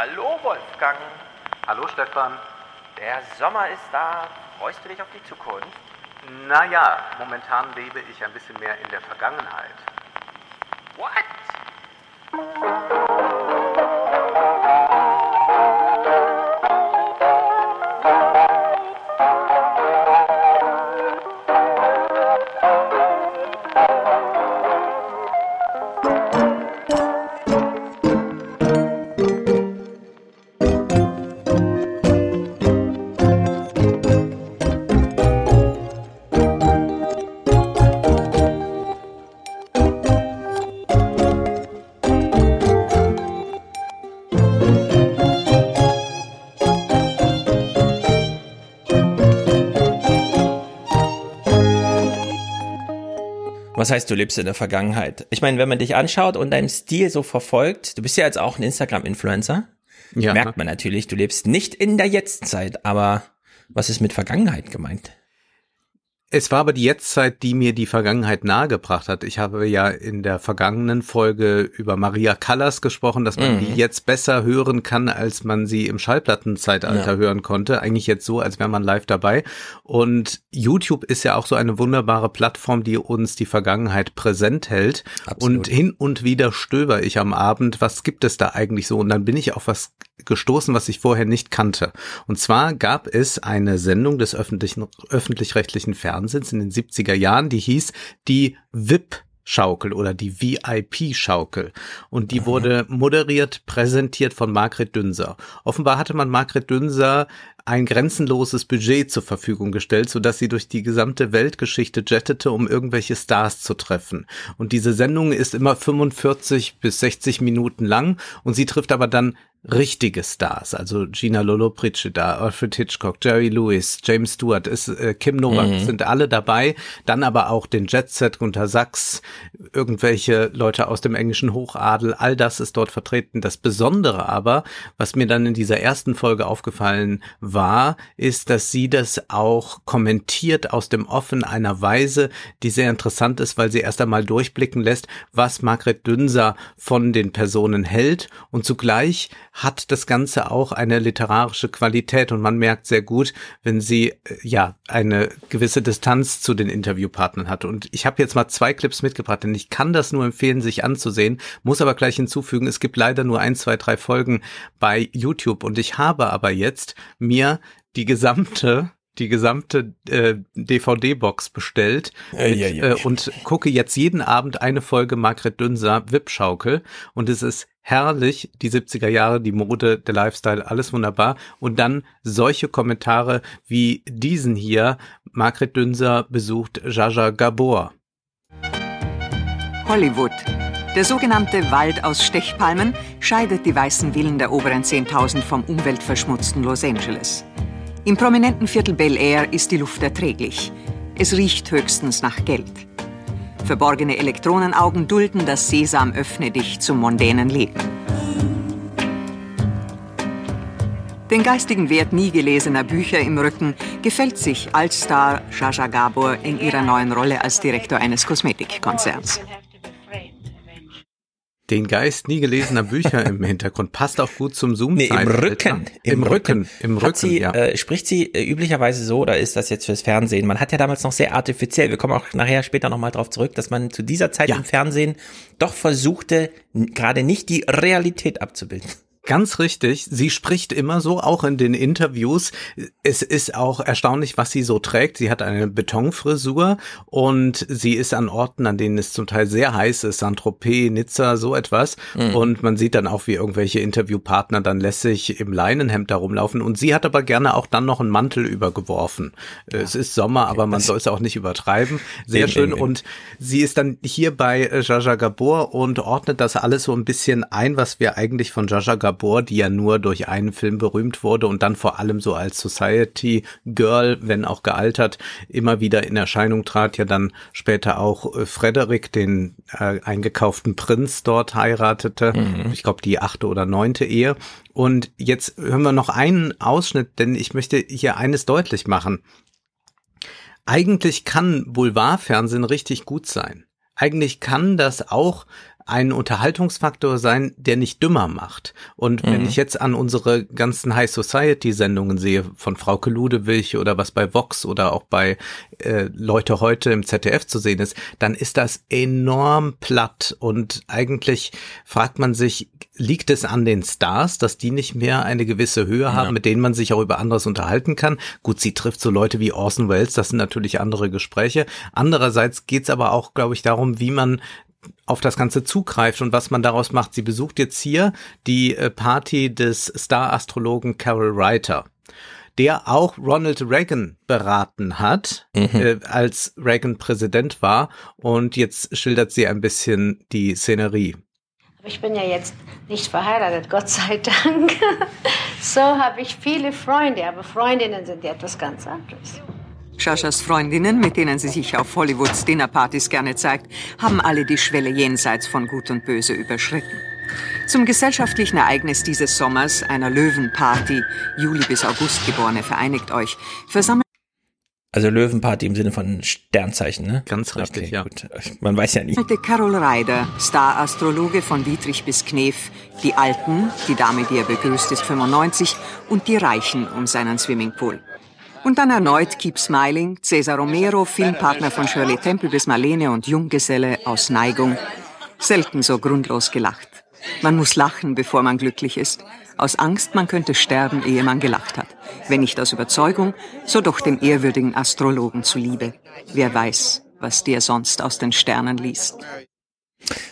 Hallo Wolfgang. Hallo Stefan. Der Sommer ist da. Freust du dich auf die Zukunft? Naja, momentan lebe ich ein bisschen mehr in der Vergangenheit. What? Was heißt, du lebst in der Vergangenheit? Ich meine, wenn man dich anschaut und deinem Stil so verfolgt, du bist ja jetzt auch ein Instagram-Influencer, ja. merkt man natürlich, du lebst nicht in der Jetztzeit, aber was ist mit Vergangenheit gemeint? Es war aber die Jetztzeit, die mir die Vergangenheit nahegebracht hat. Ich habe ja in der vergangenen Folge über Maria Callas gesprochen, dass man mhm. die jetzt besser hören kann, als man sie im Schallplattenzeitalter ja. hören konnte. Eigentlich jetzt so, als wäre man live dabei. Und YouTube ist ja auch so eine wunderbare Plattform, die uns die Vergangenheit präsent hält. Absolut. Und hin und wieder stöber ich am Abend, was gibt es da eigentlich so? Und dann bin ich auf was gestoßen, was ich vorher nicht kannte. Und zwar gab es eine Sendung des öffentlichen, öffentlich-rechtlichen Fernsehens in den 70er Jahren, die hieß die VIP Schaukel oder die VIP-Schaukel. Und die mhm. wurde moderiert, präsentiert von Margret Dünser. Offenbar hatte man Margret Dünser ein grenzenloses Budget zur Verfügung gestellt, so dass sie durch die gesamte Weltgeschichte jettete, um irgendwelche Stars zu treffen. Und diese Sendung ist immer 45 bis 60 Minuten lang und sie trifft aber dann richtige Stars, also Gina Lollobrigida, Alfred Hitchcock, Jerry Lewis, James Stewart, ist, äh, Kim Novak, mhm. sind alle dabei. Dann aber auch den Jet Set, Gunter Sachs, irgendwelche Leute aus dem englischen Hochadel, all das ist dort vertreten. Das Besondere aber, was mir dann in dieser ersten Folge aufgefallen war, ist, dass sie das auch kommentiert aus dem Offen einer Weise, die sehr interessant ist, weil sie erst einmal durchblicken lässt, was Margret Dünser von den Personen hält und zugleich hat das Ganze auch eine literarische Qualität und man merkt sehr gut, wenn sie äh, ja eine gewisse Distanz zu den Interviewpartnern hat. Und ich habe jetzt mal zwei Clips mitgebracht, denn ich kann das nur empfehlen, sich anzusehen, muss aber gleich hinzufügen, es gibt leider nur ein, zwei, drei Folgen bei YouTube und ich habe aber jetzt mir die gesamte die gesamte äh, DVD-Box bestellt äh, mit, ja, ja. Äh, und gucke jetzt jeden Abend eine Folge Margret Dünser Wipschaukel und es ist herrlich, die 70er Jahre, die Mode, der Lifestyle, alles wunderbar. Und dann solche Kommentare wie diesen hier. Margret Dünser besucht Jaja Gabor. Hollywood. Der sogenannte Wald aus Stechpalmen scheidet die weißen Villen der oberen 10.000 vom umweltverschmutzten Los Angeles. Im prominenten Viertel Bel Air ist die Luft erträglich. Es riecht höchstens nach Geld. Verborgene Elektronenaugen dulden das Sesam öffne dich zum mondänen Leben. Den geistigen Wert nie gelesener Bücher im Rücken gefällt sich Altstar Jaja Gabor in ihrer neuen Rolle als Direktor eines Kosmetikkonzerns den Geist nie gelesener Bücher im Hintergrund. Passt auch gut zum zoom nee, im Rücken. Im, Im Rücken. Rücken. Im Rücken, sie, ja. Äh, spricht sie äh, üblicherweise so, oder ist das jetzt fürs Fernsehen? Man hat ja damals noch sehr artifiziell, wir kommen auch nachher später nochmal drauf zurück, dass man zu dieser Zeit ja. im Fernsehen doch versuchte, gerade nicht die Realität abzubilden. Ganz richtig. Sie spricht immer so, auch in den Interviews. Es ist auch erstaunlich, was sie so trägt. Sie hat eine Betonfrisur und sie ist an Orten, an denen es zum Teil sehr heiß ist, Saint-Tropez, Nizza, so etwas. Mhm. Und man sieht dann auch, wie irgendwelche Interviewpartner dann lässig im Leinenhemd da rumlaufen. Und sie hat aber gerne auch dann noch einen Mantel übergeworfen. Ja. Es ist Sommer, aber man soll es auch nicht übertreiben. Sehr nee, schön. Nee. Und sie ist dann hier bei Jaja Gabor und ordnet das alles so ein bisschen ein, was wir eigentlich von Jaja Gabor Gabor, die ja nur durch einen Film berühmt wurde und dann vor allem so als Society Girl, wenn auch gealtert, immer wieder in Erscheinung trat, ja dann später auch äh, Frederik, den äh, eingekauften Prinz dort heiratete. Mhm. Ich glaube die achte oder neunte Ehe. Und jetzt hören wir noch einen Ausschnitt, denn ich möchte hier eines deutlich machen. Eigentlich kann Boulevardfernsehen richtig gut sein. Eigentlich kann das auch ein Unterhaltungsfaktor sein, der nicht dümmer macht. Und mhm. wenn ich jetzt an unsere ganzen High Society Sendungen sehe, von Frauke Ludewig oder was bei Vox oder auch bei äh, Leute heute im ZDF zu sehen ist, dann ist das enorm platt und eigentlich fragt man sich, liegt es an den Stars, dass die nicht mehr eine gewisse Höhe haben, ja. mit denen man sich auch über anderes unterhalten kann? Gut, sie trifft so Leute wie Orson Welles, das sind natürlich andere Gespräche. Andererseits geht's aber auch, glaube ich, darum, wie man auf das Ganze zugreift und was man daraus macht. Sie besucht jetzt hier die äh, Party des Star-Astrologen Carol Reiter der auch Ronald Reagan beraten hat, mhm. äh, als Reagan Präsident war. Und jetzt schildert sie ein bisschen die Szenerie. Ich bin ja jetzt nicht verheiratet, Gott sei Dank. So habe ich viele Freunde, aber Freundinnen sind ja etwas ganz anderes. Shashas Freundinnen, mit denen sie sich auf Hollywoods Dinnerpartys gerne zeigt, haben alle die Schwelle jenseits von Gut und Böse überschritten. Zum gesellschaftlichen Ereignis dieses Sommers, einer Löwenparty, Juli bis August Geborene vereinigt euch, versammeln also Löwenparty im Sinne von Sternzeichen, ne? Ganz richtig, okay, ja. Gut. Man weiß ja nicht. Carol Reider, Star-Astrologe von Dietrich bis Knef, die Alten, die Dame, die er begrüßt, ist 95 und die Reichen um seinen Swimmingpool. Und dann erneut Keep Smiling, Cesar Romero, Filmpartner von Shirley Temple bis Marlene und Junggeselle aus Neigung. Selten so grundlos gelacht. Man muss lachen, bevor man glücklich ist. Aus Angst, man könnte sterben, ehe man gelacht hat. Wenn nicht aus Überzeugung, so doch dem ehrwürdigen Astrologen zuliebe. Wer weiß, was der sonst aus den Sternen liest.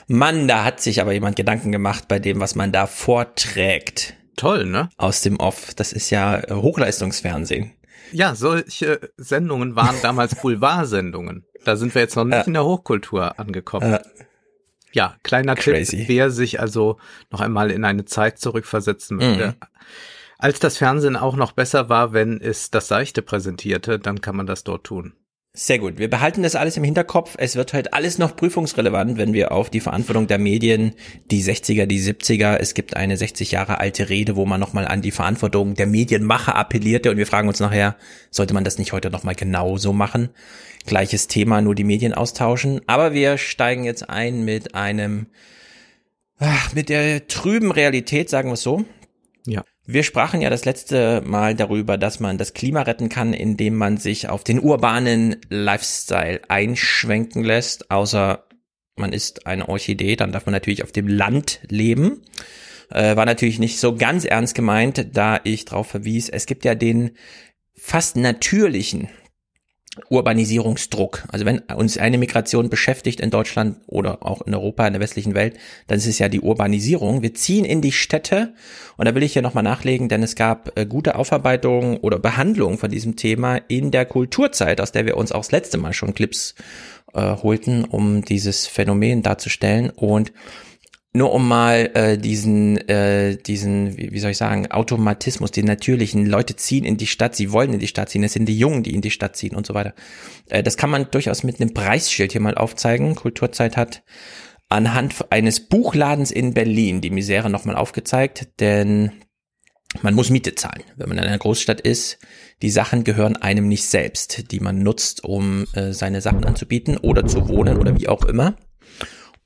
Mann, da hat sich aber jemand Gedanken gemacht bei dem, was man da vorträgt. Toll, ne? Aus dem Off. Das ist ja Hochleistungsfernsehen. Ja, solche Sendungen waren damals Boulevardsendungen. Da sind wir jetzt noch nicht äh, in der Hochkultur angekommen. Äh, ja, kleiner Crazy. Tipp, wer sich also noch einmal in eine Zeit zurückversetzen möchte. Mhm. Als das Fernsehen auch noch besser war, wenn es das Seichte präsentierte, dann kann man das dort tun. Sehr gut. Wir behalten das alles im Hinterkopf. Es wird halt alles noch prüfungsrelevant, wenn wir auf die Verantwortung der Medien, die 60er, die 70er, es gibt eine 60 Jahre alte Rede, wo man nochmal an die Verantwortung der Medienmacher appellierte und wir fragen uns nachher, sollte man das nicht heute nochmal genauso machen? Gleiches Thema, nur die Medien austauschen. Aber wir steigen jetzt ein mit einem, ach, mit der trüben Realität, sagen wir es so. Ja. Wir sprachen ja das letzte Mal darüber, dass man das Klima retten kann, indem man sich auf den urbanen Lifestyle einschwenken lässt, außer man ist eine Orchidee, dann darf man natürlich auf dem Land leben. Äh, war natürlich nicht so ganz ernst gemeint, da ich darauf verwies, es gibt ja den fast natürlichen Urbanisierungsdruck. Also wenn uns eine Migration beschäftigt in Deutschland oder auch in Europa, in der westlichen Welt, dann ist es ja die Urbanisierung. Wir ziehen in die Städte und da will ich hier nochmal nachlegen, denn es gab äh, gute Aufarbeitungen oder Behandlungen von diesem Thema in der Kulturzeit, aus der wir uns auch das letzte Mal schon Clips äh, holten, um dieses Phänomen darzustellen. Und nur um mal äh, diesen, äh, diesen, wie, wie soll ich sagen, Automatismus, den natürlichen, Leute ziehen in die Stadt, sie wollen in die Stadt ziehen, es sind die Jungen, die in die Stadt ziehen und so weiter. Äh, das kann man durchaus mit einem Preisschild hier mal aufzeigen. Kulturzeit hat anhand eines Buchladens in Berlin die Misere nochmal aufgezeigt, denn man muss Miete zahlen, wenn man in einer Großstadt ist. Die Sachen gehören einem nicht selbst, die man nutzt, um äh, seine Sachen anzubieten oder zu wohnen oder wie auch immer.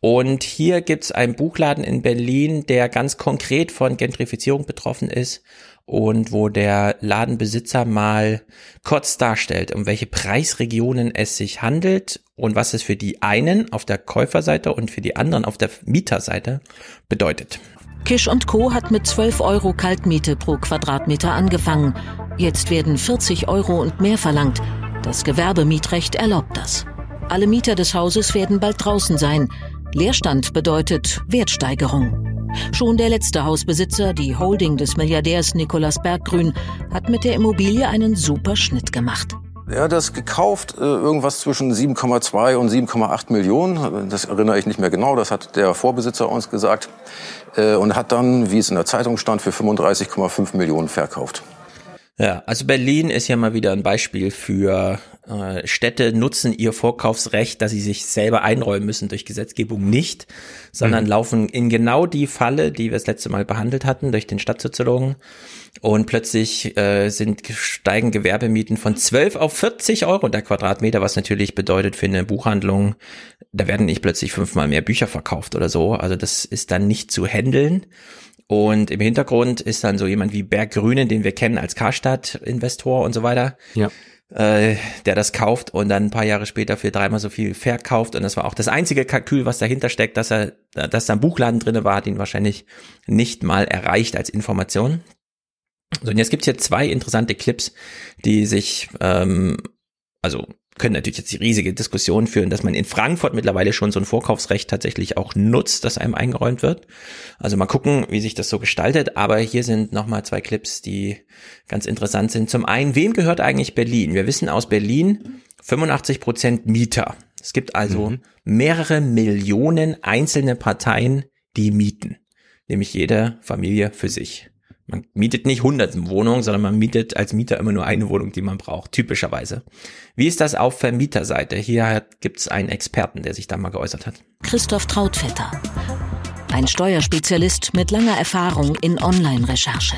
Und hier gibt's einen Buchladen in Berlin, der ganz konkret von Gentrifizierung betroffen ist und wo der Ladenbesitzer mal kurz darstellt, um welche Preisregionen es sich handelt und was es für die einen auf der Käuferseite und für die anderen auf der Mieterseite bedeutet. Kisch und Co. hat mit 12 Euro Kaltmiete pro Quadratmeter angefangen. Jetzt werden 40 Euro und mehr verlangt. Das Gewerbemietrecht erlaubt das. Alle Mieter des Hauses werden bald draußen sein. Leerstand bedeutet Wertsteigerung. Schon der letzte Hausbesitzer, die Holding des Milliardärs Nikolaus Berggrün, hat mit der Immobilie einen super Schnitt gemacht. Er hat das gekauft, äh, irgendwas zwischen 7,2 und 7,8 Millionen. Das erinnere ich nicht mehr genau, das hat der Vorbesitzer uns gesagt. Äh, und hat dann, wie es in der Zeitung stand, für 35,5 Millionen verkauft. Ja, also Berlin ist ja mal wieder ein Beispiel für äh, Städte nutzen ihr Vorkaufsrecht, dass sie sich selber einräumen müssen durch Gesetzgebung nicht, sondern mhm. laufen in genau die Falle, die wir das letzte Mal behandelt hatten, durch den Stadtsoziologen. Und plötzlich äh, sind steigen Gewerbemieten von 12 auf 40 Euro der Quadratmeter, was natürlich bedeutet für eine Buchhandlung da werden nicht plötzlich fünfmal mehr Bücher verkauft oder so. Also das ist dann nicht zu handeln. Und im Hintergrund ist dann so jemand wie Berg Grünen, den wir kennen als Karstadt-Investor und so weiter. Ja. Äh, der das kauft und dann ein paar Jahre später für dreimal so viel verkauft. Und das war auch das einzige Kalkül, was dahinter steckt, dass er, dass da ein Buchladen drinne war, hat ihn wahrscheinlich nicht mal erreicht als Information. So, und jetzt gibt's hier zwei interessante Clips, die sich, ähm, also können natürlich jetzt die riesige Diskussion führen, dass man in Frankfurt mittlerweile schon so ein Vorkaufsrecht tatsächlich auch nutzt, das einem eingeräumt wird. Also mal gucken, wie sich das so gestaltet. Aber hier sind nochmal zwei Clips, die ganz interessant sind. Zum einen, wem gehört eigentlich Berlin? Wir wissen aus Berlin 85 Prozent Mieter. Es gibt also mhm. mehrere Millionen einzelne Parteien, die mieten. Nämlich jede Familie für sich. Man mietet nicht hunderten Wohnungen, sondern man mietet als Mieter immer nur eine Wohnung, die man braucht, typischerweise. Wie ist das auf Vermieterseite? Hier gibt es einen Experten, der sich da mal geäußert hat. Christoph Trautvetter. Ein Steuerspezialist mit langer Erfahrung in Online-Recherche.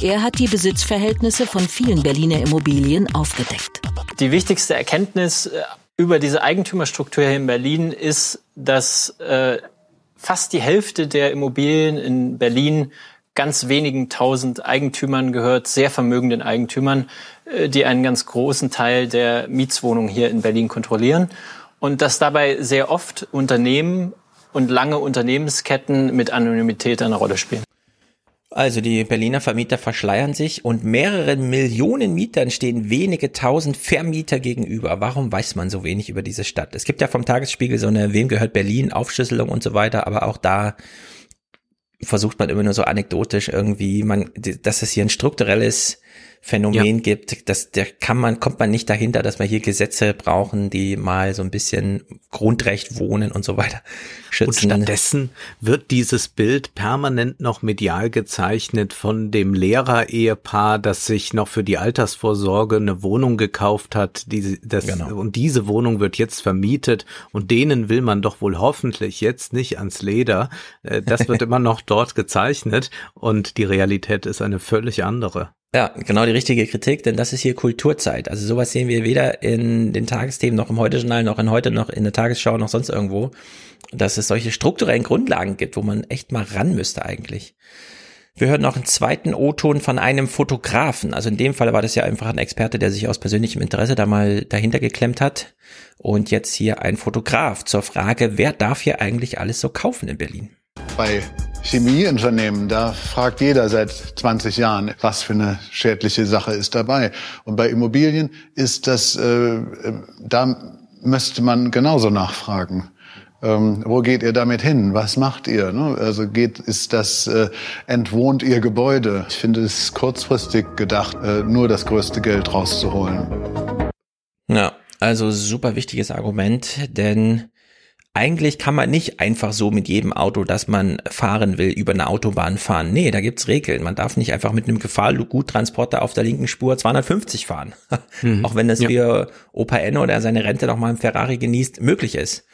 Er hat die Besitzverhältnisse von vielen Berliner Immobilien aufgedeckt. Die wichtigste Erkenntnis äh, über diese Eigentümerstruktur hier in Berlin ist, dass äh, fast die Hälfte der Immobilien in Berlin ganz wenigen tausend Eigentümern gehört, sehr vermögenden Eigentümern, äh, die einen ganz großen Teil der Mietswohnungen hier in Berlin kontrollieren. Und dass dabei sehr oft Unternehmen und lange Unternehmensketten mit Anonymität eine Rolle spielen. Also die Berliner Vermieter verschleiern sich und mehreren Millionen Mietern stehen wenige tausend Vermieter gegenüber. Warum weiß man so wenig über diese Stadt? Es gibt ja vom Tagesspiegel so eine Wem gehört Berlin Aufschlüsselung und so weiter, aber auch da versucht man immer nur so anekdotisch irgendwie, man, dass es hier ein strukturelles Phänomen ja. gibt, dass der kann man, kommt man nicht dahinter, dass wir hier Gesetze brauchen, die mal so ein bisschen Grundrecht wohnen und so weiter schützen. Und stattdessen wird dieses Bild permanent noch medial gezeichnet von dem Lehrer-Ehepaar, das sich noch für die Altersvorsorge eine Wohnung gekauft hat, die, das, genau. und diese Wohnung wird jetzt vermietet und denen will man doch wohl hoffentlich jetzt nicht ans Leder. Äh, das wird immer noch dort gezeichnet und die Realität ist eine völlig andere. Ja, genau die richtige Kritik, denn das ist hier Kulturzeit. Also sowas sehen wir weder in den Tagesthemen noch im Heute-Journal, noch in heute, noch in der Tagesschau, noch sonst irgendwo, dass es solche strukturellen Grundlagen gibt, wo man echt mal ran müsste eigentlich. Wir hören noch einen zweiten O-Ton von einem Fotografen. Also in dem Fall war das ja einfach ein Experte, der sich aus persönlichem Interesse da mal dahinter geklemmt hat. Und jetzt hier ein Fotograf zur Frage, wer darf hier eigentlich alles so kaufen in Berlin? Bei Chemieunternehmen, da fragt jeder seit 20 Jahren, was für eine schädliche Sache ist dabei. Und bei Immobilien ist das, äh, da müsste man genauso nachfragen. Ähm, wo geht ihr damit hin? Was macht ihr? Ne? Also geht, ist das, äh, entwohnt ihr Gebäude? Ich finde es kurzfristig gedacht, äh, nur das größte Geld rauszuholen. Ja, also super wichtiges Argument, denn eigentlich kann man nicht einfach so mit jedem Auto, das man fahren will, über eine Autobahn fahren. Nee, da gibt's Regeln. Man darf nicht einfach mit einem Gefahrguttransporter auf der linken Spur 250 fahren. Mhm. Auch wenn das ja. für Opa Enno, der seine Rente noch mal im Ferrari genießt, möglich ist.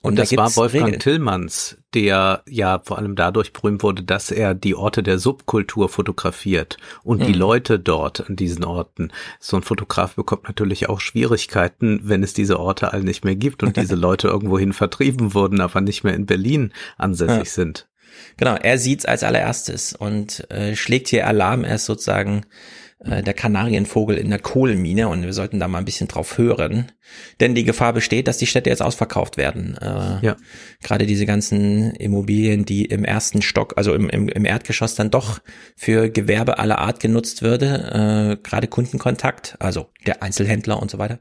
Und, und das da war Wolfgang Regeln. Tillmanns, der ja vor allem dadurch berühmt wurde, dass er die Orte der Subkultur fotografiert und mhm. die Leute dort an diesen Orten. So ein Fotograf bekommt natürlich auch Schwierigkeiten, wenn es diese Orte alle nicht mehr gibt und diese Leute irgendwohin vertrieben wurden, aber nicht mehr in Berlin ansässig ja. sind. Genau, er sieht's als allererstes und äh, schlägt hier Alarm. Er ist sozusagen äh, der Kanarienvogel in der Kohlenmine und wir sollten da mal ein bisschen drauf hören. Denn die Gefahr besteht, dass die Städte jetzt ausverkauft werden. Äh, ja. Gerade diese ganzen Immobilien, die im ersten Stock, also im, im, im Erdgeschoss dann doch für Gewerbe aller Art genutzt würde, äh, gerade Kundenkontakt, also der Einzelhändler und so weiter,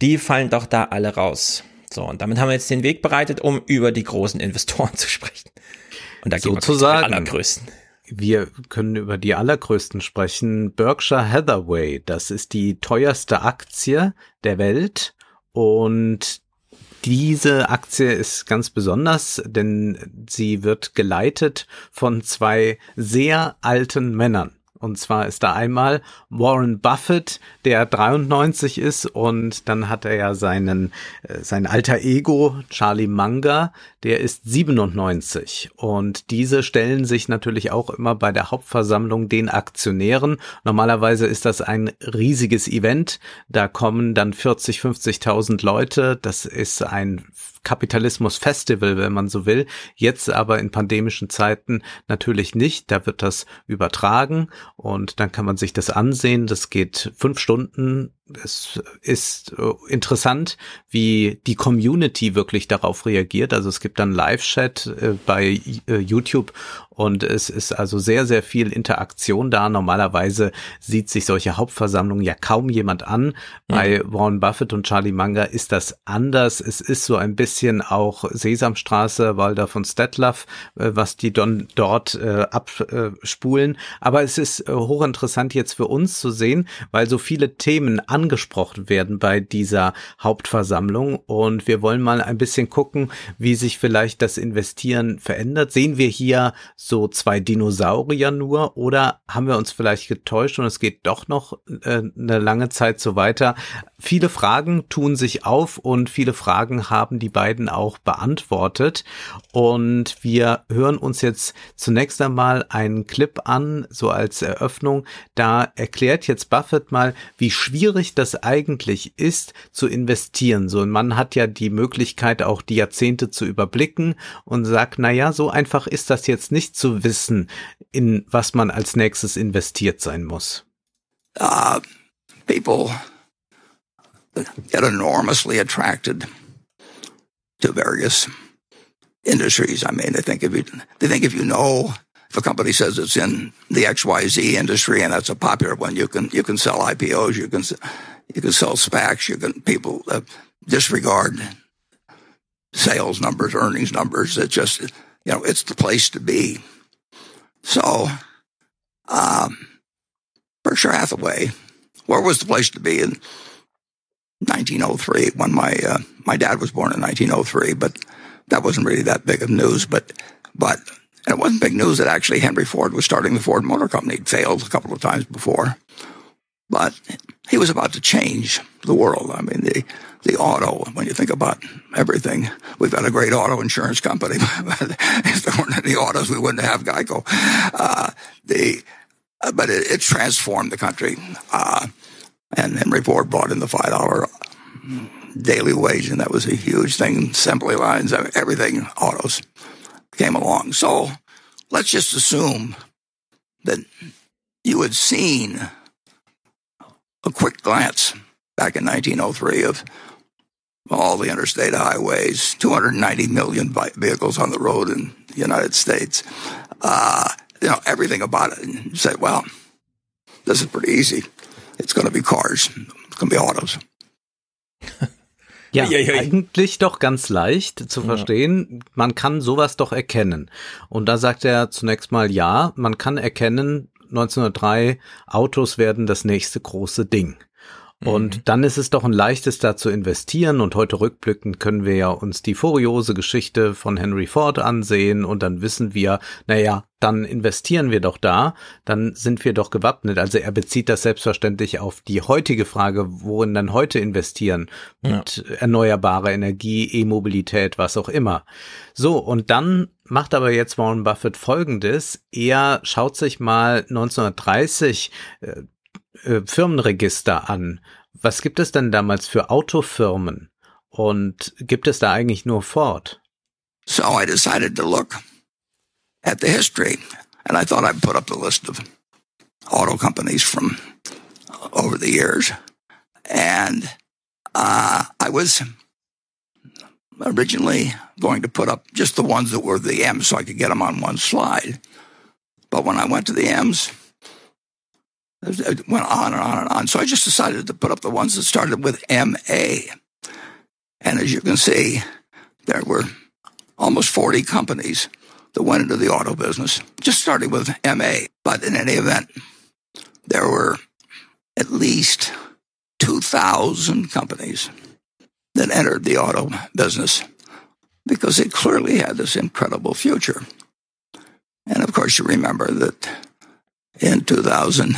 die fallen doch da alle raus. So, und damit haben wir jetzt den Weg bereitet, um über die großen Investoren zu sprechen. Und da gehen wir zu den allergrößten. Wir können über die allergrößten sprechen. Berkshire Hathaway, das ist die teuerste Aktie der Welt und diese Aktie ist ganz besonders, denn sie wird geleitet von zwei sehr alten Männern. Und zwar ist da einmal Warren Buffett, der 93 ist und dann hat er ja seinen, äh, sein alter Ego, Charlie Munger, der ist 97 und diese stellen sich natürlich auch immer bei der Hauptversammlung den Aktionären. Normalerweise ist das ein riesiges Event, da kommen dann 40, 50.000 Leute, das ist ein Kapitalismus-Festival, wenn man so will. Jetzt aber in pandemischen Zeiten natürlich nicht. Da wird das übertragen und dann kann man sich das ansehen. Das geht fünf Stunden es ist äh, interessant, wie die Community wirklich darauf reagiert. Also es gibt dann Live-Chat äh, bei äh, YouTube und es ist also sehr, sehr viel Interaktion da. Normalerweise sieht sich solche Hauptversammlungen ja kaum jemand an. Bei mhm. Warren Buffett und Charlie Munger ist das anders. Es ist so ein bisschen auch Sesamstraße, Walder von Stettlaff, was die don, dort abspulen. Aber es ist hochinteressant jetzt für uns zu sehen, weil so viele Themen angesprochen werden bei dieser Hauptversammlung. Und wir wollen mal ein bisschen gucken, wie sich vielleicht das Investieren verändert. Sehen wir hier so zwei Dinosaurier nur oder haben wir uns vielleicht getäuscht und es geht doch noch äh, eine lange Zeit so weiter? Viele Fragen tun sich auf und viele Fragen haben die beiden auch beantwortet. Und wir hören uns jetzt zunächst einmal einen Clip an, so als Eröffnung. Da erklärt jetzt Buffett mal, wie schwierig das eigentlich ist, zu investieren. So ein Mann hat ja die Möglichkeit, auch die Jahrzehnte zu überblicken und sagt, na ja, so einfach ist das jetzt nicht zu wissen, in was man als nächstes investiert sein muss. Uh, people get enormously attracted to various industries. I mean, they think if you, they think if you know if a company says it's in the XYZ industry and that's a popular one, you can, you can sell IPOs, you can, you can sell SPACs, you can, people uh, disregard sales numbers, earnings numbers. It's just, you know, it's the place to be. So, um, Berkshire Hathaway, where was the place to be in 1903 when my, uh, my dad was born in 1903, but that wasn't really that big of news, but, but it wasn't big news that actually Henry Ford was starting the Ford Motor Company. He'd failed a couple of times before. But he was about to change the world. I mean, the, the auto, when you think about everything, we've got a great auto insurance company. if there weren't any autos, we wouldn't have Geico. Uh, the, uh, but it, it, transformed the country. Uh, and Henry Ford brought in the $5 daily wage, and that was a huge thing. Assembly lines, everything, autos came along. So let's just assume that you had seen a quick glance back in 1903 of all the interstate highways, 290 million vehicles on the road in the United States. Uh, you know, everything about it. And you say, well, this is pretty easy. It's going to be cars. It's going to be autos. Ja, eigentlich doch ganz leicht zu verstehen. Ja. Man kann sowas doch erkennen. Und da sagt er zunächst mal, ja, man kann erkennen, 1903, Autos werden das nächste große Ding. Und mhm. dann ist es doch ein leichtes da zu investieren und heute rückblickend können wir ja uns die furiose Geschichte von Henry Ford ansehen und dann wissen wir, naja, dann investieren wir doch da, dann sind wir doch gewappnet. Also er bezieht das selbstverständlich auf die heutige Frage, worin dann heute investieren mit ja. erneuerbarer Energie, E-Mobilität, was auch immer. So, und dann macht aber jetzt Warren Buffett Folgendes. Er schaut sich mal 1930 äh, äh, Firmenregister an. Was gibt es denn damals für Autofirmen? Und gibt es da eigentlich nur Ford? So I decided to look at the history and I thought I'd put up the list of auto companies from over the years. And uh, I was originally going to put up just the ones that were the M's so I could get them on one slide. But when I went to the M's, it went on and on and on. So I just decided to put up the ones that started with MA. And as you can see, there were almost 40 companies that went into the auto business, just starting with MA. But in any event, there were at least 2,000 companies that entered the auto business because it clearly had this incredible future. And of course, you remember that in 2000,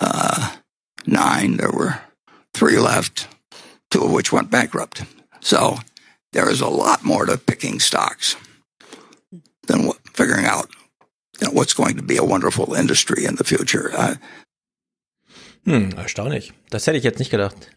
uh, nine, there were three left, two of which went bankrupt. So there is a lot more to picking stocks than figuring out you know, what's going to be a wonderful industry in the future. Uh, hm, erstaunlich. Das hätte ich jetzt nicht gedacht.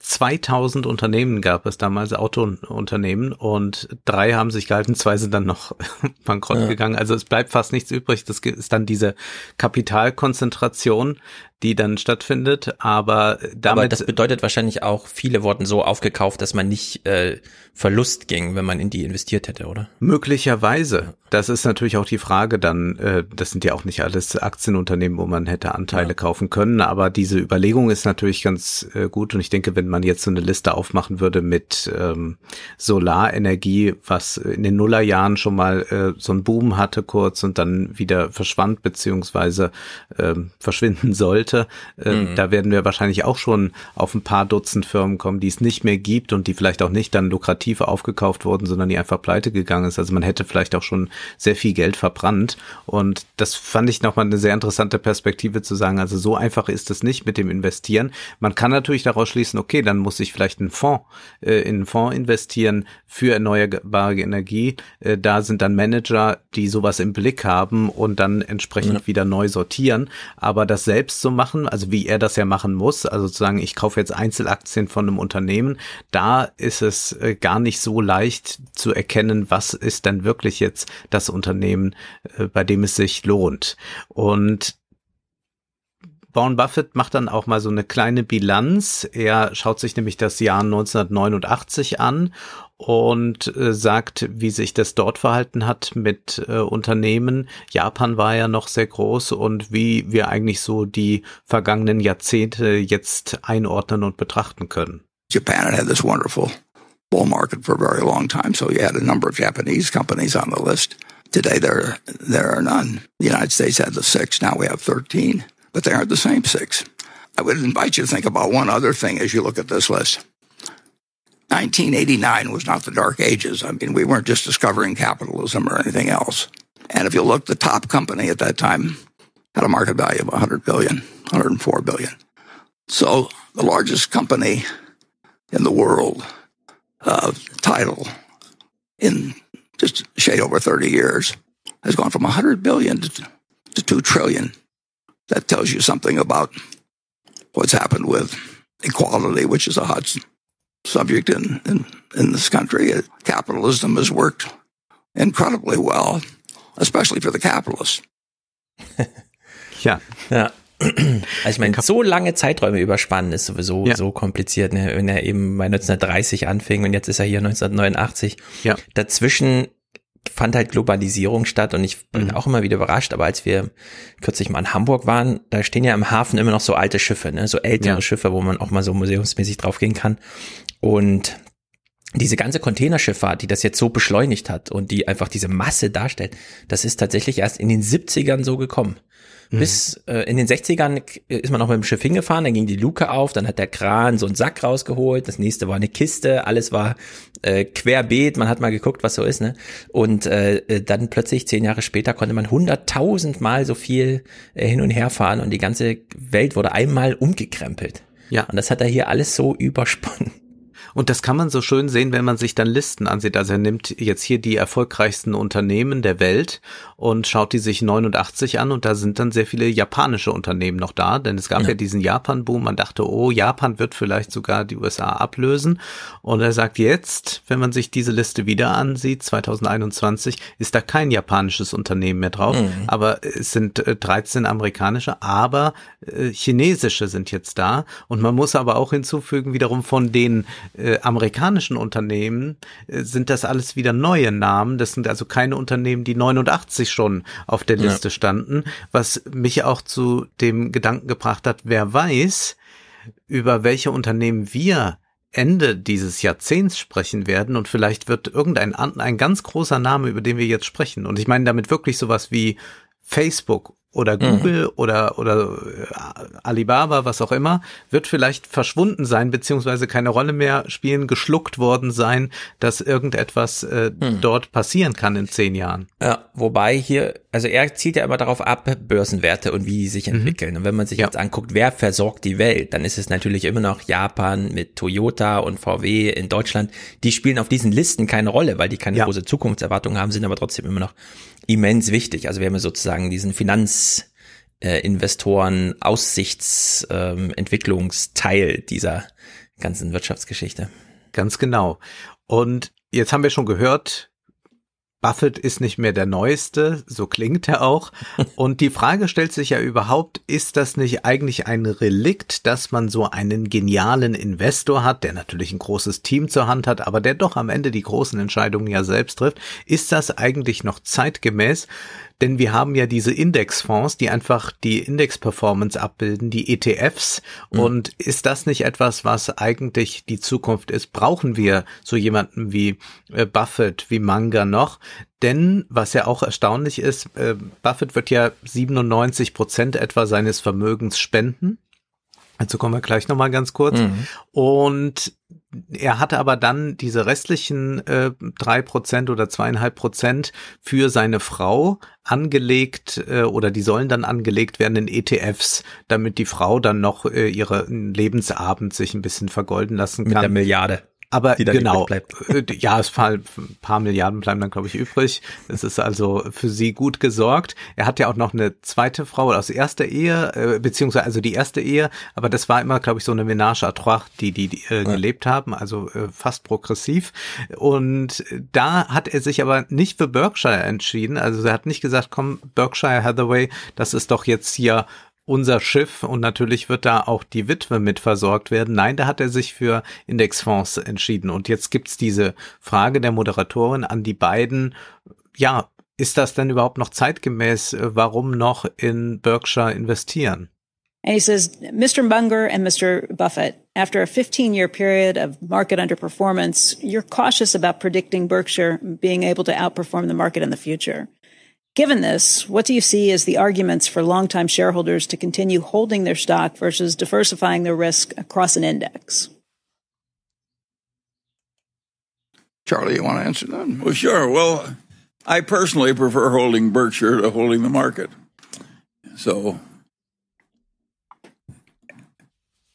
2000 Unternehmen gab es damals, Autounternehmen, und drei haben sich gehalten, zwei sind dann noch bankrott ja. gegangen. Also es bleibt fast nichts übrig. Das ist dann diese Kapitalkonzentration, die dann stattfindet, aber damit. Aber das bedeutet wahrscheinlich auch, viele wurden so aufgekauft, dass man nicht äh, Verlust ging, wenn man in die investiert hätte, oder? Möglicherweise. Das ist natürlich auch die Frage dann, äh, das sind ja auch nicht alles Aktienunternehmen, wo man hätte Anteile ja. kaufen können, aber diese Überlegung ist natürlich ganz äh, gut und ich denke, wenn man jetzt so eine Liste aufmachen würde mit ähm, Solarenergie, was in den Nullerjahren schon mal äh, so einen Boom hatte kurz und dann wieder verschwand beziehungsweise äh, verschwinden sollte, äh, mhm. da werden wir wahrscheinlich auch schon auf ein paar Dutzend Firmen kommen, die es nicht mehr gibt und die vielleicht auch nicht dann lukrativ aufgekauft wurden, sondern die einfach pleite gegangen ist. Also man hätte vielleicht auch schon sehr viel Geld verbrannt. Und das fand ich nochmal eine sehr interessante Perspektive zu sagen. Also so einfach ist es nicht mit dem Investieren. Man kann natürlich daraus schließen, okay, dann muss ich vielleicht einen Fonds, äh, in einen Fonds investieren für erneuerbare Energie. Äh, da sind dann Manager, die sowas im Blick haben und dann entsprechend ja. wieder neu sortieren. Aber das selbst zu machen, also wie er das ja machen muss, also zu sagen, ich kaufe jetzt Einzelaktien von einem Unternehmen, da ist es äh, gar nicht so leicht zu erkennen, was ist denn wirklich jetzt das Unternehmen, äh, bei dem es sich lohnt. Und Warren Buffett macht dann auch mal so eine kleine Bilanz. Er schaut sich nämlich das Jahr 1989 an und äh, sagt, wie sich das dort verhalten hat mit äh, Unternehmen. Japan war ja noch sehr groß und wie wir eigentlich so die vergangenen Jahrzehnte jetzt einordnen und betrachten können. Japan had this wonderful bull market for a very long time, so you had a number of Japanese companies on the list. Today there there are none. The United States had the six, now we have 13, but they aren't the same six. I would invite you to think about one other thing as you look at this list. 1989 was not the dark ages. I mean, we weren't just discovering capitalism or anything else. And if you look, the top company at that time had a market value of 100 billion, 104 billion. So the largest company in the world uh, title in just shade over 30 years has gone from 100 billion to, to 2 trillion. That tells you something about what's happened with equality, which is a hot subject in, in, in this country. Capitalism has worked incredibly well, especially for the capitalists. ja. Ja. Also ich meine, so lange Zeiträume überspannen ist sowieso ja. so kompliziert, ne? wenn er eben bei 1930 anfing und jetzt ist er hier 1989. Ja. Dazwischen fand halt Globalisierung statt und ich bin mhm. auch immer wieder überrascht, aber als wir kürzlich mal in Hamburg waren, da stehen ja im Hafen immer noch so alte Schiffe, ne? so ältere ja. Schiffe, wo man auch mal so museumsmäßig draufgehen kann. Und diese ganze Containerschifffahrt, die das jetzt so beschleunigt hat und die einfach diese Masse darstellt, das ist tatsächlich erst in den 70ern so gekommen. Mhm. Bis äh, in den 60ern ist man noch mit dem Schiff hingefahren, dann ging die Luke auf, dann hat der Kran so einen Sack rausgeholt, das nächste war eine Kiste, alles war äh, querbeet, man hat mal geguckt, was so ist, ne? Und äh, äh dann plötzlich zehn Jahre später konnte man hunderttausendmal so viel äh, hin und her fahren und die ganze Welt wurde einmal umgekrempelt. Ja. Und das hat er hier alles so übersponnen. Und das kann man so schön sehen, wenn man sich dann Listen ansieht. Also er nimmt jetzt hier die erfolgreichsten Unternehmen der Welt und schaut die sich 89 an und da sind dann sehr viele japanische Unternehmen noch da, denn es gab ja, ja diesen Japan-Boom. Man dachte, oh, Japan wird vielleicht sogar die USA ablösen. Und er sagt jetzt, wenn man sich diese Liste wieder ansieht, 2021, ist da kein japanisches Unternehmen mehr drauf, mhm. aber es sind 13 äh, amerikanische, aber äh, chinesische sind jetzt da. Und man muss aber auch hinzufügen, wiederum von den äh, amerikanischen Unternehmen äh, sind das alles wieder neue Namen. Das sind also keine Unternehmen, die 89 schon auf der Liste ja. standen, was mich auch zu dem Gedanken gebracht hat, wer weiß, über welche Unternehmen wir Ende dieses Jahrzehnts sprechen werden und vielleicht wird irgendein ein ganz großer Name, über den wir jetzt sprechen. Und ich meine damit wirklich sowas wie Facebook oder mhm. Google mhm. oder, oder äh, Alibaba, was auch immer, wird vielleicht verschwunden sein, beziehungsweise keine Rolle mehr spielen, geschluckt worden sein, dass irgendetwas äh, mhm. dort passieren kann in zehn Jahren. Ja, wobei hier, also er zielt ja immer darauf ab, Börsenwerte und wie die sich mhm. entwickeln. Mhm. Und wenn man sich ja. jetzt anguckt, wer versorgt die Welt, dann ist es natürlich immer noch Japan mit Toyota und VW in Deutschland. Die spielen auf diesen Listen keine Rolle, weil die keine ja. große Zukunftserwartung haben, sind aber trotzdem immer noch immens wichtig. Also wir haben sozusagen diesen Finanzinvestoren, Aussichtsentwicklungsteil ähm, dieser ganzen Wirtschaftsgeschichte. Ganz genau. Und jetzt haben wir schon gehört, Buffett ist nicht mehr der Neueste, so klingt er auch. Und die Frage stellt sich ja überhaupt, ist das nicht eigentlich ein Relikt, dass man so einen genialen Investor hat, der natürlich ein großes Team zur Hand hat, aber der doch am Ende die großen Entscheidungen ja selbst trifft? Ist das eigentlich noch zeitgemäß? Denn wir haben ja diese Indexfonds, die einfach die Index-Performance abbilden, die ETFs. Mhm. Und ist das nicht etwas, was eigentlich die Zukunft ist? Brauchen wir so jemanden wie äh, Buffett, wie Manga noch? Denn was ja auch erstaunlich ist, äh, Buffett wird ja 97 Prozent etwa seines Vermögens spenden. Dazu kommen wir gleich nochmal ganz kurz. Mhm. Und er hatte aber dann diese restlichen äh, drei äh, Prozent oder zweieinhalb Prozent für seine Frau angelegt äh, oder die sollen dann angelegt werden in ETFs, damit die Frau dann noch äh, ihre Lebensabend sich ein bisschen vergolden lassen kann. Mit der Milliarde. Aber genau, äh, ja, es fallen ein paar Milliarden bleiben dann, glaube ich, übrig. Es ist also für sie gut gesorgt. Er hat ja auch noch eine zweite Frau aus erster Ehe, äh, beziehungsweise also die erste Ehe, aber das war immer, glaube ich, so eine Ménage à trois, die die, die äh, gelebt haben, also äh, fast progressiv. Und da hat er sich aber nicht für Berkshire entschieden. Also er hat nicht gesagt, komm, Berkshire Hathaway, das ist doch jetzt hier unser Schiff und natürlich wird da auch die Witwe mit versorgt werden. Nein, da hat er sich für Indexfonds entschieden. Und jetzt gibt's diese Frage der Moderatorin an die beiden. Ja, ist das denn überhaupt noch zeitgemäß? Warum noch in Berkshire investieren? And he says, Mr. Munger and Mr. Buffett, after a 15 year period of market underperformance, you're cautious about predicting Berkshire being able to outperform the market in the future. Given this, what do you see as the arguments for longtime shareholders to continue holding their stock versus diversifying their risk across an index? Charlie, you want to answer that? Well, sure. Well, I personally prefer holding Berkshire to holding the market. So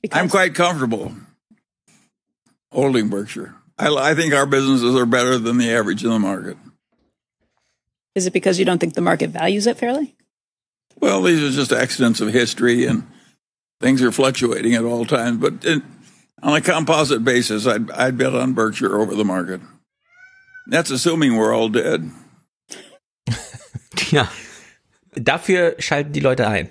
because I'm quite comfortable holding Berkshire. I, I think our businesses are better than the average in the market. Is it because you don't think the market values it fairly? Well, these are just accidents of history, and things are fluctuating at all times. But in, on a composite basis, I'd, I'd bet on Berkshire over the market. That's assuming we're all dead. ja. Dafür schalten die Leute ein.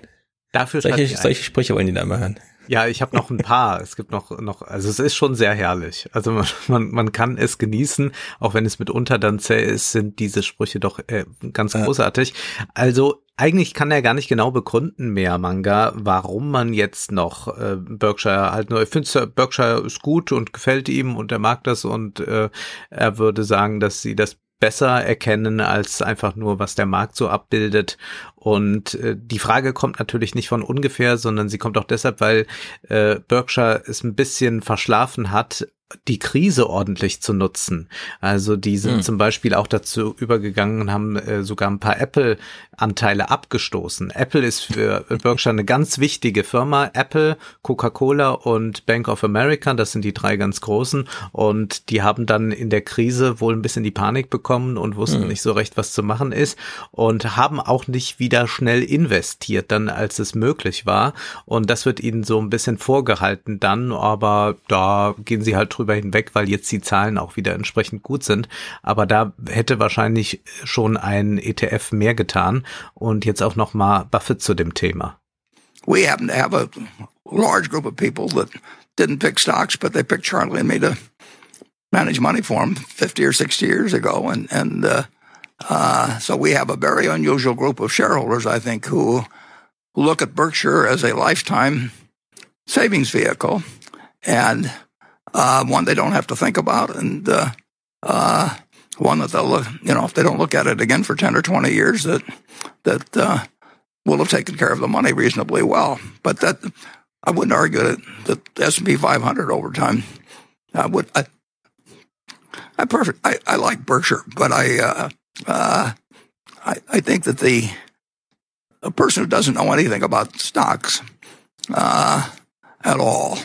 Dafür solche, solche Sprüche wollen die da mal hören. Ja, ich habe noch ein paar. Es gibt noch, noch, also es ist schon sehr herrlich. Also man, man, man kann es genießen, auch wenn es mitunter dann zäh ist, sind diese Sprüche doch äh, ganz großartig. Also eigentlich kann er gar nicht genau begründen mehr, Manga, warum man jetzt noch äh, Berkshire halt nur, ich finde Berkshire ist gut und gefällt ihm und er mag das und äh, er würde sagen, dass sie das besser erkennen als einfach nur, was der Markt so abbildet. Und äh, die Frage kommt natürlich nicht von ungefähr, sondern sie kommt auch deshalb, weil äh, Berkshire es ein bisschen verschlafen hat, die Krise ordentlich zu nutzen. Also die sind hm. zum Beispiel auch dazu übergegangen und haben äh, sogar ein paar Apple-Anteile abgestoßen. Apple ist für Berkshire eine ganz wichtige Firma. Apple, Coca-Cola und Bank of America, das sind die drei ganz großen. Und die haben dann in der Krise wohl ein bisschen die Panik bekommen und wussten hm. nicht so recht, was zu machen ist. Und haben auch nicht wieder schnell investiert, dann als es möglich war. Und das wird ihnen so ein bisschen vorgehalten dann. Aber da gehen sie halt drüber hinweg, weil jetzt die Zahlen auch wieder entsprechend gut sind. Aber da hätte wahrscheinlich schon ein ETF mehr getan und jetzt auch noch mal Buffett zu dem Thema. We happen to have a large group of people that didn't pick stocks, but they picked Charlie and me to manage money for them 50 or 60 years ago. And, and, uh, uh, so we have a very unusual group of shareholders, I think, who, look at Berkshire as a lifetime savings vehicle. And one they don't have to think about, and uh, uh, one that they'll look, you know, if they don't look at it again for 10 or 20 years, that, that uh, will have taken care of the money reasonably well. But that I wouldn't argue that, that the S&P 500 over time. I would. I, I perfect. I, I like Berkshire, but I, uh, uh, I I think that the a person who doesn't know anything about stocks uh, at all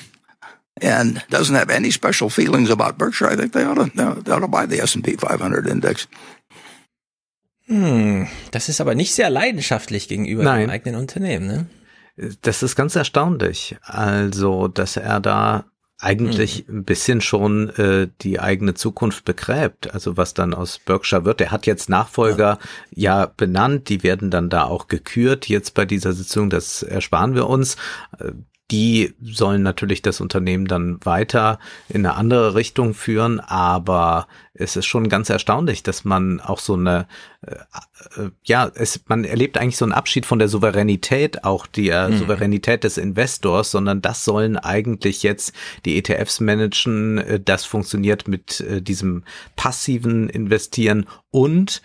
and doesn't have any special feelings about Berkshire, I think they ought to, they ought to buy the S&P 500 index. Hm, das ist aber nicht sehr leidenschaftlich gegenüber Nein. dem eigenen Unternehmen, ne? Das ist ganz erstaunlich. Also, dass er da eigentlich ein bisschen schon äh, die eigene Zukunft begräbt. Also was dann aus Berkshire wird. Er hat jetzt Nachfolger ja. ja benannt, die werden dann da auch gekürt jetzt bei dieser Sitzung. Das ersparen wir uns. Die sollen natürlich das Unternehmen dann weiter in eine andere Richtung führen, aber es ist schon ganz erstaunlich, dass man auch so eine, äh, äh, ja, es, man erlebt eigentlich so einen Abschied von der Souveränität, auch die äh, mhm. Souveränität des Investors, sondern das sollen eigentlich jetzt die ETFs managen. Äh, das funktioniert mit äh, diesem passiven Investieren und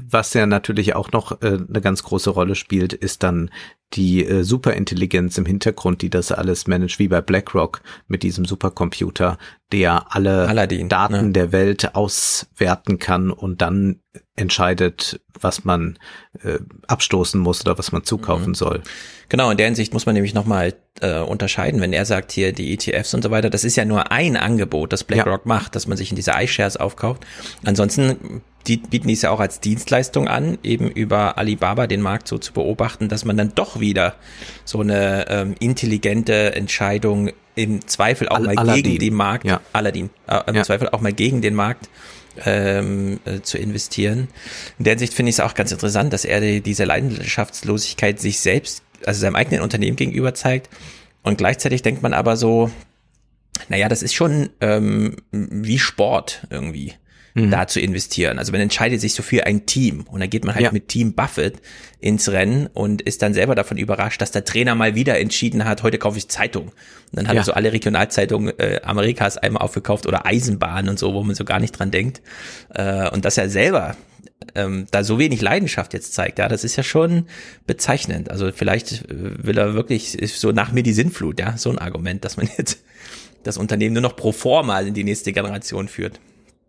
was ja natürlich auch noch äh, eine ganz große Rolle spielt, ist dann die äh, Superintelligenz im Hintergrund, die das alles managt, wie bei BlackRock mit diesem Supercomputer, der alle Aladdin, Daten ne? der Welt auswerten kann und dann entscheidet, was man äh, abstoßen muss oder was man zukaufen mhm. soll. Genau, in der Hinsicht muss man nämlich nochmal äh, unterscheiden, wenn er sagt hier die ETFs und so weiter, das ist ja nur ein Angebot, das BlackRock ja. macht, dass man sich in diese iShares aufkauft. Ansonsten die bieten dies ja auch als Dienstleistung an, eben über Alibaba den Markt so zu beobachten, dass man dann doch wieder so eine ähm, intelligente Entscheidung im Zweifel auch Al mal Aladdin. gegen den Markt, ja. Aladdin, äh, im ja. Zweifel auch mal gegen den Markt ähm, äh, zu investieren. In der Hinsicht finde ich es auch ganz interessant, dass er die, diese Leidenschaftslosigkeit sich selbst, also seinem eigenen Unternehmen gegenüber zeigt. Und gleichzeitig denkt man aber so, naja, das ist schon ähm, wie Sport irgendwie mhm. da zu investieren. Also man entscheidet sich so für ein Team und dann geht man halt ja. mit Team Buffett ins Rennen und ist dann selber davon überrascht, dass der Trainer mal wieder entschieden hat, heute kaufe ich Zeitung. Und dann hat ja. er so alle Regionalzeitungen äh, Amerikas einmal aufgekauft oder Eisenbahn und so, wo man so gar nicht dran denkt. Äh, und dass er selber ähm, da so wenig Leidenschaft jetzt zeigt, ja, das ist ja schon bezeichnend. Also vielleicht äh, will er wirklich so nach mir die Sinnflut, ja, so ein Argument, dass man jetzt das Unternehmen nur noch pro forma in die nächste Generation führt.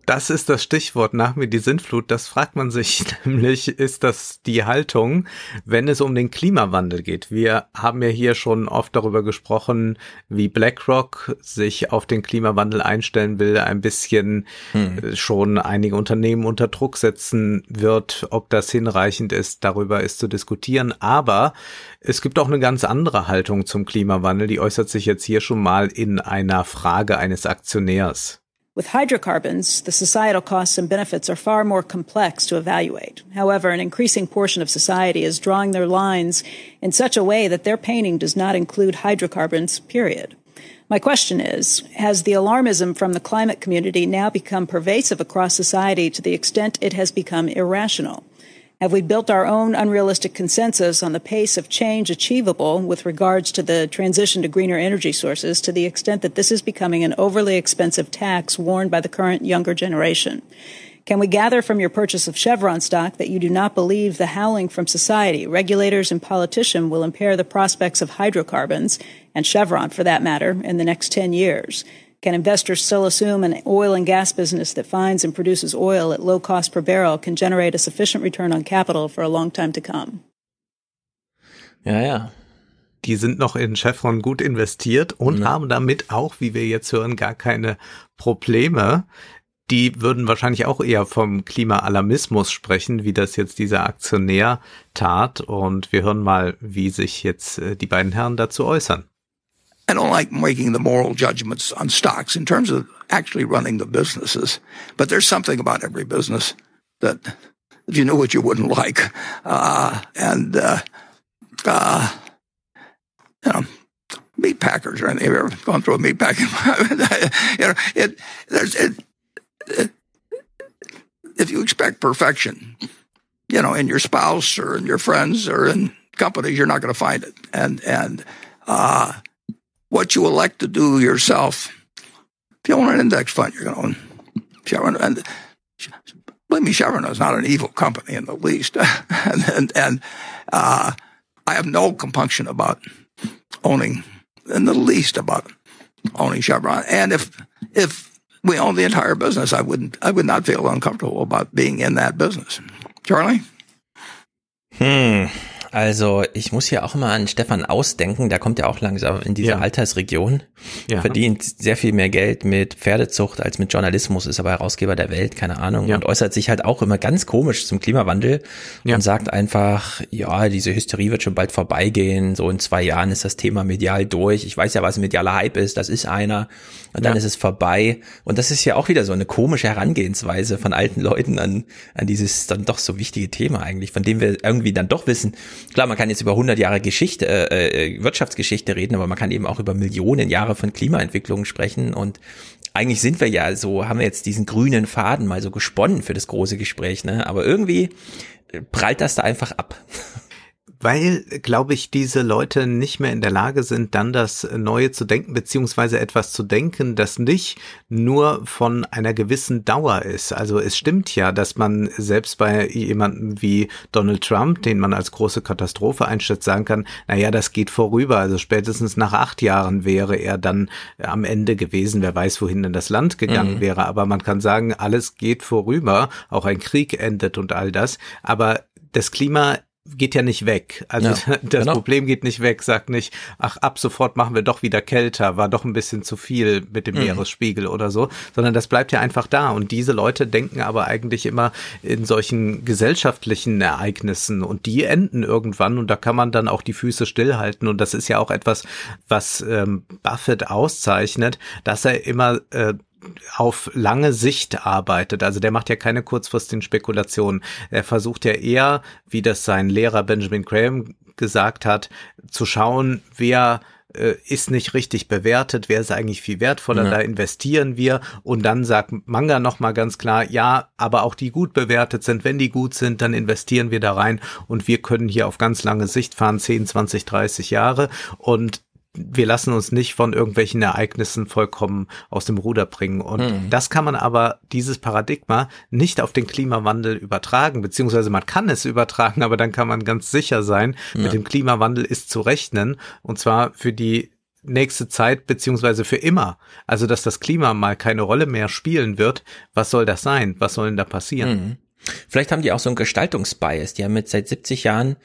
Das ist das Stichwort nach mir die Sintflut. Das fragt man sich nämlich, ist das die Haltung, wenn es um den Klimawandel geht? Wir haben ja hier schon oft darüber gesprochen, wie BlackRock sich auf den Klimawandel einstellen will, ein bisschen hm. Äh, schon einige Unternehmen unter Druck setzen wird. Ob das hinreichend ist, darüber ist zu diskutieren. Aber es gibt auch eine ganz andere Haltung zum Klimawandel. Die äußert sich jetzt hier schon mal in einer Frage eines Aktionärs. With hydrocarbons, the societal costs and benefits are far more complex to evaluate. However, an increasing portion of society is drawing their lines in such a way that their painting does not include hydrocarbons, period. My question is, has the alarmism from the climate community now become pervasive across society to the extent it has become irrational? Have we built our own unrealistic consensus on the pace of change achievable with regards to the transition to greener energy sources to the extent that this is becoming an overly expensive tax worn by the current younger generation? Can we gather from your purchase of Chevron stock that you do not believe the howling from society, regulators, and politicians will impair the prospects of hydrocarbons, and Chevron for that matter, in the next 10 years? Can investors still assume an oil and gas business that finds and produces oil at low cost per barrel can generate a sufficient return on capital for a long time to come? Ja, ja. Die sind noch in Chevron gut investiert und ja. haben damit auch, wie wir jetzt hören, gar keine Probleme. Die würden wahrscheinlich auch eher vom Klimaalarmismus sprechen, wie das jetzt dieser Aktionär tat. Und wir hören mal, wie sich jetzt äh, die beiden Herren dazu äußern. I don't like making the moral judgments on stocks in terms of actually running the businesses. But there's something about every business that you knew what you wouldn't like. Uh, and, uh, uh, you know, meat packers or anything. Have you ever gone through a meat packing? you know, it, there's, it, it, if you expect perfection, you know, in your spouse or in your friends or in companies, you're not going to find it. And, and, uh, what you elect to do yourself. If you own an index fund, you're going to own Chevron. And believe me, Chevron is not an evil company in the least. and and, and uh, I have no compunction about owning, in the least about owning Chevron. And if if we own the entire business, I wouldn't I would not feel uncomfortable about being in that business. Charlie? Hmm. Also ich muss hier auch immer an Stefan ausdenken, der kommt ja auch langsam in diese ja. Altersregion, ja. verdient sehr viel mehr Geld mit Pferdezucht als mit Journalismus, ist aber Herausgeber der Welt, keine Ahnung, ja. und äußert sich halt auch immer ganz komisch zum Klimawandel und sagt einfach, ja, diese Hysterie wird schon bald vorbeigehen, so in zwei Jahren ist das Thema medial durch, ich weiß ja, was ein medialer Hype ist, das ist einer und dann ist es vorbei und das ist ja auch wieder so eine komische Herangehensweise von alten Leuten an, an dieses dann doch so wichtige Thema eigentlich, von dem wir irgendwie dann doch wissen, Klar, man kann jetzt über 100 Jahre Geschichte, äh, äh, Wirtschaftsgeschichte reden, aber man kann eben auch über Millionen Jahre von Klimaentwicklung sprechen und eigentlich sind wir ja so, haben wir jetzt diesen grünen Faden mal so gesponnen für das große Gespräch, ne? Aber irgendwie prallt das da einfach ab. weil, glaube ich, diese Leute nicht mehr in der Lage sind, dann das Neue zu denken, beziehungsweise etwas zu denken, das nicht nur von einer gewissen Dauer ist. Also es stimmt ja, dass man selbst bei jemandem wie Donald Trump, den man als große Katastrophe einschätzt, sagen kann, naja, das geht vorüber. Also spätestens nach acht Jahren wäre er dann am Ende gewesen. Wer weiß, wohin denn das Land gegangen mhm. wäre. Aber man kann sagen, alles geht vorüber. Auch ein Krieg endet und all das. Aber das Klima geht ja nicht weg. Also ja, das genau. Problem geht nicht weg, sagt nicht, ach, ab sofort machen wir doch wieder kälter, war doch ein bisschen zu viel mit dem mhm. Meeresspiegel oder so, sondern das bleibt ja einfach da. Und diese Leute denken aber eigentlich immer in solchen gesellschaftlichen Ereignissen und die enden irgendwann und da kann man dann auch die Füße stillhalten. Und das ist ja auch etwas, was ähm, Buffett auszeichnet, dass er immer äh, auf lange Sicht arbeitet. Also der macht ja keine kurzfristigen Spekulationen. Er versucht ja eher, wie das sein Lehrer Benjamin Graham gesagt hat, zu schauen, wer äh, ist nicht richtig bewertet, wer ist eigentlich viel wertvoller, ja. da investieren wir und dann sagt Manga nochmal ganz klar, ja, aber auch die gut bewertet sind, wenn die gut sind, dann investieren wir da rein und wir können hier auf ganz lange Sicht fahren, 10, 20, 30 Jahre und wir lassen uns nicht von irgendwelchen Ereignissen vollkommen aus dem Ruder bringen. Und mhm. das kann man aber, dieses Paradigma, nicht auf den Klimawandel übertragen, beziehungsweise man kann es übertragen, aber dann kann man ganz sicher sein, ja. mit dem Klimawandel ist zu rechnen. Und zwar für die nächste Zeit beziehungsweise für immer. Also dass das Klima mal keine Rolle mehr spielen wird. Was soll das sein? Was soll denn da passieren? Mhm. Vielleicht haben die auch so einen Gestaltungsbias. Die haben jetzt seit 70 Jahren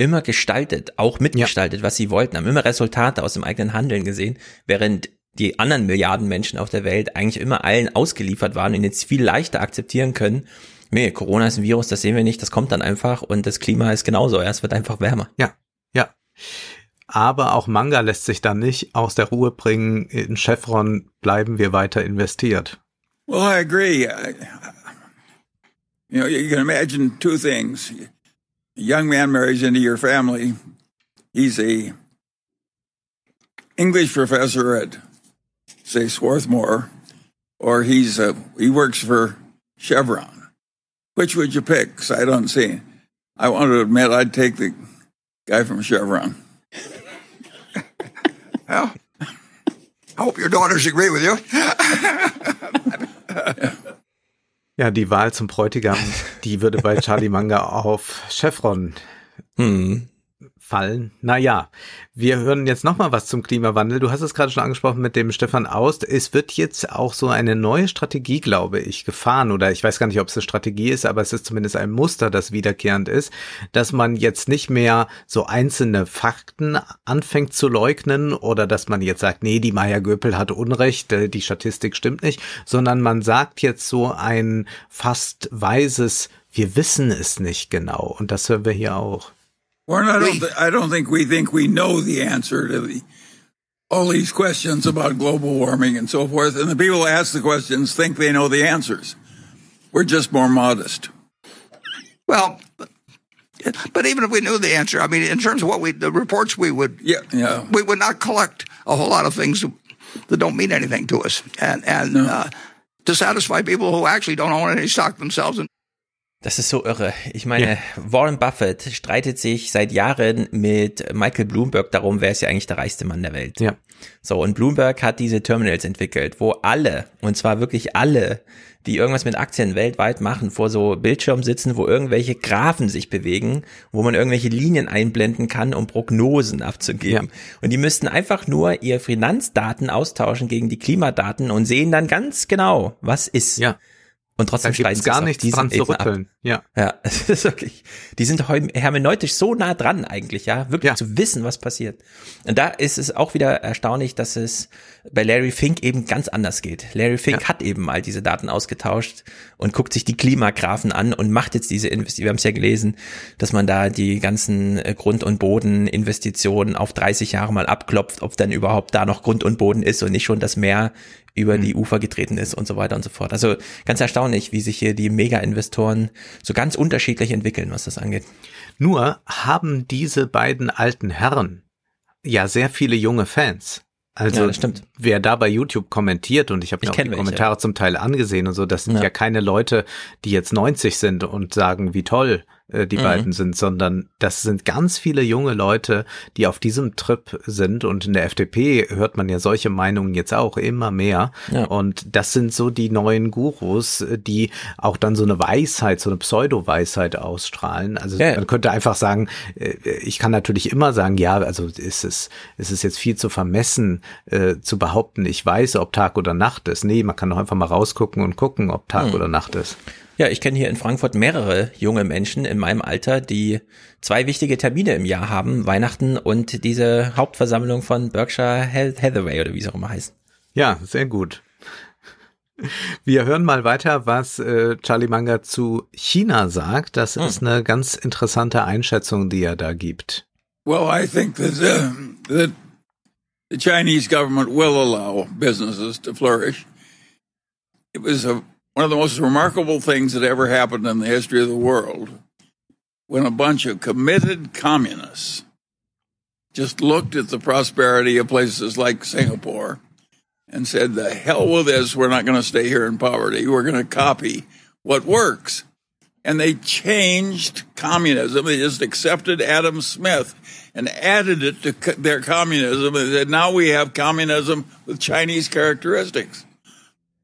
immer gestaltet, auch mitgestaltet, ja. was sie wollten, haben immer Resultate aus dem eigenen Handeln gesehen, während die anderen Milliarden Menschen auf der Welt eigentlich immer allen ausgeliefert waren und jetzt viel leichter akzeptieren können, nee, Corona ist ein Virus, das sehen wir nicht, das kommt dann einfach und das Klima ist genauso, es wird einfach wärmer. Ja, ja. Aber auch Manga lässt sich dann nicht aus der Ruhe bringen. In Chevron bleiben wir weiter investiert. Well, I agree. I, you know, you can imagine two things. Young man marries into your family, he's a English professor at say Swarthmore, or he's a, he works for Chevron. Which would you pick? Because I don't see. I want to admit I'd take the guy from Chevron. well, I hope your daughters agree with you. Ja, die Wahl zum Bräutigam, die würde bei Charlie Manga auf Chevron hm fallen. Naja, wir hören jetzt nochmal was zum Klimawandel. Du hast es gerade schon angesprochen mit dem Stefan Aust. Es wird jetzt auch so eine neue Strategie, glaube ich, gefahren oder ich weiß gar nicht, ob es eine Strategie ist, aber es ist zumindest ein Muster, das wiederkehrend ist, dass man jetzt nicht mehr so einzelne Fakten anfängt zu leugnen oder dass man jetzt sagt, nee, die Maya Göpel hat Unrecht, äh, die Statistik stimmt nicht, sondern man sagt jetzt so ein fast weises, wir wissen es nicht genau und das hören wir hier auch. Warren, I don't, th- I don't think we think we know the answer to the, all these questions about global warming and so forth. And the people who ask the questions think they know the answers. We're just more modest. Well, but even if we knew the answer, I mean, in terms of what we, the reports we would, yeah, yeah. we would not collect a whole lot of things that don't mean anything to us, and and no. uh, to satisfy people who actually don't own any stock themselves. And Das ist so irre. Ich meine, ja. Warren Buffett streitet sich seit Jahren mit Michael Bloomberg darum, wer ist ja eigentlich der reichste Mann der Welt. Ja. So, und Bloomberg hat diese Terminals entwickelt, wo alle, und zwar wirklich alle, die irgendwas mit Aktien weltweit machen, vor so Bildschirmen sitzen, wo irgendwelche Graphen sich bewegen, wo man irgendwelche Linien einblenden kann, um Prognosen abzugeben. Ja. Und die müssten einfach nur ihre Finanzdaten austauschen gegen die Klimadaten und sehen dann ganz genau, was ist. Ja. Und trotzdem da gibt's gar nichts dran zu rütteln. Ab. Ja. Ja, es ist wirklich, die sind hermeneutisch so nah dran eigentlich, ja, wirklich ja. zu wissen, was passiert. Und da ist es auch wieder erstaunlich, dass es bei Larry Fink eben ganz anders geht. Larry Fink ja. hat eben mal diese Daten ausgetauscht und guckt sich die Klimagraphen an und macht jetzt diese Investitionen. Wir haben es ja gelesen, dass man da die ganzen äh, Grund- und Bodeninvestitionen auf 30 Jahre mal abklopft, ob dann überhaupt da noch Grund und Boden ist und nicht schon das Meer über die mhm. Ufer getreten ist und so weiter und so fort. Also ganz erstaunlich, wie sich hier die Mega-Investoren so ganz unterschiedlich entwickeln, was das angeht. Nur haben diese beiden alten Herren ja sehr viele junge Fans. Also ja, wer da bei YouTube kommentiert und ich habe mir auch die welche. Kommentare zum Teil angesehen und so, das sind ja. ja keine Leute, die jetzt 90 sind und sagen, wie toll äh, die mhm. beiden sind, sondern das sind ganz viele junge Leute, die auf diesem Trip sind und in der FDP hört man ja solche Meinungen jetzt auch immer mehr ja. und das sind so die neuen Gurus, die auch dann so eine Weisheit, so eine Pseudo-Weisheit ausstrahlen. Also ja. man könnte einfach sagen, äh, ich kann natürlich immer sagen, ja, also ist es, ist es jetzt viel zu vermessen äh, zu behaupten, ich weiß, ob Tag oder Nacht ist. Nee, man kann doch einfach mal rausgucken und gucken, ob Tag mhm. oder Nacht ist. Ja, ich kenne hier in Frankfurt mehrere junge Menschen in meinem Alter, die zwei wichtige Termine im Jahr haben, Weihnachten und diese Hauptversammlung von Berkshire Hathaway oder wie es auch immer heißt. Ja, sehr gut. Wir hören mal weiter, was äh, Charlie Manga zu China sagt. Das hm. ist eine ganz interessante Einschätzung, die er da gibt. Well, I think that, uh, that the Chinese government will allow businesses to flourish. It was a one of the most remarkable things that ever happened in the history of the world when a bunch of committed communists just looked at the prosperity of places like Singapore and said, the hell with this, we're not going to stay here in poverty. We're going to copy what works. And they changed communism. They just accepted Adam Smith and added it to their communism. And said, now we have communism with Chinese characteristics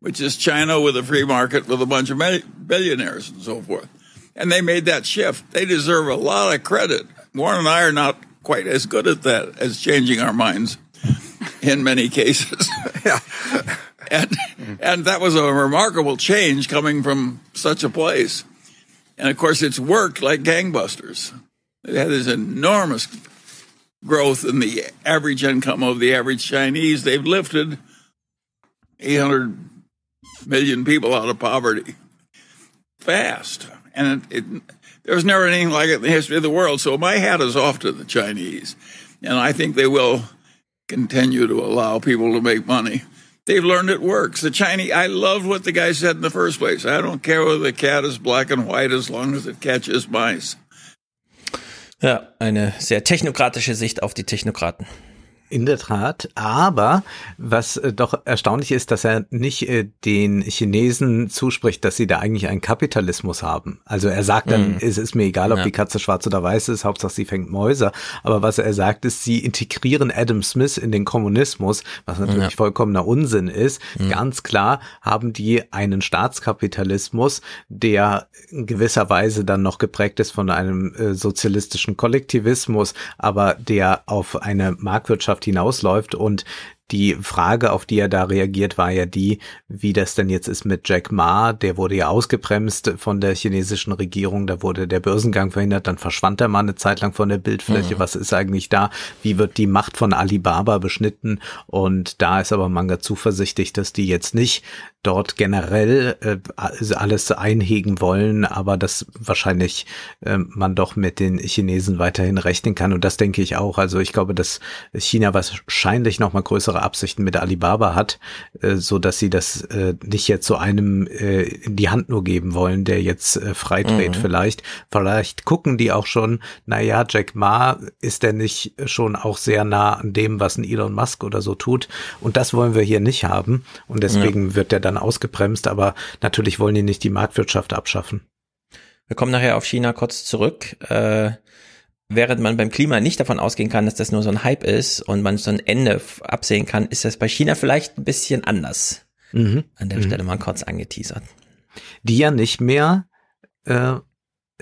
which is China with a free market with a bunch of billionaires and so forth. And they made that shift. They deserve a lot of credit. Warren and I are not quite as good at that as changing our minds in many cases. yeah. and, and that was a remarkable change coming from such a place. And of course, it's worked like gangbusters. It had this enormous growth in the average income of the average Chinese. They've lifted 800 million people out of poverty fast. And it, it, there was never anything like it in the history of the world. So my hat is off to the Chinese. And I think they will continue to allow people to make money. They've learned it works. The Chinese, I love what the guy said in the first place. I don't care whether the cat is black and white as long as it catches mice. Ja, eine sehr technokratische Sicht auf die Technokraten. In der Tat, aber was äh, doch erstaunlich ist, dass er nicht äh, den Chinesen zuspricht, dass sie da eigentlich einen Kapitalismus haben. Also er sagt dann, mm. es ist mir egal, ob ja. die Katze schwarz oder weiß ist, Hauptsache sie fängt Mäuse. Aber was er sagt, ist, sie integrieren Adam Smith in den Kommunismus, was natürlich ja. vollkommener Unsinn ist. Mm. Ganz klar haben die einen Staatskapitalismus, der in gewisser Weise dann noch geprägt ist von einem äh, sozialistischen Kollektivismus, aber der auf eine Marktwirtschaft Wirtschaft hinausläuft und die Frage, auf die er da reagiert, war ja die, wie das denn jetzt ist mit Jack Ma. Der wurde ja ausgebremst von der chinesischen Regierung. Da wurde der Börsengang verhindert. Dann verschwand er mal eine Zeit lang von der Bildfläche. Mhm. Was ist eigentlich da? Wie wird die Macht von Alibaba beschnitten? Und da ist aber Manga zuversichtlich, dass die jetzt nicht dort generell äh, alles einhegen wollen, aber dass wahrscheinlich äh, man doch mit den Chinesen weiterhin rechnen kann. Und das denke ich auch. Also ich glaube, dass China wahrscheinlich noch mal größere Absichten mit Alibaba hat, äh, so dass sie das äh, nicht jetzt so einem äh, in die Hand nur geben wollen, der jetzt äh, freidreht mhm. vielleicht. Vielleicht gucken die auch schon, na ja, Jack Ma ist der nicht schon auch sehr nah an dem, was ein Elon Musk oder so tut. Und das wollen wir hier nicht haben. Und deswegen ja. wird der dann ausgebremst, aber natürlich wollen die nicht die Marktwirtschaft abschaffen. Wir kommen nachher auf China kurz zurück. Äh, während man beim Klima nicht davon ausgehen kann, dass das nur so ein Hype ist und man so ein Ende absehen kann, ist das bei China vielleicht ein bisschen anders. Mhm. An der mhm. Stelle mal kurz angeteasert. Die ja nicht mehr äh,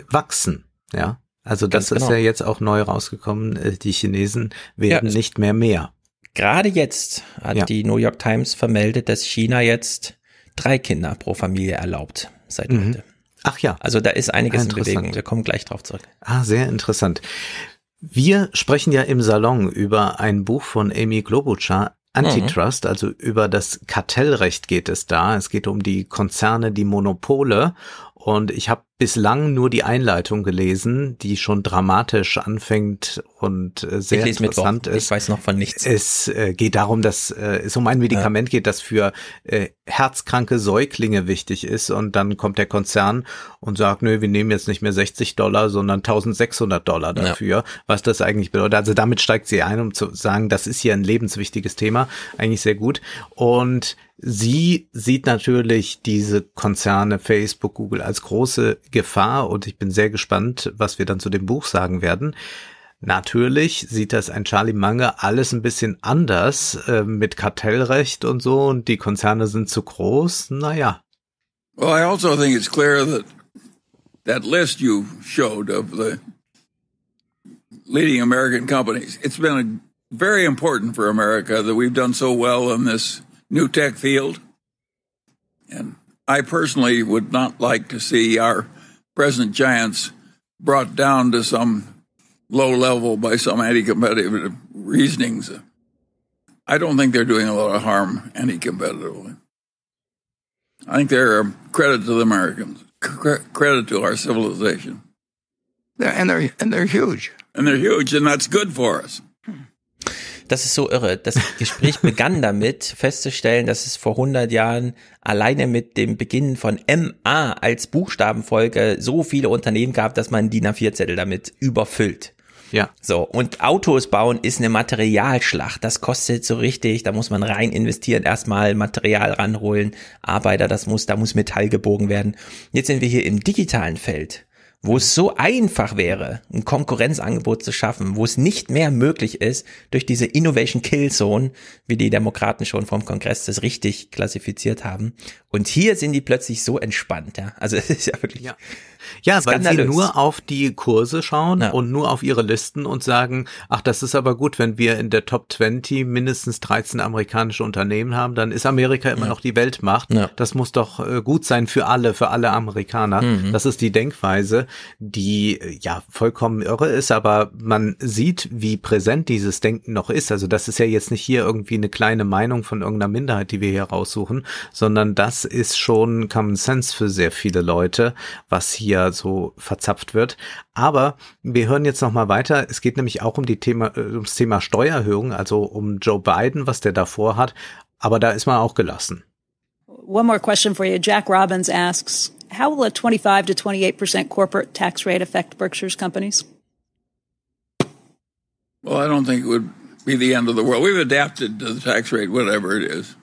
wachsen, ja. Also das Ganz ist genau. ja jetzt auch neu rausgekommen. Äh, die Chinesen werden ja, nicht mehr mehr. Gerade jetzt hat ja. die New York Times vermeldet, dass China jetzt drei Kinder pro Familie erlaubt seit mhm. heute. Ach ja. Also da ist einiges in Bewegung. Wir kommen gleich drauf zurück. Ah, sehr interessant. Wir sprechen ja im Salon über ein Buch von Amy Klobuchar, Antitrust, mhm. also über das Kartellrecht geht es da. Es geht um die Konzerne, die Monopole. Und ich habe bislang nur die Einleitung gelesen, die schon dramatisch anfängt und äh, sehr interessant ist. Ich weiß noch von nichts. Es äh, geht darum, dass äh, es um ein Medikament ja. geht, das für äh, herzkranke Säuglinge wichtig ist. Und dann kommt der Konzern und sagt, nö, wir nehmen jetzt nicht mehr 60 Dollar, sondern 1600 Dollar dafür. Ja. Was das eigentlich bedeutet. Also damit steigt sie ein, um zu sagen, das ist hier ein lebenswichtiges Thema. Eigentlich sehr gut. Und Sie sieht natürlich diese Konzerne Facebook, Google als große Gefahr und ich bin sehr gespannt, was wir dann zu dem Buch sagen werden. Natürlich sieht das ein Charlie Munger alles ein bisschen anders äh, mit Kartellrecht und so und die Konzerne sind zu groß. Naja. Well, I also think it's clear that that list you showed of the leading American companies, it's been very important for America that we've done so well in this new tech field. And I personally would not like to see our present giants brought down to some low level by some anti competitive reasonings. I don't think they're doing a lot of harm anti competitively. I think they're a credit to the Americans, credit to our civilization. They're, and they're and they're huge. And they're huge, and that's good for us. Das ist so irre. Das Gespräch begann damit, festzustellen, dass es vor 100 Jahren alleine mit dem Beginn von MA als Buchstabenfolge so viele Unternehmen gab, dass man die A4-Zettel damit überfüllt. Ja. So, und Autos bauen ist eine Materialschlacht. Das kostet so richtig, da muss man rein investieren, erstmal Material ranholen, Arbeiter, das muss, da muss Metall gebogen werden. Jetzt sind wir hier im digitalen Feld wo es so einfach wäre, ein Konkurrenzangebot zu schaffen, wo es nicht mehr möglich ist, durch diese Innovation Kill Zone, wie die Demokraten schon vom Kongress das richtig klassifiziert haben. Und hier sind die plötzlich so entspannt, ja. Also es ist ja wirklich. Ja. Ja, weil sie nur auf die Kurse schauen ja. und nur auf ihre Listen und sagen, ach, das ist aber gut, wenn wir in der Top 20 mindestens 13 amerikanische Unternehmen haben, dann ist Amerika immer ja. noch die Weltmacht. Ja. Das muss doch äh, gut sein für alle, für alle Amerikaner. Mhm. Das ist die Denkweise, die äh, ja vollkommen irre ist, aber man sieht, wie präsent dieses Denken noch ist. Also das ist ja jetzt nicht hier irgendwie eine kleine Meinung von irgendeiner Minderheit, die wir hier raussuchen, sondern das ist schon Common Sense für sehr viele Leute, was hier so verzapft wird. Aber wir hören jetzt noch mal weiter. Es geht nämlich auch um die Thema, äh, ums Thema Steuererhöhung, also um Joe Biden, was der davor hat. Aber da ist man auch gelassen. One more question for you. Jack Robbins asks, how will a 25 to 28% corporate tax rate affect Berkshire's companies? Well, I don't think it would be the end of the world. We've adapted to the tax rate, whatever it is.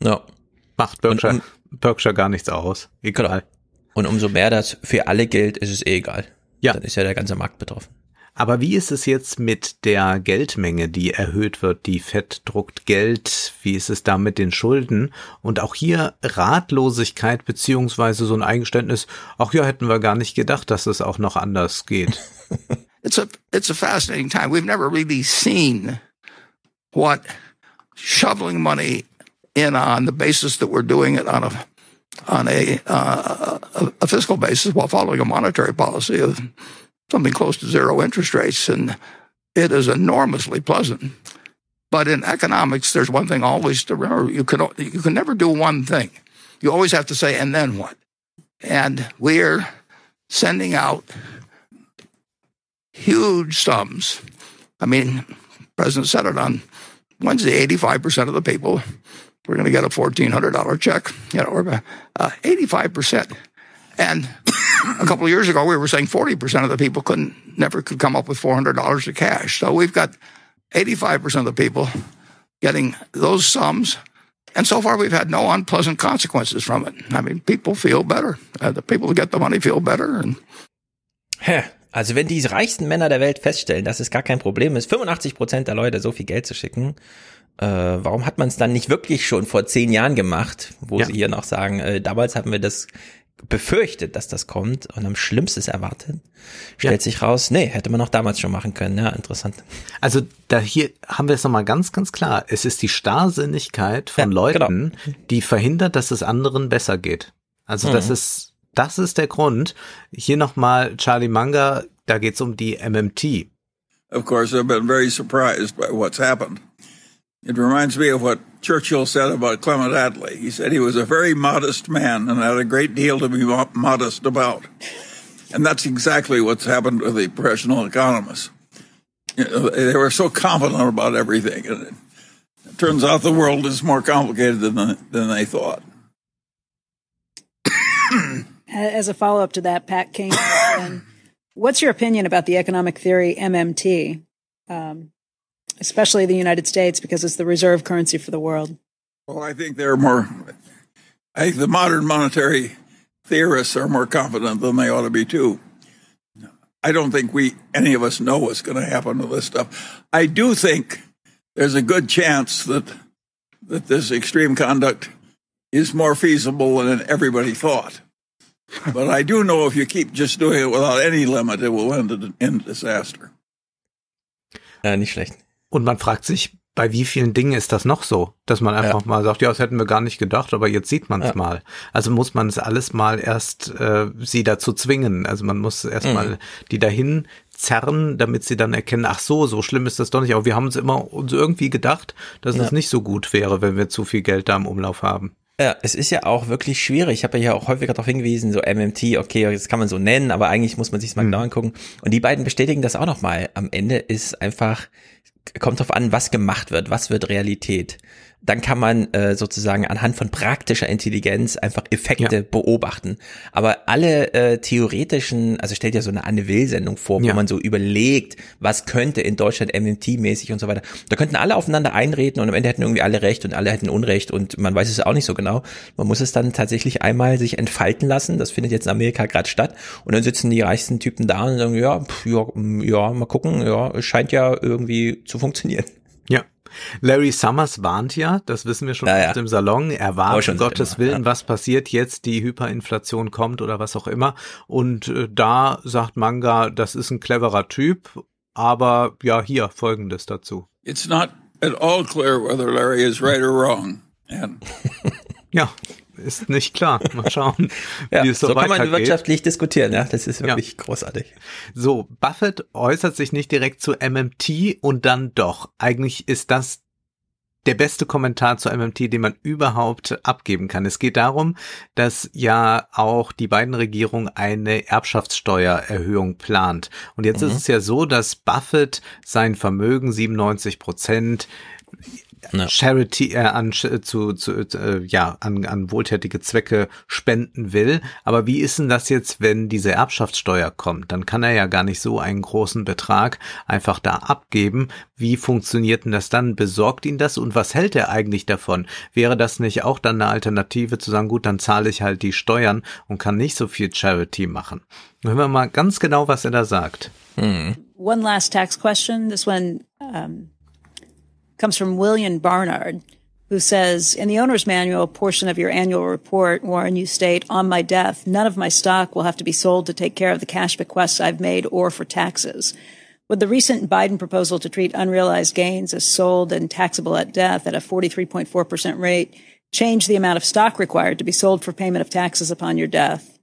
No. Macht Berkshire, Berkshire gar nichts aus. Egal. Und umso mehr das für alle gilt, ist es eh egal. Ja. Dann ist ja der ganze Markt betroffen. Aber wie ist es jetzt mit der Geldmenge, die erhöht wird? Die FED druckt Geld. Wie ist es da mit den Schulden? Und auch hier Ratlosigkeit beziehungsweise so ein Eingeständnis. Ach ja, hätten wir gar nicht gedacht, dass es auch noch anders geht. it's a, it's a fascinating time. We've never really seen what shoveling money in on the basis that we're doing it on a on a, uh, a fiscal basis while following a monetary policy of something close to zero interest rates. And it is enormously pleasant. But in economics, there's one thing always to remember. You can, you can never do one thing. You always have to say, and then what? And we're sending out huge sums. I mean, President said it on Wednesday, 85% of the people we're going to get a $1,400 check, you know, or uh, 85%. And a couple of years ago, we were saying 40% of the people couldn't, never could come up with $400 of cash. So we've got 85% of the people getting those sums And so far, we've had no unpleasant consequences from it. I mean, people feel better. Uh, the people who get the money feel better. And also wenn die reichsten Männer der Welt feststellen, dass es gar kein Problem ist, 85 Prozent der Leute so viel Geld zu schicken, äh, warum hat man es dann nicht wirklich schon vor zehn Jahren gemacht, wo ja. sie hier noch sagen, äh, damals haben wir das befürchtet, dass das kommt und am Schlimmstes erwartet, stellt ja. sich raus, nee, hätte man auch damals schon machen können. Ja, interessant. Also da hier haben wir es nochmal ganz, ganz klar. Es ist die Starrsinnigkeit von ja, Leuten, genau. die verhindert, dass es anderen besser geht. Also mhm. das ist, das ist der Grund. Hier nochmal Charlie Munger, da geht's um die MMT. Of course, I've been very surprised by what's happened. It reminds me of what Churchill said about Clement Attlee. He said he was a very modest man and had a great deal to be modest about. And that's exactly what's happened with the professional economists. You know, they were so confident about everything. And it, it turns out the world is more complicated than, than they thought. As a follow up to that, Pat King, what's your opinion about the economic theory MMT? Um, especially the United States, because it's the reserve currency for the world? Well, I think they're more, I think the modern monetary theorists are more confident than they ought to be, too. I don't think we, any of us know what's going to happen to this stuff. I do think there's a good chance that, that this extreme conduct is more feasible than everybody thought. but I do know if you keep just doing it without any limit, it will end in disaster. Ja, nicht schlecht. Und man fragt sich, bei wie vielen Dingen ist das noch so, dass man einfach ja. mal sagt, ja, das hätten wir gar nicht gedacht, aber jetzt sieht man es ja. mal. Also muss man es alles mal erst äh, sie dazu zwingen. Also man muss erst mhm. mal die dahin zerren, damit sie dann erkennen, ach so, so schlimm ist das doch nicht. Aber wir haben uns immer uns irgendwie gedacht, dass ja. es nicht so gut wäre, wenn wir zu viel Geld da im Umlauf haben. Ja, es ist ja auch wirklich schwierig. Ich habe ja auch häufiger darauf hingewiesen, so MMT, okay, das kann man so nennen, aber eigentlich muss man sich mal mhm. genau angucken. Und die beiden bestätigen das auch nochmal. Am Ende ist einfach kommt drauf an, was gemacht wird, was wird Realität dann kann man äh, sozusagen anhand von praktischer Intelligenz einfach Effekte ja. beobachten. Aber alle äh, theoretischen, also stellt ja so eine Anne Will-Sendung vor, wo ja. man so überlegt, was könnte in Deutschland MMT-mäßig und so weiter. Da könnten alle aufeinander einreden und am Ende hätten irgendwie alle Recht und alle hätten Unrecht und man weiß es auch nicht so genau. Man muss es dann tatsächlich einmal sich entfalten lassen. Das findet jetzt in Amerika gerade statt. Und dann sitzen die reichsten Typen da und sagen, ja, pff, ja, ja, mal gucken, ja, es scheint ja irgendwie zu funktionieren. Larry Summers warnt ja, das wissen wir schon ja, aus ja. dem Salon, er warnt, um Gottes immer, Willen, ja. was passiert jetzt, die Hyperinflation kommt oder was auch immer. Und äh, da sagt Manga, das ist ein cleverer Typ, aber ja, hier folgendes dazu. It's not at all clear whether Larry is right or wrong. And ja, ist nicht klar. Mal schauen, ja, wie es so, so kann man wirtschaftlich diskutieren, ja. Das ist wirklich ja. großartig. So, Buffett äußert sich nicht direkt zu MMT und dann doch. Eigentlich ist das der beste Kommentar zu MMT, den man überhaupt abgeben kann. Es geht darum, dass ja auch die beiden Regierungen eine Erbschaftssteuererhöhung plant. Und jetzt mhm. ist es ja so, dass Buffett sein Vermögen 97 Prozent ja. Charity äh, an zu, zu äh, ja an, an wohltätige Zwecke spenden will. Aber wie ist denn das jetzt, wenn diese Erbschaftssteuer kommt? Dann kann er ja gar nicht so einen großen Betrag einfach da abgeben. Wie funktioniert denn das dann? Besorgt ihn das und was hält er eigentlich davon? Wäre das nicht auch dann eine Alternative zu sagen, gut, dann zahle ich halt die Steuern und kann nicht so viel Charity machen? Hören wir mal ganz genau, was er da sagt. Hm. One last tax question. This one um comes from William Barnard, who says, in the owner's manual portion of your annual report, Warren, you state, on my death, none of my stock will have to be sold to take care of the cash bequests I've made or for taxes. Would the recent Biden proposal to treat unrealized gains as sold and taxable at death at a 43.4% rate change the amount of stock required to be sold for payment of taxes upon your death?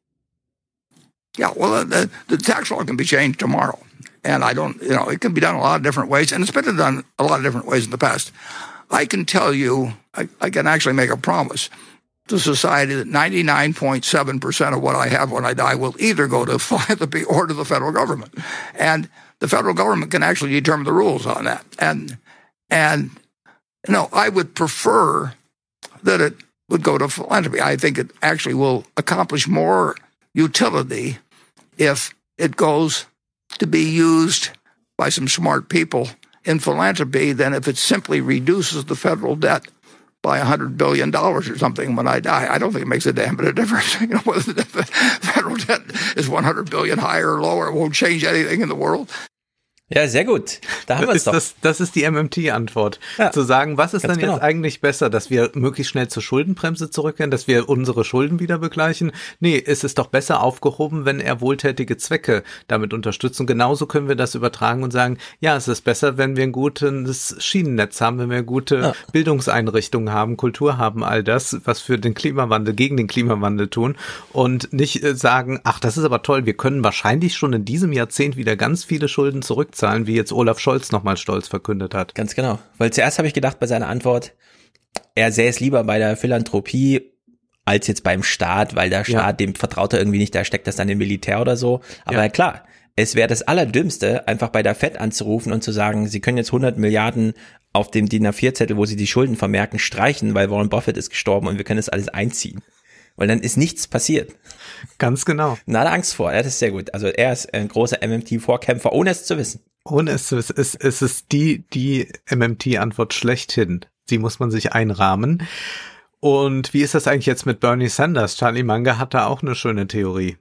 Yeah, well, the, the tax law can be changed tomorrow. And I don't, you know, it can be done a lot of different ways, and it's been done a lot of different ways in the past. I can tell you, I, I can actually make a promise to society that 99.7% of what I have when I die will either go to philanthropy or to the federal government. And the federal government can actually determine the rules on that. And, and, you know, I would prefer that it would go to philanthropy. I think it actually will accomplish more utility if it goes to be used by some smart people in philanthropy than if it simply reduces the federal debt by hundred billion dollars or something when I die. I don't think it makes a damn bit of difference. You know, whether the federal debt is 100 billion higher or lower, it won't change anything in the world. Ja, sehr gut. Da haben wir es doch. Das, das ist die MMT-Antwort. Ja, zu sagen, was ist denn genau. jetzt eigentlich besser, dass wir möglichst schnell zur Schuldenbremse zurückkehren, dass wir unsere Schulden wieder begleichen? Nee, es ist doch besser aufgehoben, wenn er wohltätige Zwecke damit unterstützt. Und genauso können wir das übertragen und sagen, ja, es ist besser, wenn wir ein gutes Schienennetz haben, wenn wir gute ja. Bildungseinrichtungen haben, Kultur haben, all das, was für den Klimawandel, gegen den Klimawandel tun und nicht äh, sagen, ach, das ist aber toll, wir können wahrscheinlich schon in diesem Jahrzehnt wieder ganz viele Schulden zurückzahlen zurückzahlen, wie jetzt Olaf Scholz nochmal stolz verkündet hat. Ganz genau. Weil zuerst habe ich gedacht bei seiner Antwort, er sähe es lieber bei der Philanthropie als jetzt beim Staat, weil der Staat, ja. dem vertraut er irgendwie nicht, da steckt das dann im Militär oder so. Aber ja. klar, es wäre das Allerdümmste, einfach bei der FED anzurufen und zu sagen, sie können jetzt 100 Milliarden auf dem DIN A4-Zettel, wo sie die Schulden vermerken, streichen, weil Warren Buffett ist gestorben und wir können das alles einziehen. Weil dann ist nichts passiert. Ganz genau. Na, da Angst vor. Das ist sehr gut. Also er ist ein großer MMT-Vorkämpfer, ohne es zu wissen. Ohne es zu wissen. Es, es ist die, die MMT-Antwort schlechthin. Die muss man sich einrahmen. Und wie ist das eigentlich jetzt mit Bernie Sanders? Charlie Munger hat da auch eine schöne Theorie.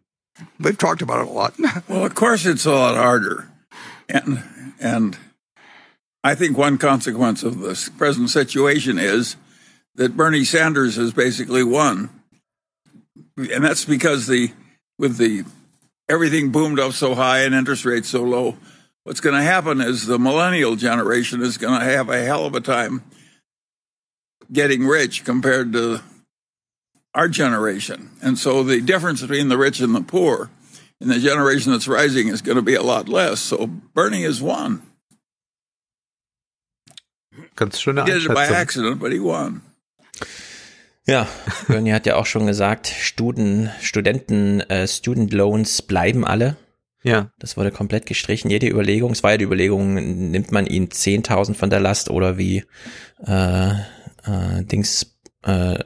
We've talked about it a lot. well, of course it's a lot harder. And, and I think one consequence of this present situation is that Bernie Sanders has basically won. And that's because the, with the, everything boomed up so high and interest rates so low, what's going to happen is the millennial generation is going to have a hell of a time getting rich compared to our generation. And so the difference between the rich and the poor in the generation that's rising is going to be a lot less. So Bernie has won. Ganz schöne he did it by accident, but he won. Ja, Bernie hat ja auch schon gesagt, Studen, Studenten, äh, Student Loans bleiben alle. Ja. Das wurde komplett gestrichen. Jede Überlegung, es war ja die Überlegung, nimmt man ihn 10.000 von der Last oder wie äh, äh, Dings äh,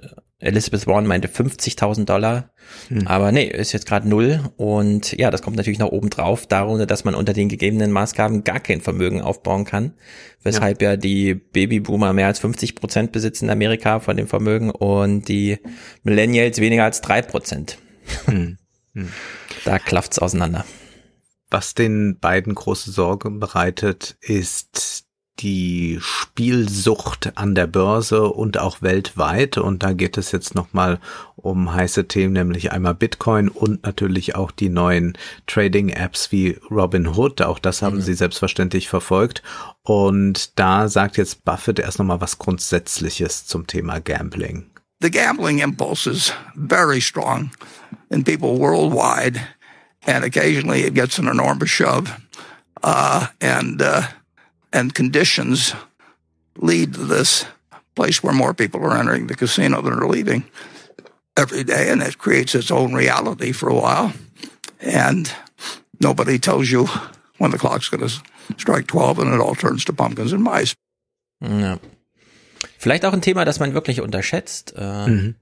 Elizabeth Warren meinte 50.000 Dollar. Hm. Aber nee, ist jetzt gerade null. Und ja, das kommt natürlich noch oben drauf, darunter, dass man unter den gegebenen Maßgaben gar kein Vermögen aufbauen kann. Weshalb ja, ja die Babyboomer mehr als 50 Prozent besitzen in Amerika von dem Vermögen und die Millennials weniger als drei Prozent. Hm. Hm. Da klafft's auseinander. Was den beiden große Sorge bereitet, ist die Spielsucht an der Börse und auch weltweit. Und da geht es jetzt nochmal um heiße Themen, nämlich einmal Bitcoin und natürlich auch die neuen Trading-Apps wie Robinhood. Auch das haben mhm. sie selbstverständlich verfolgt. Und da sagt jetzt Buffett erst nochmal was Grundsätzliches zum Thema Gambling. The gambling impulse is very strong in people worldwide. And occasionally it gets an enormous shove, uh, and uh, and conditions lead to this place where more people are entering the casino than are leaving every day, and it creates its own reality for a while, and nobody tells you when the clock's going to strike 12 and it all turns to pumpkins and mice. Ja. Vielleicht auch ein Thema, das man wirklich unterschätzt. Äh, mhm.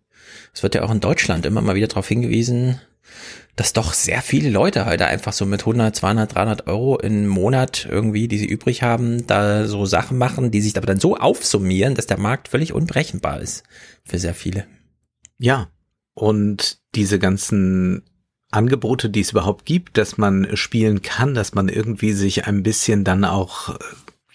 Es wird ja auch in Deutschland immer mal wieder darauf hingewiesen, dass doch sehr viele Leute heute einfach so mit 100, 200, 300 Euro im Monat irgendwie, die sie übrig haben, da so Sachen machen, die sich aber dann so aufsummieren, dass der Markt völlig unberechenbar ist für sehr viele. Ja, und diese ganzen Angebote, die es überhaupt gibt, dass man spielen kann, dass man irgendwie sich ein bisschen dann auch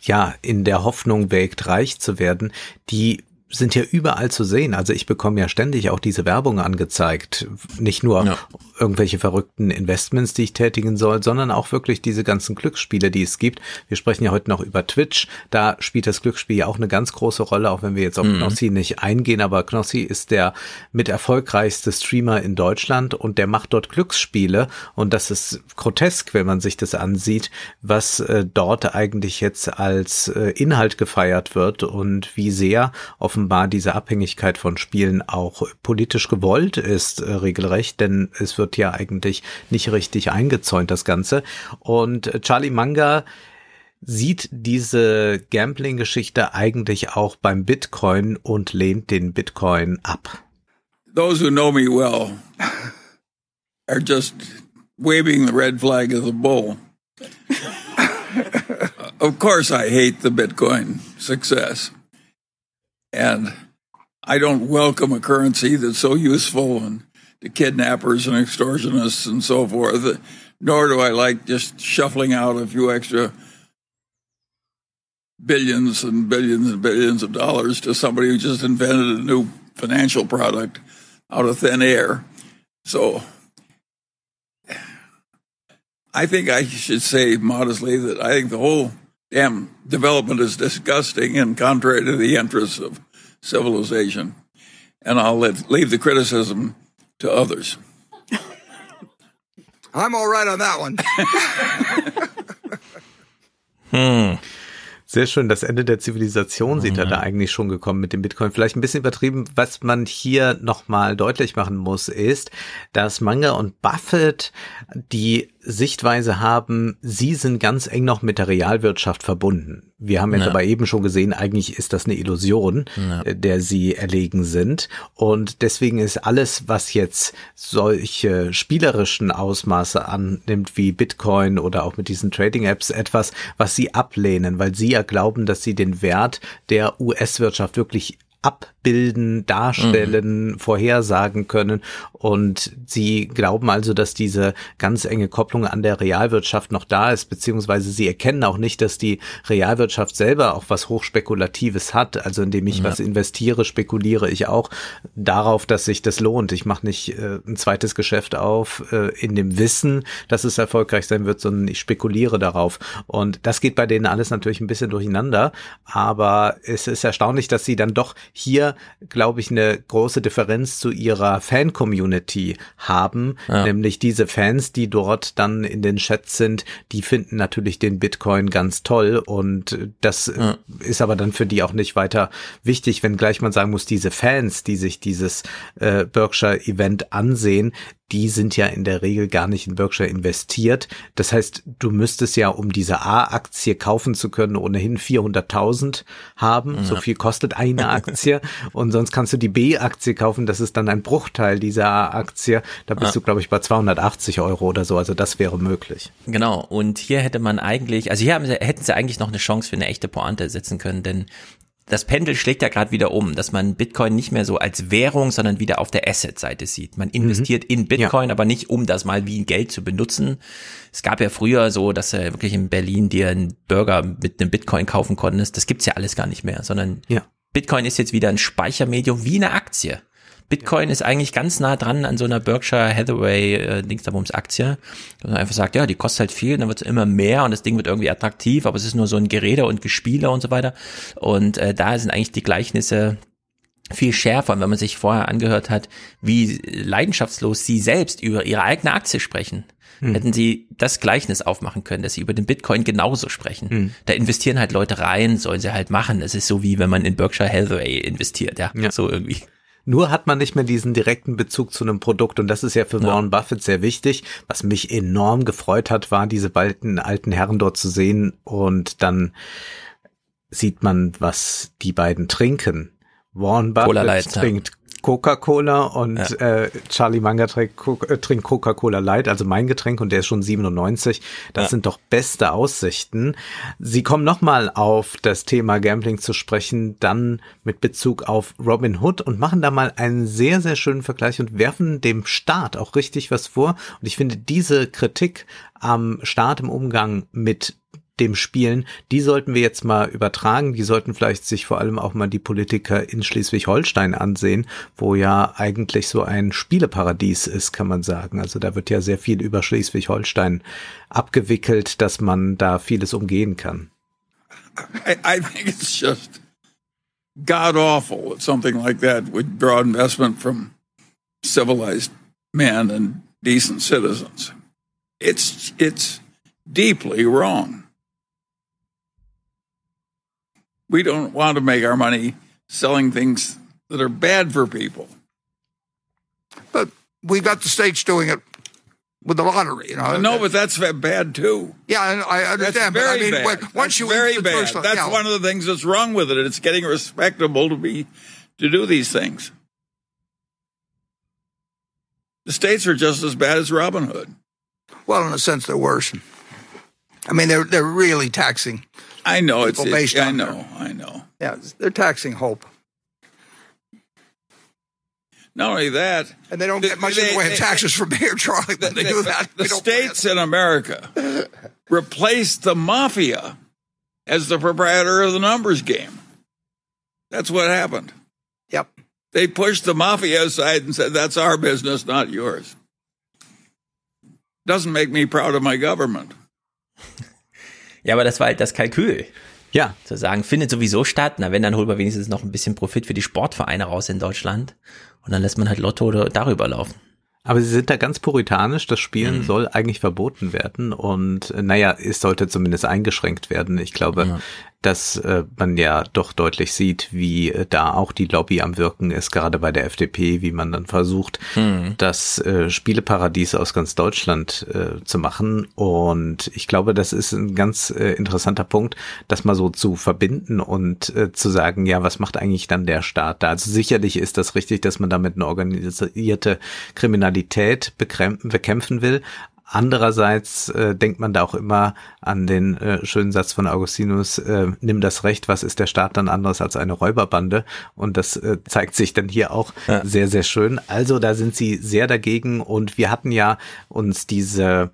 ja in der Hoffnung wägt, reich zu werden, die sind ja überall zu sehen. Also ich bekomme ja ständig auch diese Werbung angezeigt. Nicht nur ja. irgendwelche verrückten Investments, die ich tätigen soll, sondern auch wirklich diese ganzen Glücksspiele, die es gibt. Wir sprechen ja heute noch über Twitch. Da spielt das Glücksspiel ja auch eine ganz große Rolle, auch wenn wir jetzt auf mhm. Knossi nicht eingehen. Aber Knossi ist der mit erfolgreichste Streamer in Deutschland und der macht dort Glücksspiele. Und das ist grotesk, wenn man sich das ansieht, was äh, dort eigentlich jetzt als äh, Inhalt gefeiert wird und wie sehr auf offenbar diese Abhängigkeit von Spielen auch politisch gewollt ist, äh, regelrecht, denn es wird ja eigentlich nicht richtig eingezäunt, das Ganze. Und Charlie Manga sieht diese Gambling-Geschichte eigentlich auch beim Bitcoin und lehnt den Bitcoin ab. Those who know me well are just waving the red flag of the bull. of course I hate the Bitcoin success. And I don't welcome a currency that's so useful and to kidnappers and extortionists and so forth. Nor do I like just shuffling out a few extra billions and billions and billions of dollars to somebody who just invented a new financial product out of thin air. So I think I should say modestly that I think the whole damn development is disgusting and contrary to the interests of civilization. And I'll let, leave the criticism to others. I'm all right on that one. hmm. Sehr schön. Das Ende der Zivilisation sieht mhm. er da eigentlich schon gekommen mit dem Bitcoin. Vielleicht ein bisschen übertrieben. Was man hier nochmal deutlich machen muss, ist, dass Manga und Buffett die Sichtweise haben, sie sind ganz eng noch mit der Realwirtschaft verbunden. Wir haben jetzt ja. aber eben schon gesehen, eigentlich ist das eine Illusion, ja. Äh, der sie erlegen sind. Und deswegen ist alles, was jetzt solche spielerischen Ausmaße annimmt, wie Bitcoin oder auch mit diesen Trading-Apps, etwas, was sie ablehnen, weil sie ja glauben, dass sie den Wert der US-Wirtschaft wirklich abbilden, darstellen, mhm. vorhersagen können. Und sie glauben also, dass diese ganz enge Kopplung an der Realwirtschaft noch da ist, beziehungsweise sie erkennen auch nicht, dass die Realwirtschaft selber auch was Hochspekulatives hat. Also indem ich ja. was investiere, spekuliere ich auch darauf, dass sich das lohnt. Ich mache nicht äh, ein zweites Geschäft auf äh, in dem Wissen, dass es erfolgreich sein wird, sondern ich spekuliere darauf. Und das geht bei denen alles natürlich ein bisschen durcheinander. Aber es ist erstaunlich, dass sie dann doch hier, glaube ich, eine große Differenz zu ihrer Fan-Community haben, ja. nämlich diese Fans, die dort dann in den Chats sind, die finden natürlich den Bitcoin ganz toll und das ja. ist aber dann für die auch nicht weiter wichtig, wenn gleich man sagen muss, diese Fans, die sich dieses äh, Berkshire-Event ansehen, die sind ja in der Regel gar nicht in Berkshire investiert. Das heißt, du müsstest ja, um diese A-Aktie kaufen zu können, ohnehin 400.000 haben. Ja. So viel kostet eine Aktie. Und sonst kannst du die B-Aktie kaufen. Das ist dann ein Bruchteil dieser A-Aktie. Da bist ja. du, glaube ich, bei 280 Euro oder so. Also das wäre möglich. Genau. Und hier hätte man eigentlich, also hier haben sie, hätten sie eigentlich noch eine Chance für eine echte Pointe setzen können, denn das Pendel schlägt ja gerade wieder um, dass man Bitcoin nicht mehr so als Währung, sondern wieder auf der Asset-Seite sieht. Man investiert mhm. in Bitcoin, ja. aber nicht um das mal wie Geld zu benutzen. Es gab ja früher so, dass du wirklich in Berlin dir einen Burger mit einem Bitcoin kaufen konntest. Das gibt's ja alles gar nicht mehr, sondern ja. Bitcoin ist jetzt wieder ein Speichermedium wie eine Aktie. Bitcoin ist eigentlich ganz nah dran an so einer Berkshire Hathaway äh, Dingsdabums Aktie. Dass man einfach sagt, ja, die kostet halt viel, dann wird es immer mehr und das Ding wird irgendwie attraktiv, aber es ist nur so ein Gerede und Gespiele und so weiter. Und äh, da sind eigentlich die Gleichnisse viel schärfer, und wenn man sich vorher angehört hat, wie leidenschaftslos sie selbst über ihre eigene Aktie sprechen. Hm. Hätten sie das Gleichnis aufmachen können, dass sie über den Bitcoin genauso sprechen. Hm. Da investieren halt Leute rein, sollen sie halt machen. Es ist so wie wenn man in Berkshire Hathaway investiert, ja, ja. so irgendwie. Nur hat man nicht mehr diesen direkten Bezug zu einem Produkt und das ist ja für ja. Warren Buffett sehr wichtig. Was mich enorm gefreut hat, war diese beiden alten Herren dort zu sehen und dann sieht man, was die beiden trinken. Warren Buffett trinkt Coca-Cola und ja. äh, Charlie Manga trinkt, äh, trinkt Coca-Cola Light, also mein Getränk und der ist schon 97. Das ja. sind doch beste Aussichten. Sie kommen nochmal auf das Thema Gambling zu sprechen, dann mit Bezug auf Robin Hood und machen da mal einen sehr, sehr schönen Vergleich und werfen dem Staat auch richtig was vor. Und ich finde diese Kritik am Staat im Umgang mit dem Spielen, die sollten wir jetzt mal übertragen. Die sollten vielleicht sich vor allem auch mal die Politiker in Schleswig-Holstein ansehen, wo ja eigentlich so ein Spieleparadies ist, kann man sagen. Also da wird ja sehr viel über Schleswig-Holstein abgewickelt, dass man da vieles umgehen kann. I, I think it's just god awful that something like that would draw investment from civilized men and decent citizens. It's it's deeply wrong. We don't want to make our money selling things that are bad for people. But we got the states doing it with the lottery, you know. No, but that's bad too. Yeah, I understand. That's very but I mean, bad. once that's you very bad. First, that's yeah. one of the things that's wrong with it. It's getting respectable to be to do these things. The states are just as bad as Robin Hood. Well, in a sense, they're worse. I mean, they're they're really taxing I know it's, it's I know, I know. Yeah, they're taxing hope. Not only that, and they don't get much they, in the way of taxes from here, Charlie. When they, they do that, the states in America replaced the mafia as the proprietor of the numbers game. That's what happened. Yep. They pushed the mafia aside and said, "That's our business, not yours." Doesn't make me proud of my government. Ja, aber das war halt das Kalkül. Ja. Zu sagen, findet sowieso statt, na wenn, dann holen wir wenigstens noch ein bisschen Profit für die Sportvereine raus in Deutschland. Und dann lässt man halt Lotto darüber laufen. Aber sie sind da ganz puritanisch. Das Spielen mhm. soll eigentlich verboten werden und äh, naja, es sollte zumindest eingeschränkt werden. Ich glaube, ja dass äh, man ja doch deutlich sieht, wie äh, da auch die Lobby am Wirken ist, gerade bei der FDP, wie man dann versucht, hm. das äh, Spieleparadies aus ganz Deutschland äh, zu machen. Und ich glaube, das ist ein ganz äh, interessanter Punkt, das mal so zu verbinden und äh, zu sagen, ja, was macht eigentlich dann der Staat da? Also sicherlich ist das richtig, dass man damit eine organisierte Kriminalität bekämpfen will, Andererseits äh, denkt man da auch immer an den äh, schönen Satz von Augustinus, äh, nimm das Recht, was ist der Staat dann anderes als eine Räuberbande? Und das äh, zeigt sich dann hier auch ja. sehr, sehr schön. Also da sind sie sehr dagegen und wir hatten ja uns diese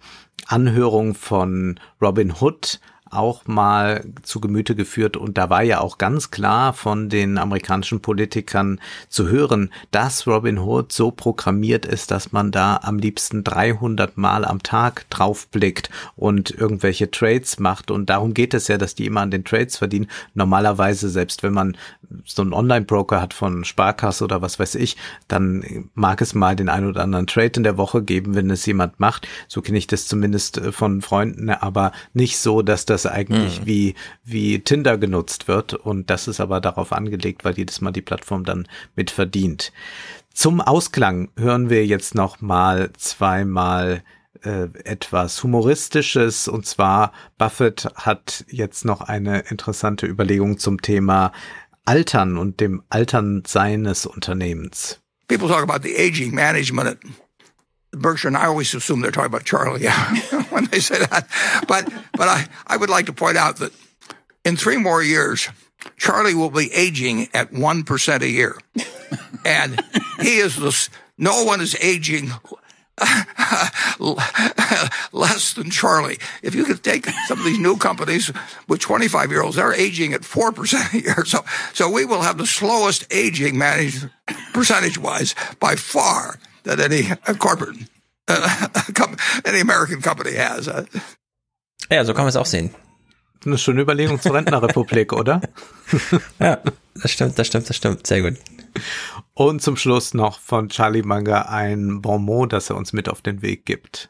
Anhörung von Robin Hood auch mal zu Gemüte geführt und da war ja auch ganz klar von den amerikanischen Politikern zu hören, dass Robin Hood so programmiert ist, dass man da am liebsten 300 Mal am Tag draufblickt und irgendwelche Trades macht und darum geht es ja, dass die immer an den Trades verdienen. Normalerweise, selbst wenn man so einen Online-Broker hat von Sparkasse oder was weiß ich, dann mag es mal den ein oder anderen Trade in der Woche geben, wenn es jemand macht. So kenne ich das zumindest äh, von Freunden, aber nicht so, dass das eigentlich mhm. wie, wie Tinder genutzt wird. Und das ist aber darauf angelegt, weil jedes Mal die Plattform dann mit verdient. Zum Ausklang hören wir jetzt noch mal zweimal äh, etwas Humoristisches und zwar Buffett hat jetzt noch eine interessante Überlegung zum Thema Altern und dem Altern seines Unternehmens. People talk about the aging management Berkshire, and I always assume they're talking about Charlie when they say that. But but I, I would like to point out that in three more years, Charlie will be aging at one percent a year, and he is the no one is aging less than Charlie. If you could take some of these new companies with 25 year olds, they're aging at 4% a year. So, so we will have the slowest aging managed percentage wise by far that any corporate, uh, any American company has. Ja, so kann man es auch sehen. Eine schöne Überlegung zur Rentnerrepublik, oder? ja, das stimmt, das stimmt, das stimmt. Sehr gut. Und zum Schluss noch von Charlie Manga ein Bonmot, das er uns mit auf den Weg gibt.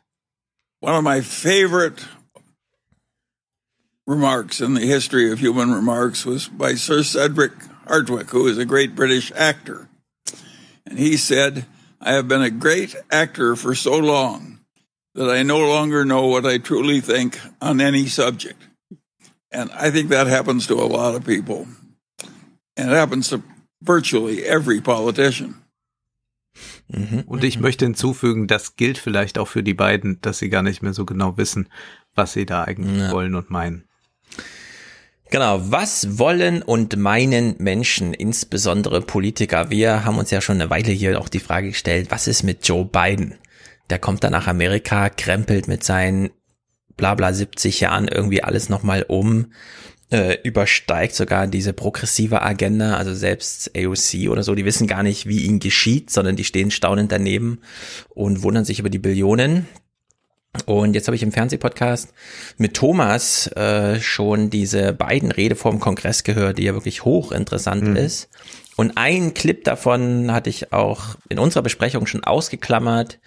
One of my favorite remarks in the history of human remarks was by Sir Cedric Hardwicke, who is a great British actor. And he said, I have been a great actor for so long that I no longer know what I truly think on any subject. And I think that happens to a lot of people. And it happens to virtually every politician. Mhm. Und ich möchte hinzufügen, das gilt vielleicht auch für die beiden, dass sie gar nicht mehr so genau wissen, was sie da eigentlich ja. wollen und meinen. Genau, was wollen und meinen Menschen, insbesondere Politiker? Wir haben uns ja schon eine Weile hier auch die Frage gestellt, was ist mit Joe Biden? Der kommt dann nach Amerika, krempelt mit seinen bla bla 70 Jahren irgendwie alles nochmal um äh, übersteigt sogar diese progressive Agenda, also selbst AOC oder so, die wissen gar nicht, wie ihnen geschieht, sondern die stehen staunend daneben und wundern sich über die Billionen. Und jetzt habe ich im Fernsehpodcast mit Thomas äh, schon diese beiden Rede vom Kongress gehört, die ja wirklich hochinteressant mhm. ist. Und ein Clip davon hatte ich auch in unserer Besprechung schon ausgeklammert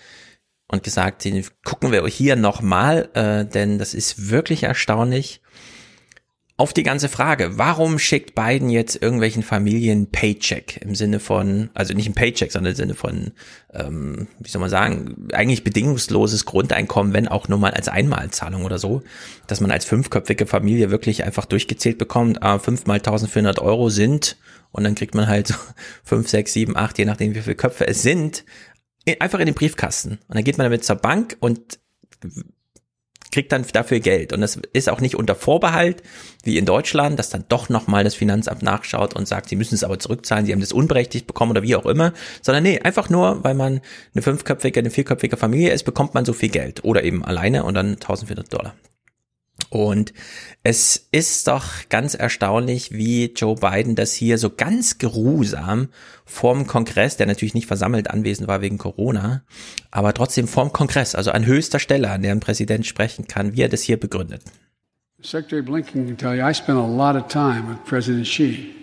und gesagt, den gucken wir hier nochmal, äh, denn das ist wirklich erstaunlich auf die ganze Frage, warum schickt Biden jetzt irgendwelchen Familien Paycheck im Sinne von, also nicht ein Paycheck, sondern im Sinne von, ähm, wie soll man sagen, eigentlich bedingungsloses Grundeinkommen, wenn auch nur mal als Einmalzahlung oder so, dass man als fünfköpfige Familie wirklich einfach durchgezählt bekommt, ah, fünf mal 1400 Euro sind und dann kriegt man halt fünf, sechs, sieben, acht, je nachdem wie viele Köpfe es sind, einfach in den Briefkasten. Und dann geht man damit zur Bank und kriegt dann dafür Geld. Und das ist auch nicht unter Vorbehalt, wie in Deutschland, dass dann doch nochmal das Finanzamt nachschaut und sagt, sie müssen es aber zurückzahlen, sie haben das unberechtigt bekommen oder wie auch immer. Sondern nee, einfach nur, weil man eine fünfköpfige, eine vierköpfige Familie ist, bekommt man so viel Geld. Oder eben alleine und dann 1400 Dollar. Und es ist doch ganz erstaunlich, wie Joe Biden das hier so ganz geruhsam vorm Kongress, der natürlich nicht versammelt anwesend war wegen Corona, aber trotzdem vorm Kongress, also an höchster Stelle, an der ein Präsident sprechen kann, wie er das hier begründet. Secretary Blinken can tell you I spent a lot of time with President Xi.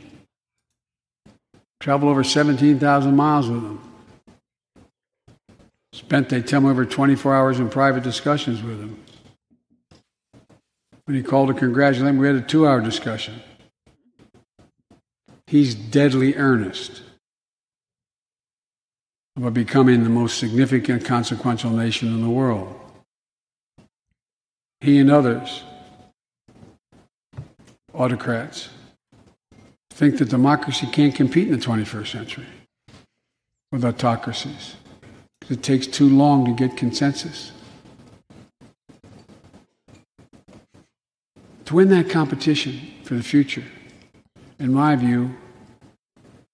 Traveled over 17,000 miles with him. Spent, they tell me, over 24 hours in private discussions with him. When he called to congratulate him, we had a two hour discussion. He's deadly earnest about becoming the most significant, consequential nation in the world. He and others, autocrats, think that democracy can't compete in the 21st century with autocracies. It takes too long to get consensus. To win that competition for the future, in my view,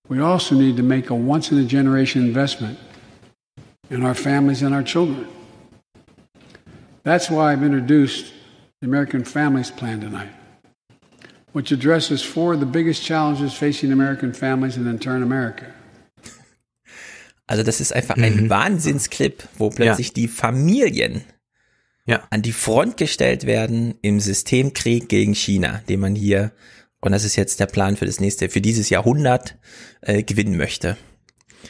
we also need to make a once in a generation investment in our families and our children. That's why I've introduced the American Families Plan tonight, which addresses four of the biggest challenges facing American families and in turn America. Also das ist einfach ein mhm. Wahnsinnsclip, wo plötzlich ja. die Familien ja. an die Front gestellt werden im Systemkrieg gegen China, den man hier, und das ist jetzt der Plan für das nächste, für dieses Jahrhundert, äh, gewinnen möchte.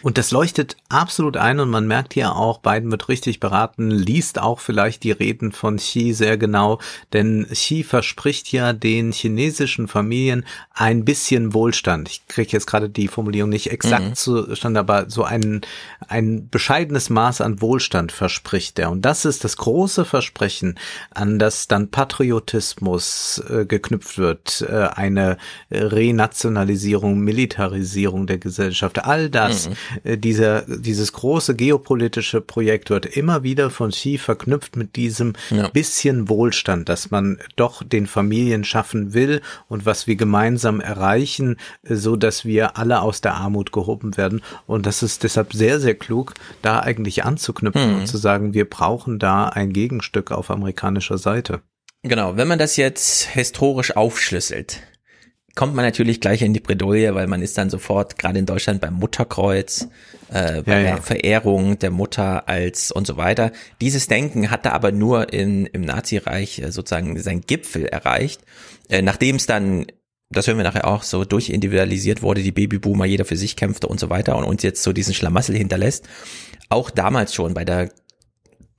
Und das leuchtet absolut ein und man merkt hier auch, Biden wird richtig beraten, liest auch vielleicht die Reden von Xi sehr genau, denn Xi verspricht ja den chinesischen Familien ein bisschen Wohlstand. Ich kriege jetzt gerade die Formulierung nicht exakt mhm. zustande, aber so ein, ein bescheidenes Maß an Wohlstand verspricht er. Und das ist das große Versprechen, an das dann Patriotismus äh, geknüpft wird, äh, eine Renationalisierung, Militarisierung der Gesellschaft. All das mhm dieser, dieses große geopolitische Projekt wird immer wieder von Xi verknüpft mit diesem ja. bisschen Wohlstand, dass man doch den Familien schaffen will und was wir gemeinsam erreichen, äh, so dass wir alle aus der Armut gehoben werden. Und das ist deshalb sehr, sehr klug, da eigentlich anzuknüpfen mhm. und zu sagen, wir brauchen da ein Gegenstück auf amerikanischer Seite. Genau, wenn man das jetzt historisch aufschlüsselt, kommt man natürlich gleich in die Bredouille, weil man ist dann sofort gerade in Deutschland beim Mutterkreuz, äh, bei ja, der ja. Verehrung der Mutter als und so weiter. Dieses Denken hatte aber nur in, im Nazireich äh, sozusagen seinen Gipfel erreicht, äh, nachdem es dann das hören wir nachher auch, so durchindividualisiert wurde, die Babyboomer, jeder für sich kämpfte und so weiter und uns jetzt so diesen Schlamassel hinterlässt. Auch damals schon bei der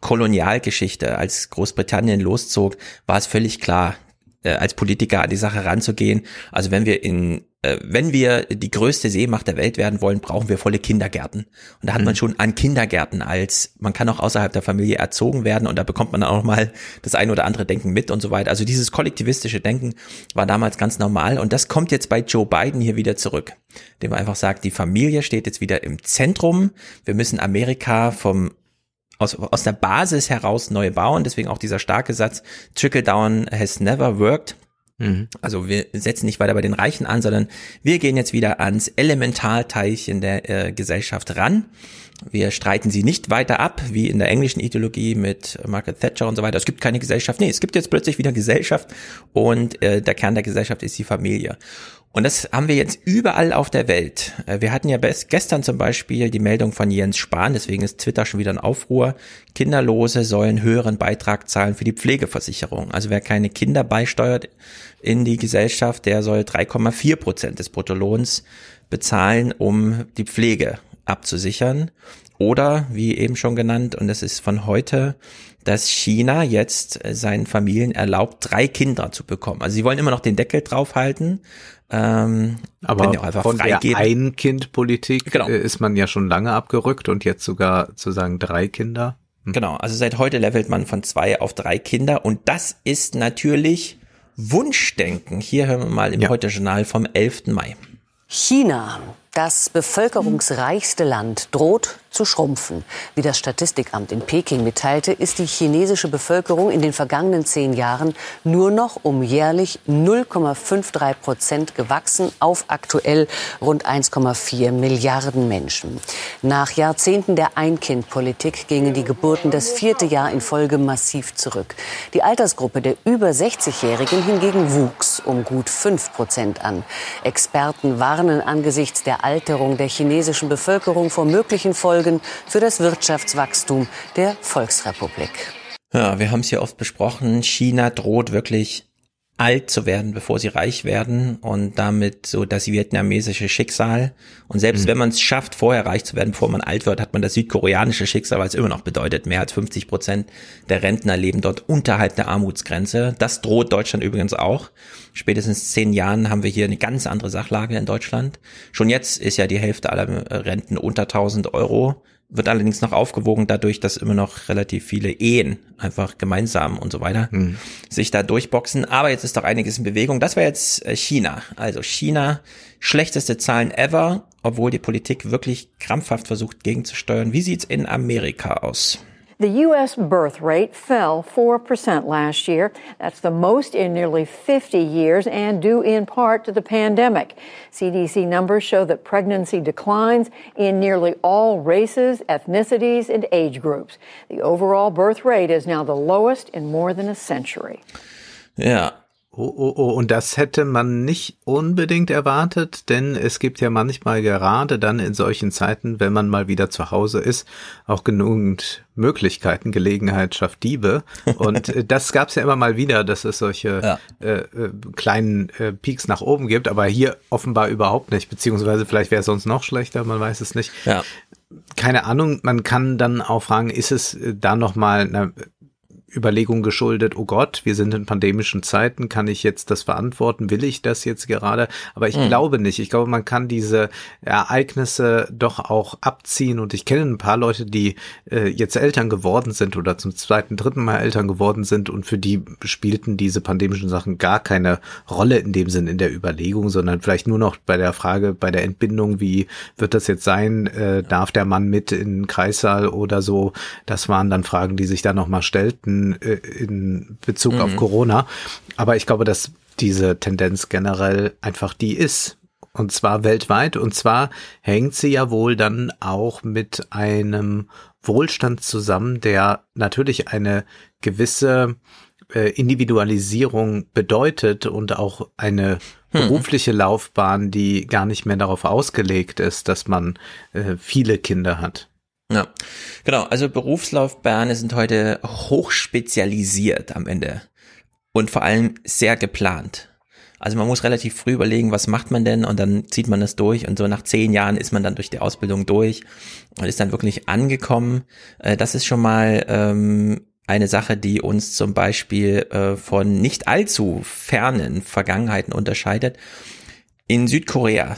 Kolonialgeschichte, als Großbritannien loszog, war es völlig klar, äh, als Politiker an die Sache ranzugehen. Also wenn wir in äh, wenn wir die größte Seemacht der Welt werden wollen, brauchen wir volle Kindergärten. Und da hat mhm. man schon an Kindergärten als, man kann auch außerhalb der Familie erzogen werden und da bekommt man auch mal das ein oder andere Denken mit und so weiter. Also dieses kollektivistische Denken war damals ganz normal und das kommt jetzt bei Joe Biden hier wieder zurück, dem man einfach sagt, die Familie steht jetzt wieder im Zentrum. Wir müssen Amerika vom aus, aus der Basis heraus neu bauen. Deswegen auch dieser starke Satz, Trickle Down has never worked. Mhm. Also wir setzen nicht weiter bei den Reichen an, sondern wir gehen jetzt wieder ans Elementarteilchen der äh, Gesellschaft ran. Wir streiten sie nicht weiter ab, wie in der englischen Ideologie mit Margaret Thatcher und so weiter. Es gibt keine Gesellschaft. Nee, es gibt jetzt plötzlich wieder Gesellschaft und äh, der Kern der Gesellschaft ist die Familie. Und das haben wir jetzt überall auf der Welt. Äh, wir hatten ja gestern zum Beispiel die Meldung von Jens Spahn, deswegen ist Twitter schon wieder ein Aufruhr. Kinderlose sollen höheren Beitrag zahlen für die Pflegeversicherung. Also wer keine Kinder beisteuert in die Gesellschaft, der soll 3,4 Prozent des Bruttolohns bezahlen, um die Pflege abzusichern. Oder, wie eben schon genannt, und das ist von heute, dass China jetzt seinen Familien erlaubt, drei Kinder zu bekommen. Also sie wollen immer noch den Deckel draufhalten, ähm, aber von der Ein-Kind-Politik genau. Äh, ist man ja schon lange abgerückt und jetzt sogar zu sagen drei Kinder. Hm. Genau, also seit heute levelt man von zwei auf drei Kinder und das ist natürlich Wunschdenken. Hier hören wir mal im ja. Heute-Journal vom 11. Mai. China, das bevölkerungsreichste Land, droht zu schrumpfen. Wie das Statistikamt in Peking mitteilte, ist die chinesische Bevölkerung in den vergangenen zehn Jahren nur noch um jährlich 0,53 Prozent gewachsen auf aktuell rund 1,4 Milliarden Menschen. Nach Jahrzehnten der Ein-Kind-Politik gingen die Geburten das vierte Jahr in Folge massiv zurück. Die Altersgruppe der über 60-Jährigen hingegen wuchs um gut 5 Prozent an. Experten warnen angesichts der Alterung der chinesischen Bevölkerung vor möglichen Folgen für das Wirtschaftswachstum der Volksrepublik. Ja, wir haben es ja oft besprochen. China droht wirklich alt zu werden, bevor sie reich werden und damit so das vietnamesische Schicksal. Und selbst mhm. wenn man es schafft, vorher reich zu werden, bevor man alt wird, hat man das südkoreanische Schicksal, weil es immer noch bedeutet, mehr als 50 Prozent der Rentner leben dort unterhalb der Armutsgrenze. Das droht Deutschland übrigens auch. Spätestens zehn Jahren haben wir hier eine ganz andere Sachlage in Deutschland. Schon jetzt ist ja die Hälfte aller Renten unter 1000 Euro wird allerdings noch aufgewogen dadurch, dass immer noch relativ viele Ehen einfach gemeinsam und so weiter hm. sich da durchboxen. Aber jetzt ist doch einiges in Bewegung. Das war jetzt äh, China. Also China, schlechteste Zahlen ever, obwohl die Politik wirklich krampfhaft versucht gegenzusteuern. Wie sieht's in Amerika aus? The U.S. birth rate fell 4% last year. That's the most in nearly 50 years and due in part to the pandemic. CDC numbers show that pregnancy declines in nearly all races, ethnicities, and age groups. The overall birth rate is now the lowest in more than a century. Yeah. Oh, oh, oh, und das hätte man nicht unbedingt erwartet, denn es gibt ja manchmal gerade dann in solchen Zeiten, wenn man mal wieder zu Hause ist, auch genügend Möglichkeiten, Gelegenheit schafft Diebe. Und äh, das gab es ja immer mal wieder, dass es solche ja. äh, äh, kleinen äh, Peaks nach oben gibt, aber hier offenbar überhaupt nicht, beziehungsweise vielleicht wäre es sonst noch schlechter, man weiß es nicht. Ja. Keine Ahnung, man kann dann auch fragen, ist es äh, da nochmal, Überlegung geschuldet, oh Gott, wir sind in pandemischen Zeiten, kann ich jetzt das verantworten, will ich das jetzt gerade? Aber ich mhm. glaube nicht. Ich glaube, man kann diese Ereignisse doch auch abziehen und ich kenne ein paar Leute, die äh, jetzt Eltern geworden sind oder zum zweiten, dritten Mal Eltern geworden sind und für die spielten diese pandemischen Sachen gar keine Rolle in dem Sinn in der Überlegung, sondern vielleicht nur noch bei der Frage, bei der Entbindung, wie wird das jetzt sein? Äh, darf der Mann mit in den Kreissaal oder so? Das waren dann Fragen, die sich da nochmal stellten äh, in Bezug mhm. auf Corona. Aber ich glaube, dass diese Tendenz generell einfach die ist. Und zwar weltweit. Und zwar hängt sie ja wohl dann auch mit einem Wohlstand zusammen, der natürlich eine gewisse äh, Individualisierung bedeutet und auch eine hm. berufliche Laufbahn, die gar nicht mehr darauf ausgelegt ist, dass man äh, viele Kinder hat. Ja, genau. Also Berufslaufbahnen sind heute hochspezialisiert am Ende und vor allem sehr geplant. Also man muss relativ früh überlegen, was macht man denn und dann zieht man das durch und so nach zehn Jahren ist man dann durch die Ausbildung durch und ist dann wirklich angekommen. Äh, das ist schon mal ähm, eine Sache, die uns zum Beispiel äh, von nicht allzu fernen Vergangenheiten unterscheidet. In Südkorea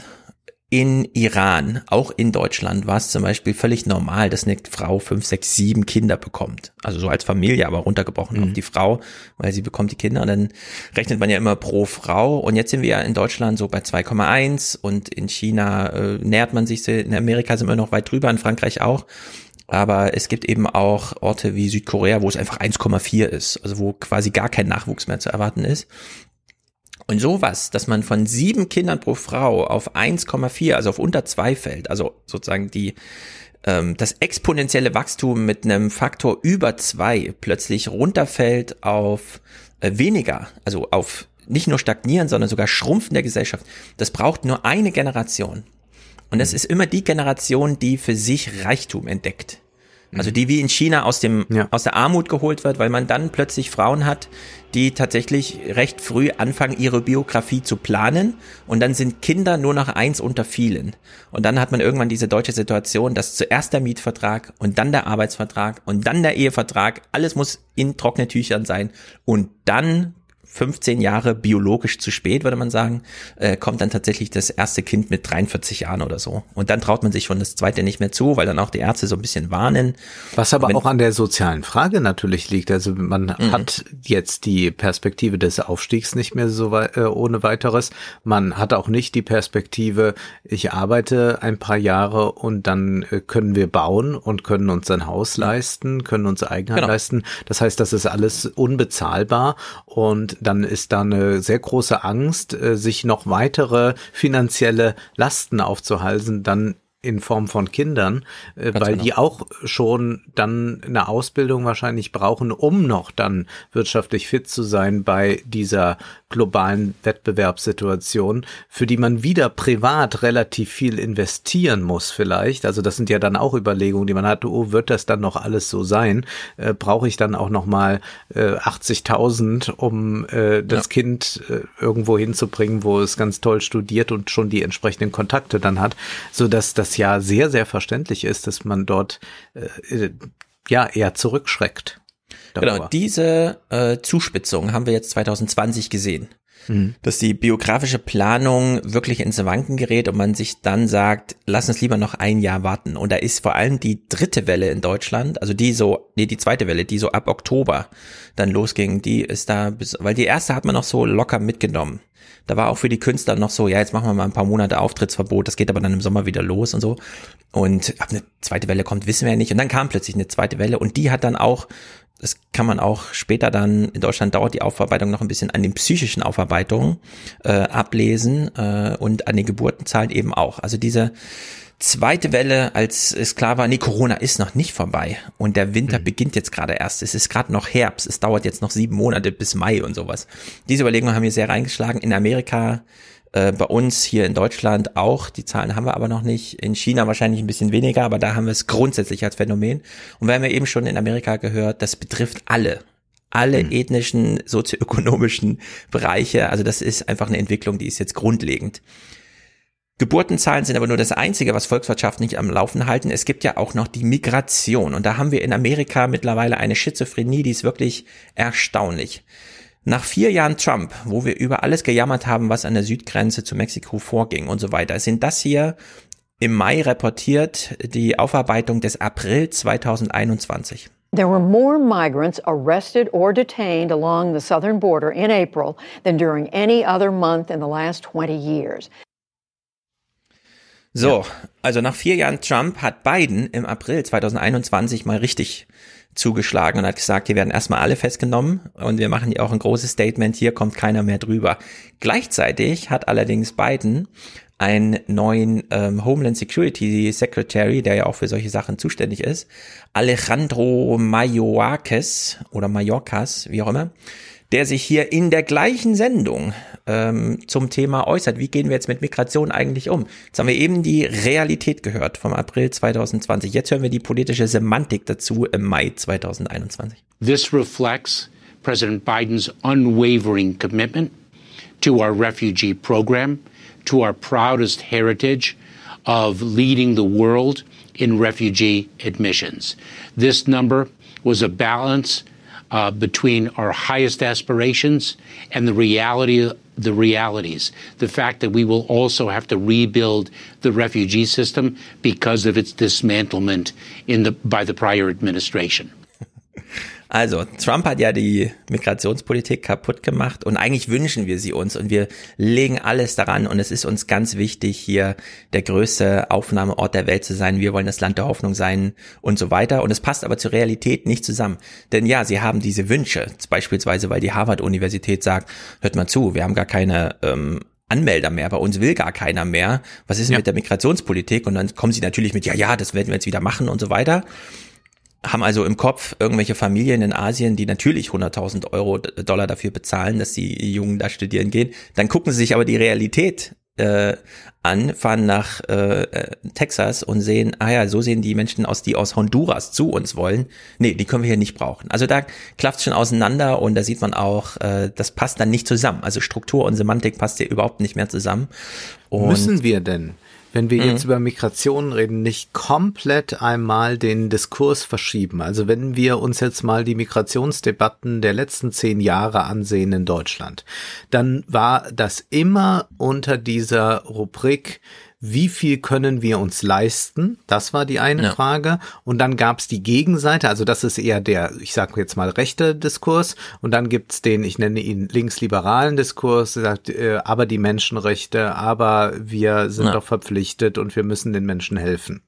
in Iran, auch in Deutschland, war es zum Beispiel völlig normal, dass eine Frau fünf, sechs, sieben Kinder bekommt. Also so als Familie, aber runtergebrochen mhm. auf die Frau, weil sie bekommt die Kinder. Und dann rechnet man ja immer pro Frau. Und jetzt sind wir ja in Deutschland so bei 2,1 und in China äh, nähert man sich, in Amerika sind wir noch weit drüber, in Frankreich auch. Aber es gibt eben auch Orte wie Südkorea, wo es einfach 1,4 ist, also wo quasi gar kein Nachwuchs mehr zu erwarten ist. Und sowas, dass man von sieben Kindern pro Frau auf 1,4, also auf unter zwei fällt, also sozusagen die ähm, das exponentielle Wachstum mit einem Faktor über zwei plötzlich runterfällt auf äh, weniger, also auf nicht nur stagnieren, sondern sogar schrumpfen der Gesellschaft. Das braucht nur eine Generation. Und das ist immer die Generation, die für sich Reichtum entdeckt. Also die wie in China aus dem ja. aus der Armut geholt wird, weil man dann plötzlich Frauen hat, die tatsächlich recht früh anfangen, ihre Biografie zu planen und dann sind Kinder nur noch eins unter vielen. Und dann hat man irgendwann diese deutsche Situation, dass zuerst der Mietvertrag und dann der Arbeitsvertrag und dann der Ehevertrag, alles muss in trockene Tüchern sein und dann 15 Jahre biologisch zu spät, würde man sagen, äh, kommt dann tatsächlich das erste Kind mit 43 Jahren oder so. Und dann traut man sich schon das zweite nicht mehr zu, weil dann auch die Ärzte so ein bisschen warnen. Was aber Wenn, auch an der sozialen Frage natürlich liegt. Also man mhm. hat jetzt die Perspektive des Aufstiegs nicht mehr so äh, ohne weiteres. Man hat auch nicht die Perspektive, ich arbeite ein paar Jahre und dann äh, können wir bauen und können uns ein Haus leisten, können uns Eigenheim genau. leisten. Das heißt, das ist alles unbezahlbar und dann ist da eine sehr große Angst, äh, sich noch weitere finanzielle Lasten aufzuhalsen, dann in Form von Kindern, äh, weil genau. die auch schon dann eine Ausbildung wahrscheinlich brauchen, um noch dann wirtschaftlich fit zu sein bei dieser globalen Wettbewerbssituation, für die man wieder privat relativ viel investieren muss vielleicht. Also das sind ja dann auch Überlegungen, die man hat, oh, wird das dann noch alles so sein? Äh, Brauche ich dann auch noch mal äh, 80.000, um äh, das ja. Kind äh, irgendwo hinzubringen, wo es ganz toll studiert und schon die entsprechenden Kontakte dann hat, so dass das ja sehr, sehr verständlich ist, dass man dort äh, ja eher zurückschreckt. Darüber. Genau, diese äh, Zuspitzung haben wir jetzt 2020 gesehen. Mhm. Dass die biografische Planung wirklich ins Wanken gerät und man sich dann sagt, lass uns lieber noch ein Jahr warten. Und da ist vor allem die dritte Welle in Deutschland, also die so, nee, die zweite Welle, die so ab Oktober dann losging, die ist da, bis, weil die erste hat man noch so locker mitgenommen. Da war auch für die Künstler noch so, ja, jetzt machen wir mal ein paar Monate Auftrittsverbot, das geht aber dann im Sommer wieder los und so. Und ab eine zweite Welle kommt, wissen wir ja nicht. Und dann kam plötzlich eine zweite Welle und die hat dann auch, das kann man auch später dann, in Deutschland dauert die Aufarbeitung noch ein bisschen an den psychischen Aufarbeitungen äh, ablesen äh, und an den Geburtenzahlen eben auch. Also diese zweite Welle, als es klar war, nee, Corona ist noch nicht vorbei und der Winter mhm. beginnt jetzt gerade erst. Es ist gerade noch Herbst, es dauert jetzt noch sieben Monate bis Mai und sowas. Diese Überlegungen haben wir sehr reingeschlagen. In Amerika, äh, bei uns hier in Deutschland auch, die Zahlen haben wir aber noch nicht. In China wahrscheinlich ein bisschen weniger, aber da haben wir es grundsätzlich als Phänomen. Und wir haben ja eben schon in Amerika gehört, das betrifft alle alle mhm. ethnischen, sozioökonomischen Bereiche. Also das ist einfach eine Entwicklung, die ist jetzt grundlegend. Geburtenzahlen sind aber nur das Einzige, was Volkswirtschaft nicht am Laufen halten. Es gibt ja auch noch die Migration. Und da haben wir in Amerika mittlerweile eine Schizophrenie, die ist wirklich erstaunlich. Nach vier Jahren Trump, wo wir über alles gejammert haben, was an der Südgrenze zu Mexiko vorging und so weiter, sind das hier im Mai reportiert die Aufarbeitung des April 2021. There were more migrants arrested or detained along the southern border in April than during any other month in the last 20 years. So, ja. also nach vier Jahren Trump hat Biden im April 2021 mal richtig zugeschlagen und hat gesagt, hier werden erstmal alle festgenommen und wir machen hier auch ein großes Statement, hier kommt keiner mehr drüber. Gleichzeitig hat allerdings Biden einen neuen ähm, Homeland Security Secretary, der ja auch für solche Sachen zuständig ist, Alejandro Mayorkas oder Mayorkas, wie auch immer, der sich hier in der gleichen Sendung ähm, zum Thema äußert. Wie gehen wir jetzt mit Migration eigentlich um? Jetzt haben wir eben die Realität gehört vom April 2020. Jetzt hören wir die politische Semantik dazu im Mai 2021. This reflects President Biden's unwavering commitment to our refugee program, to our proudest heritage of leading the world in refugee admissions. This number was a balance uh, between our highest aspirations and the reality the realities. The fact that we will also have to rebuild the refugee system because of its dismantlement in the by the prior administration Also, Trump hat ja die Migrationspolitik kaputt gemacht und eigentlich wünschen wir sie uns und wir legen alles daran und es ist uns ganz wichtig, hier der größte Aufnahmeort der Welt zu sein. Wir wollen das Land der Hoffnung sein und so weiter. Und es passt aber zur Realität nicht zusammen. Denn ja, sie haben diese Wünsche, beispielsweise weil die Harvard-Universität sagt, hört mal zu, wir haben gar keine ähm, Anmelder mehr, bei uns will gar keiner mehr. Was ist ja. mit der Migrationspolitik? Und dann kommen sie natürlich mit, ja, ja, das werden wir jetzt wieder machen und so weiter haben also im Kopf irgendwelche Familien in Asien, die natürlich 100.000 Euro Dollar dafür bezahlen, dass die Jungen da studieren gehen. Dann gucken sie sich aber die Realität äh, an, fahren nach äh, äh, Texas und sehen, ah ja, so sehen die Menschen aus, die aus Honduras zu uns wollen. Nee, die können wir hier nicht brauchen. Also da klafft schon auseinander und da sieht man auch, äh, das passt dann nicht zusammen. Also Struktur und Semantik passt hier überhaupt nicht mehr zusammen. Und Müssen wir denn wenn wir mhm. jetzt über Migration reden, nicht komplett einmal den Diskurs verschieben. Also wenn wir uns jetzt mal die Migrationsdebatten der letzten zehn Jahre ansehen in Deutschland, dann war das immer unter dieser Rubrik, wie viel können wir uns leisten? Das war die eine ja. Frage. Und dann gab es die Gegenseite, also das ist eher der, ich sage jetzt mal, rechte Diskurs. Und dann gibt's den, ich nenne ihn linksliberalen Diskurs, sagt, äh, aber die Menschenrechte, aber wir sind ja. doch verpflichtet und wir müssen den Menschen helfen.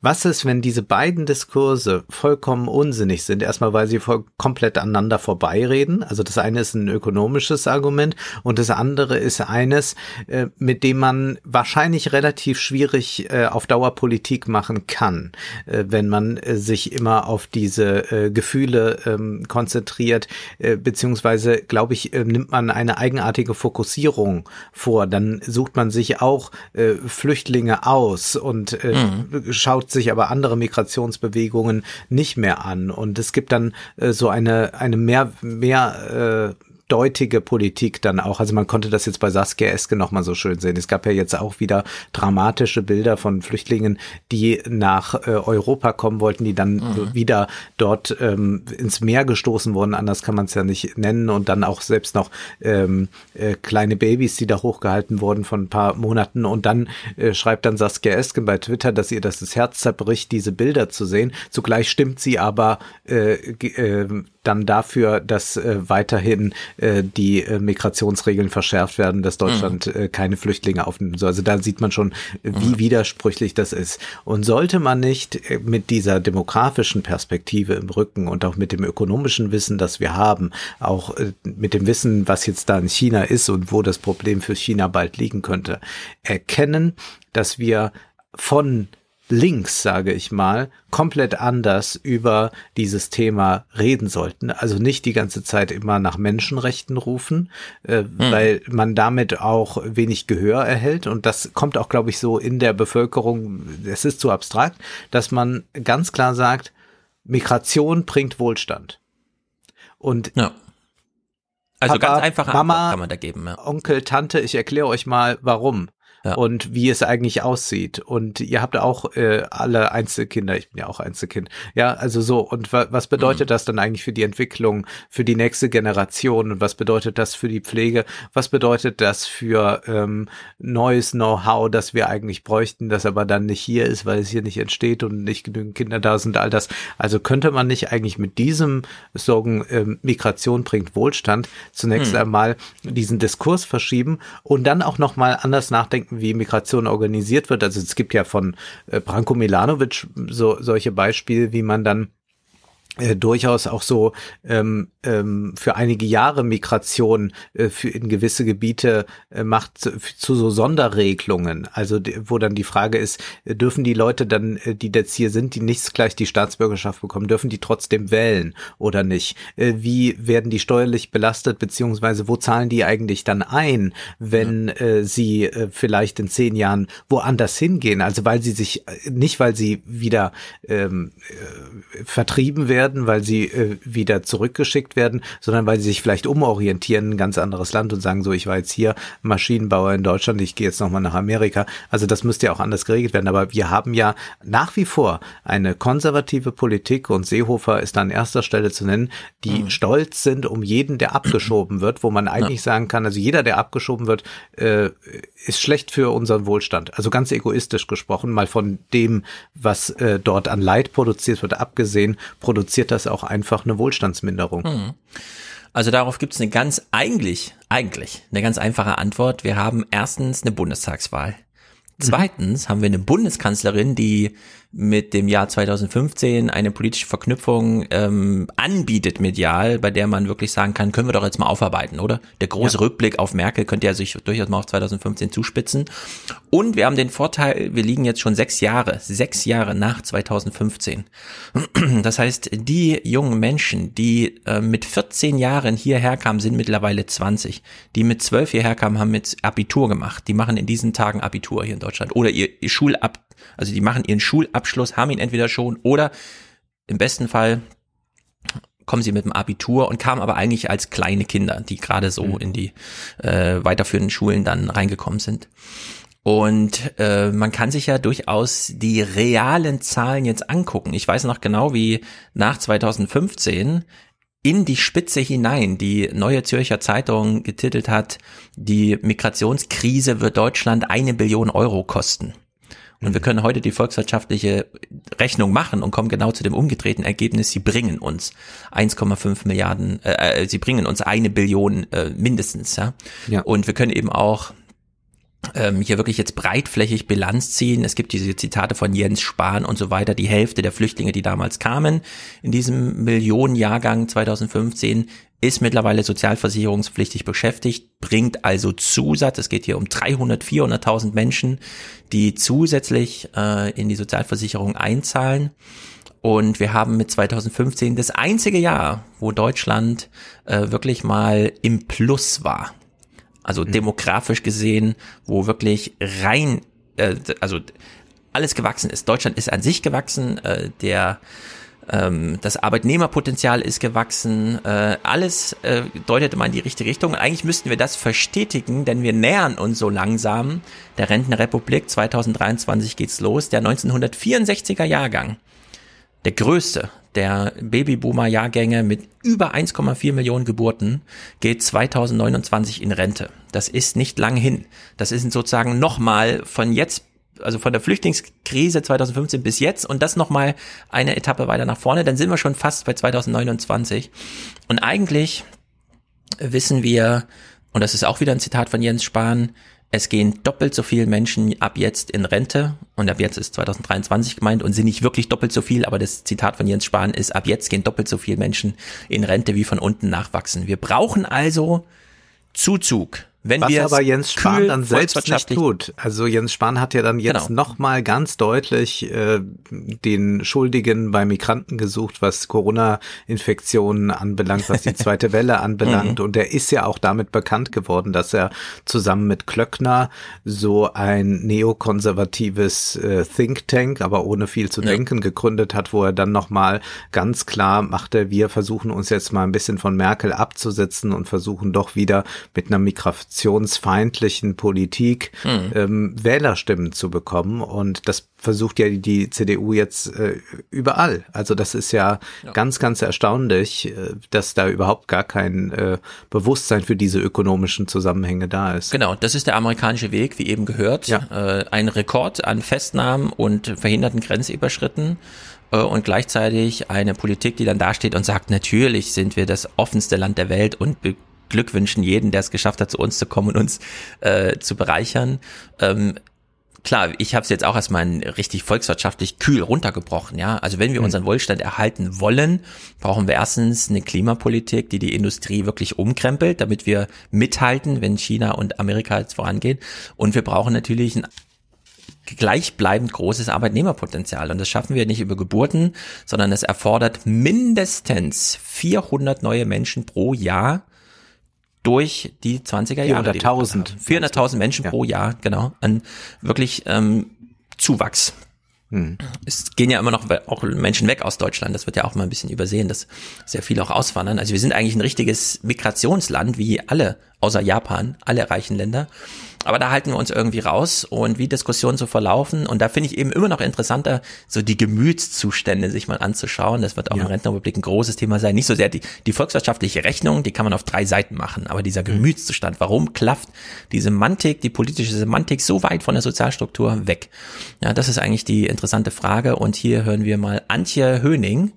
Was ist, wenn diese beiden Diskurse vollkommen unsinnig sind? Erstmal, weil sie voll komplett aneinander vorbeireden. Also das eine ist ein ökonomisches Argument und das andere ist eines, äh, mit dem man wahrscheinlich relativ relativ schwierig äh, auf Dauer Politik machen kann, äh, wenn man äh, sich immer auf diese äh, Gefühle ähm, konzentriert, äh, beziehungsweise, glaube ich, äh, nimmt man eine eigenartige Fokussierung vor. Dann sucht man sich auch äh, Flüchtlinge aus und äh, mhm. schaut sich aber andere Migrationsbewegungen nicht mehr an. Und es gibt dann äh, so eine, eine mehr, mehr äh, deutige Politik dann auch. Also man konnte das jetzt bei Saskia Eske nochmal so schön sehen. Es gab ja jetzt auch wieder dramatische Bilder von Flüchtlingen, die nach äh, Europa kommen wollten, die dann mhm. wieder dort ähm, ins Meer gestoßen wurden. Anders kann man es ja nicht nennen. Und dann auch selbst noch ähm, äh, kleine Babys, die da hochgehalten wurden von ein paar Monaten. Und dann äh, schreibt dann Saskia Esken bei Twitter, dass ihr das, das Herz zerbricht, diese Bilder zu sehen. Zugleich stimmt sie aber äh, äh, dann dafür, dass äh, weiterhin äh, die äh, Migrationsregeln verschärft werden, dass Deutschland mhm. äh, keine Flüchtlinge aufnehmen soll. Also da sieht man schon, wie mhm. widersprüchlich das ist. Und sollte man nicht äh, mit dieser demografischen Perspektive im Rücken und auch mit dem ökonomischen Wissen, das wir haben, auch äh, mit dem Wissen, was jetzt da in China ist und wo das Problem für China bald liegen könnte, erkennen, dass wir von links, sage ich mal, komplett anders über dieses Thema reden sollten. Also nicht die ganze Zeit immer nach Menschenrechten rufen, äh, hm. weil man damit auch wenig Gehör erhält. Und das kommt auch, glaube ich, so in der Bevölkerung, es ist zu abstrakt, dass man ganz klar sagt, Migration bringt Wohlstand. Und ja. Also Papa, ganz einfache Mama, kann man da geben. Ja. Onkel, Tante, ich erkläre euch mal, warum ja. und wie es eigentlich aussieht. Und ihr habt auch äh, alle Einzelkinder, ich bin ja auch Einzelkind. Ja, also so. Und wa was bedeutet mhm. das dann eigentlich für die Entwicklung, für die nächste Generation? Und was bedeutet das für die Pflege? Was bedeutet das für ähm, neues Know-how, das wir eigentlich bräuchten, das aber dann nicht hier ist, weil es hier nicht entsteht und nicht genügend Kinder da sind, all das. Also könnte man nicht eigentlich mit diesem Slogan ähm, Migration bringt Wohlstand zunächst mhm. einmal diesen Diskurs verschieben und dann auch nochmal anders nachdenken, wie Migration organisiert wird. Also es gibt ja von äh, Branko Milanovic so solche Beispiele, wie man dann äh, durchaus auch so ähm, ähm, für einige Jahre Migration äh, für in gewisse Gebiete äh, macht zu, zu, so Sonderregelungen. Also wo dann die Frage ist, äh, dürfen die Leute dann, äh, die jetzt hier sind, die nicht gleich die Staatsbürgerschaft bekommen, dürfen die trotzdem wählen oder nicht? Äh, wie werden die steuerlich belastet, beziehungsweise wo zahlen die eigentlich dann ein, wenn ja. äh, sie äh, vielleicht in zehn Jahren woanders hingehen? Also weil sie sich, äh, nicht weil sie wieder ähm, äh, vertrieben werden, werden, weil sie äh, wieder zurückgeschickt werden, sondern weil sie sich vielleicht umorientieren in ein ganz anderes Land und sagen so, ich war jetzt hier Maschinenbauer in Deutschland, ich gehe jetzt nochmal nach Amerika. Also das müsste ja auch anders geregelt werden. Aber wir haben ja nach wie vor eine konservative Politik und Seehofer ist an erster Stelle zu nennen, die mhm. stolz sind um jeden, der abgeschoben wird, wo man eigentlich ja. sagen kann, also jeder, der abgeschoben wird, äh, ist schlecht für unseren Wohlstand. Also ganz egoistisch gesprochen, mal von dem, was äh, dort an Leid produziert wird, abgesehen, produziert das auch einfach eine Wohlstandsminderung. Hm. Also darauf gibt es eine ganz eigentlich, eigentlich eine ganz einfache Antwort. Wir haben erstens eine Bundestagswahl. Mhm. Zweitens haben wir eine Bundeskanzlerin, die mit dem Jahr 2015 eine politische Verknüpfung ähm, anbietet medial, bei der man wirklich sagen kann, können wir doch jetzt mal aufarbeiten, oder? Der große ja. Rückblick auf Merkel könnte ja sich durchaus mal auf 2015 zuspitzen. Und wir haben den Vorteil, wir liegen jetzt schon sechs Jahre, sechs Jahre nach 2015. Das heißt, die jungen Menschen, die äh, mit 14 Jahren hierher kamen, sind mittlerweile 20. Die mit 12 hierher kamen, haben mit Abitur gemacht. Die machen in diesen Tagen Abitur hier in Deutschland oder ihr, ihr Schulab also die machen ihren Schulabschluss, haben ihn entweder schon oder im besten Fall kommen sie mit dem Abitur und kamen aber eigentlich als kleine Kinder, die gerade so mhm. in die äh, weiterführenden Schulen dann reingekommen sind. Und äh, man kann sich ja durchaus die realen Zahlen jetzt angucken. Ich weiß noch genau, wie nach 2015 in die Spitze hinein die Neue Zürcher Zeitung getitelt hat, die Migrationskrise wird Deutschland eine Billion Euro kosten. Und wir können heute die volkswirtschaftliche Rechnung machen und kommen genau zu dem umgedrehten Ergebnis. Sie bringen uns 1,5 Milliarden, äh, äh, sie bringen uns eine Billion äh, mindestens. Ja? ja. Und wir können eben auch ähm, hier wirklich jetzt breitflächig Bilanz ziehen. Es gibt diese Zitate von Jens Spahn und so weiter. Die Hälfte der Flüchtlinge, die damals kamen in diesem Millionenjahrgang 2015, ist mittlerweile sozialversicherungspflichtig beschäftigt, bringt also Zusatz. Es geht hier um 300, 400.000 Menschen, die zusätzlich äh, in die Sozialversicherung einzahlen. Und wir haben mit 2015 das einzige Jahr, wo Deutschland äh, wirklich mal im Plus war. Also mhm. demografisch gesehen, wo wirklich rein, äh, also alles gewachsen ist. Deutschland ist an sich gewachsen, äh, der ähm, das Arbeitnehmerpotenzial ist gewachsen, äh, alles äh, deutet immer in die richtige Richtung. Und eigentlich müssten wir das verstetigen, denn wir nähern uns so langsam der Rentenrepublik. 2023 geht's los, der 1964er Jahrgang, der größte der Babyboomer-Jahrgänge mit über 1,4 Millionen Geburten geht 2029 in Rente. Das ist nicht lang hin. Das ist sozusagen nochmal von jetzt also von der Flüchtlingskrise 2015 bis jetzt und das nochmal eine Etappe weiter nach vorne, dann sind wir schon fast bei 2029. Und eigentlich wissen wir, und das ist auch wieder ein Zitat von Jens Spahn, es gehen doppelt so viele Menschen ab jetzt in Rente und ab jetzt ist 2023 gemeint und sind nicht wirklich doppelt so viel, aber das Zitat von Jens Spahn ist, ab jetzt gehen doppelt so viele Menschen in Rente wie von unten nachwachsen. Wir brauchen also Zuzug wenn Was wir aber Jens Spahn dann selbst nicht tut. Also Jens Spahn hat ja dann jetzt genau. nochmal ganz deutlich äh, den Schuldigen bei Migranten gesucht, was Corona-Infektionen anbelangt, was die zweite Welle anbelangt. Mhm. Und er ist ja auch damit bekannt geworden, dass er zusammen mit Klöckner so ein neokonservatives äh, Think Tank, aber ohne viel zu ja. denken, gegründet hat, wo er dann nochmal ganz klar machte, wir versuchen uns jetzt mal ein bisschen von Merkel abzusetzen und versuchen doch wieder mit einer Migration migrationsfeindlichen Politik mhm. ähm, Wählerstimmen zu bekommen. Und das versucht ja die CDU jetzt äh, überall. Also das ist ja, ja, ganz, ganz erstaunlich, äh, dass da überhaupt gar kein äh, Bewusstsein für diese ökonomischen Zusammenhänge da ist. Genau, das ist der amerikanische Weg, wie eben gehört. Ja. Äh, ein Rekord an Festnahmen und verhinderten Grenzüberschritten äh, und gleichzeitig eine Politik, die dann dasteht und sagt, natürlich sind wir das offenste Land der Welt und Glückwünschen jeden, der es geschafft hat, zu uns zu kommen und uns äh, zu bereichern. Ähm, klar, ich habe es jetzt auch erstmal richtig volkswirtschaftlich kühl runtergebrochen, ja. Also wenn wir mhm. unseren Wohlstand erhalten wollen, brauchen wir erstens eine Klimapolitik, die die Industrie wirklich umkrempelt, damit wir mithalten, wenn China und Amerika jetzt vorangehen. Und wir brauchen natürlich ein gleichbleibend großes Arbeitnehmerpotenzial. Und das schaffen wir nicht über Geburten, sondern es erfordert mindestens 400 neue Menschen pro Jahr, durch die 20er Jahre. 400.000. 400.000 Menschen ja. pro Jahr, genau, an wirklich ähm, Zuwachs. Hm. Es gehen ja immer noch auch Menschen weg aus Deutschland. Das wird ja auch mal ein bisschen übersehen, dass sehr viele auch auswandern. Also wir sind eigentlich ein richtiges Migrationsland, wie alle, außer Japan, alle reichen Länder. Aber da halten wir uns irgendwie raus und wie Diskussionen so verlaufen. Und da finde ich eben immer noch interessanter, so die Gemütszustände sich mal anzuschauen. Das wird auch ja. im Rentenrepublik ein großes Thema sein. Nicht so sehr die, die volkswirtschaftliche Rechnung, die kann man auf drei Seiten machen. Aber dieser mhm. Gemütszustand, warum klafft die Semantik, die politische Semantik so weit von der Sozialstruktur weg? Ja, das ist eigentlich die interessante Frage. Und hier hören wir mal Antje Höning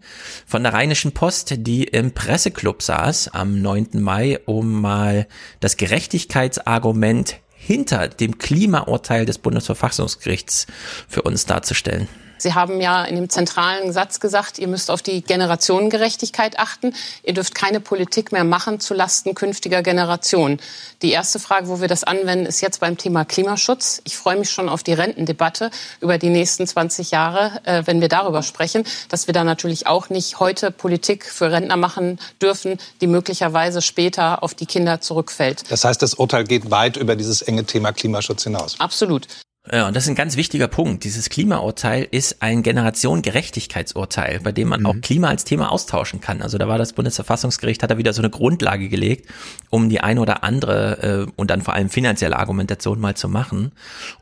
von der Rheinischen Post, die im Presseclub saß am 9. Mai, um mal das Gerechtigkeitsargument hinter dem Klimaurteil des Bundesverfassungsgerichts für uns darzustellen. Sie haben ja in dem zentralen Satz gesagt, ihr müsst auf die Generationengerechtigkeit achten. Ihr dürft keine Politik mehr machen zu Lasten künftiger Generationen. Die erste Frage, wo wir das anwenden, ist jetzt beim Thema Klimaschutz. Ich freue mich schon auf die Rentendebatte über die nächsten 20 Jahre, äh, wenn wir darüber sprechen, dass wir da natürlich auch nicht heute Politik für Rentner machen dürfen, die möglicherweise später auf die Kinder zurückfällt. Das heißt, das Urteil geht weit über dieses enge Thema Klimaschutz hinaus. Absolut. Ja, und das ist ein ganz wichtiger Punkt. Dieses Klimaurteil ist ein Generationengerechtigkeitsurteil, bei dem man mhm. auch Klima als Thema austauschen kann. Also da war das Bundesverfassungsgericht, hat da wieder so eine Grundlage gelegt, um die eine oder andere äh, und dann vor allem finanzielle Argumentation mal zu machen.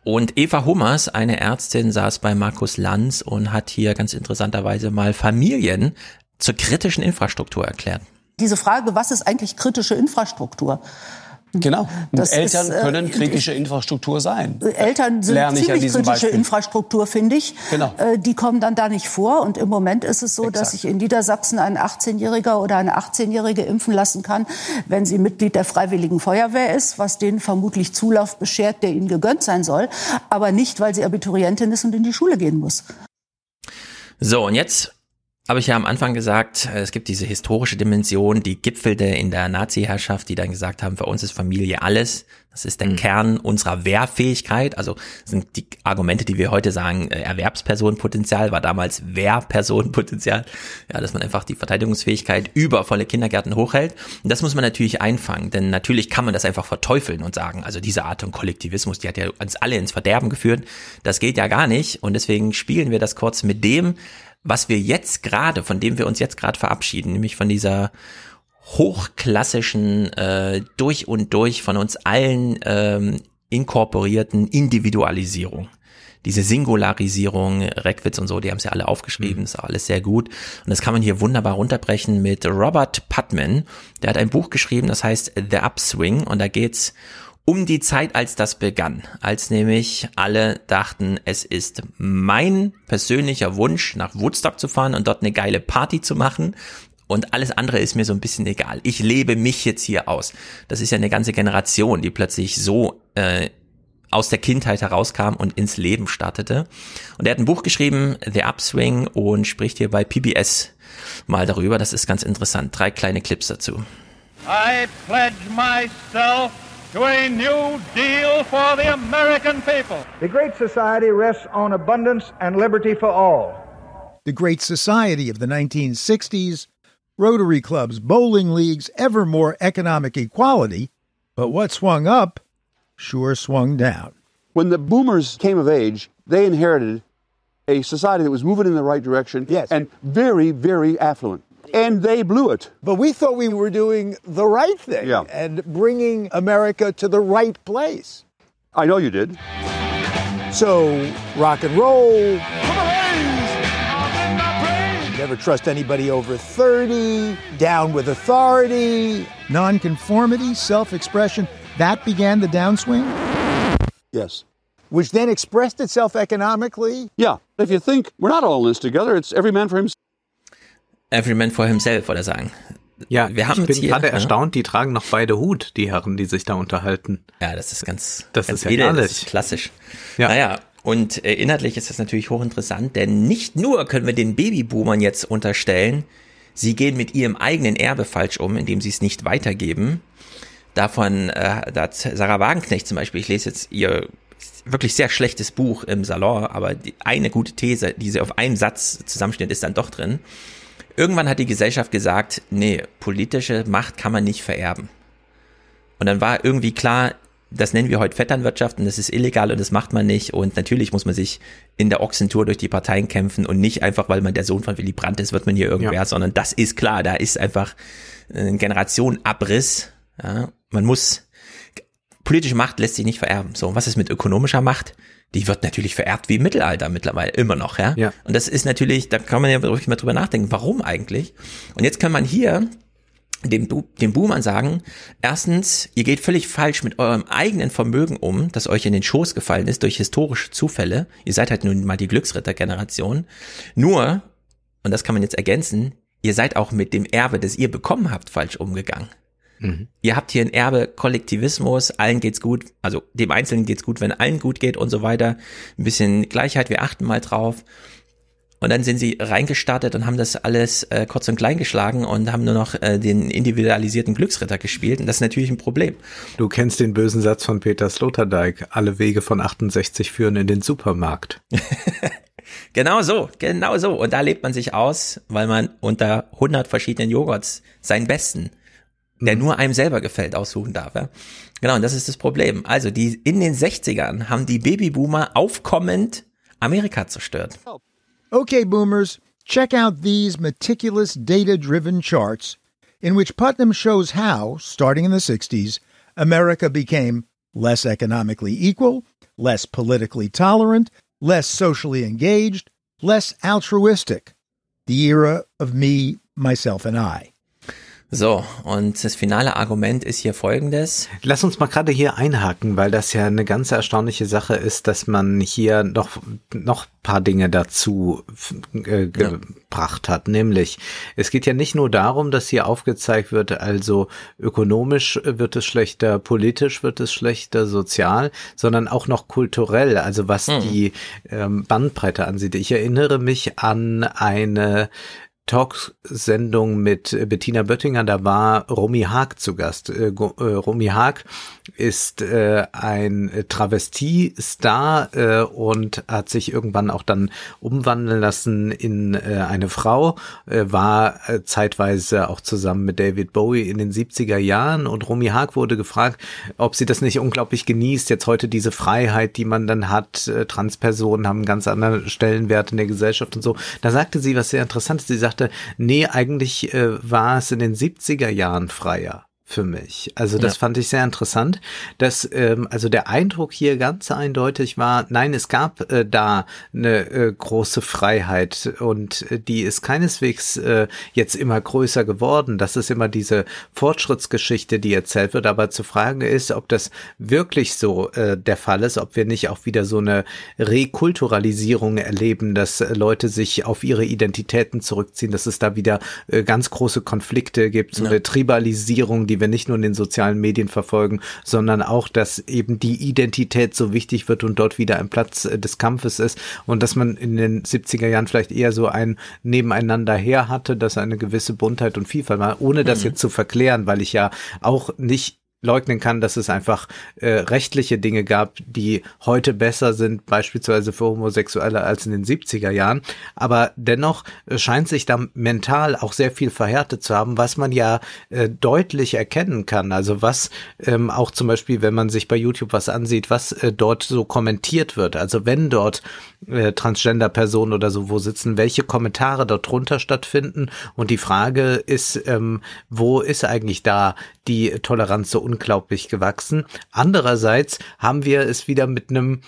Und Eva Hummers, eine Ärztin, saß bei Markus Lanz und hat hier ganz interessanterweise mal Familien zur kritischen Infrastruktur erklärt. Diese Frage, was ist eigentlich kritische Infrastruktur? Genau. Das Eltern ist, äh, können kritische Infrastruktur sein. Eltern sind Lerne ziemlich kritische Beispiel. Infrastruktur, finde ich. Genau. Äh, die kommen dann da nicht vor. Und im Moment ist es so, Exakt. dass sich in Niedersachsen ein 18-Jähriger oder eine 18-Jährige impfen lassen kann, wenn sie Mitglied der Freiwilligen Feuerwehr ist, was denen vermutlich Zulauf beschert, der ihnen gegönnt sein soll. Aber nicht, weil sie Abiturientin ist und in die Schule gehen muss. So, und jetzt habe ich ja am Anfang gesagt, es gibt diese historische Dimension, die gipfelte in der Nazi-Herrschaft, die dann gesagt haben, für uns ist Familie alles. Das ist der mhm. Kern unserer Wehrfähigkeit. Also sind die Argumente, die wir heute sagen, äh, Erwerbspersonenpotenzial, war damals Wehrpersonenpotenzial. Ja, dass man einfach die Verteidigungsfähigkeit über volle Kindergärten hochhält. Und das muss man natürlich einfangen, denn natürlich kann man das einfach verteufeln und sagen, also diese Art von Kollektivismus, die hat ja uns alle ins Verderben geführt. Das geht ja gar nicht. Und deswegen spielen wir das kurz mit dem, was wir jetzt gerade, von dem wir uns jetzt gerade verabschieden, nämlich von dieser hochklassischen, äh, durch und durch von uns allen ähm, inkorporierten Individualisierung. Diese Singularisierung, Reckwitz und so, die haben es ja alle aufgeschrieben, mhm. ist alles sehr gut. Und das kann man hier wunderbar runterbrechen mit Robert Putman. Der hat ein Buch geschrieben, das heißt The Upswing und da geht's um die Zeit, als das begann, als nämlich alle dachten, es ist mein persönlicher Wunsch, nach Woodstock zu fahren und dort eine geile Party zu machen. Und alles andere ist mir so ein bisschen egal. Ich lebe mich jetzt hier aus. Das ist ja eine ganze Generation, die plötzlich so äh, aus der Kindheit herauskam und ins Leben startete. Und er hat ein Buch geschrieben, The Upswing, und spricht hier bei PBS mal darüber. Das ist ganz interessant. Drei kleine Clips dazu. I pledge myself to a new deal for the American people. The Great Society rests on abundance and liberty for all. The Great Society of the 1960s, Rotary clubs, bowling leagues, ever more economic equality. But what swung up sure swung down. When the boomers came of age, they inherited a society that was moving in the right direction yes. and very, very affluent and they blew it. But we thought we were doing the right thing yeah. and bringing America to the right place. I know you did. So, rock and roll. Never trust anybody over 30, down with authority, nonconformity, self expression. That began the downswing? Yes. Which then expressed itself economically? Yeah. If you think we're not all in this together, it's every man for himself. Every man for himself, oder sagen. Ja, wir haben ich bin gerade erstaunt, die tragen noch beide Hut, die Herren, die sich da unterhalten. Ja, das ist ganz, das ganz ist ja das ist klassisch. Ja. Naja, und äh, inhaltlich ist das natürlich hochinteressant, denn nicht nur können wir den Babyboomern jetzt unterstellen, sie gehen mit ihrem eigenen Erbe falsch um, indem sie es nicht weitergeben. Davon, äh, da hat Sarah Wagenknecht zum Beispiel, ich lese jetzt ihr wirklich sehr schlechtes Buch im Salon, aber die, eine gute These, die sie auf einen Satz zusammenstellt, ist dann doch drin. Irgendwann hat die Gesellschaft gesagt, nee, politische Macht kann man nicht vererben. Und dann war irgendwie klar, das nennen wir heute Vetternwirtschaft und das ist illegal und das macht man nicht. Und natürlich muss man sich in der Ochsentour durch die Parteien kämpfen und nicht einfach, weil man der Sohn von Willy Brandt ist, wird man hier irgendwer, ja. sondern das ist klar, da ist einfach ein Generationenabriss. Ja, man muss, politische Macht lässt sich nicht vererben. So, was ist mit ökonomischer Macht? Die wird natürlich vererbt wie im Mittelalter mittlerweile, immer noch, ja. ja. Und das ist natürlich, da kann man ja wirklich mal drüber nachdenken, warum eigentlich? Und jetzt kann man hier dem, dem Boomern sagen, erstens, ihr geht völlig falsch mit eurem eigenen Vermögen um, das euch in den Schoß gefallen ist durch historische Zufälle. Ihr seid halt nun mal die Glücksrittergeneration. Nur, und das kann man jetzt ergänzen, ihr seid auch mit dem Erbe, das ihr bekommen habt, falsch umgegangen. Mhm. Ihr habt hier ein Erbe, Kollektivismus, allen geht's gut, also dem Einzelnen geht's gut, wenn allen gut geht und so weiter. Ein bisschen Gleichheit, wir achten mal drauf. Und dann sind sie reingestartet und haben das alles äh, kurz und klein geschlagen und haben nur noch äh, den individualisierten Glücksritter gespielt. Und das ist natürlich ein Problem. Du kennst den bösen Satz von Peter Sloterdijk. Alle Wege von 68 führen in den Supermarkt. genau so, genau so. Und da lebt man sich aus, weil man unter 100 verschiedenen Joghurts seinen besten der nur einem selber gefällt, aussuchen darf. Ja? Genau, und das ist das Problem. Also die in den 60ern haben die Babyboomer aufkommend Amerika zerstört. Okay, Boomers, check out these meticulous data-driven charts in which Putnam shows how, starting in the 60s, America became less economically equal, less politically tolerant, less socially engaged, less altruistic. The era of me, myself and I. So, und das finale Argument ist hier folgendes. Lass uns mal gerade hier einhaken, weil das ja eine ganz erstaunliche Sache ist, dass man hier noch, noch paar Dinge dazu äh, gebracht ja. hat. Nämlich, es geht ja nicht nur darum, dass hier aufgezeigt wird, also ökonomisch wird es schlechter, politisch wird es schlechter, sozial, sondern auch noch kulturell, also was hm. die ähm, Bandbreite ansieht. Ich erinnere mich an eine Talksendung mit Bettina Böttinger, da war Romy Haag zu Gast. Äh, äh, Romy Haag ist äh, ein Travestie-Star äh, und hat sich irgendwann auch dann umwandeln lassen in äh, eine Frau, äh, war äh, zeitweise auch zusammen mit David Bowie in den 70er Jahren und Romy Haag wurde gefragt, ob sie das nicht unglaublich genießt, jetzt heute diese Freiheit, die man dann hat, äh, Transpersonen haben einen ganz anderen Stellenwert in der Gesellschaft und so. Da sagte sie was sehr interessantes, sie sagte, nee, eigentlich äh, war es in den 70er Jahren freier für mich. Also das ja. fand ich sehr interessant, dass ähm, also der Eindruck hier ganz eindeutig war, nein, es gab äh, da eine äh, große Freiheit und äh, die ist keineswegs äh, jetzt immer größer geworden. Das ist immer diese Fortschrittsgeschichte, die erzählt wird. Aber zu fragen ist, ob das wirklich so äh, der Fall ist, ob wir nicht auch wieder so eine Rekulturalisierung erleben, dass äh, Leute sich auf ihre Identitäten zurückziehen, dass es da wieder äh, ganz große Konflikte gibt, so ja. eine Tribalisierung, die die wir nicht nur in den sozialen Medien verfolgen, sondern auch, dass eben die Identität so wichtig wird und dort wieder ein Platz äh, des Kampfes ist und dass man in den 70er Jahren vielleicht eher so ein Nebeneinander her hatte, dass eine gewisse Buntheit und Vielfalt war, ohne das mhm. jetzt zu verklären, weil ich ja auch nicht leugnen kann, dass es einfach äh, rechtliche Dinge gab, die heute besser sind, beispielsweise für Homosexuelle als in den 70er Jahren. Aber dennoch äh, scheint sich da mental auch sehr viel verhärtet zu haben, was man ja äh, deutlich erkennen kann. Also was ähm, auch zum Beispiel, wenn man sich bei YouTube was ansieht, was äh, dort so kommentiert wird. Also wenn dort äh, Transgender-Personen oder so wo sitzen, welche Kommentare dort drunter stattfinden. Und die Frage ist, ähm, wo ist eigentlich da die Toleranz so unglaublich gewachsen? Andererseits haben wir es wieder mit einem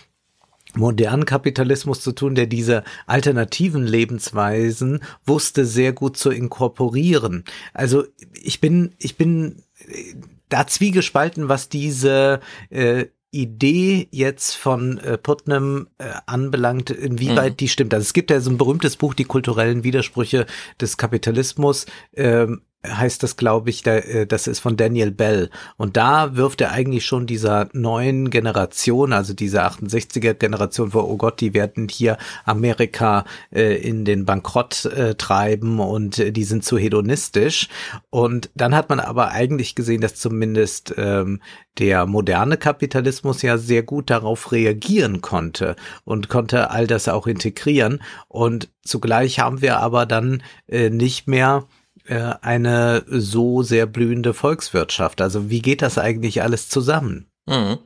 modernen Kapitalismus zu tun, der diese alternativen Lebensweisen wusste sehr gut zu inkorporieren. Also ich bin, ich bin äh, da zwiegespalten, was diese äh, Idee jetzt von äh, Putnam äh, anbelangt, inwieweit mhm. die stimmt. Also es gibt ja so ein berühmtes Buch, die kulturellen Widersprüche des Kapitalismus. Ähm, heißt das, glaube ich, äh, das ist von Daniel Bell. Und da wirft er eigentlich schon dieser neuen Generation, also dieser 68er Generation, wo, oh Gott, die werden hier Amerika äh, in den Bankrott äh, treiben und die sind zu hedonistisch. Und dann hat man aber eigentlich gesehen, dass zumindest ähm, der moderne Kapitalismus ja sehr gut darauf reagieren konnte und konnte all das auch integrieren. Und zugleich haben wir aber dann nicht mehr äh, eine so sehr blühende Volkswirtschaft? Also wie geht das eigentlich alles zusammen? Mhm.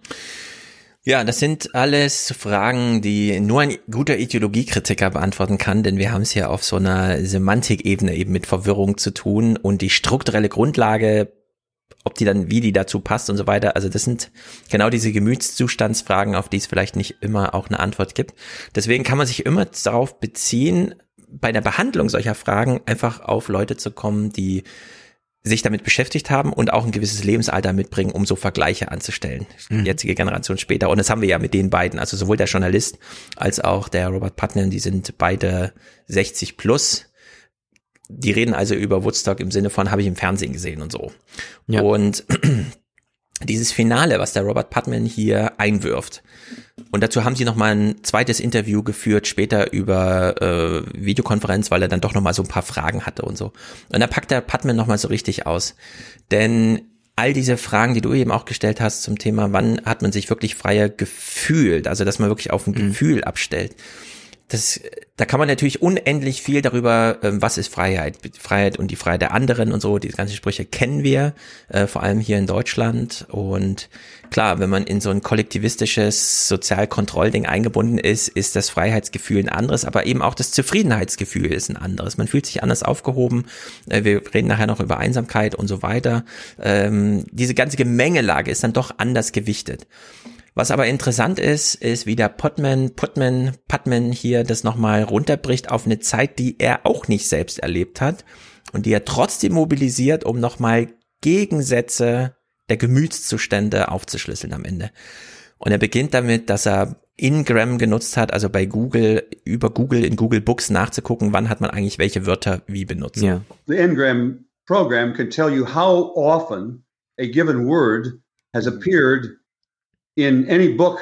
Ja, das sind alles Fragen, die nur ein guter Ideologiekritiker beantworten kann, denn wir haben es ja auf so einer Semantikebene eben mit Verwirrung zu tun und die strukturelle Grundlage, ob die dann, wie die dazu passt und so weiter. Also das sind genau diese Gemütszustandsfragen, auf die es vielleicht nicht immer auch eine Antwort gibt. Deswegen kann man sich immer darauf beziehen, bei der Behandlung solcher Fragen einfach auf Leute zu kommen, die sich damit beschäftigt haben und auch ein gewisses Lebensalter mitbringen, um so Vergleiche anzustellen. Mhm. Jetzige Generation später. Und das haben wir ja mit den beiden, also sowohl der Journalist als auch der Robert Putnam, die sind beide 60 plus. Die reden also über Woodstock im Sinne von, habe ich im Fernsehen gesehen und so. Ja. Und dieses Finale, was der Robert Putnam hier einwirft. Und dazu haben sie noch mal ein zweites Interview geführt, später über äh, Videokonferenz, weil er dann doch noch mal so ein paar Fragen hatte und so. Und da packt der Putnam noch mal so richtig aus. Denn all diese Fragen, die du eben auch gestellt hast zum Thema, wann hat man sich wirklich freier gefühlt, also dass man wirklich auf ein mhm. Gefühl abstellt, das, da kann man natürlich unendlich viel darüber, ähm, was ist Freiheit, Freiheit und die Freiheit der anderen und so, diese ganzen Sprüche kennen wir, äh, vor allem hier in Deutschland. Und klar, wenn man in so ein kollektivistisches Sozialkontrollding eingebunden ist, ist das Freiheitsgefühl ein anderes, aber eben auch das Zufriedenheitsgefühl ist ein anderes. Man fühlt sich anders aufgehoben. Äh, wir reden nachher noch über Einsamkeit und so weiter. Ähm, diese ganze Gemengelage ist dann doch anders gewichtet. Was aber interessant ist, ist, wie der Potman, Putman, Putman hier das nochmal runterbricht auf eine Zeit, die er auch nicht selbst erlebt hat und die er trotzdem mobilisiert, um nochmal Gegensätze der Gemütszustände aufzuschlüsseln am Ende. Und er beginnt damit, dass er Ingram genutzt hat, also bei Google, über Google in Google Books nachzugucken, wann hat man eigentlich welche Wörter wie benutzt. Yeah. The Ingram program can tell you how often a given word has appeared in any book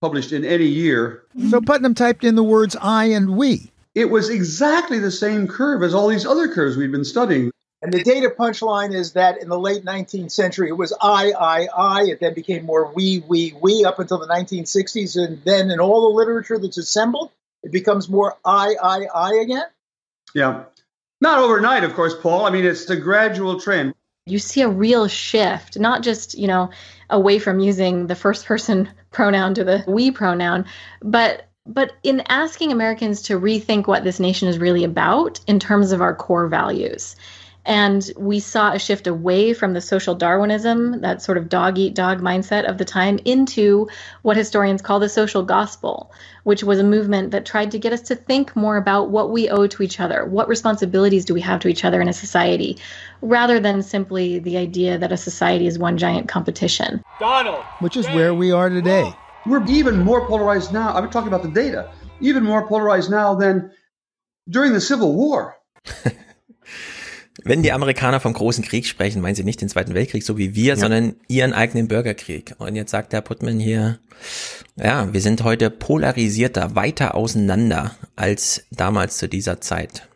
published in any year. So Putnam typed in the words I and we. It was exactly the same curve as all these other curves we've been studying. And the data punchline is that in the late 19th century, it was I, I, I. It then became more we, we, we up until the 1960s. And then in all the literature that's assembled, it becomes more I, I, I again. Yeah. Not overnight, of course, Paul. I mean, it's the gradual trend. You see a real shift, not just, you know, away from using the first person pronoun to the we pronoun, but but in asking Americans to rethink what this nation is really about in terms of our core values. And we saw a shift away from the social Darwinism, that sort of dog eat dog mindset of the time, into what historians call the social gospel, which was a movement that tried to get us to think more about what we owe to each other. What responsibilities do we have to each other in a society, rather than simply the idea that a society is one giant competition. Donald! Which is where we are today. We're even more polarized now. I'm talking about the data, even more polarized now than during the Civil War. Wenn die Amerikaner vom großen Krieg sprechen, meinen sie nicht den Zweiten Weltkrieg, so wie wir, ja. sondern ihren eigenen Bürgerkrieg. Und jetzt sagt der Putman hier, ja, wir sind heute polarisierter, weiter auseinander als damals zu dieser Zeit.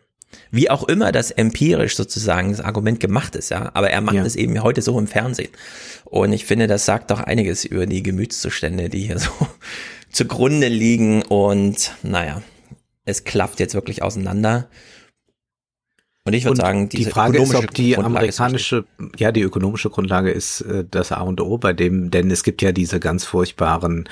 Wie auch immer das empirisch sozusagen das Argument gemacht ist, ja, aber er macht ja. es eben heute so im Fernsehen. Und ich finde, das sagt doch einiges über die Gemütszustände, die hier so zugrunde liegen. Und naja, es klafft jetzt wirklich auseinander. Und ich würde sagen, die Frage ist, ob die Grundlage amerikanische, ja, die ökonomische Grundlage ist äh, das A und O bei dem, denn es gibt ja diese ganz furchtbaren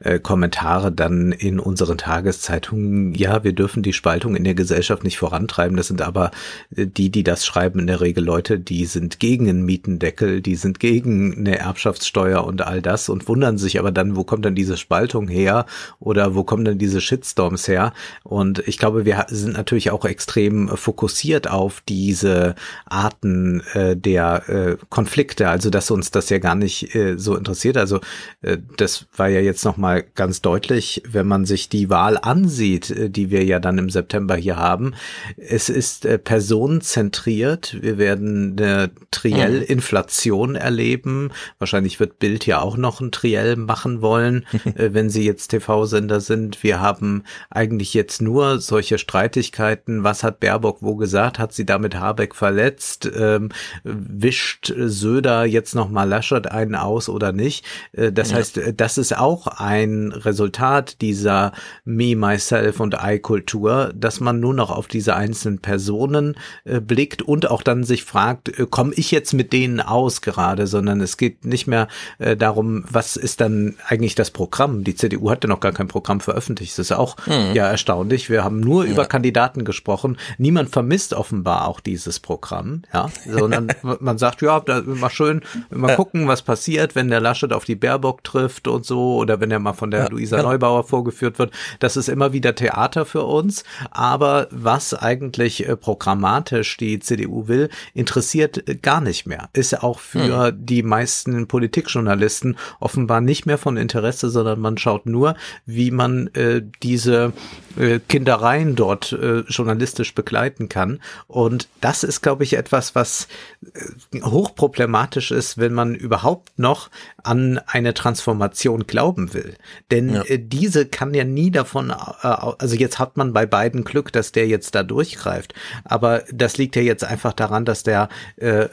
äh, Kommentare dann in unseren Tageszeitungen. Ja, wir dürfen die Spaltung in der Gesellschaft nicht vorantreiben. Das sind aber äh, die, die das schreiben, in der Regel Leute, die sind gegen einen Mietendeckel, die sind gegen eine Erbschaftssteuer und all das und wundern sich aber dann, wo kommt dann diese Spaltung her oder wo kommen dann diese Shitstorms her? Und ich glaube, wir sind natürlich auch extrem fokussiert auf diese Arten äh, der äh, Konflikte, also dass uns das ja gar nicht äh, so interessiert. Also äh, das war ja jetzt noch mal ganz deutlich, wenn man sich die Wahl ansieht, äh, die wir ja dann im September hier haben. Es ist äh, personenzentriert. Wir werden eine Triell-Inflation erleben. Wahrscheinlich wird Bild ja auch noch ein Triell machen wollen, äh, wenn sie jetzt TV-Sender sind. Wir haben eigentlich jetzt nur solche Streitigkeiten. Was hat Baerbock wo gesagt? Hat sie damit Habeck verletzt? Ähm, wischt Söder jetzt noch mal Laschet einen aus oder nicht? Äh, das ja. heißt, äh, das ist auch ein Resultat dieser Me, Myself und I-Kultur, dass man nur noch auf diese einzelnen Personen äh, blickt und auch dann sich fragt, äh, komme ich jetzt mit denen aus gerade, sondern es geht nicht mehr äh, darum, was ist dann eigentlich das Programm? Die CDU hatte noch gar kein Programm veröffentlicht. Das ist auch mhm. ja erstaunlich. Wir haben nur ja. über Kandidaten gesprochen. Niemand vermisst offenbar auch dieses Programm, ja, sondern man sagt, ja, mal schön, mal gucken, was passiert, wenn der Laschet auf die Baerbock trifft und so oder wenn er mal von der ja, Luisa ja. Neubauer vorgeführt wird. Das ist immer wieder Theater für uns. Aber was eigentlich äh, programmatisch die CDU will, interessiert äh, gar nicht mehr. Ist auch für hm. die meisten Politikjournalisten offenbar nicht mehr von Interesse, sondern man schaut nur, wie man äh, diese äh, Kindereien dort äh, journalistisch begleiten kann. Und das ist, glaube ich, etwas, was äh, hochproblematisch ist, wenn man überhaupt noch an eine Transformation glauben will. Denn ja. äh, diese kann ja nie davon, äh, also jetzt hat man bei beiden Glück, dass der jetzt da durchgreift. Aber das liegt ja jetzt einfach daran, dass der äh,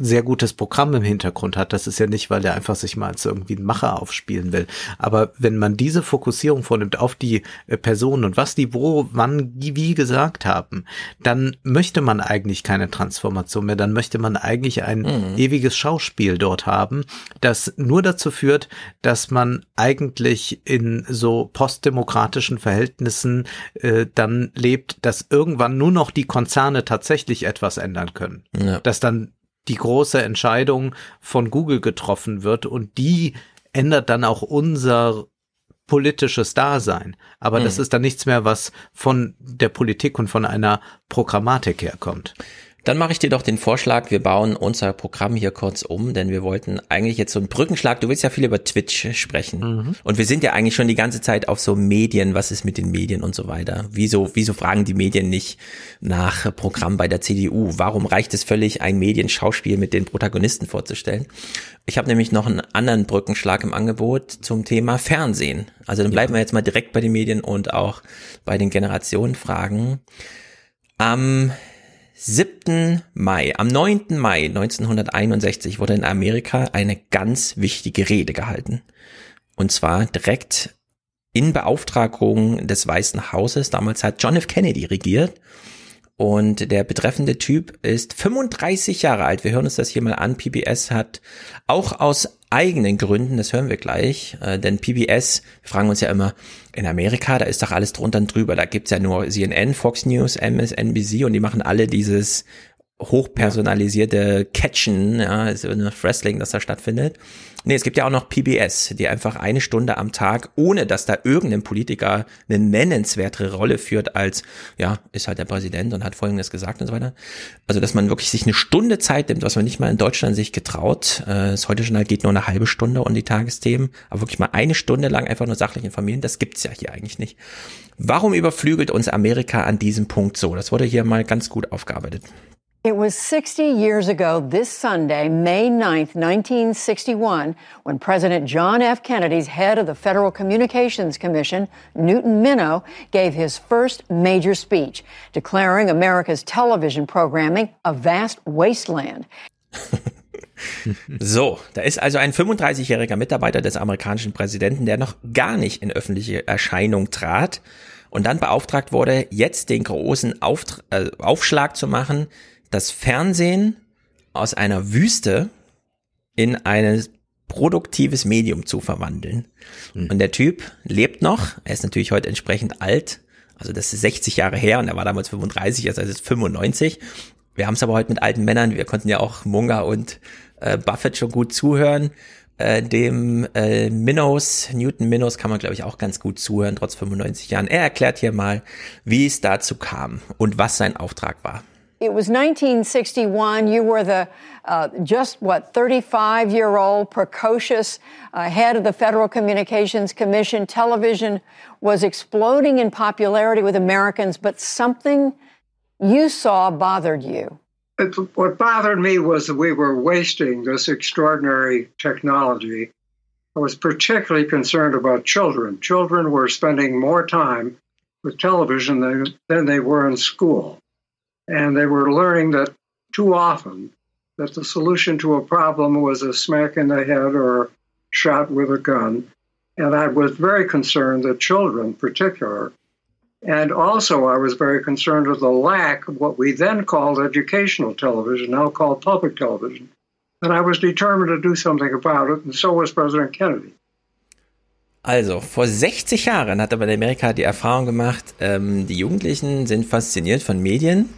sehr gutes Programm im Hintergrund hat. Das ist ja nicht, weil der einfach sich mal als irgendwie ein Macher aufspielen will. Aber wenn man diese Fokussierung vornimmt auf die äh, Personen und was die wo, wann, wie gesagt haben, dann möchte man eigentlich keine Transformation mehr. Dann möchte man eigentlich ein mhm. ewiges Schauspiel dort haben, das nur dazu führt, dass man eigentlich in so postdemokratischen Verhältnissen äh, dann lebt, dass irgendwann nur noch die Konzerne tatsächlich etwas ändern können. Ja. Dass dann die große Entscheidung von Google getroffen wird und die ändert dann auch unser politisches Dasein. Aber mhm. das ist dann nichts mehr, was von der Politik und von einer Programmatik herkommt. Dann mache ich dir doch den Vorschlag, wir bauen unser Programm hier kurz um, denn wir wollten eigentlich jetzt so einen Brückenschlag, du willst ja viel über Twitch sprechen. Mhm. Und wir sind ja eigentlich schon die ganze Zeit auf so Medien, was ist mit den Medien und so weiter. Wieso, wieso fragen die Medien nicht nach Programm bei der CDU? Warum reicht es völlig, ein Medienschauspiel mit den Protagonisten vorzustellen? Ich habe nämlich noch einen anderen Brückenschlag im Angebot zum Thema Fernsehen. Also dann bleiben ja. wir jetzt mal direkt bei den Medien und auch bei den Generationenfragen. Am 7. Mai, am 9. Mai 1961 wurde in Amerika eine ganz wichtige Rede gehalten. Und zwar direkt in Beauftragung des Weißen Hauses. Damals hat John F. Kennedy regiert. Und der betreffende Typ ist 35 Jahre alt. Wir hören uns das hier mal an. PBS hat auch aus eigenen Gründen, das hören wir gleich, äh, denn PBS, wir fragen uns ja immer, in Amerika, da ist doch alles drunter und drüber, da gibt's ja nur CNN, Fox News, MSNBC und die machen alle dieses hochpersonalisierte Catchen, ja, so eine Wrestling, das da stattfindet. Nee, es gibt ja auch noch PBS, die einfach eine Stunde am Tag, ohne dass da irgendein Politiker eine nennenswertere Rolle führt als, ja, ist halt der Präsident und hat Folgendes gesagt und so weiter. Also, dass man wirklich sich eine Stunde Zeit nimmt, was man nicht mal in Deutschland sich getraut. Äh, das heute Journal geht nur eine halbe Stunde um die Tagesthemen, aber wirklich mal eine Stunde lang einfach nur sachlich informieren, das gibt's ja hier eigentlich nicht. Warum überflügelt uns Amerika an diesem Punkt so? Das wurde hier mal ganz gut aufgearbeitet. It was 60 years ago this Sunday, May 9th, 1961, when President John F. Kennedy's head of the Federal Communications Commission, Newton Minow, gave his first major speech, declaring America's television programming a vast wasteland. So, da ist also ein 35-jähriger Mitarbeiter des amerikanischen Präsidenten, der noch gar nicht in öffentliche Erscheinung trat und dann beauftragt wurde, jetzt den großen Auft äh, Aufschlag zu machen, das Fernsehen aus einer Wüste in ein produktives Medium zu verwandeln. Mhm. Und der Typ lebt noch, er ist natürlich heute entsprechend alt, also das ist 60 Jahre her und er war damals 35, also er ist 95. Wir haben es aber heute mit alten Männern, wir konnten ja auch Munga und äh, Buffett schon gut zuhören. Äh, dem äh, Minnows, Newton Minnows kann man glaube ich auch ganz gut zuhören, trotz 95 Jahren. Er erklärt hier mal, wie es dazu kam und was sein Auftrag war. It was 1961. You were the uh, just what 35 year old precocious uh, head of the Federal Communications Commission. Television was exploding in popularity with Americans, but something you saw bothered you. It, what bothered me was that we were wasting this extraordinary technology. I was particularly concerned about children. Children were spending more time with television than, than they were in school. And they were learning that too often that the solution to a problem was a smack in the head or shot with a gun. And I was very concerned that children, in particular, and also I was very concerned with the lack of what we then called educational television, now called public television. And I was determined to do something about it, and so was President Kennedy. Also, vor 60 Jahren hat aber in Amerika die Erfahrung gemacht, ähm, die Jugendlichen sind fasziniert von Medien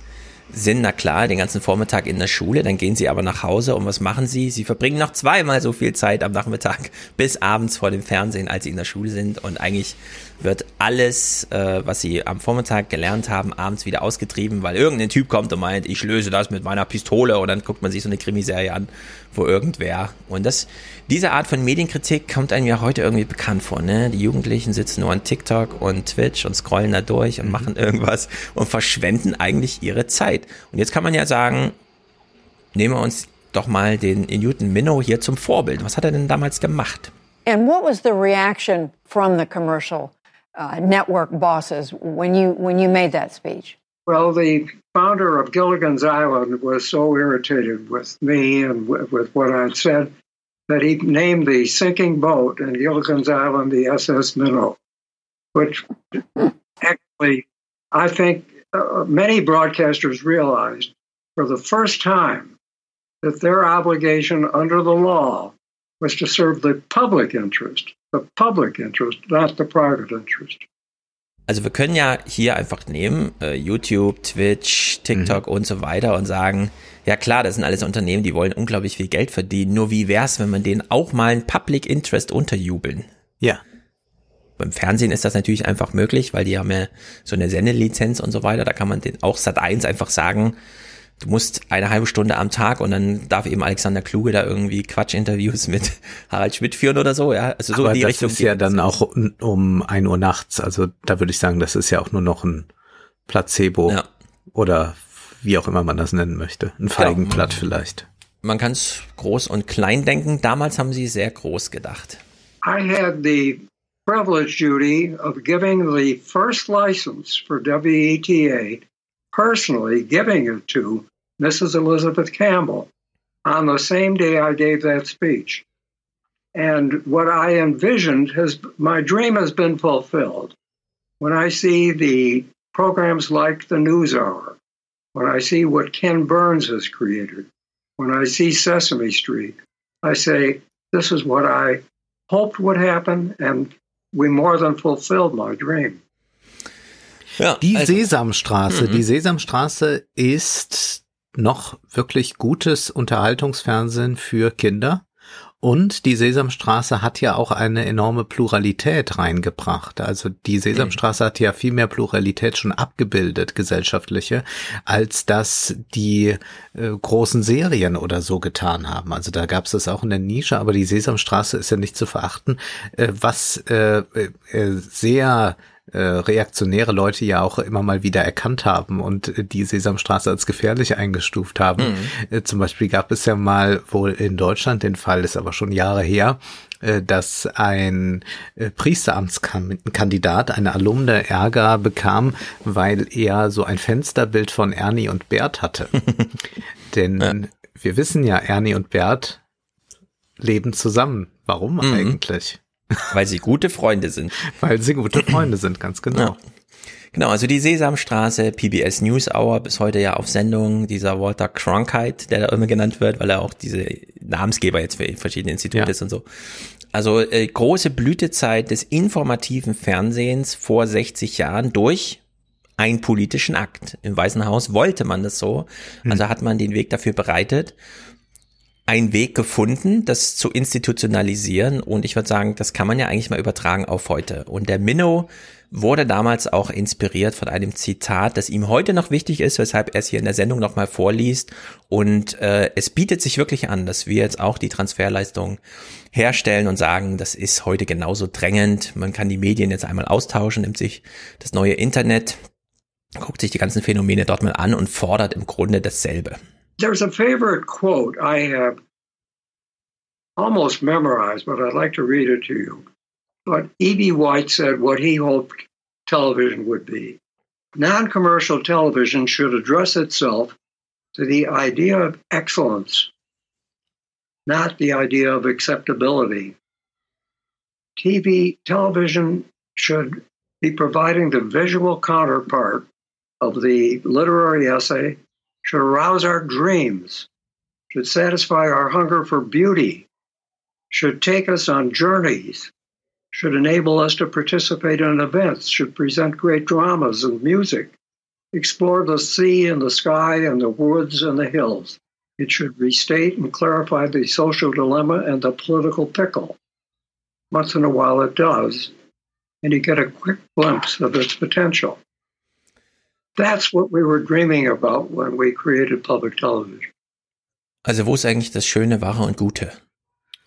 sind, na klar, den ganzen Vormittag in der Schule, dann gehen sie aber nach Hause und was machen sie? Sie verbringen noch zweimal so viel Zeit am Nachmittag bis abends vor dem Fernsehen, als sie in der Schule sind und eigentlich wird alles, äh, was sie am Vormittag gelernt haben, abends wieder ausgetrieben, weil irgendein Typ kommt und meint, ich löse das mit meiner Pistole und dann guckt man sich so eine Krimiserie an, wo irgendwer. Und das, diese Art von Medienkritik kommt einem ja heute irgendwie bekannt vor, ne? Die Jugendlichen sitzen nur an TikTok und Twitch und scrollen da durch und mhm. machen irgendwas und verschwenden eigentlich ihre Zeit. Und jetzt kann man ja sagen, nehmen wir uns doch mal den Newton Minnow hier zum Vorbild. Was hat er denn damals gemacht? And what was the reaction from the commercial uh, network bosses when you when you made that speech? Well, the founder of Gilligan's Island was so irritated with me and with what I'd said that he named the sinking boat in Gilligan's Island the SS Minnow, which actually I think uh, many broadcasters realized for the first time that their obligation under the law was to serve the public interest, the public interest, not the private interest. Also wir können ja hier einfach nehmen, äh, YouTube, Twitch, TikTok mhm. und so weiter und sagen, ja klar, das sind alles Unternehmen, die wollen unglaublich viel Geld verdienen. Nur wie wär's, wenn man denen auch mal ein Public Interest unterjubeln? Ja. Beim Fernsehen ist das natürlich einfach möglich, weil die haben ja so eine Sendelizenz und so weiter. Da kann man den auch Sat 1 einfach sagen, du musst eine halbe Stunde am Tag und dann darf eben Alexander Kluge da irgendwie Quatschinterviews mit Harald Schmidt führen oder so, ja. Also so Aber in die das Richtung. ist ja dann auch um ein Uhr nachts. Also da würde ich sagen, das ist ja auch nur noch ein Placebo ja. oder wie auch immer man das nennen möchte. Ein Feigenblatt ja. vielleicht. Man kann es groß und klein denken. Damals haben sie sehr groß gedacht. I had the privilege, Judy, of giving the first license for WETA personally giving it to Mrs. Elizabeth Campbell on the same day I gave that speech. And what I envisioned has my dream has been fulfilled. When I see the programs like the News Hour, when I see what Ken Burns has created, when I see Sesame Street, I say, this is what I hoped would happen, and we more than fulfilled my dream. Ja, die also, Sesamstraße, die mhm. Sesamstraße ist noch wirklich gutes Unterhaltungsfernsehen für Kinder. Und die Sesamstraße hat ja auch eine enorme Pluralität reingebracht. Also die Sesamstraße hat ja viel mehr Pluralität schon abgebildet, gesellschaftliche, als das die äh, großen Serien oder so getan haben. Also da gab es das auch in der Nische, aber die Sesamstraße ist ja nicht zu verachten, äh, was äh, äh, sehr äh, reaktionäre Leute ja auch immer mal wieder erkannt haben und äh, die Sesamstraße als gefährlich eingestuft haben. Mhm. Äh, zum Beispiel gab es ja mal wohl in Deutschland den Fall, ist aber schon Jahre her, äh, dass ein äh, Priesteramtskandidat eine Alumne Ärger bekam, weil er so ein Fensterbild von Ernie und Bert hatte. Denn ja. wir wissen ja, Ernie und Bert leben zusammen. Warum mhm. eigentlich? Weil sie gute Freunde sind. Weil sie gute Freunde sind, ganz genau. Ja. Genau, also die Sesamstraße, PBS News Hour, bis heute ja auf Sendung, dieser Walter Cronkite, der da immer genannt wird, weil er auch diese Namensgeber jetzt für verschiedene Institute ja. ist und so. Also äh, große Blütezeit des informativen Fernsehens vor 60 Jahren durch einen politischen Akt. Im Weißen Haus wollte man das so, also hm. hat man den Weg dafür bereitet einen Weg gefunden, das zu institutionalisieren. Und ich würde sagen, das kann man ja eigentlich mal übertragen auf heute. Und der Minnow wurde damals auch inspiriert von einem Zitat, das ihm heute noch wichtig ist, weshalb er es hier in der Sendung nochmal vorliest. Und äh, es bietet sich wirklich an, dass wir jetzt auch die Transferleistung herstellen und sagen, das ist heute genauso drängend. Man kann die Medien jetzt einmal austauschen, nimmt sich das neue Internet, guckt sich die ganzen Phänomene dort mal an und fordert im Grunde dasselbe. There's a favorite quote I have almost memorized, but I'd like to read it to you. But E.B. White said what he hoped television would be. Non commercial television should address itself to the idea of excellence, not the idea of acceptability. TV television should be providing the visual counterpart of the literary essay should arouse our dreams, should satisfy our hunger for beauty, should take us on journeys, should enable us to participate in events, should present great dramas and music, explore the sea and the sky and the woods and the hills. It should restate and clarify the social dilemma and the political pickle. Once in a while it does, and you get a quick glimpse of its potential. That's what we were dreaming about when we created public television. Also wo ist eigentlich das Schöne, Wahre und Gute?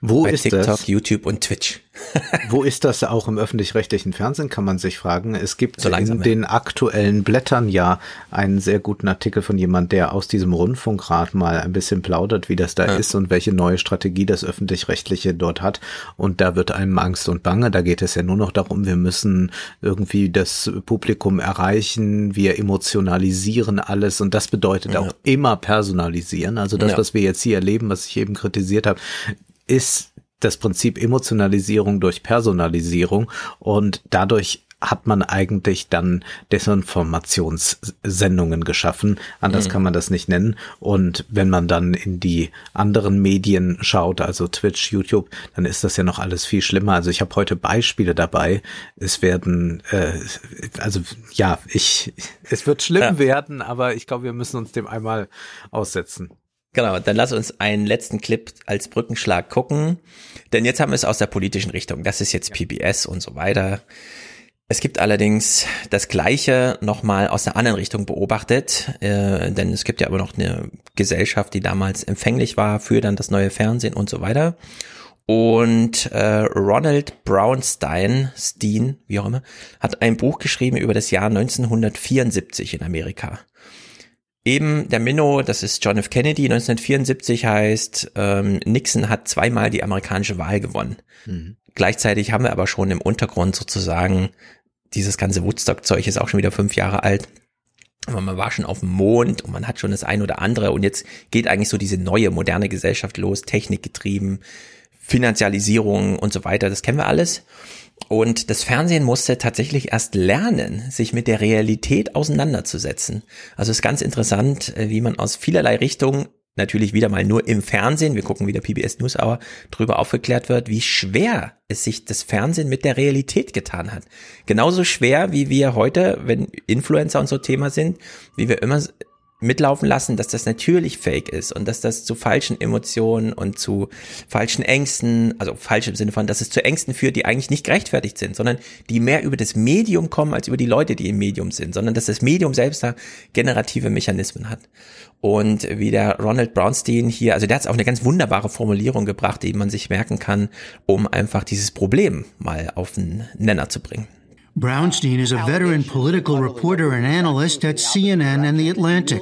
Wo Bei ist TikTok, das? YouTube und Twitch. Wo ist das auch im öffentlich-rechtlichen Fernsehen, kann man sich fragen. Es gibt so in den aktuellen Blättern ja einen sehr guten Artikel von jemand, der aus diesem Rundfunkrat mal ein bisschen plaudert, wie das da ja. ist und welche neue Strategie das öffentlich-rechtliche dort hat. Und da wird einem Angst und Bange. Da geht es ja nur noch darum, wir müssen irgendwie das Publikum erreichen, wir emotionalisieren alles und das bedeutet ja. auch immer personalisieren. Also das, was wir jetzt hier erleben, was ich eben kritisiert habe, ist das Prinzip Emotionalisierung durch Personalisierung und dadurch hat man eigentlich dann Desinformationssendungen geschaffen. Anders mhm. kann man das nicht nennen. Und wenn man dann in die anderen Medien schaut, also Twitch, YouTube, dann ist das ja noch alles viel schlimmer. Also ich habe heute Beispiele dabei. Es werden, äh, also ja, ich, es wird schlimm ja. werden, aber ich glaube, wir müssen uns dem einmal aussetzen. Genau, dann lass uns einen letzten Clip als Brückenschlag gucken. Denn jetzt haben wir es aus der politischen Richtung. Das ist jetzt PBS und so weiter. Es gibt allerdings das Gleiche nochmal aus der anderen Richtung beobachtet, äh, denn es gibt ja aber noch eine Gesellschaft, die damals empfänglich war für dann das neue Fernsehen und so weiter. Und äh, Ronald Brownstein, Steen, wie auch immer, hat ein Buch geschrieben über das Jahr 1974 in Amerika. Eben der Minnow, das ist John F. Kennedy, 1974 heißt, ähm, Nixon hat zweimal die amerikanische Wahl gewonnen. Mhm. Gleichzeitig haben wir aber schon im Untergrund sozusagen, dieses ganze Woodstock-Zeug ist auch schon wieder fünf Jahre alt. Aber man war schon auf dem Mond und man hat schon das ein oder andere und jetzt geht eigentlich so diese neue moderne Gesellschaft los, technikgetrieben, Finanzialisierung und so weiter, das kennen wir alles. Und das Fernsehen musste tatsächlich erst lernen, sich mit der Realität auseinanderzusetzen. Also ist ganz interessant, äh, wie man aus vielerlei Richtungen natürlich wieder mal nur im Fernsehen, wir gucken wieder PBS News Hour, drüber aufgeklärt wird, wie schwer es sich das Fernsehen mit der Realität getan hat. Genauso schwer, wie wir heute, wenn Influencer und so Thema sind, wie wir immer mitlaufen lassen, dass das natürlich fake ist und dass das zu falschen Emotionen und zu falschen Ängsten, also falsch im Sinne von, dass es zu Ängsten führt, die eigentlich nicht gerechtfertigt sind, sondern die mehr über das Medium kommen als über die Leute, die im Medium sind, sondern dass das Medium selbst da generative Mechanismen hat. Und wie der Ronald Brownstein hier, also der hat auch eine ganz wunderbare Formulierung gebracht, die man sich merken kann, um einfach dieses Problem mal auf den Nenner zu bringen. Brownstein is a veteran political reporter and analyst at CNN and The Atlantic.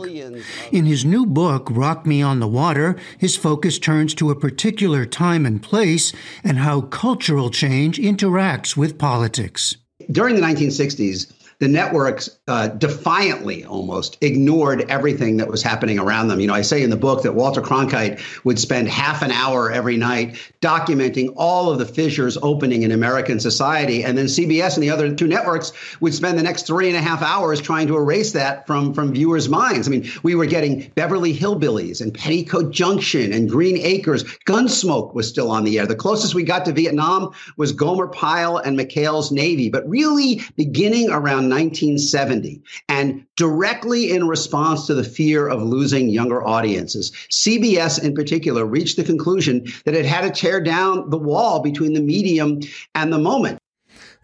In his new book, Rock Me on the Water, his focus turns to a particular time and place and how cultural change interacts with politics. During the 1960s, the networks uh, defiantly almost ignored everything that was happening around them. You know, I say in the book that Walter Cronkite would spend half an hour every night documenting all of the fissures opening in American society, and then CBS and the other two networks would spend the next three and a half hours trying to erase that from from viewers' minds. I mean, we were getting Beverly Hillbillies and Petticoat Junction and Green Acres. Gunsmoke was still on the air. The closest we got to Vietnam was Gomer Pyle and McHale's Navy, but really beginning around 1970 and directly in response to the fear of losing younger audiences. CBS in particular reached the conclusion that it had to tear down the wall between the medium and the moment.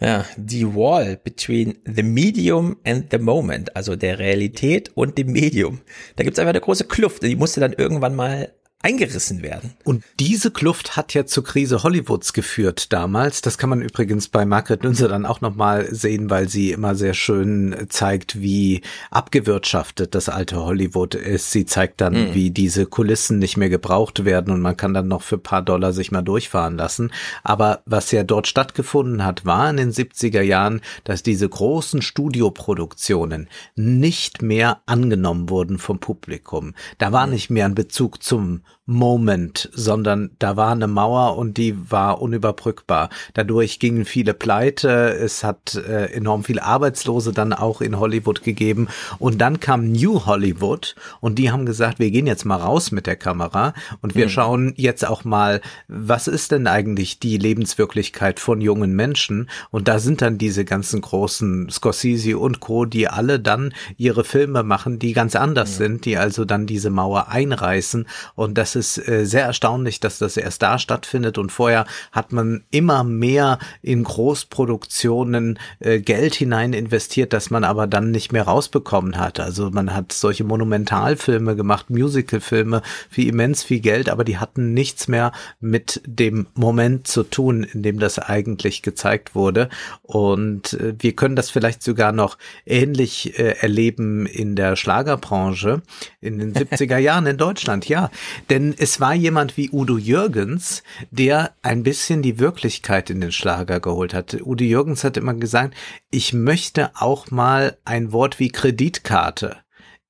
Ja, die Wall between the medium and the moment, also der Realität und dem Medium. Da gibt's einfach eine große Kluft, die musste dann irgendwann mal eingerissen werden. Und diese Kluft hat ja zur Krise Hollywoods geführt damals. Das kann man übrigens bei Margaret Nünzer dann auch nochmal sehen, weil sie immer sehr schön zeigt, wie abgewirtschaftet das alte Hollywood ist. Sie zeigt dann, mhm. wie diese Kulissen nicht mehr gebraucht werden und man kann dann noch für paar Dollar sich mal durchfahren lassen. Aber was ja dort stattgefunden hat, war in den 70er Jahren, dass diese großen Studioproduktionen nicht mehr angenommen wurden vom Publikum. Da war nicht mehr ein Bezug zum Moment, sondern da war eine Mauer und die war unüberbrückbar. Dadurch gingen viele pleite, es hat äh, enorm viele Arbeitslose dann auch in Hollywood gegeben und dann kam New Hollywood und die haben gesagt, wir gehen jetzt mal raus mit der Kamera und wir mhm. schauen jetzt auch mal, was ist denn eigentlich die Lebenswirklichkeit von jungen Menschen und da sind dann diese ganzen großen Scorsese und Co, die alle dann ihre Filme machen, die ganz anders mhm. sind, die also dann diese Mauer einreißen und das ist äh, sehr erstaunlich, dass das erst da stattfindet und vorher hat man immer mehr in Großproduktionen äh, Geld hinein investiert, dass man aber dann nicht mehr rausbekommen hat. Also man hat solche Monumentalfilme gemacht, Musicalfilme für immens viel Geld, aber die hatten nichts mehr mit dem Moment zu tun, in dem das eigentlich gezeigt wurde. Und äh, wir können das vielleicht sogar noch ähnlich äh, erleben in der Schlagerbranche in den 70er Jahren in Deutschland, ja. Denn es war jemand wie Udo Jürgens, der ein bisschen die Wirklichkeit in den Schlager geholt hat. Udo Jürgens hat immer gesagt, ich möchte auch mal ein Wort wie Kreditkarte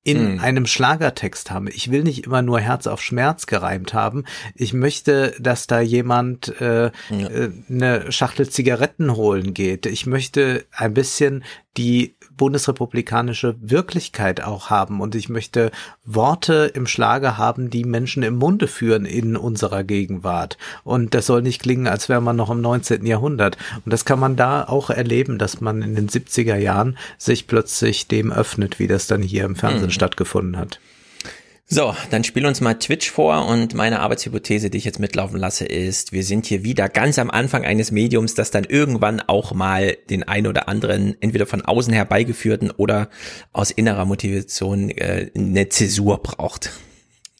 in mm. einem Schlagertext haben. Ich will nicht immer nur Herz auf Schmerz gereimt haben. Ich möchte, dass da jemand äh, ja. äh, eine Schachtel Zigaretten holen geht. Ich möchte ein bisschen die bundesrepublikanische Wirklichkeit auch haben. Und ich möchte Worte im Schlager haben, die Menschen im Munde führen in unserer Gegenwart. Und das soll nicht klingen, als wäre man noch im 19. Jahrhundert. Und das kann man da auch erleben, dass man in den 70er Jahren sich plötzlich dem öffnet, wie das dann hier im Fernsehen mhm. stattgefunden hat. So, dann spiel uns mal Twitch vor und meine Arbeitshypothese, die ich jetzt mitlaufen lasse, ist, wir sind hier wieder ganz am Anfang eines Mediums, das dann irgendwann auch mal den ein oder anderen entweder von außen herbeigeführten oder aus innerer Motivation äh, eine Zäsur braucht.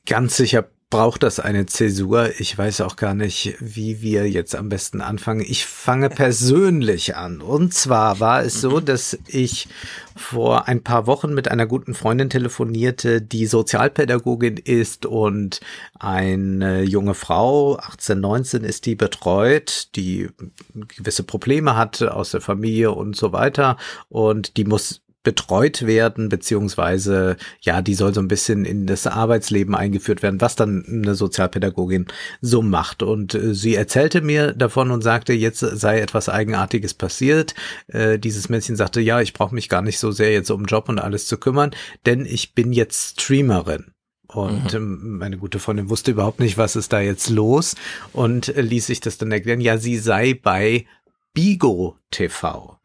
Ganz sicher braucht das eine Zäsur. Ich weiß auch gar nicht, wie wir jetzt am besten anfangen. Ich fange persönlich an. Und zwar war es so, mhm. dass ich vor ein paar Wochen mit einer guten Freundin telefonierte, die Sozialpädagogin ist und eine junge Frau, 18, 19 ist die betreut, die gewisse Probleme hat aus der Familie und so weiter. Und die muss betreut werden, beziehungsweise ja, die soll so ein bisschen in das Arbeitsleben eingeführt werden, was dann eine Sozialpädagogin so macht. Und äh, sie erzählte mir davon und sagte, jetzt sei etwas Eigenartiges passiert. Äh, dieses Mädchen sagte, ja, ich brauche mich gar nicht so sehr jetzt um Job und alles zu kümmern, denn ich bin jetzt Streamerin. Und mhm. Ähm, meine gute Freundin wusste überhaupt nicht, was ist da jetzt los und äh, ließ sich das dann erklären. Ja, sie sei bei Bigo TV.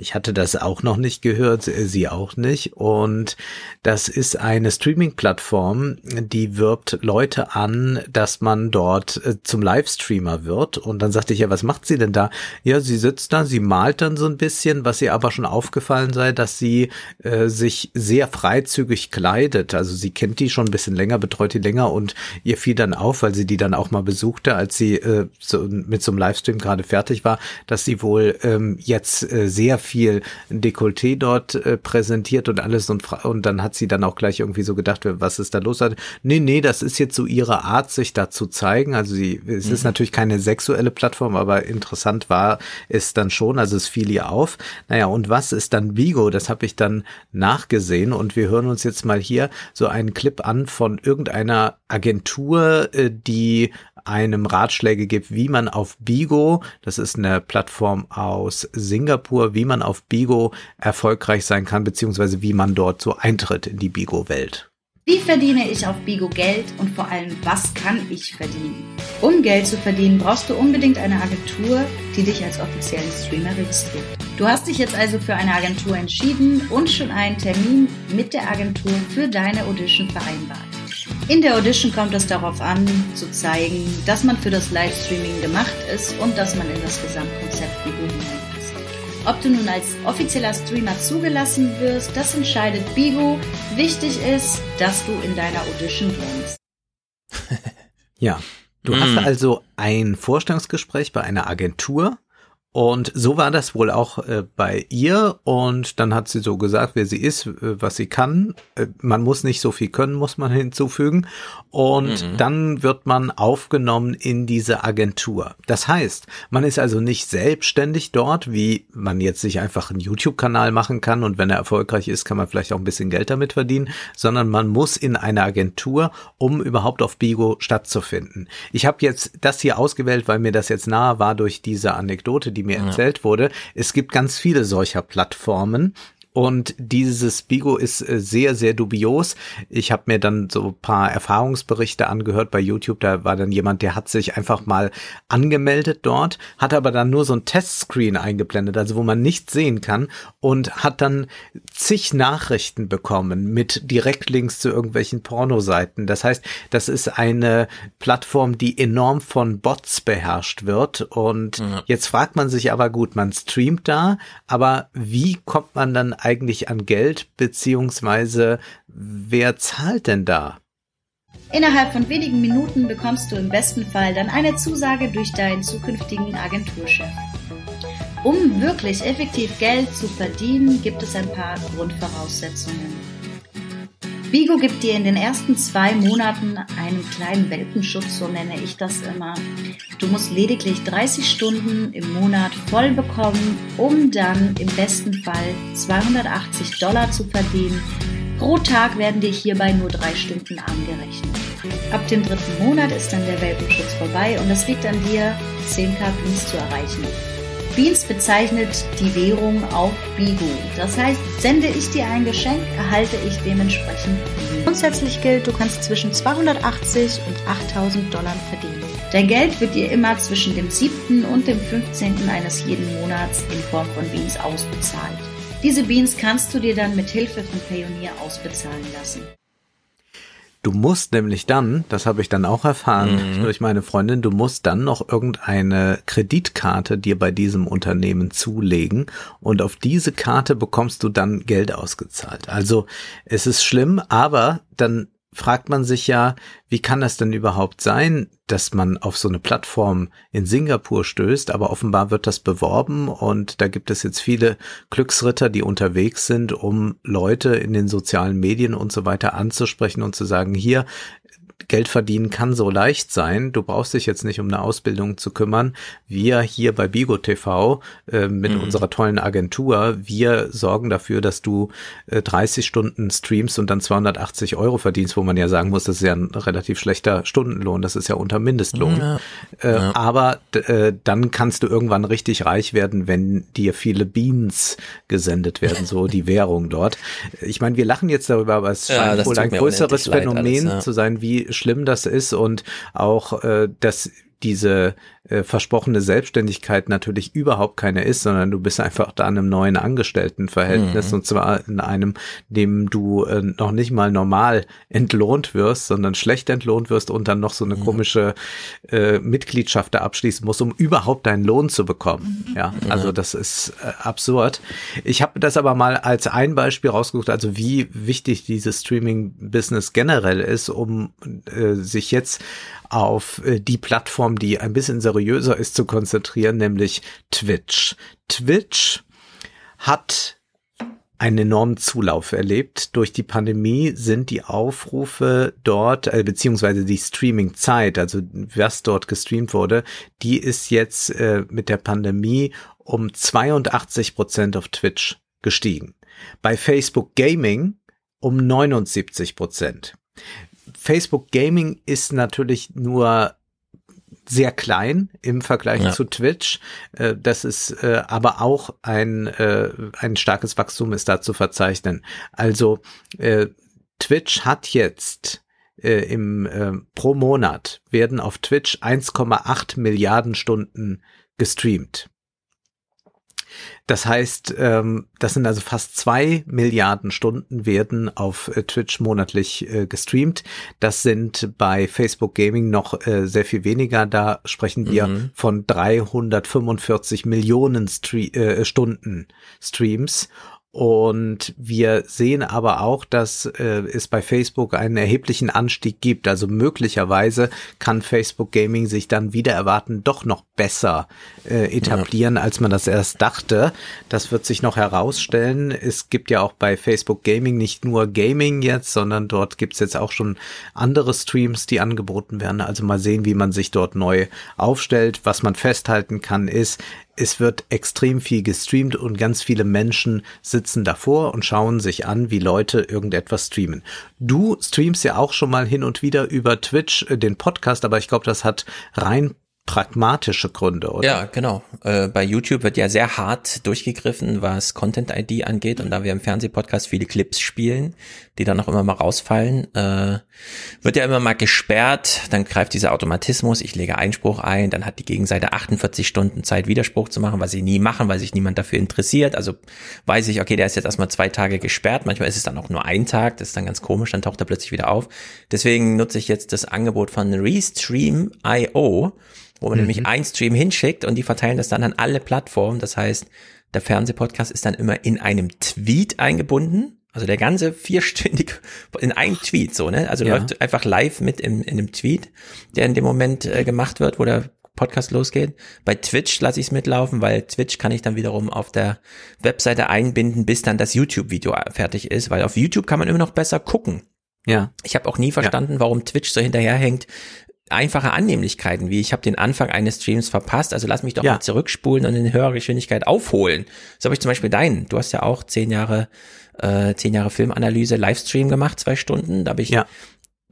Ich hatte das auch noch nicht gehört, äh, sie auch nicht. Und das ist eine Streaming-Plattform, die wirbt Leute an, dass man dort äh, zum Livestreamer wird. Und dann sagte ich ja, was macht sie denn da? Ja, sie sitzt da, sie malt dann so ein bisschen, was ihr aber schon aufgefallen sei, dass sie äh, sich sehr freizügig kleidet. Also sie kennt die schon ein bisschen länger, betreut die länger und ihr fiel dann auf, weil sie die dann auch mal besuchte, als sie äh, so, mit so einem Livestream gerade fertig war, dass sie wohl ähm, jetzt äh, sehr viel Dekolleté dort äh, präsentiert und alles und, und dann hat sie dann auch gleich irgendwie so gedacht, was ist da los? Nee, nee, das ist jetzt so ihre Art, sich da zu zeigen. Also sie, es mhm. ist natürlich keine sexuelle Plattform, aber interessant war es dann schon, also es fiel ihr auf. Naja, und was ist dann Bigo? Das habe ich dann nachgesehen und wir hören uns jetzt mal hier so einen Clip an von irgendeiner Agentur, äh, die einem Ratschläge gibt, wie man auf Bigo, das ist eine Plattform aus Singapur, wie man auf Bigo erfolgreich sein kann, beziehungsweise wie man dort so eintritt in die Bigo-Welt. Wie verdiene ich auf Bigo Geld und vor allem, was kann ich verdienen? Um Geld zu verdienen, brauchst du unbedingt eine Agentur, die dich als offiziellen Streamer registriert. Du hast dich jetzt also für eine Agentur entschieden und schon einen Termin mit der Agentur für deine Audition vereinbart. In der Audition kommt es darauf an, zu zeigen, dass man für das Livestreaming gemacht ist und dass man in das Gesamtkonzept Bigo hineinpasst. Ob du nun als offizieller Streamer zugelassen wirst, das entscheidet Bigo. Wichtig ist, dass du in deiner Audition wohnst. ja, du mm. hast also ein Vorstellungsgespräch bei einer Agentur und so war das wohl auch äh, bei ihr. Und dann hat sie so gesagt, wer sie ist, äh, was sie kann. Äh, man muss nicht so viel können, muss man hinzufügen. Und mhm. dann wird man aufgenommen in diese Agentur. Das heißt, man ist also nicht selbstständig dort, wie man jetzt sich einfach einen YouTube-Kanal machen kann. Und wenn er erfolgreich ist, kann man vielleicht auch ein bisschen Geld damit verdienen, sondern man muss in eine Agentur, um überhaupt auf Bigo stattzufinden. Ich habe jetzt das hier ausgewählt, weil mir das jetzt nahe war durch diese Anekdote, die mir erzählt wurde. Es gibt ganz viele solcher Plattformen und dieses Bigo ist äh, sehr, sehr dubios. Ich habe mir dann so ein paar Erfahrungsberichte angehört bei YouTube. Da war dann jemand, der hat sich einfach mal angemeldet dort, hat aber dann nur so ein Testscreen eingeblendet, also wo man nichts sehen kann und hat dann zig Nachrichten bekommen mit Direktlinks zu irgendwelchen Pornoseiten. Das heißt, das ist eine Plattform, die enorm von Bots beherrscht wird. Und ja. jetzt fragt man sich aber gut, man streamt da, aber wie kommt man dann eigentlich an Geld, beziehungsweise wer zahlt denn da? Innerhalb von wenigen Minuten bekommst du im besten Fall dann eine Zusage durch deinen zukünftigen Agenturchef. Um wirklich effektiv Geld zu verdienen, gibt es ein paar Grundvoraussetzungen. Vigo gibt dir in den ersten zwei Monaten einen kleinen Welpenschutz, so nenne ich das immer. Du musst lediglich 30 Stunden im Monat voll bekommen, um dann im besten Fall 280 Dollar zu verdienen. Pro Tag werden dir hierbei nur drei Stunden angerechnet. Ab dem dritten Monat ist dann der Welpenschutz vorbei und es liegt an dir, 10k Beans zu erreichen. Beans bezeichnet die Währung auf Bigo. Das heißt, sende ich dir ein Geschenk, erhalte ich dementsprechend Bigo. Grundsätzlich gilt, du kannst zwischen 280 und 8000 Dollar verdienen. Dein Geld wird dir immer zwischen dem 7. und dem 15. eines jeden Monats in Form von Beans ausbezahlt. Diese Beans kannst du dir dann mit Hilfe von Payoneer ausbezahlen lassen. Du musst nämlich dann, das habe ich dann auch erfahren mhm. durch meine Freundin, du musst dann noch irgendeine Kreditkarte dir bei diesem Unternehmen zulegen und auf diese Karte bekommst du dann Geld ausgezahlt. Also es ist schlimm, aber dann fragt man sich ja, wie kann das denn überhaupt sein, dass man auf so eine Plattform in Singapur stößt, aber offenbar wird das beworben und da gibt es jetzt viele Glücksritter, die unterwegs sind, um Leute in den sozialen Medien und so weiter anzusprechen und zu sagen, hier, Geld verdienen kann so leicht sein. Du brauchst dich jetzt nicht um eine Ausbildung zu kümmern. Wir hier bei Bigo TV äh, mit mhm. unserer tollen Agentur, wir sorgen dafür, dass du äh, 30 Stunden streamst und dann 280 Euro verdienst, wo man ja sagen muss, das ist ja ein relativ schlechter Stundenlohn. Das ist ja unter Mindestlohn. Ja. Äh, ja. Aber äh, dann kannst du irgendwann richtig reich werden, wenn dir viele Beans gesendet werden, so die Währung dort. Ich meine, wir lachen jetzt darüber, aber es scheint ja, wohl ein größeres Phänomen alles, zu sein, wie schlimm das ist und auch, äh, dass diese äh, versprochene Selbstständigkeit natürlich überhaupt keine ist, sondern du bist einfach da in einem neuen Angestelltenverhältnis mhm. und zwar in einem, dem du äh, noch nicht mal normal entlohnt wirst, sondern schlecht entlohnt wirst und dann noch so eine mhm. komische äh, Mitgliedschaft da abschließen musst, um überhaupt deinen Lohn zu bekommen. Ja, also das ist äh, absurd. Ich habe das aber mal als ein Beispiel rausgesucht, also wie wichtig dieses Streaming-Business generell ist, um äh, sich jetzt auf äh, die Plattform, die ein bisschen seriöser ist, zu konzentrieren, nämlich Twitch. Twitch hat einen enormen Zulauf erlebt. Durch die Pandemie sind die Aufrufe dort, äh, beziehungsweise die Streaming-Zeit, also was dort gestreamt wurde, die ist jetzt äh, mit der Pandemie um 82 Prozent auf Twitch gestiegen. Bei Facebook Gaming um 79 Prozent. Facebook Gaming ist natürlich nur sehr klein im Vergleich ja. zu Twitch. Äh, das ist äh, aber auch ein, äh, ein starkes Wachstum ist da zu verzeichnen. Also Twitch hat jetzt im pro Monat werden auf Twitch 1,8 Milliarden Stunden gestreamt. Das heißt, ähm, das sind also fast zwei Milliarden Stunden werden auf äh, Twitch monatlich äh, gestreamt. Das sind bei Facebook Gaming noch äh, sehr viel weniger. Da sprechen wir mhm. von 345 Millionen Stre äh, Stunden Streams. Und wir sehen aber auch, dass äh, es bei Facebook einen erheblichen Anstieg gibt. Also möglicherweise kann Facebook Gaming sich dann wieder erwarten, doch noch besser äh, etablieren, ja. als man das erst dachte. Das wird sich noch herausstellen. Es gibt ja auch bei Facebook Gaming nicht nur Gaming jetzt, sondern dort gibt's jetzt auch schon andere Streams, die angeboten werden. Also mal sehen, wie man sich dort neu aufstellt. Was man festhalten kann, ist, es wird extrem viel gestreamt und ganz viele Menschen sitzen davor und schauen sich an, wie Leute irgendetwas streamen. Du streamst ja auch schon mal hin und wieder über Twitch äh, den Podcast, aber ich glaube, das hat rein pragmatische Gründe, oder? Ja, genau. Äh, bei YouTube wird ja sehr hart durchgegriffen, was Content ID angeht. Und da wir im Fernsehpodcast viele Clips spielen, die dann auch immer mal rausfallen, äh, wird ja immer mal gesperrt. Dann greift dieser Automatismus. Ich lege Einspruch ein. Dann hat die Gegenseite 48 Stunden Zeit, Widerspruch zu machen, was sie nie machen, weil sich niemand dafür interessiert. Also weiß ich, okay, der ist jetzt erstmal zwei Tage gesperrt. Manchmal ist es dann auch nur ein Tag. Das ist dann ganz komisch. Dann taucht er plötzlich wieder auf. Deswegen nutze ich jetzt das Angebot von Restream.io wo man mhm. nämlich ein Stream hinschickt und die verteilen das dann an alle Plattformen. Das heißt, der Fernsehpodcast ist dann immer in einem Tweet eingebunden. Also der ganze vierstündige in einem Tweet so, ne? Also ja. läuft einfach live mit in, in einem Tweet, der in dem Moment äh, gemacht wird, wo der Podcast losgeht. Bei Twitch lasse ich es mitlaufen, weil Twitch kann ich dann wiederum auf der Webseite einbinden, bis dann das YouTube-Video fertig ist, weil auf YouTube kann man immer noch besser gucken. Ja. Ich habe auch nie verstanden, ja. warum Twitch so hinterherhängt, einfache Annehmlichkeiten, wie ich habe den Anfang eines Streams verpasst, also lass mich doch ja. mal zurückspulen und in höherer Geschwindigkeit aufholen. So habe ich zum Beispiel deinen. Du hast ja auch zehn Jahre, äh, zehn Jahre Filmanalyse, Livestream gemacht, zwei Stunden. Da habe ich ja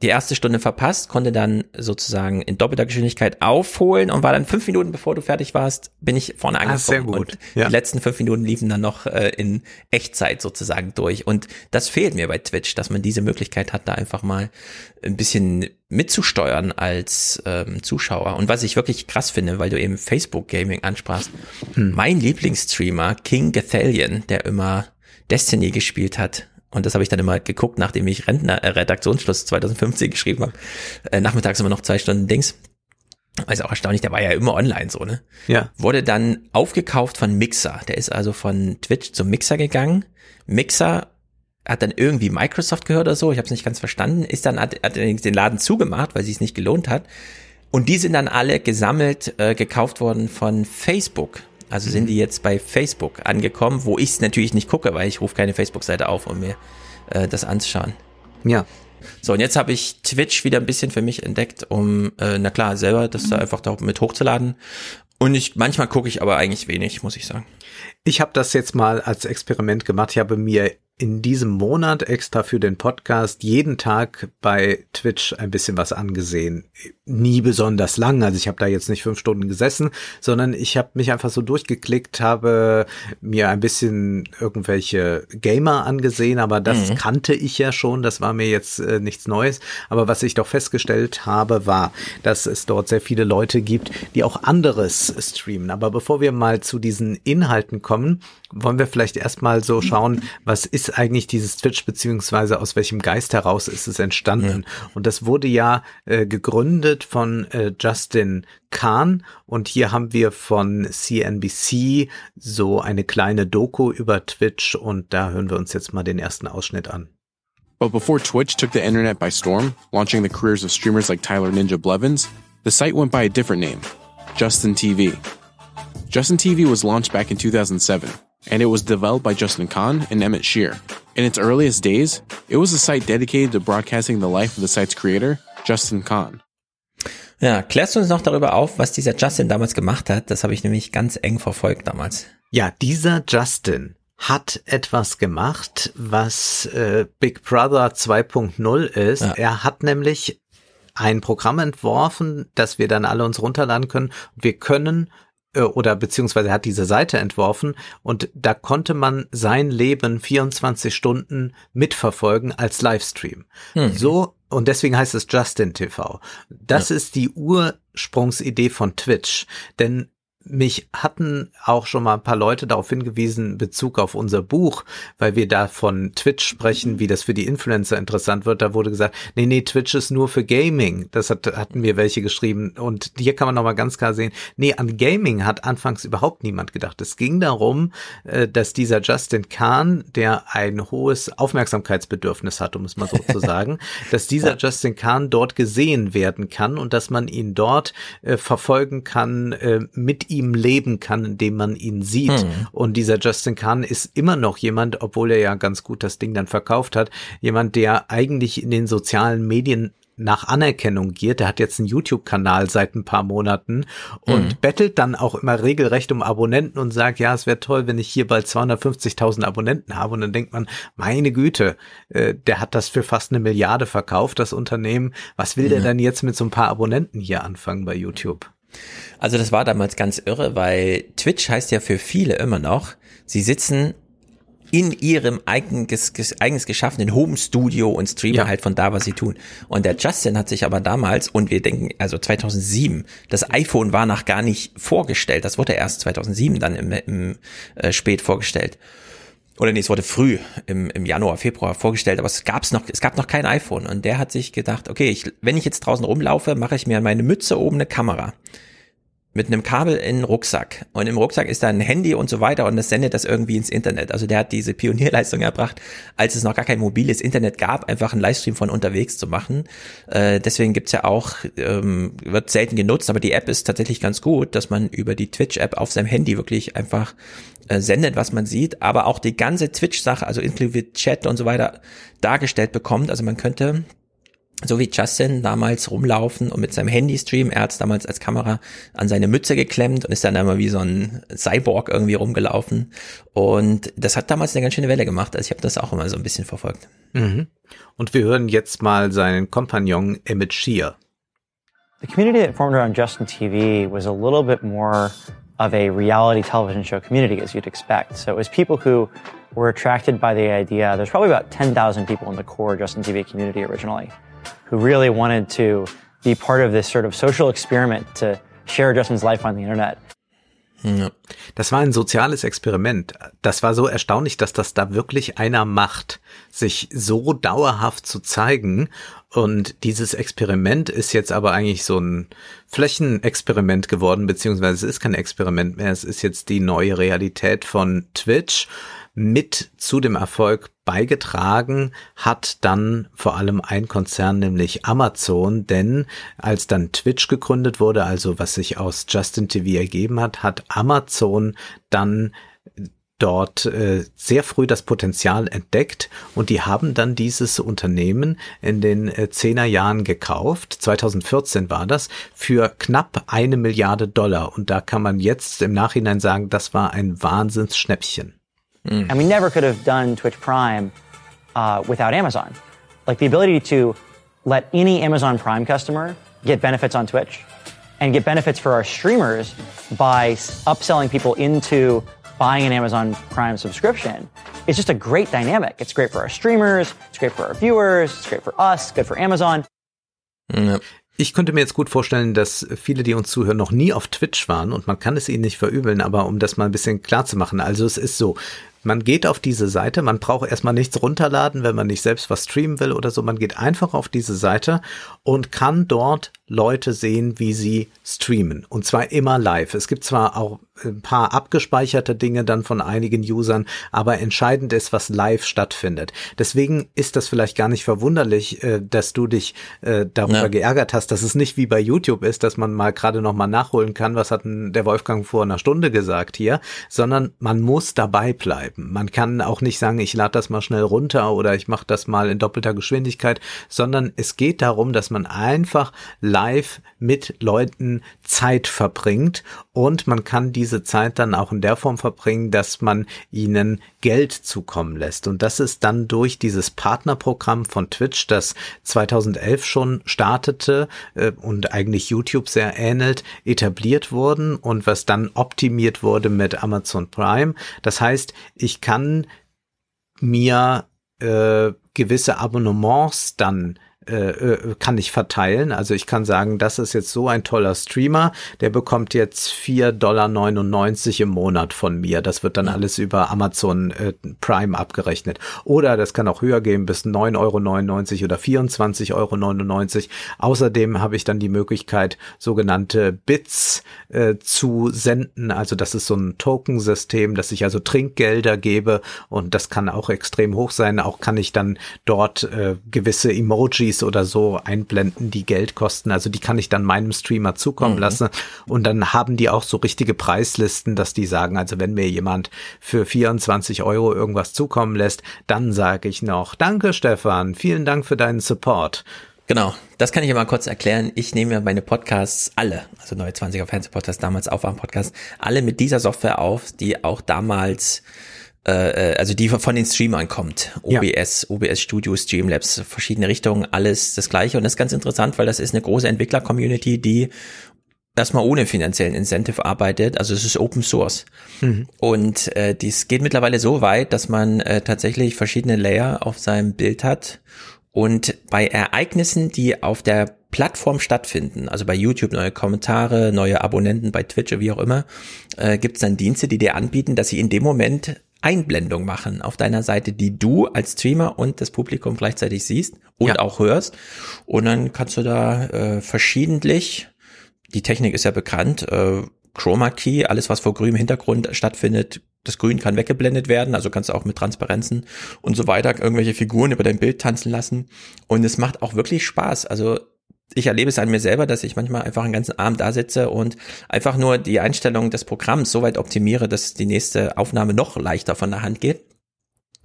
die erste Stunde verpasst, konnte dann sozusagen in doppelter Geschwindigkeit aufholen und war dann fünf Minuten bevor du fertig warst, bin ich vorne angekommen. Ah, sehr gut. Ja. Die letzten fünf Minuten liefen dann noch äh, in Echtzeit sozusagen durch. Und das fehlt mir bei Twitch, dass man diese Möglichkeit hat, da einfach mal ein bisschen mitzusteuern als ähm, Zuschauer. Und was ich wirklich krass finde, weil du eben Facebook Gaming ansprachst, hm. mein Lieblingsstreamer, King Gathalion, der immer Destiny gespielt hat, und das habe ich dann immer geguckt, nachdem ich Rentner, äh, Redaktionsschluss 2015 geschrieben habe. Äh, nachmittags immer noch zwei Stunden Dings. ist auch erstaunlich, der war ja immer online so, ne? Ja. Wurde dann aufgekauft von Mixer. Der ist also von Twitch zum Mixer gegangen. Mixer hat dann irgendwie Microsoft gehört oder so, ich habe es nicht ganz verstanden, ist dann hat, hat den Laden zugemacht, weil sie es nicht gelohnt hat. Und die sind dann alle gesammelt, äh, gekauft worden von Facebook. Also sind die jetzt bei Facebook angekommen, wo ich es natürlich nicht gucke, weil ich rufe keine Facebook-Seite auf, um mir äh, das anzuschauen. Ja. So, und jetzt habe ich Twitch wieder ein bisschen für mich entdeckt, um, äh, na klar, selber das da einfach da mit hochzuladen. Und ich, manchmal gucke ich aber eigentlich wenig, muss ich sagen. Ich habe das jetzt mal als Experiment gemacht. Ich habe mir in diesem Monat extra für den Podcast jeden Tag bei Twitch ein bisschen was angesehen. Nie besonders lang, also ich habe da jetzt nicht fünf Stunden gesessen, sondern ich habe mich einfach so durchgeklickt, habe mir ein bisschen irgendwelche Gamer angesehen, aber das mhm. kannte ich ja schon, das war mir jetzt äh, nichts Neues. Aber was ich doch festgestellt habe, war, dass es dort sehr viele Leute gibt, die auch anderes streamen. Aber bevor wir mal zu diesen Inhalten kommen, wollen wir vielleicht erstmal so schauen, was ist eigentlich dieses Twitch, beziehungsweise aus welchem Geist heraus ist es entstanden? Ja. Und das wurde ja äh, gegründet von äh, Justin Kahn und hier haben wir von CNBC so eine kleine Doku über Twitch und da hören wir uns jetzt mal den ersten Ausschnitt an. But before Twitch took the internet by storm, launching the careers of streamers like Tyler Ninja Blevins, the site went by a different name, Justin TV. Justin TV was launched back in 2007 and it was developed by Justin Kahn and Emmett Shear. In its earliest days, it was a site dedicated to broadcasting the life of the site's creator, Justin Kahn. Ja, klärst du uns noch darüber auf, was dieser Justin damals gemacht hat? Das habe ich nämlich ganz eng verfolgt damals. Ja, dieser Justin hat etwas gemacht, was äh, Big Brother 2.0 ist. Ja. Er hat nämlich ein Programm entworfen, das wir dann alle uns runterladen können. Wir können oder beziehungsweise hat diese Seite entworfen und da konnte man sein Leben 24 Stunden mitverfolgen als Livestream. Mhm. So und deswegen heißt es Justin TV. Das ja. ist die Ursprungsidee von Twitch, denn mich hatten auch schon mal ein paar Leute darauf hingewiesen, in Bezug auf unser Buch, weil wir da von Twitch sprechen, wie das für die Influencer interessant wird. Da wurde gesagt, nee, nee, Twitch ist nur für Gaming. Das hat, hatten mir welche geschrieben. Und hier kann man nochmal ganz klar sehen, nee, an Gaming hat anfangs überhaupt niemand gedacht. Es ging darum, äh, dass dieser Justin Kahn, der ein hohes Aufmerksamkeitsbedürfnis hat, um es mal so zu sagen, dass dieser Justin Kahn dort gesehen werden kann und dass man ihn dort äh, verfolgen kann äh, mit ihm leben kann, indem man ihn sieht. Mhm. Und dieser Justin Kahn ist immer noch jemand, obwohl er ja ganz gut das Ding dann verkauft hat, jemand, der eigentlich in den sozialen Medien nach Anerkennung giert. Er hat jetzt einen YouTube-Kanal seit ein paar Monaten und mhm. bettelt dann auch immer regelrecht um Abonnenten und sagt, ja, es wäre toll, wenn ich hier bald 250.000 Abonnenten habe. Und dann denkt man, meine Güte, äh, der hat das für fast eine Milliarde verkauft, das Unternehmen. Was will mhm. der denn jetzt mit so ein paar Abonnenten hier anfangen bei YouTube? Also das war damals ganz irre, weil Twitch heißt ja für viele immer noch, sie sitzen in ihrem eigenes, eigenes geschaffenen Home-Studio und streamen ja. halt von da, was sie tun. Und der Justin hat sich aber damals, und wir denken, also 2007, das iPhone war noch gar nicht vorgestellt. Das wurde erst 2007 dann im, im äh, spät vorgestellt. Oder nee, es wurde früh im, im Januar, Februar vorgestellt, aber es gab's noch, es gab noch kein iPhone. Und der hat sich gedacht, okay, ich, wenn ich jetzt draußen rumlaufe, mache ich mir meine Mütze oben eine Kamera mit einem Kabel in den Rucksack. Und im Rucksack ist da ein Handy und so weiter und das sendet das irgendwie ins Internet. Also der hat diese Pionierleistung erbracht, als es noch gar kein mobiles Internet gab, einfach einen Livestream von unterwegs zu machen. Äh, deswegen gibt's ja auch, ähm, wird selten genutzt, aber die App ist tatsächlich ganz gut, dass man über die Twitch-App auf seinem Handy wirklich einfach sendet, was man sieht, aber auch die ganze Twitch-Sache, also inklusive Chat und so weiter, dargestellt bekommt. Also man könnte so wie Justin damals rumlaufen und mit seinem Handy streamen. Er hat es damals als Kamera an seine Mütze geklemmt und ist dann immer wie so ein Cyborg irgendwie rumgelaufen. Und das hat damals eine ganz schöne Welle gemacht. Also ich habe das auch immer so ein bisschen verfolgt. Mhm. Und wir hören jetzt mal seinen Kompagnon Emmett Shear. The community that formed around Justin TV was a little bit more of a reality television show community, as you'd expect. So it was people who were attracted by the idea. There's probably about 10,000 people in the core Justin TV community originally. who really wanted to be part of this sort of social experiment to share Justin's life on the internet. Das war ein soziales Experiment. Das war so erstaunlich, dass das da wirklich einer macht, sich so dauerhaft zu zeigen. Und dieses Experiment ist jetzt aber eigentlich so ein Flächenexperiment geworden, beziehungsweise es ist kein Experiment mehr. Es ist jetzt die neue Realität von Twitch mit zu dem Erfolg beigetragen hat dann vor allem ein Konzern, nämlich Amazon, denn als dann Twitch gegründet wurde, also was sich aus Justin TV ergeben hat, hat Amazon dann dort äh, sehr früh das Potenzial entdeckt und die haben dann dieses Unternehmen in den äh, zehner Jahren gekauft. 2014 war das für knapp eine Milliarde Dollar und da kann man jetzt im Nachhinein sagen, das war ein Wahnsinnsschnäppchen. Mm. And we never could have done Twitch Prime uh, without Amazon. Like the ability to let any Amazon Prime customer get benefits on Twitch and get benefits for our streamers by upselling people into buying an Amazon Prime subscription is just a great dynamic. It's great for our streamers, it's great for our viewers, it's great for us, good for Amazon. Ich könnte mir jetzt gut vorstellen, dass viele, die uns zuhören, noch nie auf Twitch waren und man kann es ihnen nicht verübeln, aber um das mal ein bisschen klar zu machen. Also es ist so, man geht auf diese Seite, man braucht erstmal nichts runterladen, wenn man nicht selbst was streamen will oder so. Man geht einfach auf diese Seite und kann dort Leute sehen, wie sie streamen. Und zwar immer live. Es gibt zwar auch ein paar abgespeicherte Dinge dann von einigen Usern, aber entscheidend ist, was live stattfindet. Deswegen ist das vielleicht gar nicht verwunderlich, äh, dass du dich äh, darüber ja. geärgert hast, dass es nicht wie bei YouTube ist, dass man mal gerade noch mal nachholen kann, was hat der Wolfgang vor einer Stunde gesagt hier, sondern man muss dabei bleiben. Man kann auch nicht sagen, ich lade das mal schnell runter oder ich mache das mal in doppelter Geschwindigkeit, sondern es geht darum, dass man einfach live mit Leuten Zeit verbringt und man kann diese Zeit dann auch in der Form verbringen, dass man ihnen Geld zukommen lässt. Und das ist dann durch dieses Partnerprogramm von Twitch, das 2011 schon startete äh, und eigentlich YouTube sehr ähnelt, etabliert worden und was dann optimiert wurde mit Amazon Prime. Das heißt, ich kann mir äh, gewisse Abonnements dann äh, äh, kann ich verteilen. Also ich kann sagen, das ist jetzt so ein toller Streamer, der bekommt jetzt 4,99 Dollar im Monat von mir. Das wird dann alles über Amazon äh, Prime abgerechnet. Oder das kann auch höher gehen bis 9,99 Euro oder 24,99 Euro. Außerdem habe ich dann die Möglichkeit, sogenannte Bits äh, zu senden. Also das ist so ein Token-System, dass ich also Trinkgelder gebe und das kann auch extrem hoch sein. Auch kann ich dann dort äh, gewisse Emojis Emojis oder so einblenden, die Geld kosten. Also die kann ich dann meinem Streamer zukommen mhm. lassen. Und dann haben die auch so richtige Preislisten, dass die sagen, also wenn mir jemand für 24 Euro irgendwas zukommen lässt, dann sage ich noch, danke Stefan, vielen Dank für deinen Support. Genau, das kann ich ja mal kurz erklären. Ich nehme ja meine Podcasts alle, also neue 20er Fernsehpodcasts, damals Aufwärmpodcast, alle mit dieser Software auf, die auch damals äh, äh, also die von den Streamern kommt. OBS, ja. OBS Studio, Streamlabs, verschiedene Richtungen, alles das gleiche. Und das ist ganz interessant, weil das ist eine große Entwickler-Community, die erstmal ohne finanziellen Incentive arbeitet. Also es ist Open Source. Mhm. Und äh, dies geht mittlerweile so weit, dass man äh, tatsächlich verschiedene Layer auf seinem Bild hat. Und bei Ereignissen, die auf der Plattform stattfinden, also bei YouTube neue Kommentare, neue Abonnenten, bei Twitch, wie auch immer, äh, gibt es dann Dienste, die dir anbieten, dass sie in dem Moment Einblendung machen auf deiner Seite, die du als Streamer und das Publikum gleichzeitig siehst und ja. auch hörst. Und dann kannst du da äh, verschiedentlich die Technik ist ja bekannt, äh, Chroma Key, alles was vor grünem Hintergrund stattfindet, das Grün kann weggeblendet werden, also kannst du auch mit Transparenzen und so weiter irgendwelche Figuren über dein Bild tanzen lassen. Und es macht auch wirklich Spaß. Also ich erlebe es an mir selber, dass ich manchmal einfach einen ganzen Abend da sitze und einfach nur die Einstellung des Programms so weit optimiere, dass die nächste Aufnahme noch leichter von der Hand geht.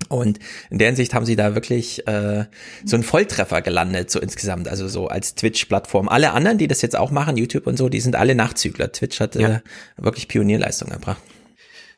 Und in der Hinsicht haben sie da wirklich äh, so einen Volltreffer gelandet, so insgesamt, also so als Twitch-Plattform. Alle anderen, die das jetzt auch machen, YouTube und so, die sind alle Nachzügler. Twitch hat ja. äh, wirklich Pionierleistung erbracht.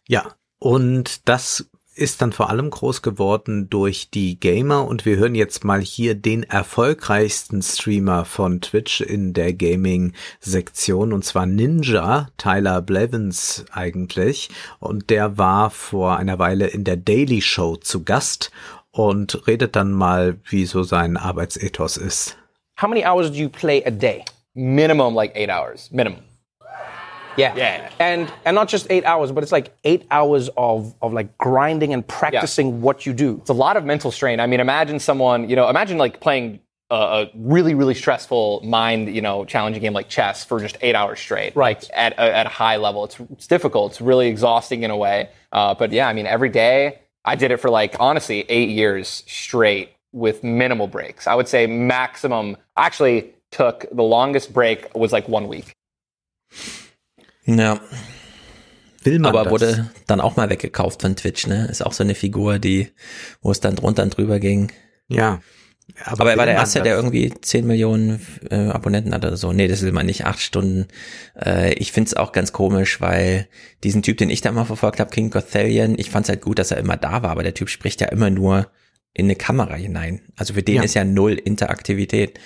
Ja, und das ist dann vor allem groß geworden durch die Gamer und wir hören jetzt mal hier den erfolgreichsten Streamer von Twitch in der Gaming-Sektion und zwar Ninja, Tyler Blevins eigentlich und der war vor einer Weile in der Daily Show zu Gast und redet dann mal, wie so sein Arbeitsethos ist. How many hours do you play a day? Minimum like eight hours, minimum. Yeah. Yeah. And and not just eight hours, but it's like eight hours of of like grinding and practicing yeah. what you do. It's a lot of mental strain. I mean, imagine someone, you know, imagine like playing a, a really, really stressful mind, you know, challenging game like chess for just eight hours straight. Right. At a, at a high level. It's it's difficult. It's really exhausting in a way. Uh, but yeah, I mean, every day I did it for like honestly eight years straight with minimal breaks. I would say maximum actually took the longest break was like one week. Ja. Will man Aber das? wurde dann auch mal weggekauft von Twitch, ne? Ist auch so eine Figur, die, wo es dann drunter und drüber ging. Ja. Aber, Aber er war der Erste, das? der irgendwie 10 Millionen äh, Abonnenten hat oder so. Nee, das will man nicht. Acht Stunden. Äh, ich find's auch ganz komisch, weil diesen Typ, den ich da immer verfolgt habe, King Gothalion, ich fand's halt gut, dass er immer da war, aber der Typ spricht ja immer nur in eine Kamera hinein. Also für den ja. ist ja null Interaktivität.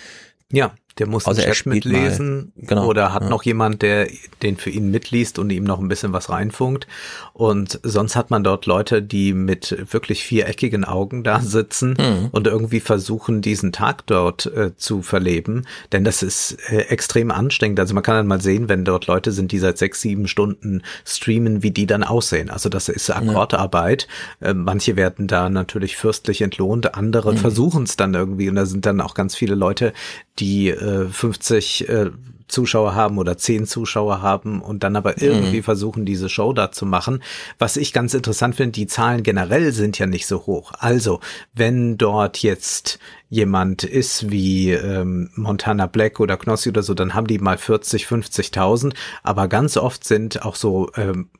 Ja, der muss also den Chat mitlesen genau, oder hat ja. noch jemand, der den für ihn mitliest und ihm noch ein bisschen was reinfunkt. Und sonst hat man dort Leute, die mit wirklich viereckigen Augen da sitzen mhm. und irgendwie versuchen, diesen Tag dort äh, zu verleben. Denn das ist äh, extrem anstrengend. Also man kann dann mal sehen, wenn dort Leute sind, die seit sechs, sieben Stunden streamen, wie die dann aussehen. Also das ist Akkordarbeit. Ja. Äh, manche werden da natürlich fürstlich entlohnt, andere mhm. versuchen es dann irgendwie. Und da sind dann auch ganz viele Leute, die äh, 50 äh, Zuschauer haben oder 10 Zuschauer haben und dann aber irgendwie mhm. versuchen, diese Show da zu machen. Was ich ganz interessant finde, die Zahlen generell sind ja nicht so hoch. Also, wenn dort jetzt jemand ist wie ähm, Montana Black oder Knossi oder so, dann haben die mal 40, 50.000. Aber ganz oft sind auch so ähm,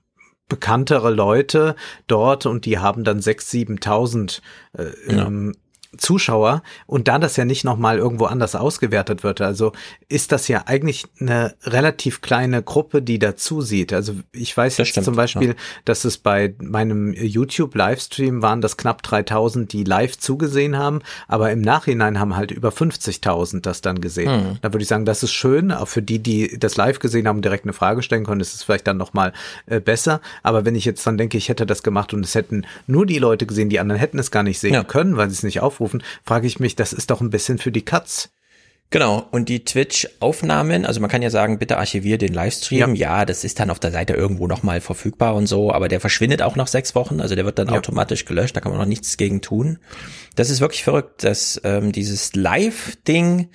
bekanntere Leute dort und die haben dann 6.000, 7.000 äh, ja. ähm, Zuschauer und da das ja nicht nochmal irgendwo anders ausgewertet wird, also ist das ja eigentlich eine relativ kleine Gruppe, die dazu sieht. Also ich weiß jetzt zum Beispiel, ja. dass es bei meinem YouTube-Livestream waren das knapp 3000, die live zugesehen haben, aber im Nachhinein haben halt über 50.000 das dann gesehen. Hm. Da würde ich sagen, das ist schön, auch für die, die das live gesehen haben, direkt eine Frage stellen können, ist es vielleicht dann nochmal äh, besser. Aber wenn ich jetzt dann denke, ich hätte das gemacht und es hätten nur die Leute gesehen, die anderen hätten es gar nicht sehen ja. können, weil sie es nicht aufrufen, aufrufen, frage ich mich, das ist doch ein bisschen für die Katz. Genau, und die Twitch-Aufnahmen, also man kann ja sagen, bitte archivier den Livestream. Ja. ja, das ist dann auf der Seite irgendwo nochmal verfügbar und so, aber der verschwindet auch nach sechs Wochen, also der wird dann ja. automatisch gelöscht, da kann man noch nichts gegen tun. Das ist wirklich verrückt, dass ähm, dieses Live-Ding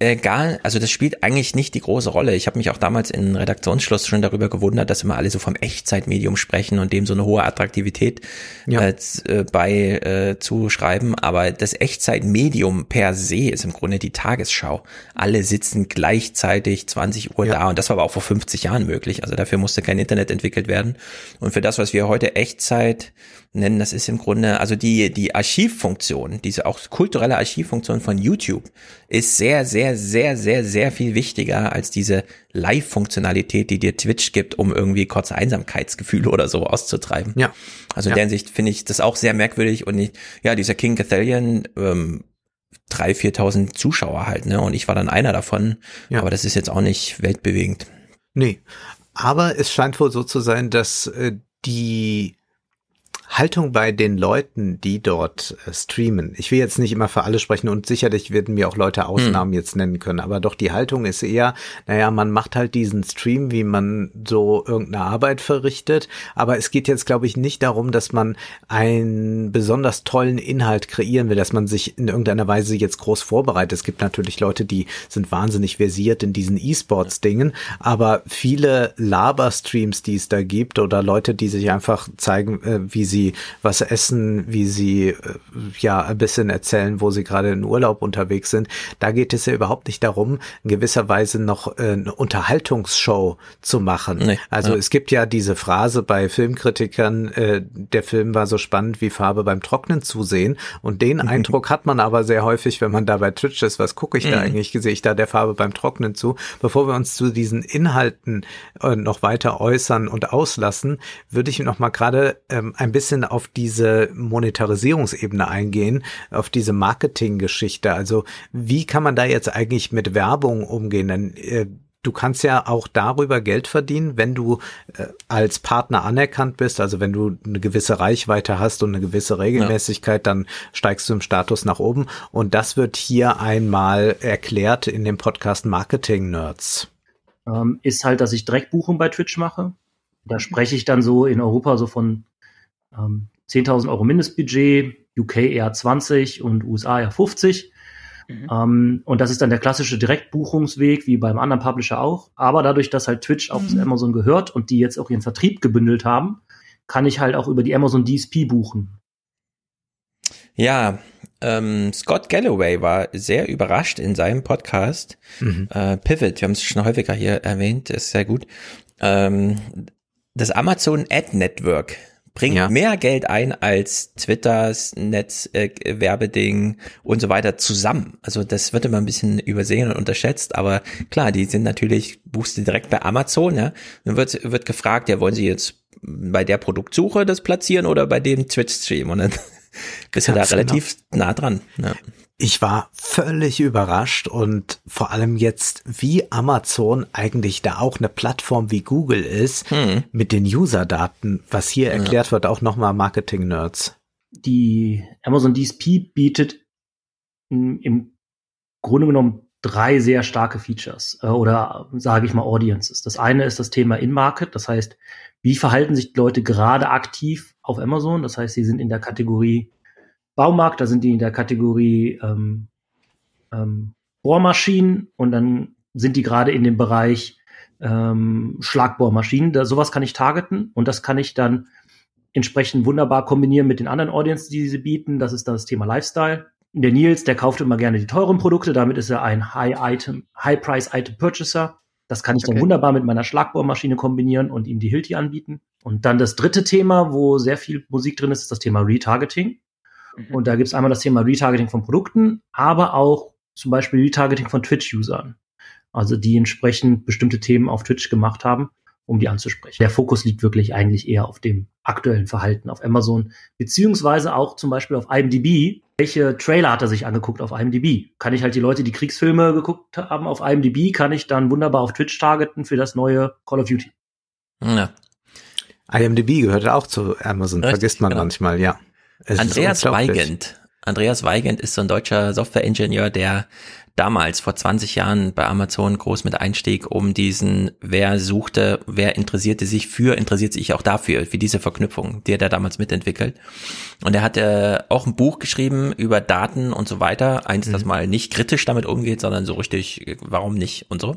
äh, gar, also das spielt eigentlich nicht die große Rolle. Ich habe mich auch damals in Redaktionsschluss schon darüber gewundert, dass immer alle so vom Echtzeitmedium sprechen und dem so eine hohe Attraktivität ja. äh, äh bei äh, zuschreiben. Aber das Echtzeitmedium per se ist im Grunde die Tagesschau. Alle sitzen gleichzeitig 20 Uhr ja. da und das war aber auch vor 50 Jahren möglich. Also dafür musste kein Internet entwickelt werden. Und für das, was wir heute Echtzeit nennen. Das ist im Grunde, also die, die Archivfunktion, diese auch kulturelle Archivfunktion von YouTube ist sehr, sehr, sehr, sehr, sehr viel wichtiger als diese Live-Funktionalität, die dir Twitch gibt, um irgendwie kurze Einsamkeitsgefühle oder so auszutreiben. Ja. Also in ja. der Hinsicht finde ich das auch sehr merkwürdig und ich, ja, dieser King Cathalion, ähm, drei, viertausend Zuschauer halt, ne? Und ich war dann einer davon. Ja. Aber das ist jetzt auch nicht weltbewegend. Nee. Aber es scheint wohl so zu sein, dass äh, die Haltung bei den Leuten, die dort äh, streamen. Ich will jetzt nicht immer für alle sprechen und sicherlich werden mir auch Leute Ausnahmen hm. jetzt nennen können, aber doch die Haltung ist eher, naja, man macht halt diesen Stream, wie man so irgendeine Arbeit verrichtet, aber es geht jetzt, glaube ich, nicht darum, dass man einen besonders tollen Inhalt kreieren will, dass man sich in irgendeiner Weise jetzt groß vorbereitet. Es gibt natürlich Leute, die sind wahnsinnig versiert in diesen E-Sports-Dingen, aber viele Laber-Streams, die es da gibt oder Leute, die sich einfach zeigen, äh, wie sie sie was essen, wie sie äh, ja ein bisschen erzählen, wo sie gerade in Urlaub unterwegs sind. Da geht es ja überhaupt nicht darum, in gewisser Weise noch äh, eine Unterhaltungsshow zu machen. Nee, also ja. es gibt ja diese Phrase bei Filmkritikern, äh, der Film war so spannend wie Farbe beim Trocknen zusehen. Und den mhm. Eindruck hat man aber sehr häufig, wenn man da bei Twitch ist, was gucke ich mhm. da eigentlich, sehe ich da der Farbe beim Trocknen zu. Bevor wir uns zu diesen Inhalten äh, noch weiter äußern und auslassen, würde ich noch mal gerade ähm, ein bisschen bisschen auf diese Monetarisierungsebene eingehen, auf diese Marketinggeschichte. Also wie kann man da jetzt eigentlich mit Werbung umgehen? Denn äh, du kannst ja auch darüber Geld verdienen, wenn du äh, als Partner anerkannt bist, also wenn du eine gewisse Reichweite hast und eine gewisse Regelmäßigkeit, ja. dann steigst du im Status nach oben. Und das wird hier einmal erklärt in dem Podcast Marketing Nerds. Ähm, ist halt, dass ich Dreckbuchung bei Twitch mache. Da spreche ich dann so in Europa so von ähm, 10.000 Euro Mindestbudget, UK eher 20 und USA eher 50. Mhm. Ähm, und das ist dann der klassische Direktbuchungsweg, wie beim anderen Publisher auch. Aber dadurch, dass halt Twitch auf mhm. Amazon gehört und die jetzt auch ihren Vertrieb gebündelt haben, kann ich halt auch über die Amazon DSP buchen. Ja, ähm, Scott Galloway war sehr überrascht in seinem Podcast. Mhm. Äh, Pivot, wir haben es schon häufiger hier erwähnt, ist sehr gut. Ähm, das Amazon Ad Network bringt ja. mehr Geld ein als Twitters Netzwerbeding äh, und so weiter zusammen. Also das wird immer ein bisschen übersehen und unterschätzt, aber klar, die sind natürlich, buchst du direkt bei Amazon, ja. Dann wird, wird gefragt, ja, wollen sie jetzt bei der Produktsuche das platzieren oder bei dem Twitch-Stream? Und dann bist du da relativ genau. nah dran. Ja. Ich war völlig überrascht und vor allem jetzt, wie Amazon eigentlich da auch eine Plattform wie Google ist hm. mit den User-Daten, was hier erklärt ja. wird, auch nochmal Marketing-Nerds. Die Amazon DSP bietet im Grunde genommen drei sehr starke Features äh, oder sage ich mal Audiences. Das eine ist das Thema In-Market, das heißt, wie verhalten sich Leute gerade aktiv auf Amazon? Das heißt, sie sind in der Kategorie Baumarkt, da sind die in der Kategorie ähm, ähm, Bohrmaschinen und dann sind die gerade in dem Bereich ähm, Schlagbohrmaschinen. Da, sowas kann ich targeten und das kann ich dann entsprechend wunderbar kombinieren mit den anderen Audiences, die sie bieten. Das ist das Thema Lifestyle. Der Nils, der kauft immer gerne die teuren Produkte, damit ist er ein High-Item, High-Price-Item-Purchaser. Das kann ich okay. dann wunderbar mit meiner Schlagbohrmaschine kombinieren und ihm die Hilti anbieten. Und dann das dritte Thema, wo sehr viel Musik drin ist, ist das Thema Retargeting. Und da gibt es einmal das Thema Retargeting von Produkten, aber auch zum Beispiel Retargeting von Twitch-Usern. Also die entsprechend bestimmte Themen auf Twitch gemacht haben, um die anzusprechen. Der Fokus liegt wirklich eigentlich eher auf dem aktuellen Verhalten auf Amazon, beziehungsweise auch zum Beispiel auf IMDb. Welche Trailer hat er sich angeguckt auf IMDb? Kann ich halt die Leute, die Kriegsfilme geguckt haben auf IMDb, kann ich dann wunderbar auf Twitch targeten für das neue Call of Duty. Ja. IMDb gehört auch zu Amazon, Richtig, vergisst man genau. manchmal, ja. Es Andreas Weigand. Andreas Weigand ist so ein deutscher Softwareingenieur, der damals vor 20 Jahren bei Amazon groß mit einstieg, um diesen, wer suchte, wer interessierte sich für, interessiert sich auch dafür, wie diese Verknüpfung, die er da damals mitentwickelt. Und er hat äh, auch ein Buch geschrieben über Daten und so weiter. Eins, mhm. das mal nicht kritisch damit umgeht, sondern so richtig, warum nicht und so.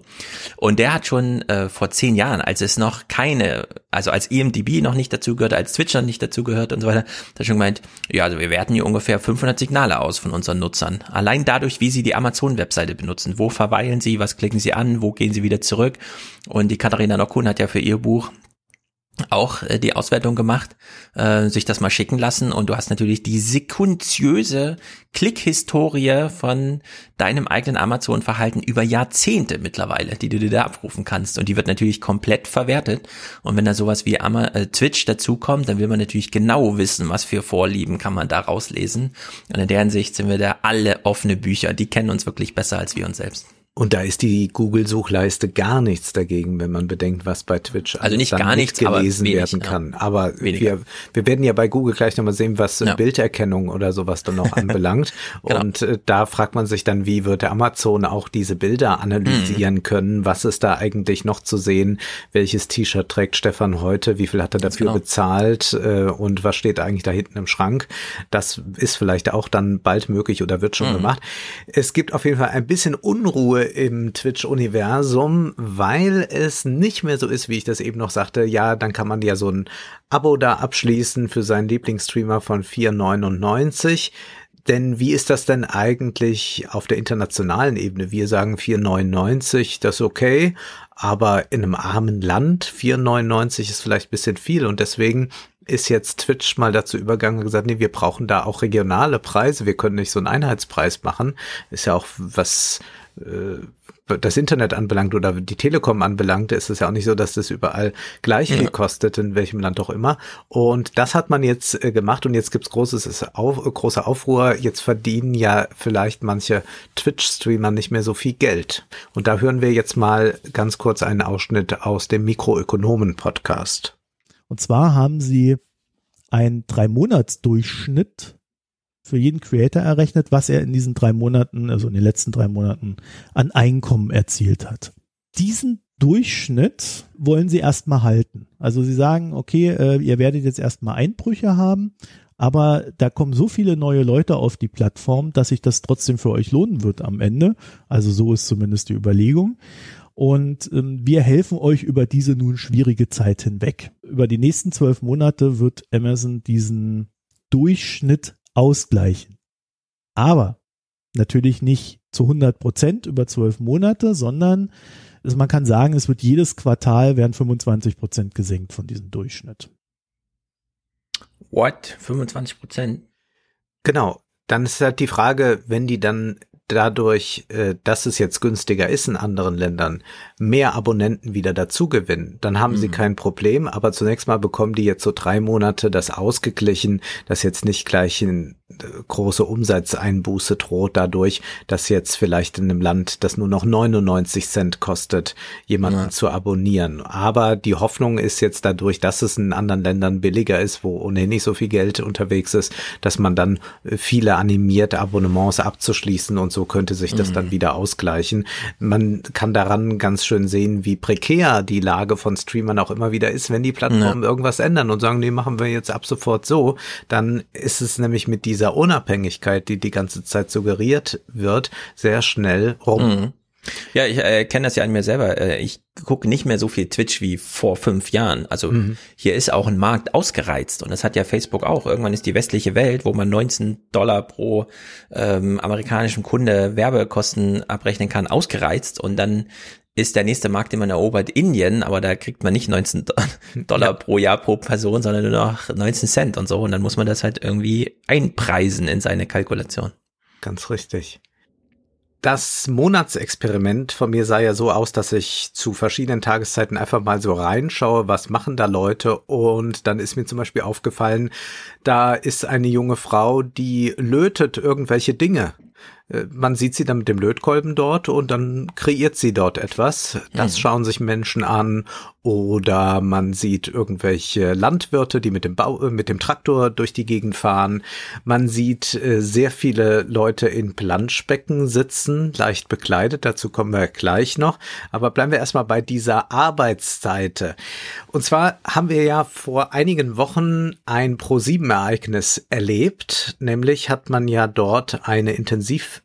Und der hat schon äh, vor zehn Jahren, als es noch keine, also als IMDb noch nicht dazugehört, als Twitch noch nicht dazugehört und so weiter, hat schon gemeint, ja, also wir werten hier ungefähr 500 Signale aus von unseren Nutzern. Allein dadurch, wie sie die Amazon-Webseite benutzen. Wo verweilen sie? Was klicken sie an? Wo gehen sie wieder zurück? Und die Katharina Nockun hat ja für ihr Buch auch äh, die Auswertung gemacht, äh, sich das mal schicken lassen. Und du hast natürlich die sekundiöse Klickhistorie von deinem eigenen Amazon-Verhalten über Jahrzehnte mittlerweile, die du dir da abrufen kannst. Und die wird natürlich komplett verwertet. Und wenn da sowas wie Ama äh, Twitch dazukommt, dann will man natürlich genau wissen, was für Vorlieben kann man da rauslesen. Und in der Hinsicht sind wir da alle offene Bücher, die kennen uns wirklich besser als wir uns selbst. Und da ist die Google-Suchleiste gar nichts dagegen, wenn man bedenkt, was bei Twitch also nicht gar nichts gelesen wenig, werden kann. Ja. Aber Weniger. wir, wir werden ja bei Google gleich nochmal sehen, was ja. Bilderkennung oder sowas dann noch anbelangt. genau. Und äh, da fragt man sich dann, wie wird der Amazon auch diese Bilder analysieren mhm. können? Was ist da eigentlich noch zu sehen? Welches T-Shirt trägt Stefan heute? Wie viel hat er dafür genau. bezahlt? Äh, und was steht eigentlich da hinten im Schrank? Das ist vielleicht auch dann bald möglich oder wird schon mhm. gemacht. Es gibt auf jeden Fall ein bisschen Unruhe im Twitch-Universum, weil es nicht mehr so ist, wie ich das eben noch sagte. Ja, dann kann man ja so ein Abo da abschließen für seinen Lieblingsstreamer von 4,99. Denn wie ist das denn eigentlich auf der internationalen Ebene? Wir sagen 4,99, das ist okay, aber in einem armen Land 4,99 ist vielleicht ein bisschen viel und deswegen ist jetzt Twitch mal dazu übergegangen und gesagt, nee, wir brauchen da auch regionale Preise, wir können nicht so einen Einheitspreis machen. Ist ja auch was das Internet anbelangt oder die Telekom anbelangt, ist es ja auch nicht so, dass das überall gleich viel ja. kostet, in welchem Land auch immer. Und das hat man jetzt äh, gemacht und jetzt gibt's großes auf, großer Aufruhr. Jetzt verdienen ja vielleicht manche Twitch-Streamer nicht mehr so viel Geld. Und da hören wir jetzt mal ganz kurz einen Ausschnitt aus dem Mikroökonomen-Podcast. Und zwar haben sie einen Drei-Monats-Durchschnitt für jeden Creator errechnet, was er in diesen drei Monaten, also in den letzten drei Monaten an Einkommen erzielt hat. Diesen Durchschnitt wollen sie erstmal halten. Also sie sagen, okay, äh, ihr werdet jetzt erstmal Einbrüche haben, aber da kommen so viele neue Leute auf die Plattform, dass sich das trotzdem für euch lohnen wird am Ende. Also so ist zumindest die Überlegung. Und ähm, wir helfen euch über diese nun schwierige Zeit hinweg. Über die nächsten zwölf Monate wird Amazon diesen Durchschnitt ausgleichen. Aber natürlich nicht zu 100 Prozent über zwölf Monate, sondern also man kann sagen, es wird jedes Quartal werden 25 Prozent gesenkt von diesem Durchschnitt. What? 25 Prozent? Genau. Dann ist halt die Frage, wenn die dann dadurch, äh, dass es jetzt günstiger ist in anderen Ländern, mehr Abonnenten wieder dazu gewinnen, dann haben mhm. sie kein Problem. Aber zunächst mal bekommen die jetzt so drei Monate das ausgeglichen, dass jetzt nicht gleich ein große Umsatzeinbuße droht dadurch, dass jetzt vielleicht in einem Land, das nur noch 99 Cent kostet, jemanden ja. zu abonnieren. Aber die Hoffnung ist jetzt dadurch, dass es in anderen Ländern billiger ist, wo ohnehin nicht so viel Geld unterwegs ist, dass man dann viele animiert, Abonnements abzuschließen und so könnte sich das mhm. dann wieder ausgleichen. Man kann daran ganz schön sehen, wie prekär die Lage von Streamern auch immer wieder ist, wenn die Plattformen ja. irgendwas ändern und sagen, nee, machen wir jetzt ab sofort so, dann ist es nämlich mit dieser dieser Unabhängigkeit, die die ganze Zeit suggeriert wird, sehr schnell rum. Mhm. Ja, ich äh, kenne das ja an mir selber. Äh, ich gucke nicht mehr so viel Twitch wie vor fünf Jahren. Also mhm. hier ist auch ein Markt ausgereizt und das hat ja Facebook auch. Irgendwann ist die westliche Welt, wo man 19 Dollar pro ähm, amerikanischen Kunde Werbekosten abrechnen kann, ausgereizt und dann ist der nächste Markt, den man erobert, Indien, aber da kriegt man nicht 19 Dollar ja. pro Jahr pro Person, sondern nur noch 19 Cent und so. Und dann muss man das halt irgendwie einpreisen in seine Kalkulation. Ganz richtig. Das Monatsexperiment von mir sah ja so aus, dass ich zu verschiedenen Tageszeiten einfach mal so reinschaue, was machen da Leute und dann ist mir zum Beispiel aufgefallen, da ist eine junge Frau, die lötet irgendwelche Dinge man sieht sie dann mit dem Lötkolben dort und dann kreiert sie dort etwas. Das mhm. schauen sich Menschen an oder man sieht irgendwelche Landwirte, die mit dem Bau, äh, mit dem Traktor durch die Gegend fahren. Man sieht äh, sehr viele Leute in Planschbecken sitzen, leicht bekleidet. Dazu kommen wir gleich noch. Aber bleiben wir erstmal bei dieser Arbeitsseite. Und zwar haben wir ja vor einigen Wochen ein Pro-7-Ereignis erlebt. Nämlich hat man ja dort eine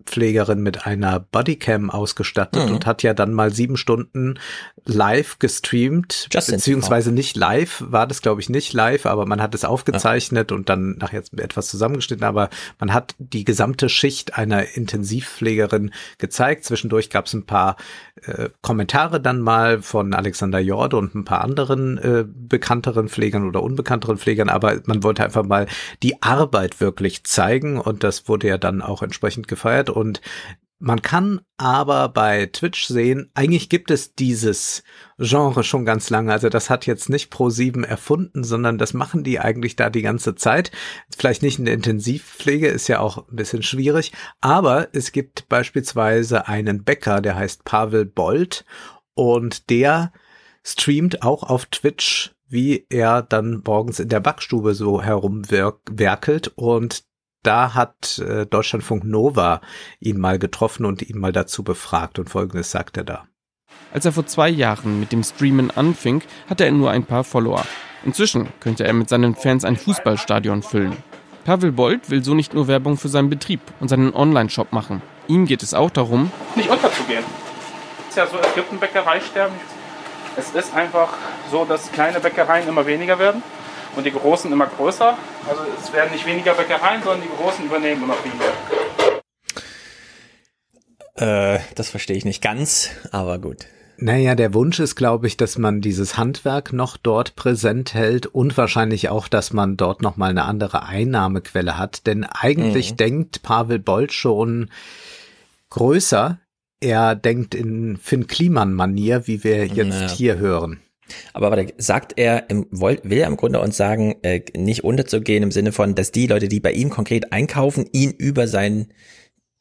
Intensivpflegerin mit einer Bodycam ausgestattet mhm. und hat ja dann mal sieben Stunden live gestreamt, Just beziehungsweise nicht live, war das glaube ich nicht live, aber man hat es aufgezeichnet ja. und dann nachher etwas zusammengeschnitten, aber man hat die gesamte Schicht einer Intensivpflegerin gezeigt. Zwischendurch gab es ein paar äh, Kommentare dann mal von Alexander Jorde und ein paar anderen äh, bekannteren Pflegern oder unbekannteren Pflegern, aber man wollte einfach mal die Arbeit wirklich zeigen und das wurde ja dann auch entsprechend gefeiert und Man kann aber bei Twitch sehen, eigentlich gibt es dieses Genre schon ganz lange. Also das hat jetzt nicht Pro7 erfunden, sondern das machen die eigentlich da die ganze Zeit. Vielleicht nicht in der Intensivpflege, ist ja auch ein bisschen schwierig. Aber es gibt beispielsweise einen Bäcker, der heißt Pavel Bolt und der streamt auch auf Twitch wie er dann morgens in der Backstube so herumwerkelt und da hat äh, Deutschlandfunk Nova ihn mal getroffen und ihn mal dazu befragt und folgendes sagt er da. Als er vor zwei Jahren mit dem Streamen anfing, hatte er nur ein paar Follower. Inzwischen könnte er mit seinen Fans ein Fußballstadion füllen. Pavel Bolt will so nicht nur Werbung für seinen Betrieb und seinen Online-Shop machen. Ihm geht es auch darum, nicht unterzugehen. Es ist ja so, es gibt ein Bäckereisterben. Es ist einfach so, dass kleine Bäckereien immer weniger werden und die großen immer größer. Also es werden nicht weniger Bäckereien, sondern die großen übernehmen immer weniger. Äh, das verstehe ich nicht ganz, aber gut. Naja, der Wunsch ist, glaube ich, dass man dieses Handwerk noch dort präsent hält und wahrscheinlich auch, dass man dort nochmal eine andere Einnahmequelle hat. Denn eigentlich mhm. denkt Pavel Bolt schon größer. Er denkt in Finn Kliman-Manier, wie wir jetzt naja. hier hören. Aber warte, sagt er, will er im Grunde uns sagen, äh, nicht unterzugehen im Sinne von, dass die Leute, die bei ihm konkret einkaufen, ihn über seinen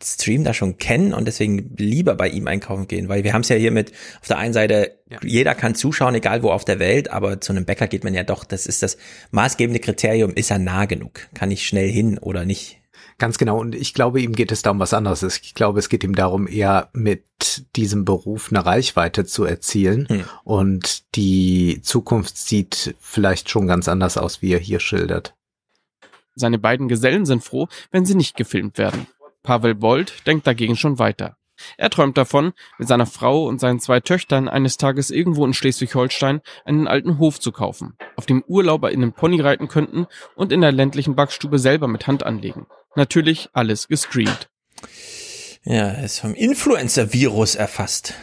Stream da schon kennen und deswegen lieber bei ihm einkaufen gehen, weil wir haben es ja hier mit auf der einen Seite, ja. jeder kann zuschauen, egal wo auf der Welt, aber zu einem Bäcker geht man ja doch, das ist das maßgebende Kriterium, ist er nah genug? Kann ich schnell hin oder nicht? Ganz genau. Und ich glaube, ihm geht es da um was anderes. Ich glaube, es geht ihm darum, eher mit diesem Beruf eine Reichweite zu erzielen. Hm. Und die Zukunft sieht vielleicht schon ganz anders aus, wie er hier schildert. Seine beiden Gesellen sind froh, wenn sie nicht gefilmt werden. Pavel Bold denkt dagegen schon weiter. Er träumt davon, mit seiner Frau und seinen zwei Töchtern eines Tages irgendwo in Schleswig-Holstein einen alten Hof zu kaufen, auf dem Urlauber in den Pony reiten könnten und in der ländlichen Backstube selber mit Hand anlegen. Natürlich alles gestreamt. Ja, ist vom Influencer-Virus erfasst.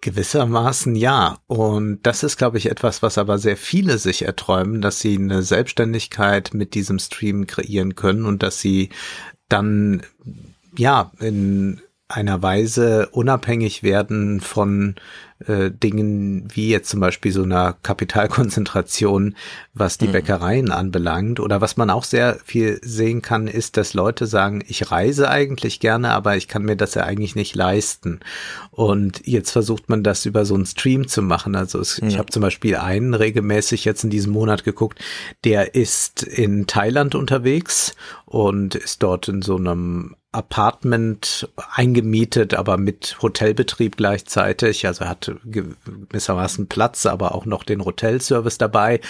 Gewissermaßen ja. Und das ist, glaube ich, etwas, was aber sehr viele sich erträumen, dass sie eine Selbstständigkeit mit diesem Stream kreieren können und dass sie dann ja in einer Weise unabhängig werden von äh, Dingen wie jetzt zum Beispiel so einer Kapitalkonzentration, was die mhm. Bäckereien anbelangt. Oder was man auch sehr viel sehen kann, ist, dass Leute sagen, ich reise eigentlich gerne, aber ich kann mir das ja eigentlich nicht leisten. Und jetzt versucht man das über so einen Stream zu machen. Also es, mhm. ich habe zum Beispiel einen regelmäßig jetzt in diesem Monat geguckt, der ist in Thailand unterwegs und ist dort in so einem Apartment eingemietet, aber mit Hotelbetrieb gleichzeitig. Also er hat gewissermaßen Platz, aber auch noch den Hotelservice dabei.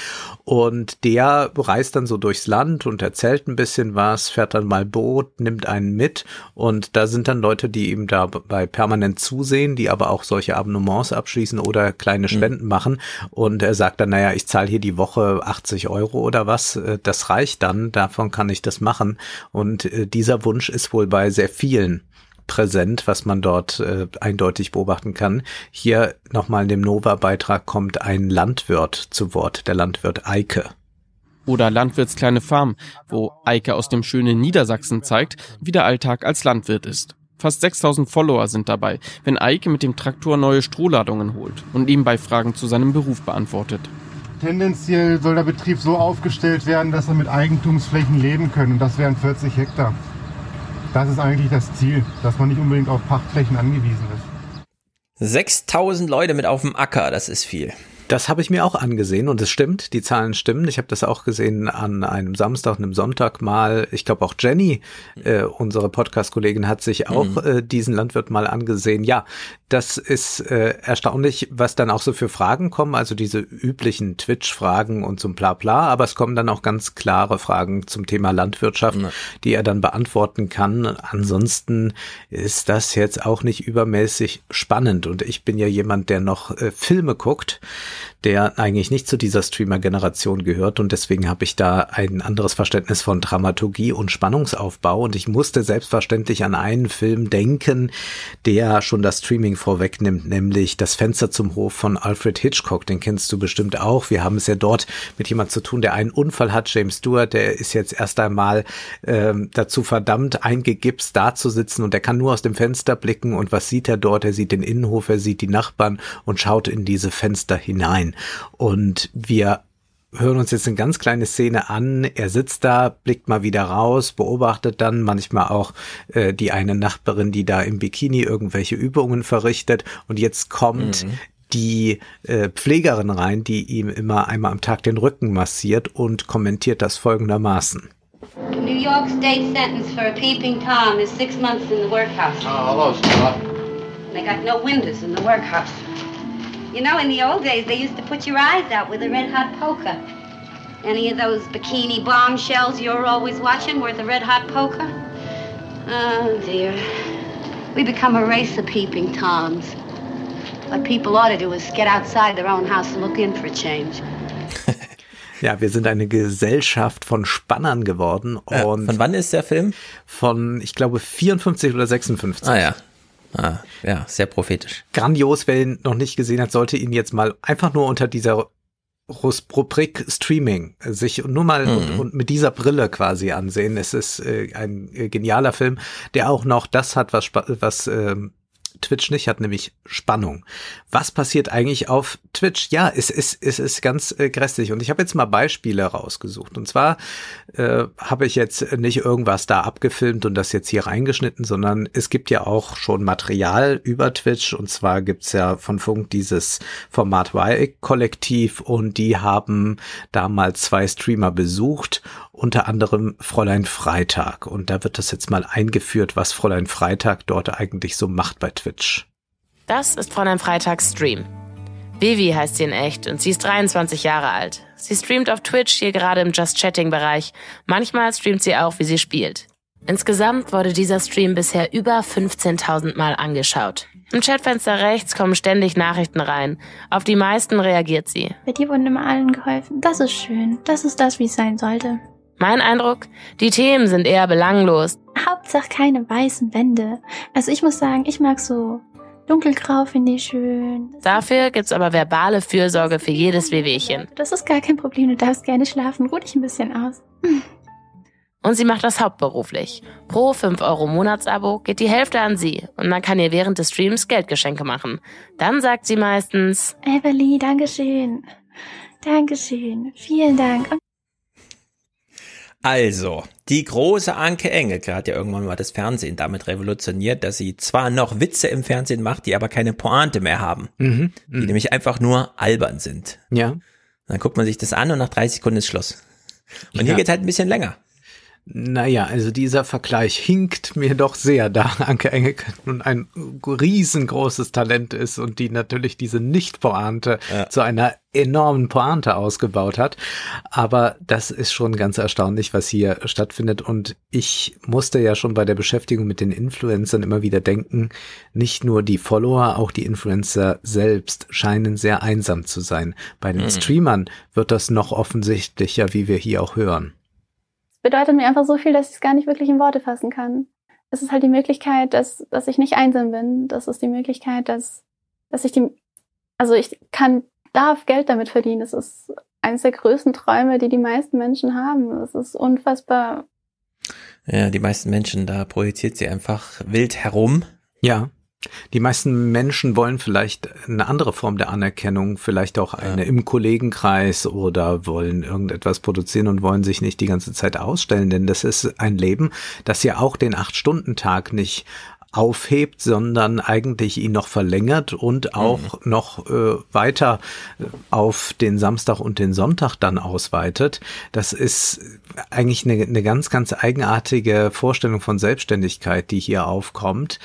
Und der reist dann so durchs Land und erzählt ein bisschen was, fährt dann mal Boot, nimmt einen mit. Und da sind dann Leute, die ihm dabei permanent zusehen, die aber auch solche Abonnements abschließen oder kleine mhm. Spenden mhm. machen. Und er sagt dann, naja, ich zahle hier die Woche 80 Euro oder was. Äh, das reicht dann, davon kann ich das machen. Und äh, dieser Wunsch ist wohl bei bei sehr vielen präsent, was man dort äh, eindeutig beobachten kann. Hier nochmal in dem Nova-Beitrag kommt ein Landwirt zu Wort, der Landwirt Eike. Oder Landwirts kleine Farm, wo Eike aus dem schönen Niedersachsen zeigt, wie der Alltag als Landwirt ist. Fast 6000 Follower sind dabei, wenn Eike mit dem Traktor neue Strohladungen holt und nebenbei Fragen zu seinem Beruf beantwortet. Tendenziell soll der Betrieb so aufgestellt werden, dass er mit Eigentumsflächen leben können. Und das wären 40 Hektar. Das ist eigentlich das Ziel, dass man nicht unbedingt auf Pachtflächen angewiesen ist. 6000 Leute mit auf dem Acker, das ist viel. Das habe ich mir auch angesehen und es stimmt, die Zahlen stimmen. Ich habe das auch gesehen an einem Samstag, einem Sonntag mal. Ich glaube auch Jenny, äh, unsere Podcast-Kollegin, hat sich auch mhm. äh, diesen Landwirt mal angesehen. Ja, das ist äh, erstaunlich, was dann auch so für Fragen kommen, also diese üblichen Twitch-Fragen und zum Blabla, aber es kommen dann auch ganz klare Fragen zum Thema Landwirtschaft, mhm. die er dann beantworten kann. Ansonsten ist das jetzt auch nicht übermäßig spannend und ich bin ja jemand, der noch äh, Filme guckt der eigentlich nicht zu dieser Streamer-Generation gehört und deswegen habe ich da ein anderes Verständnis von Dramaturgie und Spannungsaufbau und ich musste selbstverständlich an einen Film denken, der schon das Streaming vorwegnimmt, nämlich Das Fenster zum Hof von Alfred Hitchcock. Den kennst du bestimmt auch. Wir haben es ja dort mit jemand zu tun, der einen Unfall hat. James Stewart, der ist jetzt erst einmal ähm, dazu verdammt, eingegipst da zu sitzen und er kann nur aus dem Fenster blicken und was sieht er dort? Er sieht den Innenhof, er sieht die Nachbarn und schaut in diese Fenster hinein. Und wir hören uns jetzt eine ganz kleine Szene an. Er sitzt da, blickt mal wieder raus, beobachtet dann manchmal auch äh, die eine Nachbarin, die da im Bikini irgendwelche Übungen verrichtet. Und jetzt kommt mhm. die äh, Pflegerin rein, die ihm immer einmal am Tag den Rücken massiert und kommentiert das folgendermaßen. New York state sentence for a peeping Tom is six months in the workhouse. Oh, hello, Scott. They got no windows in the workhouse. You know, in the old days, they used to put your eyes out with a red hot poker. Any of those bikini bombshells you're always watching worth a red hot poker? Oh, dear. We become a race of peeping toms. What people ought to do is get outside their own house and look in for a change. Ja, wir sind eine Gesellschaft von Spannern geworden. Ja, und von wann ist der Film? Von, ich glaube, 54 oder 56. Ah ja. Ah, ja, sehr prophetisch. Grandios, wer ihn noch nicht gesehen hat, sollte ihn jetzt mal einfach nur unter dieser Rubrik Streaming sich nur mal mhm. und, und, mit dieser Brille quasi ansehen. Es ist äh, ein äh, genialer Film, der auch noch das hat, was, was ähm, Twitch nicht hat, nämlich Spannung. Was passiert eigentlich auf Twitch? Ja, es ist, es ist ganz äh, grässlich. Und ich habe jetzt mal Beispiele rausgesucht. Und zwar äh, habe ich jetzt nicht irgendwas da abgefilmt und das jetzt hier reingeschnitten, sondern es gibt ja auch schon Material über Twitch. Und zwar gibt's ja von Funk dieses Format Y-Kollektiv und die haben damals zwei Streamer besucht unter anderem Fräulein Freitag. Und da wird das jetzt mal eingeführt, was Fräulein Freitag dort eigentlich so macht bei Twitch. Das ist Fräulein Freitags Stream. Vivi heißt sie in echt und sie ist 23 Jahre alt. Sie streamt auf Twitch hier gerade im Just Chatting Bereich. Manchmal streamt sie auch, wie sie spielt. Insgesamt wurde dieser Stream bisher über 15.000 Mal angeschaut. Im Chatfenster rechts kommen ständig Nachrichten rein. Auf die meisten reagiert sie. Bei dir wurden immer allen geholfen. Das ist schön. Das ist das, wie es sein sollte. Mein Eindruck, die Themen sind eher belanglos. Hauptsache keine weißen Wände. Also ich muss sagen, ich mag so dunkelgrau, finde ich schön. Dafür gibt's aber verbale Fürsorge für jedes Wehwehchen. Das ist gar kein Problem, du darfst gerne schlafen. Ruh dich ein bisschen aus. Und sie macht das hauptberuflich. Pro 5 Euro Monatsabo geht die Hälfte an sie und man kann ihr während des Streams Geldgeschenke machen. Dann sagt sie meistens, Everly, Dankeschön. Dankeschön. Vielen Dank. Also, die große Anke Engelke hat ja irgendwann mal das Fernsehen damit revolutioniert, dass sie zwar noch Witze im Fernsehen macht, die aber keine Pointe mehr haben. Mhm, die mhm. nämlich einfach nur albern sind. Ja. Dann guckt man sich das an und nach 30 Sekunden ist Schluss. Und ja. hier geht halt ein bisschen länger. Naja, also dieser Vergleich hinkt mir doch sehr, da Anke Engelke nun ein riesengroßes Talent ist und die natürlich diese Nicht-Pointe ja. zu einer enormen Pointe ausgebaut hat. Aber das ist schon ganz erstaunlich, was hier stattfindet. Und ich musste ja schon bei der Beschäftigung mit den Influencern immer wieder denken, nicht nur die Follower, auch die Influencer selbst scheinen sehr einsam zu sein. Bei den mhm. Streamern wird das noch offensichtlicher, wie wir hier auch hören bedeutet mir einfach so viel, dass ich es gar nicht wirklich in Worte fassen kann. Es ist halt die Möglichkeit, dass, dass ich nicht einsam bin. Das ist die Möglichkeit, dass, dass ich die, also ich kann, darf Geld damit verdienen. Das ist eines der größten Träume, die die meisten Menschen haben. Es ist unfassbar. Ja, die meisten Menschen, da projiziert sie einfach wild herum. Ja. Die meisten Menschen wollen vielleicht eine andere Form der Anerkennung, vielleicht auch eine ja. im Kollegenkreis oder wollen irgendetwas produzieren und wollen sich nicht die ganze Zeit ausstellen, denn das ist ein Leben, das ja auch den Acht-Stunden-Tag nicht aufhebt, sondern eigentlich ihn noch verlängert und auch mhm. noch äh, weiter auf den Samstag und den Sonntag dann ausweitet. Das ist eigentlich eine, eine ganz, ganz eigenartige Vorstellung von Selbstständigkeit, die hier aufkommt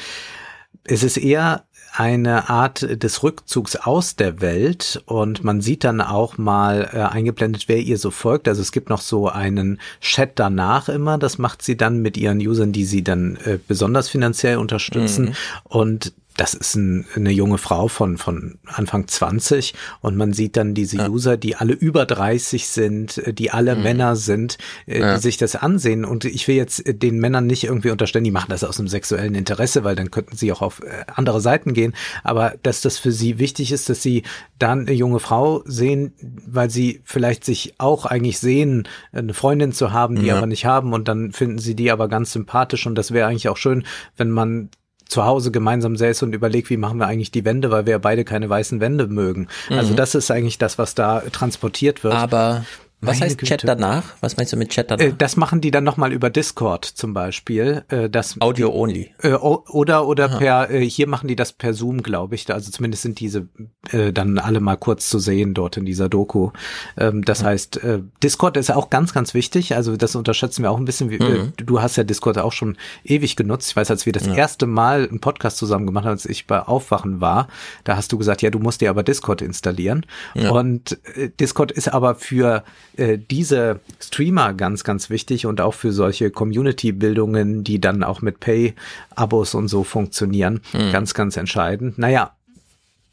es ist eher eine Art des Rückzugs aus der Welt und man sieht dann auch mal äh, eingeblendet, wer ihr so folgt. Also es gibt noch so einen Chat danach immer. Das macht sie dann mit ihren Usern, die sie dann äh, besonders finanziell unterstützen. Mhm. Und das ist ein, eine junge Frau von, von Anfang 20 und man sieht dann diese ja. User, die alle über 30 sind, äh, die alle mhm. Männer sind, äh, ja. die sich das ansehen. Und ich will jetzt den Männern nicht irgendwie unterstellen, die machen das aus einem sexuellen Interesse, weil dann könnten sie auch auf andere Seiten gehen. Aber dass das für sie wichtig ist, dass sie dann eine junge Frau sehen, weil sie vielleicht sich auch eigentlich sehen, eine Freundin zu haben, die ja. aber nicht haben und dann finden sie die aber ganz sympathisch und das wäre eigentlich auch schön, wenn man zu Hause gemeinsam säß und überlegt, wie machen wir eigentlich die Wände, weil wir ja beide keine weißen Wände mögen. Also mhm. Also das ist eigentlich das, was da transportiert wird. Aber was Meine heißt Güte. Chat danach? Was meinst du mit Chat danach? Äh, das machen die dann nochmal über Discord zum Beispiel. Äh, das, Audio only. Äh, oder oder Aha. per, hier machen die das per Zoom, glaube ich. Also zumindest sind diese dann alle mal kurz zu sehen dort in dieser Doku. Ähm, das ja. heißt, Discord ist auch ganz, ganz wichtig. Also das unterschätzen wir auch ein bisschen. Mhm. du hast ja Discord auch schon ewig genutzt. Ich weiß, als wir das ja. erste Mal einen Podcast zusammen gemacht haben, als ich bei Aufwachen war, da hast du gesagt, ja, du musst dir aber Discord installieren. Ja. Und Discord ist aber für äh, diese Streamer ganz, ganz wichtig und auch für solche Community-Bildungen, die dann auch mit Pay-Abos und so funktionieren, mhm. ganz, ganz entscheidend. Naja,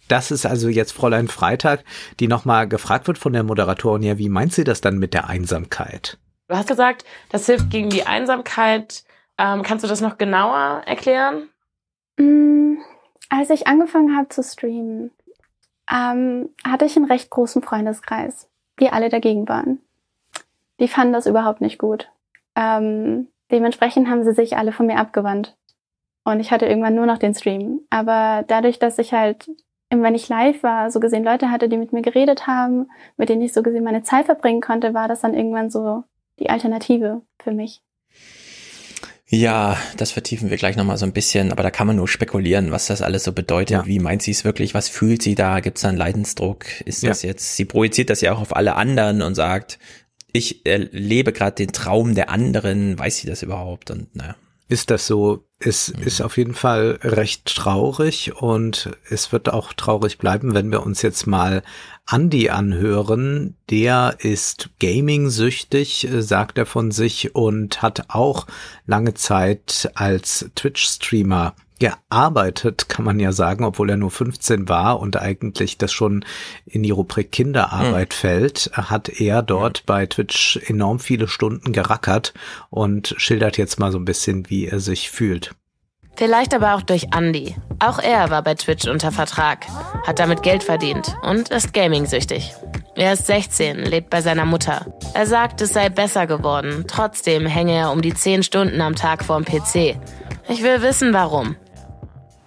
das ist also jetzt Fräulein Freitag, die nochmal gefragt wird von der Moderatorin, ja, wie meint sie das dann mit der Einsamkeit? Du hast gesagt, das hilft gegen die Einsamkeit. Ähm, kannst du das noch genauer erklären? Mm, als ich angefangen habe zu streamen, ähm, hatte ich einen recht großen Freundeskreis, die alle dagegen waren die fanden das überhaupt nicht gut. Ähm, dementsprechend haben sie sich alle von mir abgewandt. Und ich hatte irgendwann nur noch den Stream. Aber dadurch, dass ich halt, wenn ich live war, so gesehen Leute hatte, die mit mir geredet haben, mit denen ich so gesehen meine Zeit verbringen konnte, war das dann irgendwann so die Alternative für mich. Ja, das vertiefen wir gleich nochmal so ein bisschen, aber da kann man nur spekulieren, was das alles so bedeutet. Ja. Wie meint sie es wirklich? Was fühlt sie da? Gibt es da einen Leidensdruck? Ist ja. das jetzt, sie projiziert das ja auch auf alle anderen und sagt, ich erlebe gerade den Traum der anderen, weiß sie das überhaupt? Und naja. Ist das so? Es mhm. ist auf jeden Fall recht traurig und es wird auch traurig bleiben, wenn wir uns jetzt mal Andy anhören. Der ist Gaming-süchtig, sagt er von sich und hat auch lange Zeit als Twitch-Streamer gearbeitet, kann man ja sagen, obwohl er nur 15 war und eigentlich das schon in die Rubrik Kinderarbeit mhm. fällt, hat er dort mhm. bei Twitch enorm viele Stunden gerackert und schildert jetzt mal so ein bisschen, wie er sich fühlt. Vielleicht aber auch durch Andy. Auch er war bei Twitch unter Vertrag, hat damit Geld verdient und ist gaming-süchtig. Er ist 16, lebt bei seiner Mutter. Er sagt, es sei besser geworden. Trotzdem hänge er um die 10 Stunden am Tag vorm PC. Ich will wissen, warum.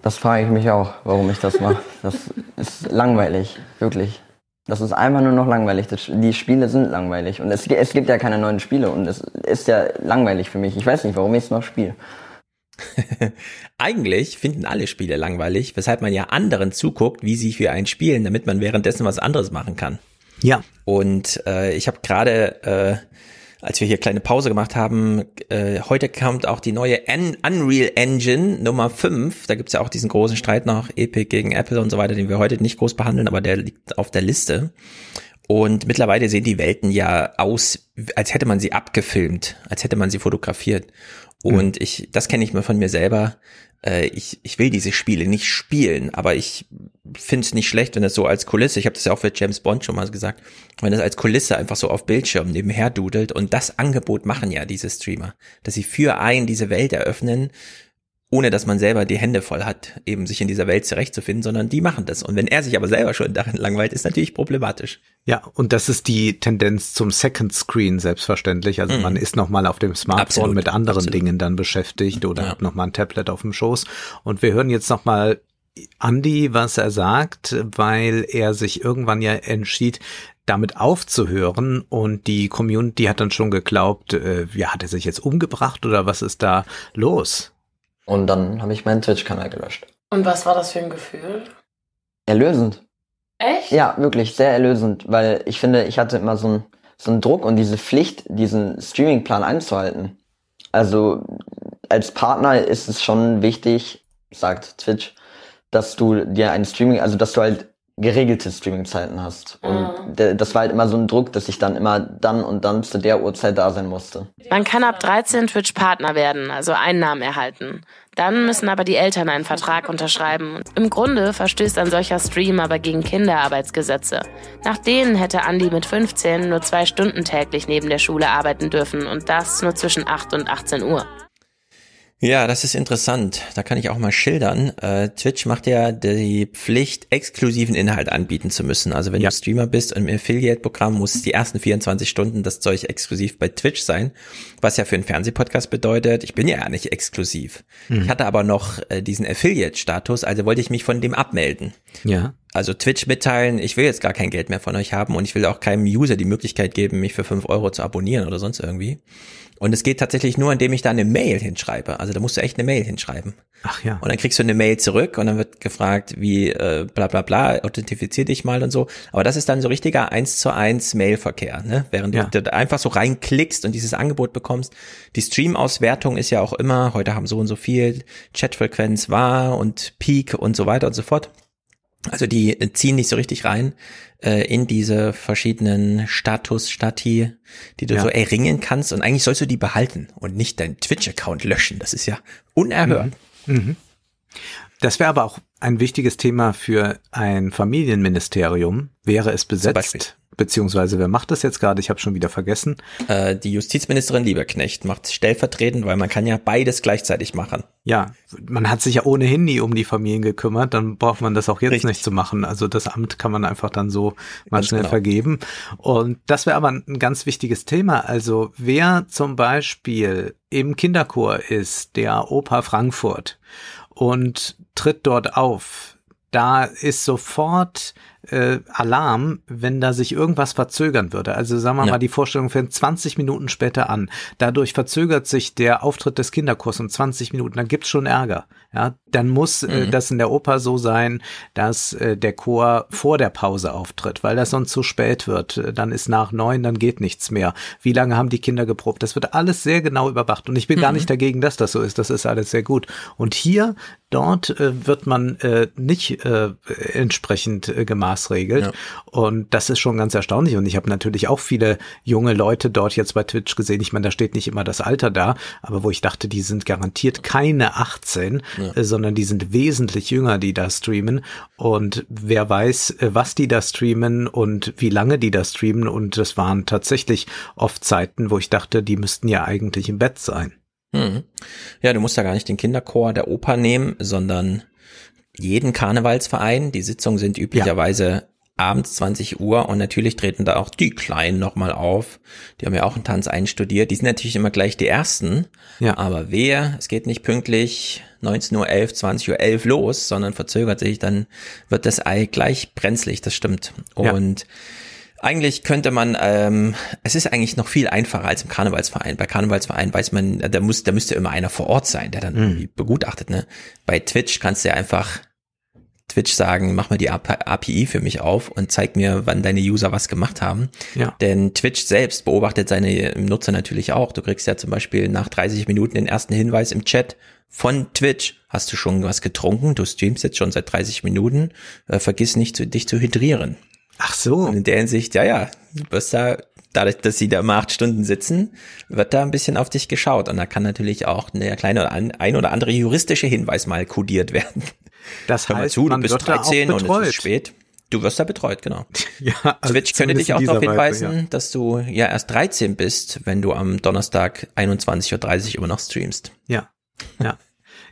Das frage ich mich auch, warum ich das mache. Das ist langweilig, wirklich. Das ist einfach nur noch langweilig. Die Spiele sind langweilig. Und es, es gibt ja keine neuen Spiele und es ist ja langweilig für mich. Ich weiß nicht, warum ich es noch spiele. Eigentlich finden alle Spiele langweilig, weshalb man ja anderen zuguckt, wie sie für einen spielen, damit man währenddessen was anderes machen kann. Ja. Und äh, ich habe gerade äh, als wir hier kleine Pause gemacht haben, äh, heute kommt auch die neue N Unreal Engine Nummer 5. Da gibt's ja auch diesen großen Streit noch, Epic gegen Apple und so weiter, den wir heute nicht groß behandeln, aber der liegt auf der Liste. Und mittlerweile sehen die Welten ja aus, als hätte man sie abgefilmt, als hätte man sie fotografiert. Und mhm. ich, das kenne ich mir von mir selber äh, ich, ich will diese Spiele nicht spielen, aber ich finde es nicht schlecht, wenn das so als Kulisse, ich habe das ja auch für James Bond schon mal gesagt, wenn das als Kulisse einfach so auf Bildschirm nebenher dudelt und das Angebot machen ja diese Streamer, dass sie für einen diese Welt eröffnen, ohne dass man selber die Hände voll hat, eben sich in dieser Welt zurechtzufinden, sondern die machen das. Und wenn er sich aber selber schon darin langweilt, ist natürlich problematisch. Ja, und das ist die Tendenz zum Second Screen selbstverständlich. Also mhm. man ist nochmal auf dem Smartphone absolut, mit anderen absolut. Dingen dann beschäftigt oder ja. hat nochmal ein Tablet auf dem Schoß. Und wir hören jetzt nochmal Andy, was er sagt, weil er sich irgendwann ja entschied, damit aufzuhören und die Community hat dann schon geglaubt, äh, ja, hat er sich jetzt umgebracht oder was ist da los? Und dann habe ich meinen Twitch-Kanal gelöscht. Und was war das für ein Gefühl? Erlösend. Echt? Ja, wirklich, sehr erlösend, weil ich finde, ich hatte immer so einen so einen Druck und diese Pflicht, diesen Streaming-Plan einzuhalten. Also als Partner ist es schon wichtig, sagt Twitch, dass du dir ein Streaming, also dass du halt geregelte Streaming-Zeiten hast. Und mhm. das war halt immer so ein Druck, dass ich dann immer dann und dann zu der Uhrzeit da sein musste. Man kann ab 13 Twitch-Partner werden, also Einnahmen erhalten. Dann müssen aber die Eltern einen Vertrag unterschreiben. Im Grunde verstößt ein solcher Stream aber gegen Kinderarbeitsgesetze. Nach denen hätte Andy mit 15 nur zwei Stunden täglich neben der Schule arbeiten dürfen und das nur zwischen 8 und 18 Uhr. Ja, das ist interessant. Da kann ich auch mal schildern. Äh, Twitch macht ja die Pflicht, exklusiven Inhalt anbieten zu müssen. Also wenn ja. du Streamer bist und im Affiliate-Programm muss die ersten 24 Stunden das Zeug exklusiv bei Twitch sein. Was ja für einen Fernsehpodcast bedeutet, ich bin ja nicht exklusiv. Mhm. Ich hatte aber noch äh, diesen Affiliate-Status, also wollte ich mich von dem abmelden. Ja. Also Twitch mitteilen, ich will jetzt gar kein Geld mehr von euch haben und ich will auch keinem User die Möglichkeit geben, mich für fünf Euro zu abonnieren oder sonst irgendwie. Und es geht tatsächlich nur, indem ich da eine Mail hinschreibe. Also da musst du echt eine Mail hinschreiben. Ach ja. Und dann kriegst du eine Mail zurück und dann wird gefragt, wie äh, bla bla bla, authentifizier dich mal und so. Aber das ist dann so richtiger eins zu eins Mailverkehr, ne? Während ja. du da einfach so reinklickst und dieses Angebot bekommst. Die Stream-Auswertung ist ja auch immer, heute haben so und so viel, Chatfrequenz war und Peak und so weiter und so fort. Also die ziehen nicht so richtig rein äh, in diese verschiedenen Status, Stati, die du ja. so erringen kannst. Und eigentlich sollst du die behalten und nicht deinen Twitch-Account löschen. Das ist ja unerhört. Mhm. Mhm. Das wäre aber auch ein wichtiges Thema für ein Familienministerium. Wäre es besetzt Beziehungsweise, wer macht das jetzt gerade? Ich habe schon wieder vergessen. Äh, die Justizministerin Lieberknecht macht stellvertretend, weil man kann ja beides gleichzeitig machen. Ja, man hat sich ja ohnehin nie um die Familien gekümmert, dann braucht man das auch jetzt Richtig. nicht zu machen. Also das Amt kann man einfach dann so mal ganz schnell genau. vergeben. Und das wäre aber ein ganz wichtiges Thema. Also wer zum Beispiel im Kinderchor ist, der Oper Frankfurt, und tritt dort auf, da ist sofort äh, Alarm, wenn da sich irgendwas verzögern würde. Also sagen wir ja. mal, die Vorstellung fängt 20 Minuten später an. Dadurch verzögert sich der Auftritt des Kinderchors um 20 Minuten. Dann gibt's schon Ärger. Ja, dann muss äh, mhm. das in der Oper so sein, dass äh, der Chor vor der Pause auftritt, weil das sonst zu spät wird. Dann ist nach neun, dann geht nichts mehr. Wie lange haben die Kinder geprobt? Das wird alles sehr genau überwacht. Und ich bin mhm. gar nicht dagegen, dass das so ist. Das ist alles sehr gut. Und hier, dort äh, wird man äh, nicht äh, entsprechend äh, gemaßregelt. Ja. Und das ist schon ganz erstaunlich. Und ich habe natürlich auch viele junge Leute dort jetzt bei Twitch gesehen. Ich meine, da steht nicht immer das Alter da, aber wo ich dachte, die sind garantiert keine 18 ja. Sondern die sind wesentlich jünger, die da streamen. Und wer weiß, äh, was die da streamen und wie lange die da streamen. Und das waren tatsächlich oft Zeiten, wo ich dachte, die müssten ja eigentlich im Bett sein. Hm. Ja, du musst ja gar nicht den Kinderchor der Oper nehmen, sondern jeden Karnevalsverein. Die Sitzungen sind üblicherweise abends 20 Uhr und natürlich treten da auch die Kleinen nochmal auf. Die haben ja auch einen Tanz einstudiert. Die sind natürlich immer gleich die Ersten. Ja. Aber wer, es geht nicht pünktlich 19 Uhr 11, 20 Uhr 11 los, sondern verzögert sich, dann wird das Ei gleich brenzlig, das stimmt. Und ja. Eigentlich könnte man, ähm, es ist eigentlich noch viel einfacher als im Karnevalsverein. Bei Karnevalsverein weiß man, da muss, da müsste immer einer vor Ort sein, der dann mhm. irgendwie begutachtet. Ne? Bei Twitch kannst du ja einfach Twitch sagen, mach mal die API für mich auf und zeig mir, wann deine User was gemacht haben. Ja. Denn Twitch selbst beobachtet seine Nutzer natürlich auch. Du kriegst ja zum Beispiel nach 30 Minuten den ersten Hinweis im Chat von Twitch. Hast du schon was getrunken? Du streamst jetzt schon seit 30 Minuten. Äh, vergiss nicht, zu, dich zu hydrieren. Ach so. Und in der Hinsicht, ja, ja, du wirst da, dadurch, dass sie da immer acht Stunden sitzen, wird da ein bisschen auf dich geschaut. Und da kann natürlich auch eine kleine oder ein oder andere juristische Hinweis mal kodiert werden. Das Hör heißt, zu, du bist 13 und es ist spät. Du wirst da betreut, genau. ja, also Twitch könnte dich auch darauf hinweisen, Weise, ja. dass du ja erst 13 bist, wenn du am Donnerstag 21.30 Uhr immer noch streamst. Ja, ja.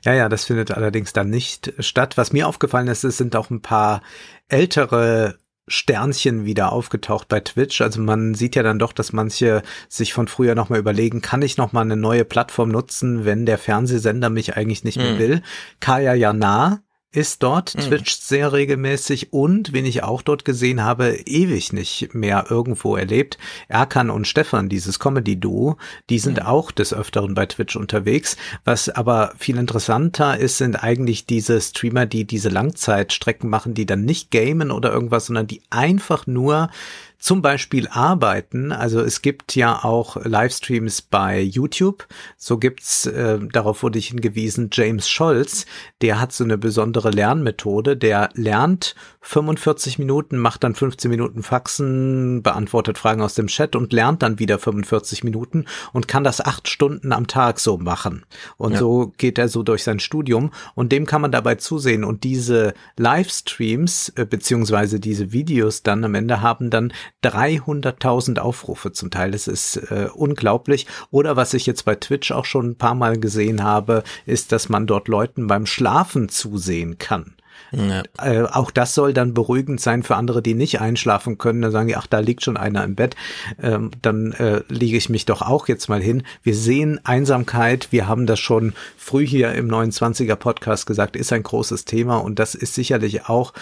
Ja, ja, das findet allerdings dann nicht statt. Was mir aufgefallen ist, es sind auch ein paar ältere Sternchen wieder aufgetaucht bei Twitch. Also man sieht ja dann doch, dass manche sich von früher nochmal überlegen, kann ich nochmal eine neue Plattform nutzen, wenn der Fernsehsender mich eigentlich nicht mehr mhm. will. Kaya Jana ist dort, mhm. twitcht sehr regelmäßig und, wen ich auch dort gesehen habe, ewig nicht mehr irgendwo erlebt. Erkan und Stefan, dieses Comedy-Duo, die sind mhm. auch des Öfteren bei Twitch unterwegs. Was aber viel interessanter ist, sind eigentlich diese Streamer, die diese Langzeitstrecken machen, die dann nicht gamen oder irgendwas, sondern die einfach nur zum Beispiel arbeiten. Also es gibt ja auch Livestreams bei YouTube. So gibt's, äh, darauf wurde ich hingewiesen, James Scholz, der hat so eine besondere Lernmethode. Der lernt 45 Minuten, macht dann 15 Minuten Faxen, beantwortet Fragen aus dem Chat und lernt dann wieder 45 Minuten und kann das acht Stunden am Tag so machen. Und ja. so geht er so durch sein Studium und dem kann man dabei zusehen. Und diese Livestreams äh, beziehungsweise diese Videos dann am Ende haben dann 300.000 Aufrufe zum Teil. Das ist äh, unglaublich. Oder was ich jetzt bei Twitch auch schon ein paar Mal gesehen habe, ist, dass man dort Leuten beim Schlafen zusehen kann. Ja. Äh, auch das soll dann beruhigend sein für andere, die nicht einschlafen können. Dann sagen die, ach, da liegt schon einer im Bett. Ähm, dann äh, liege ich mich doch auch jetzt mal hin. Wir sehen Einsamkeit. Wir haben das schon früh hier im 29er Podcast gesagt, ist ein großes Thema und das ist sicherlich auch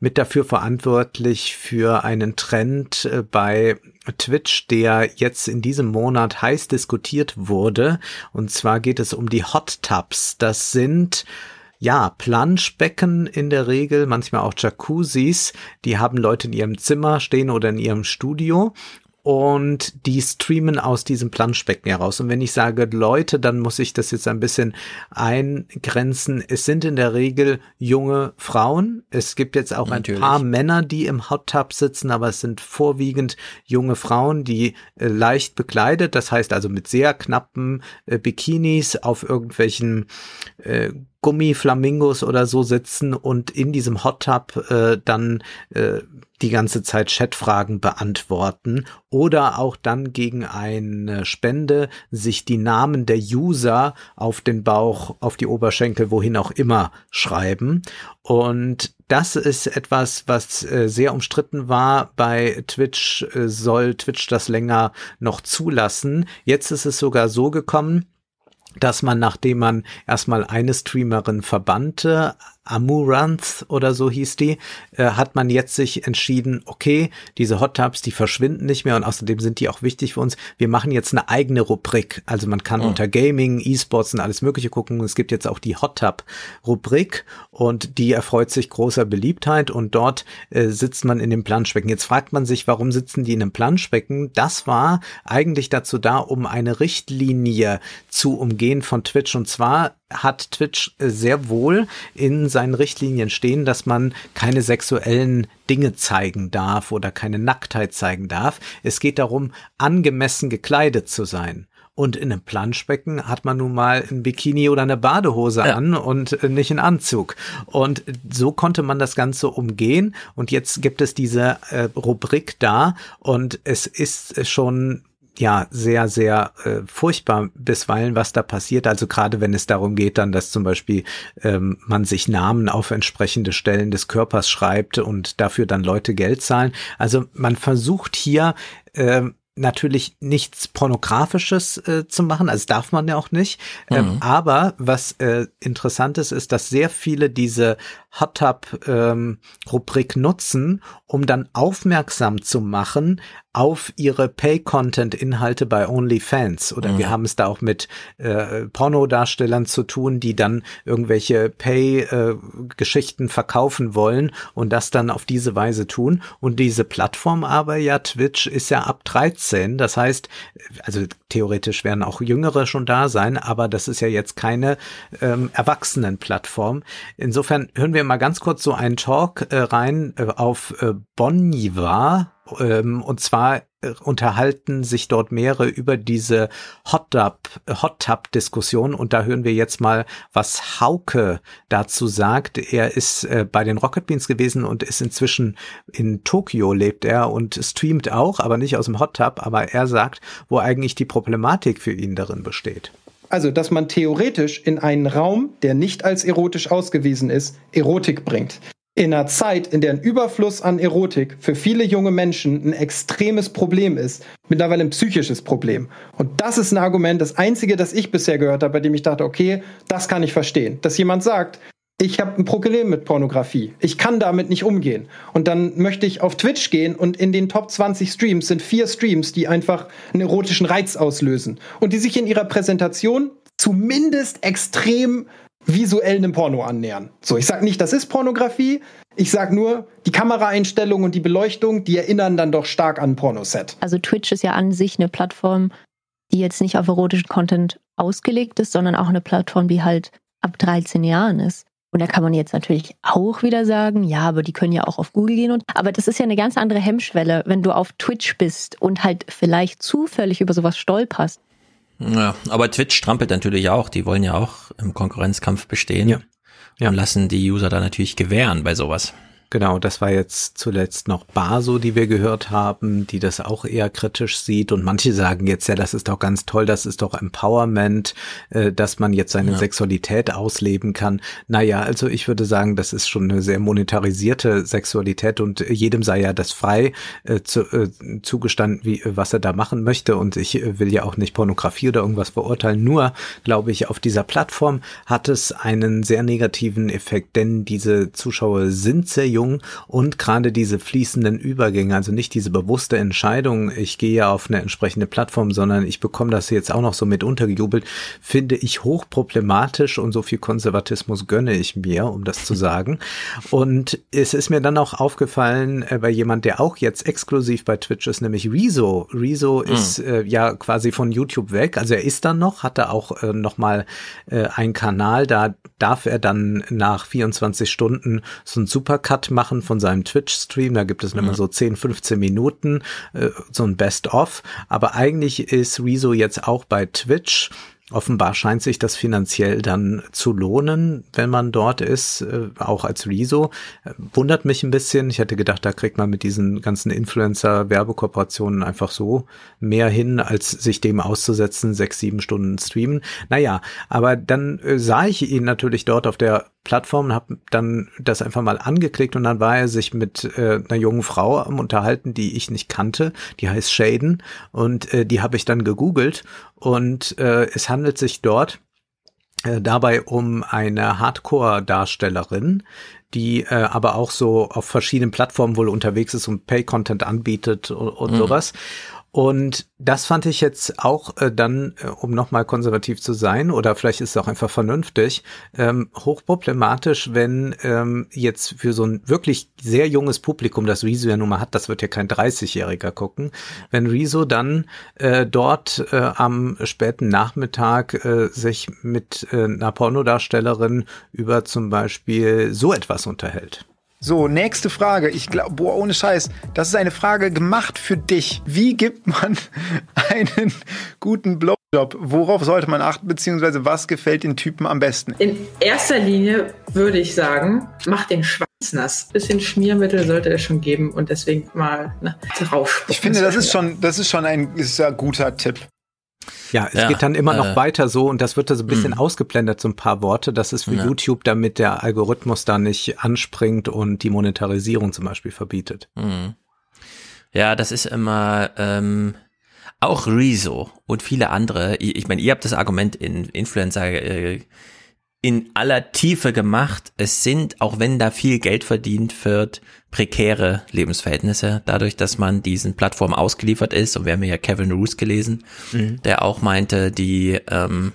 mit dafür verantwortlich für einen Trend äh, bei Twitch, der jetzt in diesem Monat heiß diskutiert wurde. Und zwar geht es um die Hot Tubs. Das sind ja, Planschbecken in der Regel, manchmal auch Jacuzzis, die haben Leute in ihrem Zimmer stehen oder in ihrem Studio und die streamen aus diesem Planschbecken heraus. Und wenn ich sage Leute, dann muss ich das jetzt ein bisschen eingrenzen. Es sind in der Regel junge Frauen. Es gibt jetzt auch Natürlich. ein paar Männer, die im Hot Tub sitzen, aber es sind vorwiegend junge Frauen, die äh, leicht bekleidet, das heißt also mit sehr knappen äh, Bikinis auf irgendwelchen äh, Gummiflamingos oder so sitzen und in diesem Hot Tub äh, dann äh, die ganze Zeit Chatfragen beantworten oder auch dann gegen eine Spende sich die Namen der User auf den Bauch, auf die Oberschenkel, wohin auch immer schreiben. Und das ist etwas, was äh, sehr umstritten war. Bei Twitch äh, soll Twitch das länger noch zulassen. Jetzt ist es sogar so gekommen, dass man, nachdem man erstmal eine Streamerin verbannte, Amuranth oder so hieß die, äh, hat man jetzt sich entschieden, okay, diese Hot Tubs, die verschwinden nicht mehr und außerdem sind die auch wichtig für uns. Wir machen jetzt eine eigene Rubrik. Also man kann mhm. unter Gaming, E-Sports und alles Mögliche gucken. Es gibt jetzt auch die Hot Tub Rubrik und die erfreut sich großer Beliebtheit und dort äh, sitzt man in dem Planschbecken. Jetzt fragt man sich, warum sitzen die in einem Planschbecken? Das war eigentlich dazu da, um eine Richtlinie zu umgehen von Twitch und zwar hat Twitch sehr wohl in seinen Richtlinien stehen, dass man keine sexuellen Dinge zeigen darf oder keine Nacktheit zeigen darf. Es geht darum, angemessen gekleidet zu sein. Und in einem Planschbecken hat man nun mal ein Bikini oder eine Badehose an und äh, nicht einen Anzug. Und so konnte man das Ganze umgehen. Und jetzt gibt es diese äh, Rubrik da und es ist schon ja sehr, sehr äh, furchtbar bisweilen, was da passiert. Also gerade wenn es darum geht, dann, dass zum Beispiel ähm, man sich Namen auf entsprechende Stellen des Körpers schreibt und dafür dann Leute Geld zahlen. Also man versucht hier ähm, natürlich nichts Pornografisches äh, zu machen, also darf man ja auch nicht. Ähm, mhm. Aber was äh, interessant ist, ist, dass sehr viele diese Hot Tub ähm, Rubrik nutzen, um dann aufmerksam zu machen auf ihre Pay-Content-Inhalte bei OnlyFans. Oder mhm. wir haben es da auch mit äh, Pornodarstellern zu tun, die dann irgendwelche Pay-Geschichten äh, verkaufen wollen und das dann auf diese Weise tun. Und diese Plattform aber ja, Twitch ist ja ab 13. Das heißt, also theoretisch werden auch Jüngere schon da sein, aber das ist ja jetzt keine ähm, Erwachsenenplattform. Insofern hören wir mal ganz kurz so einen Talk äh, rein äh, auf äh, Boniva ähm, und zwar äh, unterhalten sich dort mehrere über diese Hot Tub, Hot Diskussion und da hören wir jetzt mal, was Hauke dazu sagt. Er ist äh, bei den Rocket Beans gewesen und ist inzwischen in Tokio lebt er und streamt auch, aber nicht aus dem Hot Tub, aber er sagt, wo eigentlich die Problematik für ihn darin besteht. Also, dass man theoretisch in einen Raum, der nicht als erotisch ausgewiesen ist, Erotik bringt in einer Zeit, in der ein Überfluss an Erotik für viele junge Menschen ein extremes Problem ist, mittlerweile ein psychisches Problem. Und das ist ein Argument, das einzige, das ich bisher gehört habe, bei dem ich dachte, okay, das kann ich verstehen. Dass jemand sagt, ich habe ein Problem mit Pornografie. Ich kann damit nicht umgehen. Und dann möchte ich auf Twitch gehen und in den Top 20 Streams sind vier Streams, die einfach einen erotischen Reiz auslösen und die sich in ihrer Präsentation zumindest extrem visuell einem Porno annähern. So, ich sag nicht, das ist Pornografie. Ich sag nur, die Kameraeinstellung und die Beleuchtung, die erinnern dann doch stark an Pornoset. Also Twitch ist ja an sich eine Plattform, die jetzt nicht auf erotischen Content ausgelegt ist, sondern auch eine Plattform, die halt ab 13 Jahren ist. Und da kann man jetzt natürlich auch wieder sagen, ja, aber die können ja auch auf Google gehen und, aber das ist ja eine ganz andere Hemmschwelle, wenn du auf Twitch bist und halt vielleicht zufällig über sowas stolperst. Ja, aber Twitch strampelt natürlich auch. Die wollen ja auch im Konkurrenzkampf bestehen. Ja. ja. Und lassen die User da natürlich gewähren bei sowas. Genau, das war jetzt zuletzt noch Baso, die wir gehört haben, die das auch eher kritisch sieht. Und manche sagen jetzt, ja, das ist doch ganz toll, das ist doch Empowerment, äh, dass man jetzt seine ja. Sexualität ausleben kann. Naja, also ich würde sagen, das ist schon eine sehr monetarisierte Sexualität und jedem sei ja das frei äh, zu, äh, zugestanden, wie, was er da machen möchte. Und ich äh, will ja auch nicht Pornografie oder irgendwas verurteilen. Nur, glaube ich, auf dieser Plattform hat es einen sehr negativen Effekt, denn diese Zuschauer sind sehr jung Entwicklung und gerade diese fließenden Übergänge, also nicht diese bewusste Entscheidung, ich gehe ja auf eine entsprechende Plattform, sondern ich bekomme das jetzt auch noch so mit untergejubelt, finde ich hochproblematisch und so viel Konservatismus gönne ich mir, um das zu sagen. Und es ist mir dann auch aufgefallen äh, bei jemand, der auch jetzt exklusiv bei Twitch ist, nämlich Rezo. Rezo mhm. ist äh, ja quasi von YouTube weg, also er ist dann noch, hatte auch äh, noch mal äh, einen Kanal, da darf er dann nach 24 Stunden so einen Supercut machen von seinem Twitch-Stream. Da gibt es mhm. immer so 10, 15 Minuten, äh, so ein Best-of. Aber eigentlich ist Rezo jetzt auch bei Twitch Offenbar scheint sich das finanziell dann zu lohnen, wenn man dort ist, äh, auch als Rezo. Wundert mich ein bisschen. Ich hätte gedacht, da kriegt man mit diesen ganzen Influencer-Werbekooperationen einfach so mehr hin, als sich dem auszusetzen, sechs, sieben Stunden streamen. Naja, aber dann äh, sah ich ihn natürlich dort auf der Plattform, habe dann das einfach mal angeklickt und dann war er sich mit äh, einer jungen Frau am unterhalten, die ich nicht kannte. Die heißt Shaden und äh, die habe ich dann gegoogelt und äh, es handelt sich dort äh, dabei um eine Hardcore-Darstellerin, die äh, aber auch so auf verschiedenen Plattformen wohl unterwegs ist und Pay-Content anbietet und, und mhm. sowas. Und das fand ich jetzt auch äh, dann, äh, um nochmal konservativ zu sein, oder vielleicht ist es auch einfach vernünftig, ähm, hochproblematisch, wenn ähm, jetzt für so ein wirklich sehr junges Publikum, das Rezo ja nun mal hat, das wird ja kein 30-Jähriger gucken, wenn Rezo dann äh, dort äh, am späten Nachmittag äh, sich mit äh, einer Pornodarstellerin über zum Beispiel so etwas unterhält. So, nächste Frage. Ich glaube, boah, ohne Scheiß, das ist eine Frage gemacht für dich. Wie gibt man einen guten Blowjob? Worauf sollte man achten, beziehungsweise was gefällt den Typen am besten? In erster Linie würde ich sagen, mach den Schwanz nass. Bisschen Schmiermittel sollte es schon geben und deswegen mal ne, drauf. Ich finde, das ist schon, das ist schon ein sehr guter Tipp. Ja, es ja, geht dann immer noch äh, weiter so und das wird da so ein bisschen mh. ausgeblendet, so ein paar Worte. Das ist für ja. YouTube, damit der Algorithmus da nicht anspringt und die Monetarisierung zum Beispiel verbietet. Mhm. Ja, das ist immer ähm, auch Rezo und viele andere. Ich, ich meine, ihr habt das Argument in Influencer äh, in aller Tiefe gemacht. Es sind, auch wenn da viel Geld verdient wird, prekäre Lebensverhältnisse, dadurch, dass man diesen Plattformen ausgeliefert ist. Und wir haben ja Kevin Roos gelesen, mhm. der auch meinte, die ähm,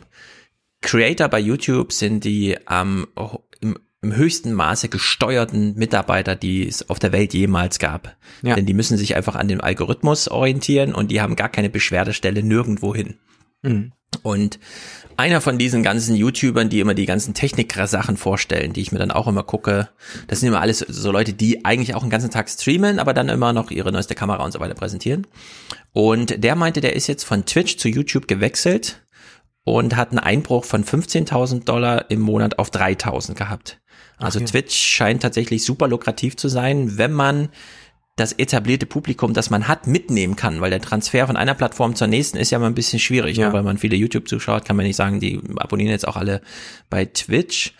Creator bei YouTube sind die ähm, im, im höchsten Maße gesteuerten Mitarbeiter, die es auf der Welt jemals gab. Ja. Denn die müssen sich einfach an den Algorithmus orientieren und die haben gar keine Beschwerdestelle nirgendwo hin. Mhm. Und einer von diesen ganzen YouTubern, die immer die ganzen Technik-Sachen vorstellen, die ich mir dann auch immer gucke. Das sind immer alles so Leute, die eigentlich auch den ganzen Tag streamen, aber dann immer noch ihre neueste Kamera und so weiter präsentieren. Und der meinte, der ist jetzt von Twitch zu YouTube gewechselt und hat einen Einbruch von 15.000 Dollar im Monat auf 3.000 gehabt. Also okay. Twitch scheint tatsächlich super lukrativ zu sein, wenn man das etablierte Publikum, das man hat, mitnehmen kann, weil der Transfer von einer Plattform zur nächsten ist ja mal ein bisschen schwierig, ne? ja. ne? weil man viele YouTube zuschaut, kann man nicht sagen, die abonnieren jetzt auch alle bei Twitch.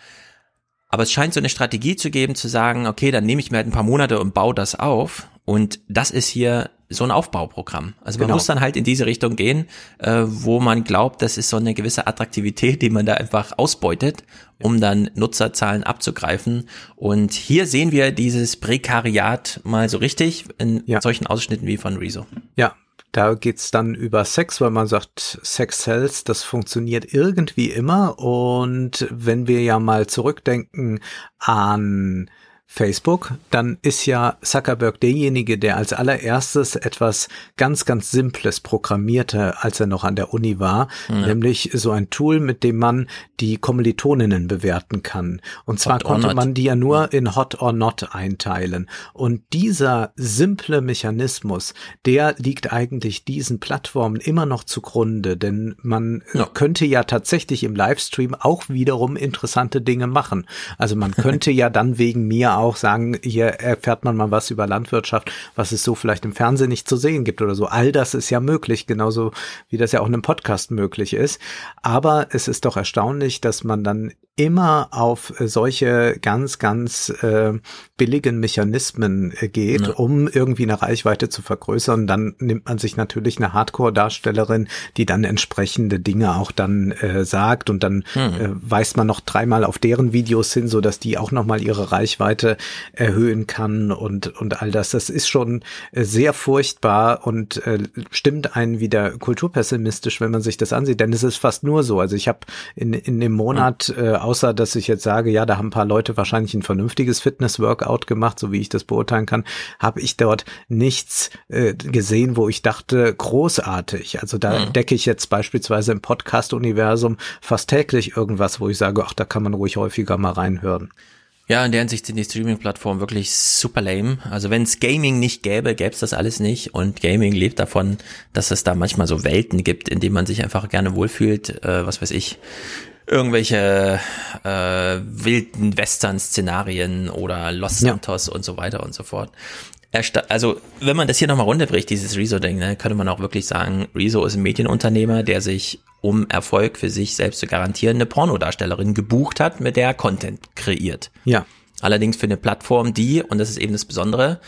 Aber es scheint so eine Strategie zu geben, zu sagen, okay, dann nehme ich mir halt ein paar Monate und baue das auf. Und das ist hier so ein Aufbauprogramm. Also man genau. muss dann halt in diese Richtung gehen, äh, wo man glaubt, das ist so eine gewisse Attraktivität, die man da einfach ausbeutet, um dann Nutzerzahlen abzugreifen. Und hier sehen wir dieses Prekariat mal so richtig in ja. solchen Ausschnitten wie von Rezo. Ja, Da geht's dann über Sex, weil man sagt, Sex sells, das funktioniert irgendwie immer. Und wenn wir ja mal zurückdenken an Facebook, dann ist ja Zuckerberg derjenige, der als allererstes etwas ganz, ganz Simples programmierte, als er noch an der Uni war, ja. nämlich so ein Tool, mit dem man die Kommilitoninnen bewerten kann. Und zwar konnte man die ja nur in Hot or Not einteilen. Und dieser simple Mechanismus, der liegt eigentlich diesen Plattformen immer noch zugrunde, denn man ja. könnte ja tatsächlich im Livestream auch wiederum interessante Dinge machen. Also man könnte ja dann wegen mir auch sagen, hier erfährt man mal was über Landwirtschaft, was es so vielleicht im Fernsehen nicht zu sehen gibt oder so. All das ist ja möglich, genauso wie das ja auch in einem Podcast möglich ist. Aber es ist doch erstaunlich, dass man dann immer auf solche ganz, ganz äh, billigen Mechanismen äh, geht, ja. um irgendwie eine Reichweite zu vergrößern. Dann nimmt man sich natürlich eine Hardcore-Darstellerin, die dann entsprechende Dinge auch dann äh, sagt und dann mhm. äh, weist man noch dreimal auf deren Videos hin, so dass die auch nochmal ihre Reichweite erhöhen kann und, und all das. Das ist schon äh, sehr furchtbar und äh, stimmt einen wieder kulturpessimistisch, wenn man sich das ansieht, denn es ist fast nur so. Also ich habe in, in dem Monat, äh, außer dass ich jetzt sage, ja, da haben ein paar Leute wahrscheinlich ein vernünftiges Fitness-Workout gemacht, so wie ich das beurteilen kann, habe ich dort nichts äh, gesehen, wo ich dachte, großartig. Also da mhm. decke ich jetzt beispielsweise im Podcast-Universum fast täglich irgendwas, wo ich sage, ach, da kann man ruhig häufiger mal reinhören. Ja, in der Hinsicht sind die Streaming-Plattformen wirklich super lame. Also wenn es Gaming nicht gäbe, gäbe es das alles nicht. Und Gaming lebt davon, dass es da manchmal so Welten gibt, in denen man sich einfach gerne wohlfühlt. Äh, was weiß ich, irgendwelche äh, wilden Western-Szenarien oder Los Santos ja. und so weiter und so fort. Also, wenn man das hier nochmal runterbricht, dieses Rezo-Ding, ne, könnte man auch wirklich sagen, Rezo ist ein Medienunternehmer, der sich, um Erfolg für sich selbst zu garantieren, eine Pornodarstellerin gebucht hat, mit der er Content kreiert. Ja. Allerdings für eine Plattform, die, und das ist eben das Besondere,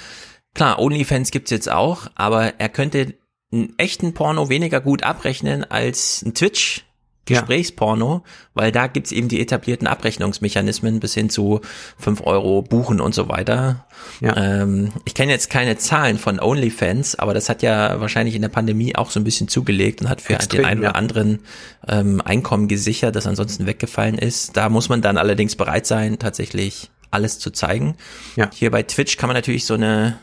klar, OnlyFans gibt's jetzt auch, aber er könnte einen echten Porno weniger gut abrechnen als ein Twitch Gesprächsporno, weil da gibt's eben die etablierten Abrechnungsmechanismen bis hin zu fünf Euro buchen und so weiter. Ja. Ähm, ich kenne jetzt keine Zahlen von OnlyFans, aber das hat ja wahrscheinlich in der Pandemie auch so ein bisschen zugelegt und hat für Extrem, den einen oder anderen ähm, Einkommen gesichert, das ansonsten weggefallen ist. Da muss man dann allerdings bereit sein, tatsächlich alles zu zeigen. Ja. Hier bei Twitch kann man natürlich so eine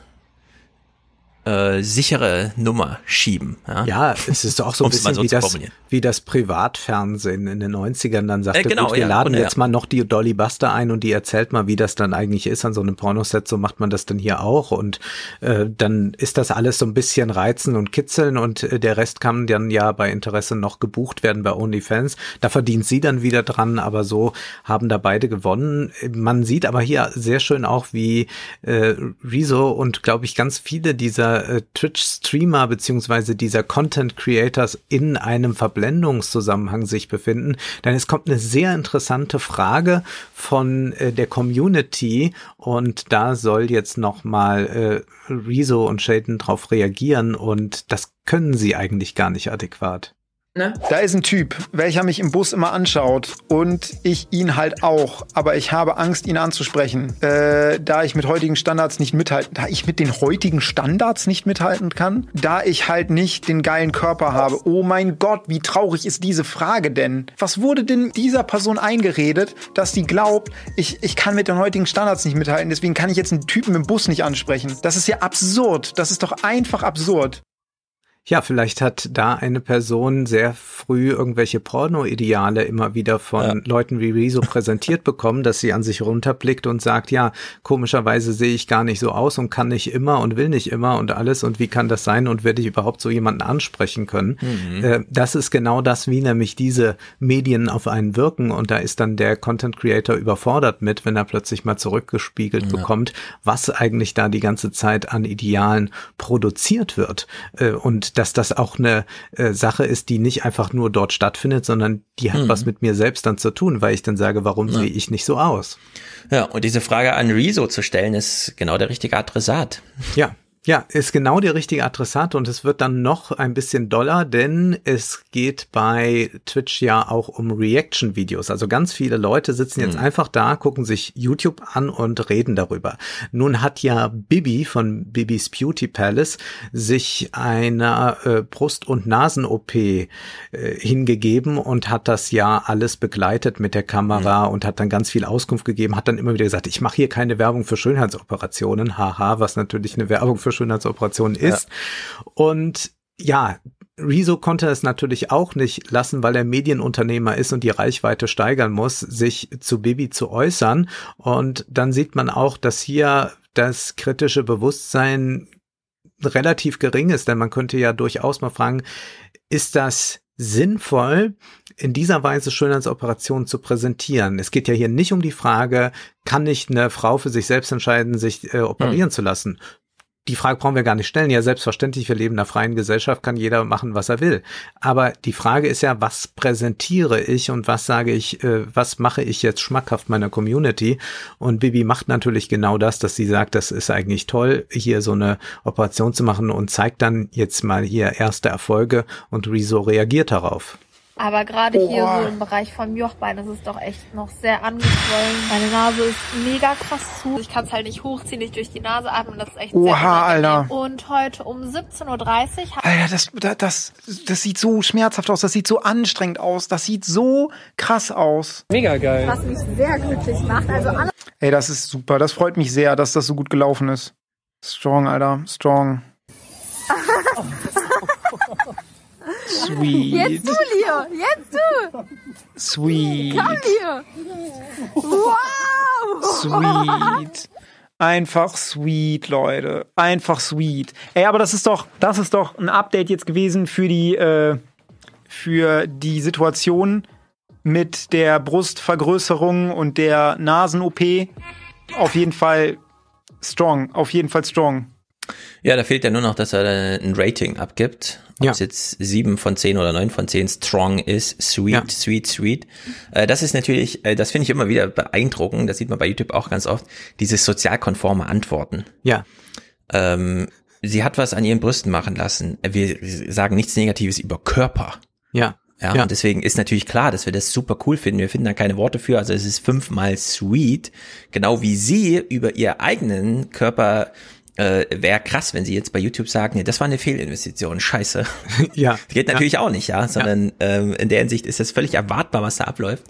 äh, sichere Nummer schieben. Ja, ja es ist auch so ein bisschen so wie, das, wie das Privatfernsehen in den 90ern dann sagte, äh, genau, gut, wir ja, laden und, jetzt ja. mal noch die Dolly Buster ein und die erzählt mal, wie das dann eigentlich ist an so einem Pornoset, so macht man das dann hier auch und äh, dann ist das alles so ein bisschen reizen und kitzeln und äh, der Rest kann dann ja bei Interesse noch gebucht werden bei OnlyFans. Da verdient sie dann wieder dran, aber so haben da beide gewonnen. Man sieht aber hier sehr schön auch, wie äh, Rezo und glaube ich ganz viele dieser äh, Twitch-Streamer beziehungsweise dieser Content-Creators in einem Verblendungszusammenhang sich befinden. Denn es kommt eine sehr interessante Frage von äh, der Community und da soll jetzt nochmal äh, Rezo und Shaden drauf reagieren und das können sie eigentlich gar nicht adäquat. Ne? Da ist ein Typ, welcher mich im Bus immer anschaut und ich ihn halt auch, aber ich habe Angst, ihn anzusprechen, äh, da ich mit heutigen Standards nicht mithalten, da ich mit den heutigen Standards nicht mithalten kann, da ich halt nicht den geilen Körper habe. Oh mein Gott, wie traurig ist diese Frage denn? Was wurde denn dieser Person eingeredet, dass sie glaubt, ich, ich kann mit den heutigen Standards nicht mithalten, deswegen kann ich jetzt einen Typen im Bus nicht ansprechen? Das ist ja absurd. Das ist doch einfach absurd. Ja, vielleicht hat da eine Person sehr früh irgendwelche Porno-Ideale immer wieder von ja. Leuten wie Rezo präsentiert bekommen, dass sie an sich runterblickt und sagt, ja, komischerweise sehe ich gar nicht so aus und kann nicht immer und will nicht immer und alles und wie kann das sein und werde ich überhaupt so jemanden ansprechen können? Mhm. Äh, das ist genau das, wie nämlich diese Medien auf einen wirken und da ist dann der Content Creator überfordert mit, wenn er plötzlich mal zurückgespiegelt ja. bekommt, was eigentlich da die ganze Zeit an Idealen produziert wird. Äh, und dass das auch eine äh, Sache ist, die nicht einfach nur dort stattfindet, sondern die hat mhm. was mit mir selbst dann zu tun, weil ich dann sage, warum ja. sehe ich nicht so aus? Ja, und diese Frage an Rezo zu stellen, ist genau der richtige Adressat. Ja, Ja, ist genau der richtige Adressat und es wird dann noch ein bisschen doller, denn es geht bei Twitch ja auch um Reaction-Videos. Also ganz viele Leute sitzen jetzt mhm. einfach da, gucken sich YouTube an und reden darüber. Nun hat ja Bibi von Bibis Beauty Palace sich einer äh, Brust- und Nasen-OP äh, hingegeben und hat das ja alles begleitet mit der Kamera mhm. und hat dann ganz viel Auskunft gegeben, hat dann immer wieder gesagt, ich mache hier keine Werbung für Schönheitsoperationen, haha, was natürlich eine Werbung für Schönheitsoperation ist. Ja. Und ja, Rezo konnte es natürlich auch nicht lassen, weil er Medienunternehmer ist und die Reichweite steigern muss, sich zu Bibi zu äußern. Und dann sieht man auch, dass hier das kritische Bewusstsein relativ gering ist, denn man könnte ja durchaus mal fragen, ist das sinnvoll, in dieser Weise Schönheitsoperationen zu präsentieren. Es geht ja hier nicht um die Frage, kann nicht eine Frau für sich selbst entscheiden, sich äh, operieren hm. zu lassen die Frage brauchen wir gar nicht stellen. Ja, selbstverständlich, wir leben in einer freien Gesellschaft, kann jeder machen, was er will. Aber die Frage ist ja, was präsentiere ich und was sage ich, äh, was mache ich jetzt schmackhaft meiner Community? Und Bibi macht natürlich genau das, dass sie sagt, das ist eigentlich toll, hier so eine Operation zu machen und zeigt dann jetzt mal hier erste Erfolge und Rezo reagiert darauf. Aber gerade hier so im Bereich vom Jochbein ist es doch echt noch sehr angeschwollen. Meine Nase ist mega krass zu. Ich kann es halt nicht hochziehen, nicht durch die Nase atmen. Das ist echt Oha, Alter. Und heute um 17.30 Uhr... Alter, das, das, das sieht so schmerzhaft aus. Das sieht so anstrengend aus. Das sieht so krass aus. Mega geil. Was mich sehr glücklich macht. Also alle Ey, das ist super. Das freut mich sehr, dass das so gut gelaufen ist. Strong, Alter. Strong. Sweet. Jetzt du, Leo. Jetzt du. Sweet. Komm, Leo. Wow. Sweet. Einfach sweet, Leute. Einfach sweet. Ey, aber das ist doch, das ist doch ein Update jetzt gewesen für die, äh, für die Situation mit der Brustvergrößerung und der Nasen-OP. Auf jeden Fall strong. Auf jeden Fall strong. Ja, da fehlt ja nur noch, dass er ein Rating abgibt. Ob ja. es jetzt sieben von zehn oder neun von zehn strong ist, sweet, ja. sweet, sweet. Äh, das ist natürlich, äh, das finde ich immer wieder beeindruckend, das sieht man bei YouTube auch ganz oft, dieses sozialkonforme Antworten. Ja. Ähm, sie hat was an ihren Brüsten machen lassen. Wir sagen nichts Negatives über Körper. Ja. Ja, ja, und deswegen ist natürlich klar, dass wir das super cool finden. Wir finden da keine Worte für. Also es ist fünfmal sweet, genau wie sie über ihr eigenen Körper äh, wäre krass, wenn sie jetzt bei YouTube sagen, nee, das war eine Fehlinvestition, scheiße. Ja. Geht natürlich ja. auch nicht, ja, sondern ja. Ähm, in der Hinsicht ist das völlig erwartbar, was da abläuft.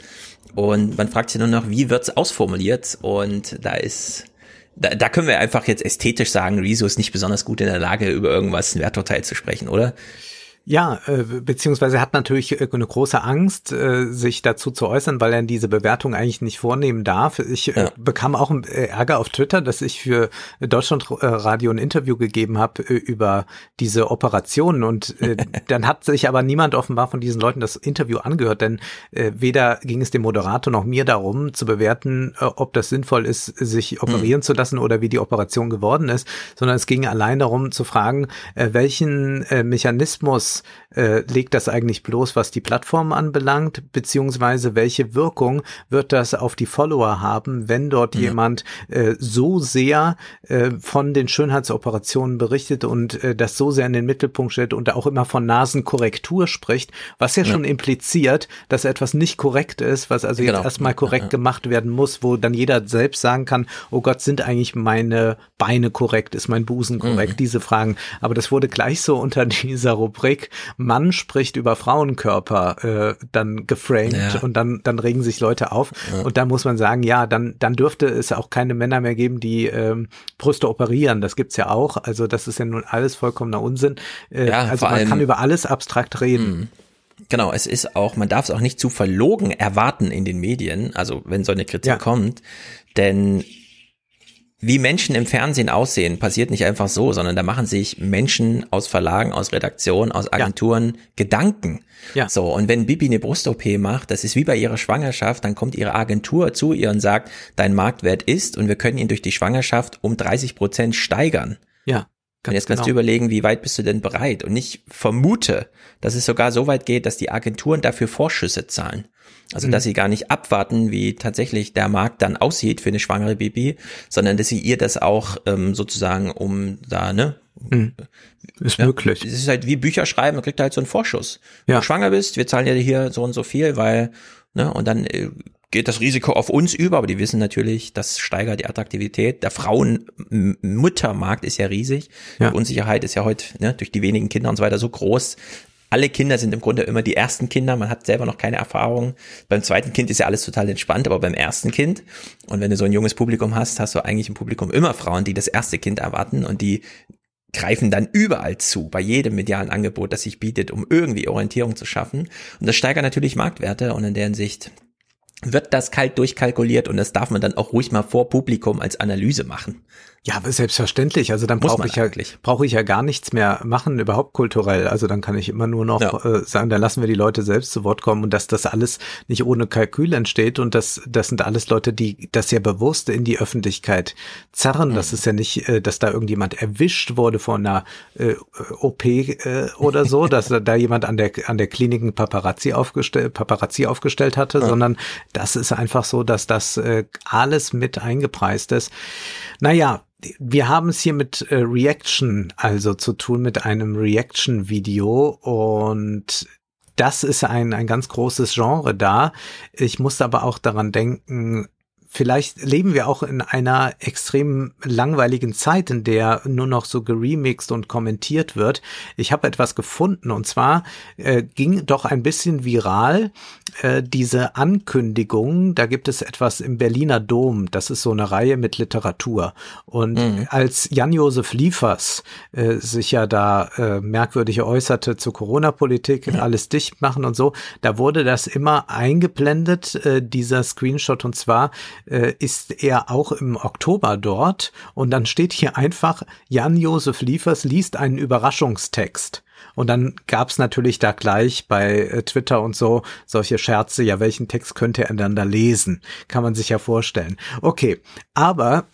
Und man fragt sich nur noch, wie wird's ausformuliert? Und da ist da, da können wir einfach jetzt ästhetisch sagen, Rezo ist nicht besonders gut in der Lage, über irgendwas ein Werturteil zu sprechen, oder? Ja, äh, beziehungsweise hat natürlich äh, eine große Angst, äh, sich dazu zu äußern, weil er diese Bewertung eigentlich nicht vornehmen darf. Ich äh, ja. bekam auch Ärger auf Twitter, dass ich für Deutschlandradio ein Interview gegeben habe über diese Operationen und dann hat sich aber niemand offenbar von diesen Leuten das Interview angehört, denn weder ging es dem Moderator noch mir darum zu bewerten, ob das sinnvoll ist, sich operieren hm. zu lassen oder wie die Operation geworden ist, sondern es ging allein darum zu fragen, welchen äh, Äh, legt das eigentlich bloß, was die Plattform anbelangt, beziehungsweise welche Wirkung wird das auf die Follower haben, wenn dort ja. jemand äh, so sehr äh, von den Schönheitsoperationen berichtet und äh, das so sehr in den Mittelpunkt stellt und auch immer von Nasenkorrektur spricht, was ja, ja. schon impliziert, dass etwas nicht korrekt ist, was also genau. jetzt erstmal korrekt ja. gemacht werden muss, wo dann jeder selbst sagen kann, oh Gott, sind eigentlich meine Beine korrekt, ist mein Busen korrekt, mhm. diese Fragen. Aber das wurde gleich so unter dieser Rubrik Mann spricht über Frauenkörper äh, dann geframed ja. und dann, dann regen sich Leute auf. Ja. Und da muss man sagen, ja, dann, dann dürfte es auch keine Männer mehr geben, die ähm, Brüste operieren. Das gibt's ja auch. Also das ist ja nun alles vollkommener Unsinn. Äh, ja, also man allem, kann über alles abstrakt reden. Mh. Genau, es ist auch, man darf es auch nicht zu verlogen erwarten in den Medien, also wenn so eine Kritik kommt, denn wie Menschen im Fernsehen aussehen, passiert nicht einfach so, sondern da machen sich Menschen aus Verlagen, aus Redaktionen, aus Agenturen ja. Gedanken. Ja. So, und wenn Bibi eine Brust-OP macht, das ist wie bei ihrer Schwangerschaft, dann kommt ihre Agentur zu ihr und sagt, dein Marktwert ist und wir können ihn durch die Schwangerschaft um 30 Prozent steigern. Ja. Und jetzt kannst genau. du überlegen, wie weit bist du denn bereit? Und ich vermute, dass es sogar so weit geht, dass die Agenturen dafür Vorschüsse zahlen. Also, mhm. dass sie gar nicht abwarten, wie tatsächlich der Markt dann aussieht für eine schwangere Baby, sondern dass sie ihr das auch ähm, sozusagen, um da, ne, Mhm. Ist ja, möglich. Es ist halt wie Bücher schreiben, man kriegt halt so einen Vorschuss. Ja. Wenn du schwanger bist, wir zahlen ja hier so und so viel, weil, ne, und dann äh, geht das Risiko auf uns über, aber die wissen natürlich, das steigert die Attraktivität. Der Frauenmuttermarkt ist ja riesig. Ja. Die Unsicherheit ist ja heute ne, durch die wenigen Kinder und so weiter so groß. Alle Kinder sind im Grunde immer die ersten Kinder. Man hat selber noch keine Erfahrung. Beim zweiten Kind ist ja alles total entspannt, aber beim ersten Kind und wenn du so ein junges Publikum hast, hast du eigentlich im Publikum immer Frauen, die das erste Kind erwarten und die greifen dann überall zu, bei jedem medialen Angebot, das sich bietet, um irgendwie Orientierung zu schaffen. Und das steigert natürlich Marktwerte und in deren Sicht wird das kalt durchkalkuliert und das darf man dann auch ruhig mal vor Publikum als Analyse machen. Ja, selbstverständlich. Also dann brauche ich ja brauche ich ja gar nichts mehr machen, überhaupt kulturell. Also dann kann ich immer nur noch ja. äh, sagen, da lassen wir die Leute selbst zu Wort kommen und dass das alles nicht ohne Kalkül entsteht und das das sind alles Leute, die das ja bewusst in die Öffentlichkeit zerren. Mhm. Das ist ja nicht, äh, dass da irgendjemand erwischt wurde vor einer äh, OP äh, oder so, dass da jemand an der an der Klinik Paparazzi aufgestellt Paparazzi aufgestellt hatte, ja. sondern das ist einfach so, dass das äh, alles mit eingepreist ist. Naja, wir haben es hier mit äh, Reaction also zu tun, mit einem Reaction-Video und das ist ein, ein ganz großes Genre da. Ich musste aber auch daran denken, vielleicht leben wir auch in einer extrem langweiligen Zeit, in der nur noch so geremixed und kommentiert wird. Ich habe etwas gefunden und zwar äh, ging doch ein bisschen viral äh, diese Ankündigung. Da gibt es etwas im Berliner Dom. Das ist so eine Reihe mit Literatur. Und mhm. als Jan-Josef Liefers äh, sich ja da äh, merkwürdig äußerte zur Corona-Politik, mhm. alles dicht machen und so, da wurde das immer eingeblendet, äh, dieser Screenshot. Und zwar äh, ist er auch im Oktober dort und dann steht hier einfach, Jan-Josef Liefers liest einen Überraschungstext. Und dann gab's natürlich da gleich bei äh, Twitter und so solche Scherze, ja, welchen Text könnte er dann da lesen? Kann man sich ja vorstellen. Okay, aber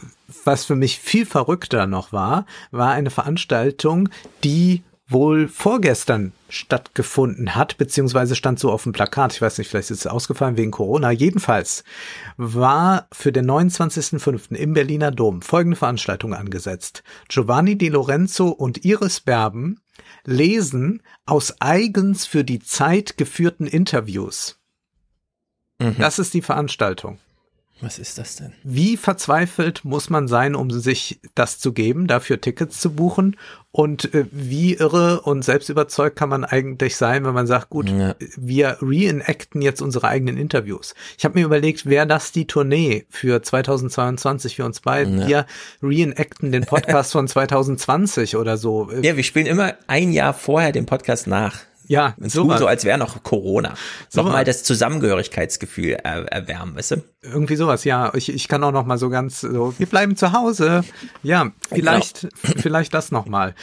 was für mich viel verrückter noch war, war eine Veranstaltung, die wohl vorgestern stattgefunden hat, beziehungsweise stand so auf dem Plakat. Ich weiß nicht, vielleicht ist es ausgefallen wegen Corona. Jedenfalls war für den 29.05. im Berliner Dom folgende Veranstaltung angesetzt. Giovanni Di Lorenzo und Iris Berben lesen aus eigens für die Zeit geführten Interviews. Mhm. Das ist die Veranstaltung. Was ist das denn? Wie verzweifelt muss man sein, um sich das zu geben, dafür Tickets zu buchen? Und äh, wie irre und selbstüberzeugt kann man eigentlich sein, wenn man sagt, gut, ja. wir reenacten jetzt unsere eigenen Interviews. Ich habe mir überlegt, wäre das die Tournee für 2022 für uns beiden? Ja. Wir reenacten den Podcast von 2020 oder so. Ja, wir spielen immer ein Jahr vorher den Podcast nach. Ja, so, so als wäre noch Corona. So Nochmal das Zusammengehörigkeitsgefühl er, erwärmen, weißt du? Irgendwie sowas, ja. Ich, ich kann auch noch mal so ganz so, wir bleiben zu Hause. Ja, vielleicht, genau. vielleicht das noch mal.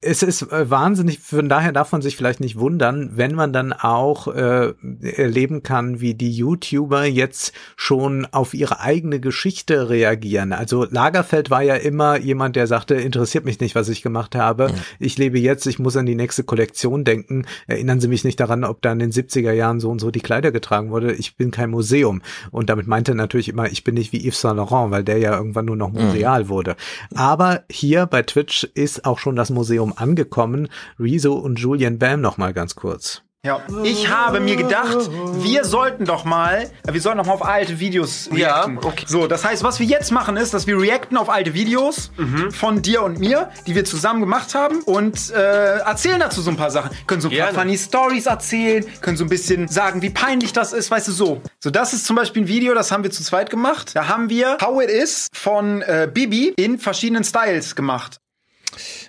Es ist äh, wahnsinnig, von daher darf man sich vielleicht nicht wundern, wenn man dann auch äh, erleben kann, wie die YouTuber jetzt schon auf ihre eigene Geschichte reagieren. Also Lagerfeld war ja immer jemand, der sagte, interessiert mich nicht, was ich gemacht habe. Mhm. Ich lebe jetzt, ich muss an die nächste Kollektion denken erinnern Sie mich nicht daran, ob da in den 70er Jahren so und so die Kleider getragen wurde. Ich bin kein Museum. Und damit meinte er natürlich immer, ich bin nicht wie Yves Saint Laurent, weil der ja irgendwann nur noch museal mhm. wurde. Aber hier bei Twitch ist auch schon das Museum angekommen. Rezo und Julian Bam noch mal ganz kurz. Ja, ich habe mir gedacht, wir sollten doch mal, wir sollten doch mal auf alte Videos reacten. Ja, okay. So, das heißt, was wir jetzt machen ist, dass wir reacten auf alte Videos mhm. von dir und mir, die wir zusammen gemacht haben und äh, erzählen dazu so ein paar Sachen. Können so ein Gerne. paar funny Stories erzählen, können so ein bisschen sagen, wie peinlich das ist, weißt du, so. So, das ist zum Beispiel ein Video, das haben wir zu zweit gemacht. Da haben wir How It Is von äh, Bibi in verschiedenen Styles gemacht.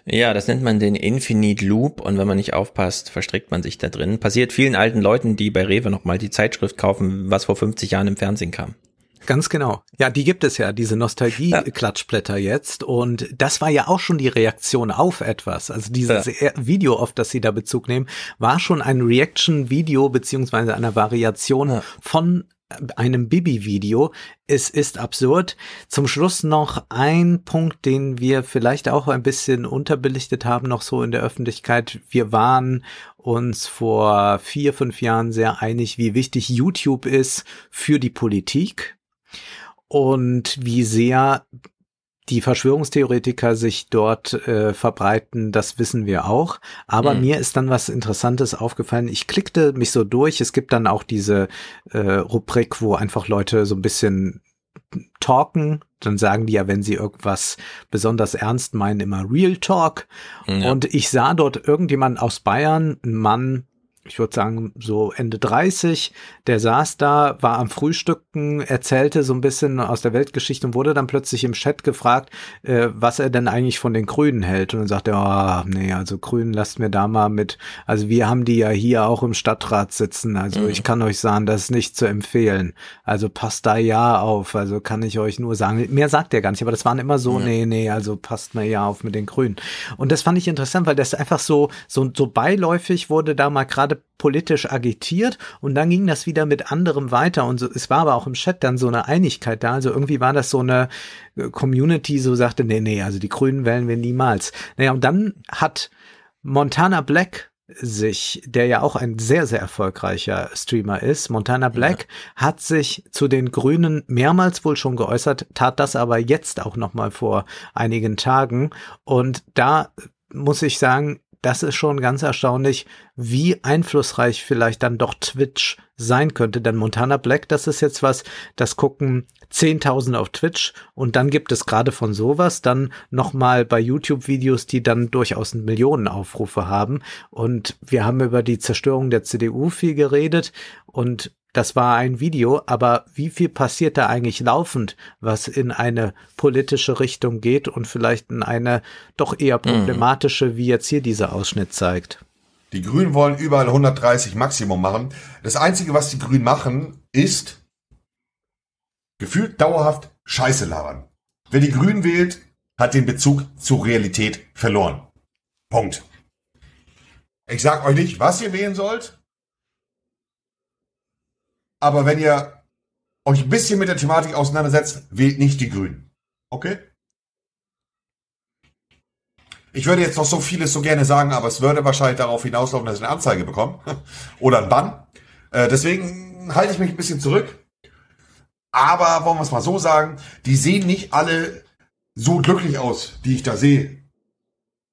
Ja, das nennt man den Infinite Loop und wenn man nicht aufpasst, verstrickt man sich da drin. Passiert vielen alten Leuten, die bei Rewe nochmal die Zeitschrift kaufen, was vor 50 Jahren im Fernsehen kam. Ganz genau. Ja, die gibt es ja, diese Nostalgie-Klatschblätter jetzt. Und das war ja auch schon die Reaktion auf etwas. Also dieses ja. Video, auf das Sie da Bezug nehmen, war schon ein Reaction-Video beziehungsweise eine Variation ja. von einem Bibi-Video. Es ist absurd. Zum Schluss noch ein Punkt, den wir vielleicht auch ein bisschen unterbelichtet haben, noch so in der Öffentlichkeit. Wir waren uns vor vier, fünf Jahren sehr einig, wie wichtig YouTube ist für die Politik und wie sehr die Verschwörungstheoretiker sich dort äh, verbreiten, das wissen wir auch. Aber mhm. mir ist dann was Interessantes aufgefallen. Ich klickte mich so durch. Es gibt dann auch diese äh, Rubrik, wo einfach Leute so ein bisschen talken. Dann sagen die ja, wenn sie irgendwas besonders ernst meinen, immer Real Talk. Ja. Und ich sah dort irgendjemand aus Bayern, ein Mann, ich würde sagen, so Ende 30, der saß da, war am Frühstücken, erzählte so ein bisschen aus der Weltgeschichte und wurde dann plötzlich im Chat gefragt, äh, was er denn eigentlich von den Grünen hält. Und dann sagte er, oh, nee, also Grünen lasst mir da mal mit. Also wir haben die ja hier auch im Stadtrat sitzen. Also mhm. ich kann euch sagen, das ist nicht zu empfehlen. Also passt da ja auf. Also kann ich euch nur sagen. Mehr sagt er gar nicht, aber das waren immer so, mhm. nee, nee, also passt mal ja auf mit den Grünen. Und das fand ich interessant, weil das einfach so, so, so beiläufig wurde da mal gerade politisch agitiert und dann ging das wieder mit anderem weiter und so, es war aber auch im Chat dann so eine Einigkeit da, also irgendwie war das so eine äh, Community, so sagte, nee, nee, also die Grünen wählen wir niemals. Naja, und dann hat Montana Black sich, der ja auch ein sehr, sehr erfolgreicher Streamer ist, Montana Black, ja. hat sich zu den Grünen mehrmals wohl schon geäußert, tat das aber jetzt auch nochmal vor einigen Tagen. Und da muss ich sagen, das ist schon ganz erstaunlich, wie einflussreich vielleicht dann doch Twitch sein könnte. Denn Montana Black, das ist jetzt was, das gucken 10.000 auf Twitch und dann gibt es gerade von sowas dann nochmal bei YouTube Videos, die dann durchaus Millionen Aufrufe haben. Und wir haben über die Zerstörung der CDU viel geredet und das war ein Video, aber wie viel passiert da eigentlich laufend, was in eine politische Richtung geht und vielleicht in eine doch eher mhm. problematische, wie jetzt hier dieser Ausschnitt zeigt? Die Grünen wollen überall 130 Maximum machen. Das Einzige, was die Grünen machen, ist gefühlt dauerhaft Scheiße labern. Wer die Grünen wählt, hat den Bezug zur Realität verloren. Punkt. Ich sag euch nicht, was ihr wählen sollt. Aber wenn ihr euch ein bisschen mit der Thematik auseinandersetzt, wählt nicht die Grünen. Okay? Ich würde jetzt noch so vieles so gerne sagen, aber es würde wahrscheinlich darauf hinauslaufen, dass ich eine Anzeige bekomme. Oder ein Bann. Äh, deswegen halte ich mich ein bisschen zurück. Aber wollen wir es mal so sagen, die sehen nicht alle so glücklich aus, die ich da sehe,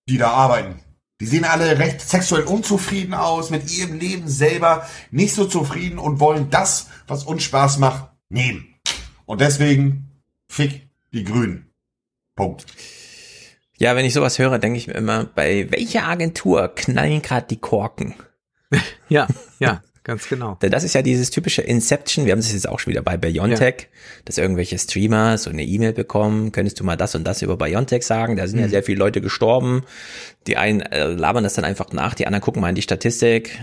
die da arbeiten. Die sehen alle recht sexuell unzufrieden aus, mit ihrem Leben selber nicht so zufrieden und wollen das, was uns Spaß macht, nehmen. Und deswegen fick die Grünen. Punkt. Ja, wenn ich sowas höre, denke ich mir immer, bei welcher Agentur knallen gerade die Korken? ja, ja. Ganz genau. Denn das ist ja dieses typische Inception. Wir haben das jetzt auch schon wieder bei Biontech, ja. dass irgendwelche Streamer so eine E-Mail bekommen. Könntest du mal das und das über Biontech sagen? Da sind mhm. ja sehr viele Leute gestorben. Die einen äh, labern das dann einfach nach, die anderen gucken mal in die Statistik.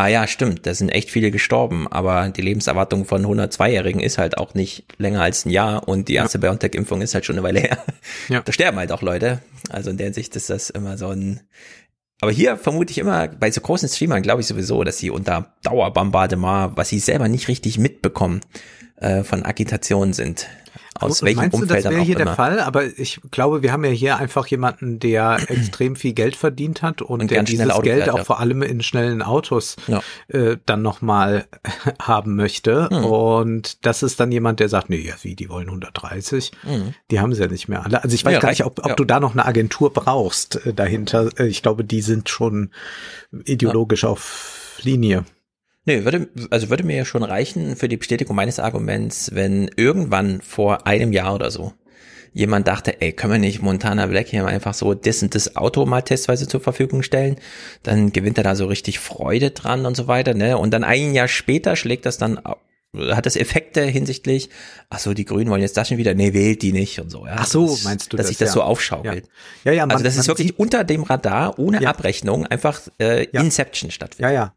Ah ja, stimmt, da sind echt viele gestorben, aber die Lebenserwartung von 102-Jährigen ist halt auch nicht länger als ein Jahr und die erste ja. BioNTech-Impfung ist halt schon eine Weile her. Ja. Da sterben halt auch Leute. Also in der Sicht ist das immer so ein aber hier vermute ich immer, bei so großen Streamern glaube ich sowieso, dass sie unter Dauerbombardement, was sie selber nicht richtig mitbekommen, äh, von Agitation sind. Aus welchem Meinst Umfeld du, das wäre hier immer. der Fall? Aber ich glaube, wir haben ja hier einfach jemanden, der extrem viel Geld verdient hat und, und der dieses Geld auch vor allem in schnellen Autos ja. äh, dann nochmal haben möchte. Mhm. Und das ist dann jemand, der sagt, nee, ja, wie, die wollen 130. Mhm. Die haben sie ja nicht mehr alle. Also ich weiß ja, gar nicht, ob, ob ja. du da noch eine Agentur brauchst äh, dahinter. Äh, ich glaube, die sind schon ideologisch auf Linie. Nee, würde, also würde mir ja schon reichen für die Bestätigung meines Arguments, wenn irgendwann vor einem Jahr oder so jemand dachte, ey, können wir nicht Montana Black hier einfach so das und das Auto mal testweise zur Verfügung stellen, dann gewinnt er da so richtig Freude dran und so weiter, ne? Und dann ein Jahr später schlägt das dann hat das Effekte hinsichtlich, ach so, die Grünen wollen jetzt das schon wieder, nee, wählt die nicht und so. Ja. Ach so, das, meinst du dass das? sich das ja. so aufschaukelt. Ja, ja, ja man, Also das ist wirklich unter dem Radar, ohne ja. Abrechnung, einfach äh, Inception stattfindet. Ja, ja,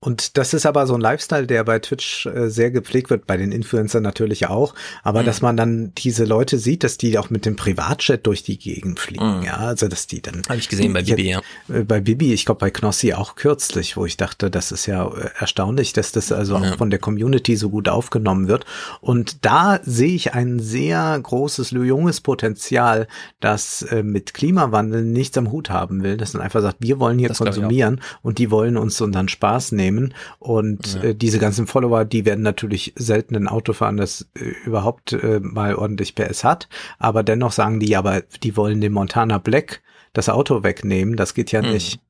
und das ist aber so ein Lifestyle, der bei Twitch äh, sehr gepflegt wird, bei den Influencern natürlich auch. Aber mhm. dass man dann diese Leute sieht, dass die auch mit dem Privatjet durch die Gegend fliegen, mhm. ja, also dass die dann. Habe ich gesehen bei Bibi, ja. Äh, bei Bibi, ich glaube bei Knossi auch kürzlich, wo ich dachte, das ist ja äh, erstaunlich, dass das also ja. auch von der Community so gut aufgenommen wird. Und da sehe ich ein sehr großes, junges Potenzial, das äh, mit Klimawandel nichts am Hut haben will, das dann einfach sagt, wir wollen hier das konsumieren und die wollen uns unseren Spaß nehmen wegnehmen. Und ja. äh, diese ganzen Follower, die werden natürlich selten ein Auto fahren, das äh, überhaupt äh, mal ordentlich PS hat. Aber dennoch sagen die, aber die wollen dem Montana Black das Auto wegnehmen. Das geht ja mhm. nicht.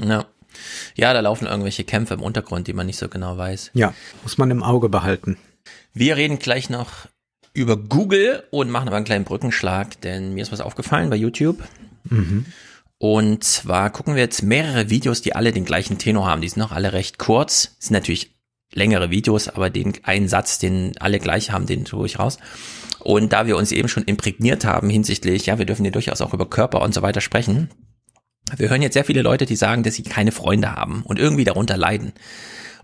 Ja. Ja, da laufen irgendwelche Kämpfe im Untergrund, die man nicht so genau weiß. Ja, muss man im Auge behalten. Wir reden gleich noch über Google und machen aber einen kleinen Brückenschlag, denn mir ist was aufgefallen bei YouTube. Mhm. Und zwar gucken wir jetzt mehrere Videos, die alle den gleichen Tenor haben. Die sind noch alle recht kurz. Das sind natürlich längere Videos, aber den einen Satz, den alle gleich haben, den tue ich raus. Und da wir uns eben schon imprägniert haben hinsichtlich, ja, wir dürfen ja durchaus auch über Körper und so weiter sprechen. Wir hören jetzt sehr viele Leute, die sagen, dass sie keine Freunde haben und irgendwie darunter leiden.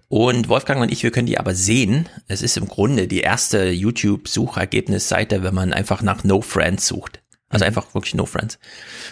Und Wolfgang und ich, wir können die aber sehen. Es ist im Grunde die erste YouTube-Suchergebnisseite, wenn man einfach nach No Friends sucht. Also einfach wirklich No Friends.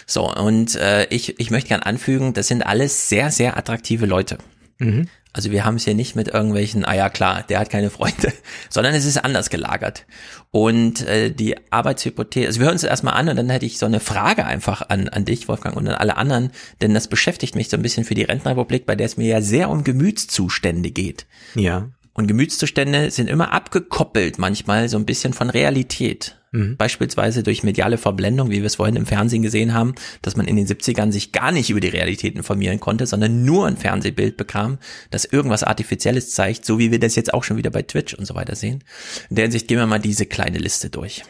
So, und äh, ich, ich möchte gern anfügen, das sind alles sehr, sehr attraktive Leute. Mhm. Also wir haben es hier nicht mit irgendwelchen, ah ja klar, der hat keine Freunde, sondern es ist anders gelagert. Und äh, die Arbeitshypothese, also wir hören uns erstmal an und dann hätte ich so eine Frage einfach an, an dich, Wolfgang, und an alle anderen, denn das beschäftigt mich so ein bisschen für die Rentenrepublik, bei der es mir ja sehr um Gemütszustände geht. Ja. Und Gemütszustände sind immer abgekoppelt manchmal so ein bisschen von Realität. Mhm. Beispielsweise durch mediale Verblendung, wie wir es vorhin im Fernsehen gesehen haben, dass man in den 70ern sich gar nicht über die Realität informieren konnte, sondern nur ein Fernsehbild bekam, das irgendwas Artifizielles zeigt, so wie wir das jetzt auch schon wieder bei Twitch und so weiter sehen. In der Hinsicht gehen wir mal diese kleine Liste durch.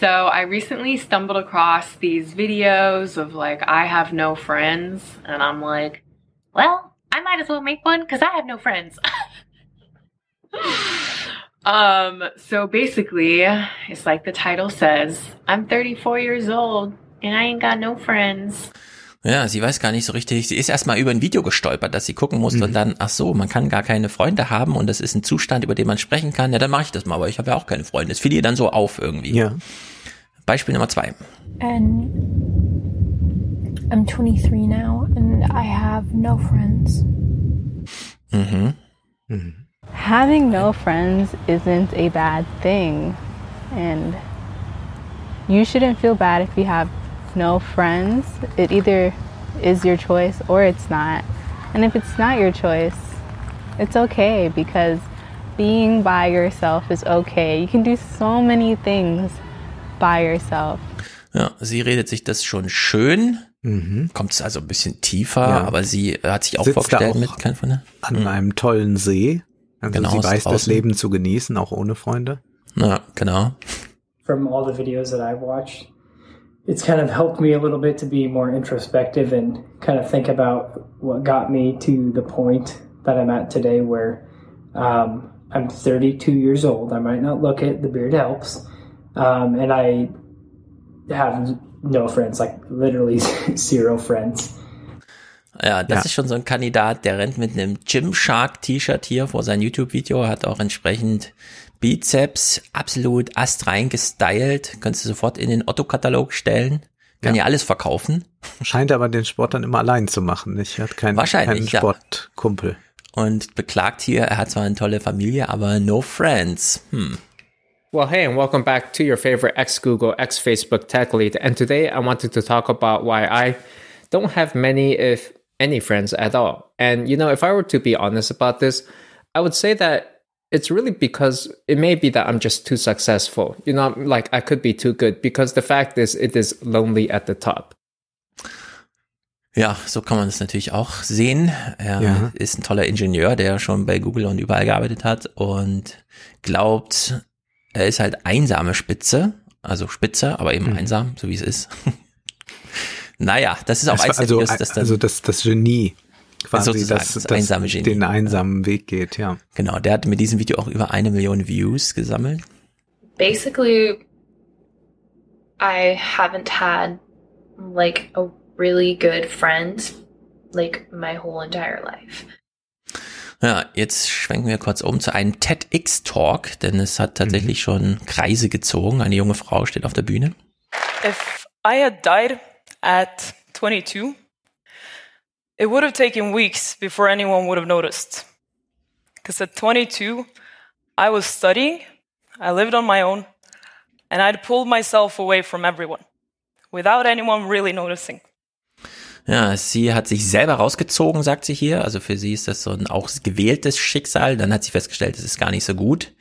So I recently stumbled across these videos of like, I have no friends. And I'm like, well, I might as well make one because I have no friends. um, so basically, it's like the title says, I'm 34 years old and I ain't got no friends. Ja, sie weiß gar nicht so richtig. Sie ist erstmal über ein Video gestolpert, dass sie gucken musste mhm. und dann, ach so, man kann gar keine Freunde haben und das ist ein Zustand, über den man sprechen kann. Ja, dann mache ich das mal, aber ich habe ja auch keine Freunde. Das fiel ihr dann so auf irgendwie. Ja. Beispiel Nummer zwei. And I'm 23 now and I have no friends. Mhm. Mhm. Having no friends isn't a bad thing. And you shouldn't feel bad if you have no friends. It either is your choice or it's not. And if it's not your choice, it's okay because being by yourself is okay. You can do so many things by yourself. Ja, sie redet sich das schon schön. Mhm. Kommt es also ein bisschen tiefer, ja. aber sie hat sich auch Sitzt vorgestellt auch mit kein von An mhm. einem tollen See Also genau, sie weiß das Leben zu genießen, auch ohne Freunde. Ja, genau. From all the videos that I've watched, it's kind of helped me a little bit to be more introspective and kind of think about what got me to the point that I'm at today where um, I'm 32 years old. I might not look it, the beard helps. Um, and I have no friends, like literally zero friends. Ja, das ja. ist schon so ein Kandidat, der rennt mit einem Gymshark T-Shirt hier vor sein YouTube-Video, hat auch entsprechend Bizeps, absolut astrein gestylt, kannst du sofort in den Otto-Katalog stellen. Kann ja. ja alles verkaufen. Scheint aber den Sport dann immer allein zu machen. Ich hat keinen, keinen Sportkumpel. Ja. Und beklagt hier, er hat zwar eine tolle Familie, aber no friends. Hm. Well, hey, and welcome back to your favorite ex Google, ex Facebook tech lead. And today I wanted to talk about why I don't have many, if any friends at all. And, you know, if I were to be honest about this, I would say that it's really because it may be that I'm just too successful. You know, like I could be too good because the fact is, it is lonely at the top. Ja, so kann man es natürlich auch sehen. Er ja. ist ein toller Ingenieur, der schon bei Google und überall gearbeitet hat und glaubt, er ist halt einsame Spitze, also Spitze, aber eben mhm. einsam, so wie es ist. Naja, das ist auch eins also, Videos, das also das, das Genie quasi, das, das, das einsame Genie. den einsamen Weg geht, ja. Genau, der hat mit diesem Video auch über eine Million Views gesammelt. Basically, I haven't had like a really good friend like my whole entire life. Ja, jetzt schwenken wir kurz um zu einem TEDx-Talk, denn es hat tatsächlich mhm. schon Kreise gezogen. Eine junge Frau steht auf der Bühne. If I had died at 22, it would have taken weeks before anyone would have noticed. Because at 22, I was studying, I lived on my own, and I'd pulled myself away from everyone without anyone really noticing. Ja, sie hat sich selber rausgezogen, sagt sie hier. Also für sie ist das so ein auch gewähltes Schicksal. Dann hat sie festgestellt, es ist gar nicht so gut.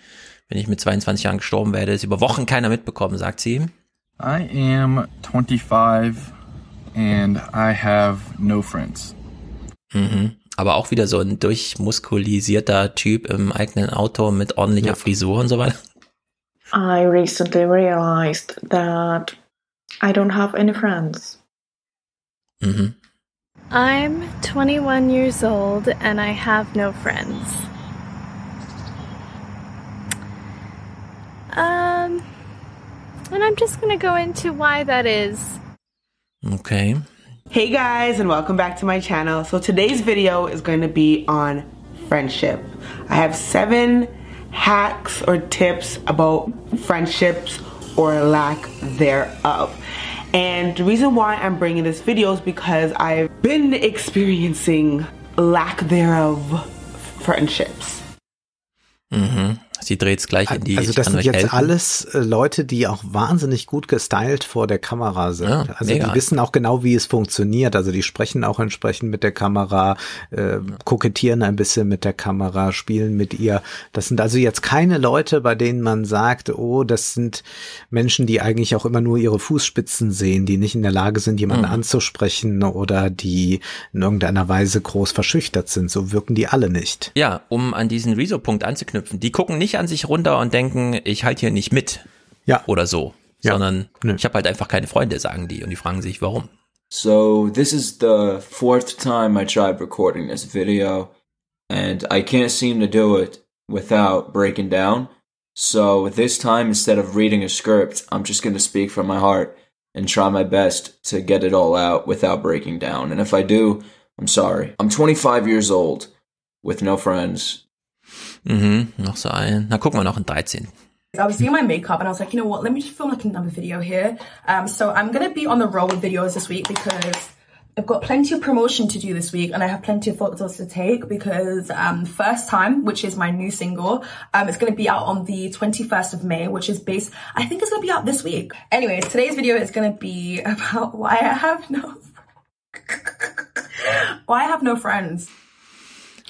Wenn ich mit 22 Jahren gestorben werde, ist über Wochen keiner mitbekommen, sagt sie. I am 25 and I have no friends. Mhm. Aber auch wieder so ein durchmuskulisierter Typ im eigenen Auto mit ordentlicher ja. Frisur und so weiter. I recently realized that I don't have any friends. Mhm. I'm 21 years old and I have no friends. Um, and I'm just gonna go into why that is. Okay. Hey guys, and welcome back to my channel. So today's video is going to be on friendship. I have seven hacks or tips about friendships or lack thereof. And the reason why I'm bringing this video is because I've been experiencing lack thereof friendships. Mhm. Sie dreht's gleich in die Also das sind jetzt helfen. alles äh, Leute, die auch wahnsinnig gut gestylt vor der Kamera sind. Ja, also mega. die wissen auch genau, wie es funktioniert. Also die sprechen auch entsprechend mit der Kamera, äh, kokettieren ein bisschen mit der Kamera, spielen mit ihr. Das sind also jetzt keine Leute, bei denen man sagt, oh, das sind Menschen, die eigentlich auch immer nur ihre Fußspitzen sehen, die nicht in der Lage sind, jemanden mhm. anzusprechen oder die in irgendeiner Weise groß verschüchtert sind. So wirken die alle nicht. Ja, um an diesen Rezo-Punkt anzuknüpfen. Die gucken nicht nicht an sich runter und denken, ich halte hier nicht mit. Ja. Oder so. Ja. Sondern Nö. ich habe halt einfach keine Freunde, sagen die. Und die fragen sich, warum. So this is the fourth time I tried recording this video and I can't seem to do it without breaking down. So this time, instead of reading a script, I'm just going to speak from my heart and try my best to get it all out without breaking down. And if I do, I'm sorry. I'm 25 years old with no friends Mhm, noch so ein. Na, gucken wir noch ein 13. I was doing my makeup and I was like, you know what, let me just film like another video here. Um, so I'm going to be on the roll with videos this week because I've got plenty of promotion to do this week and I have plenty of photos to take because um, First Time, which is my new single, um, it's going to be out on the 21st of May, which is based, I think it's going to be out this week. Anyways, today's video is going to be about why I have no, why I have no friends.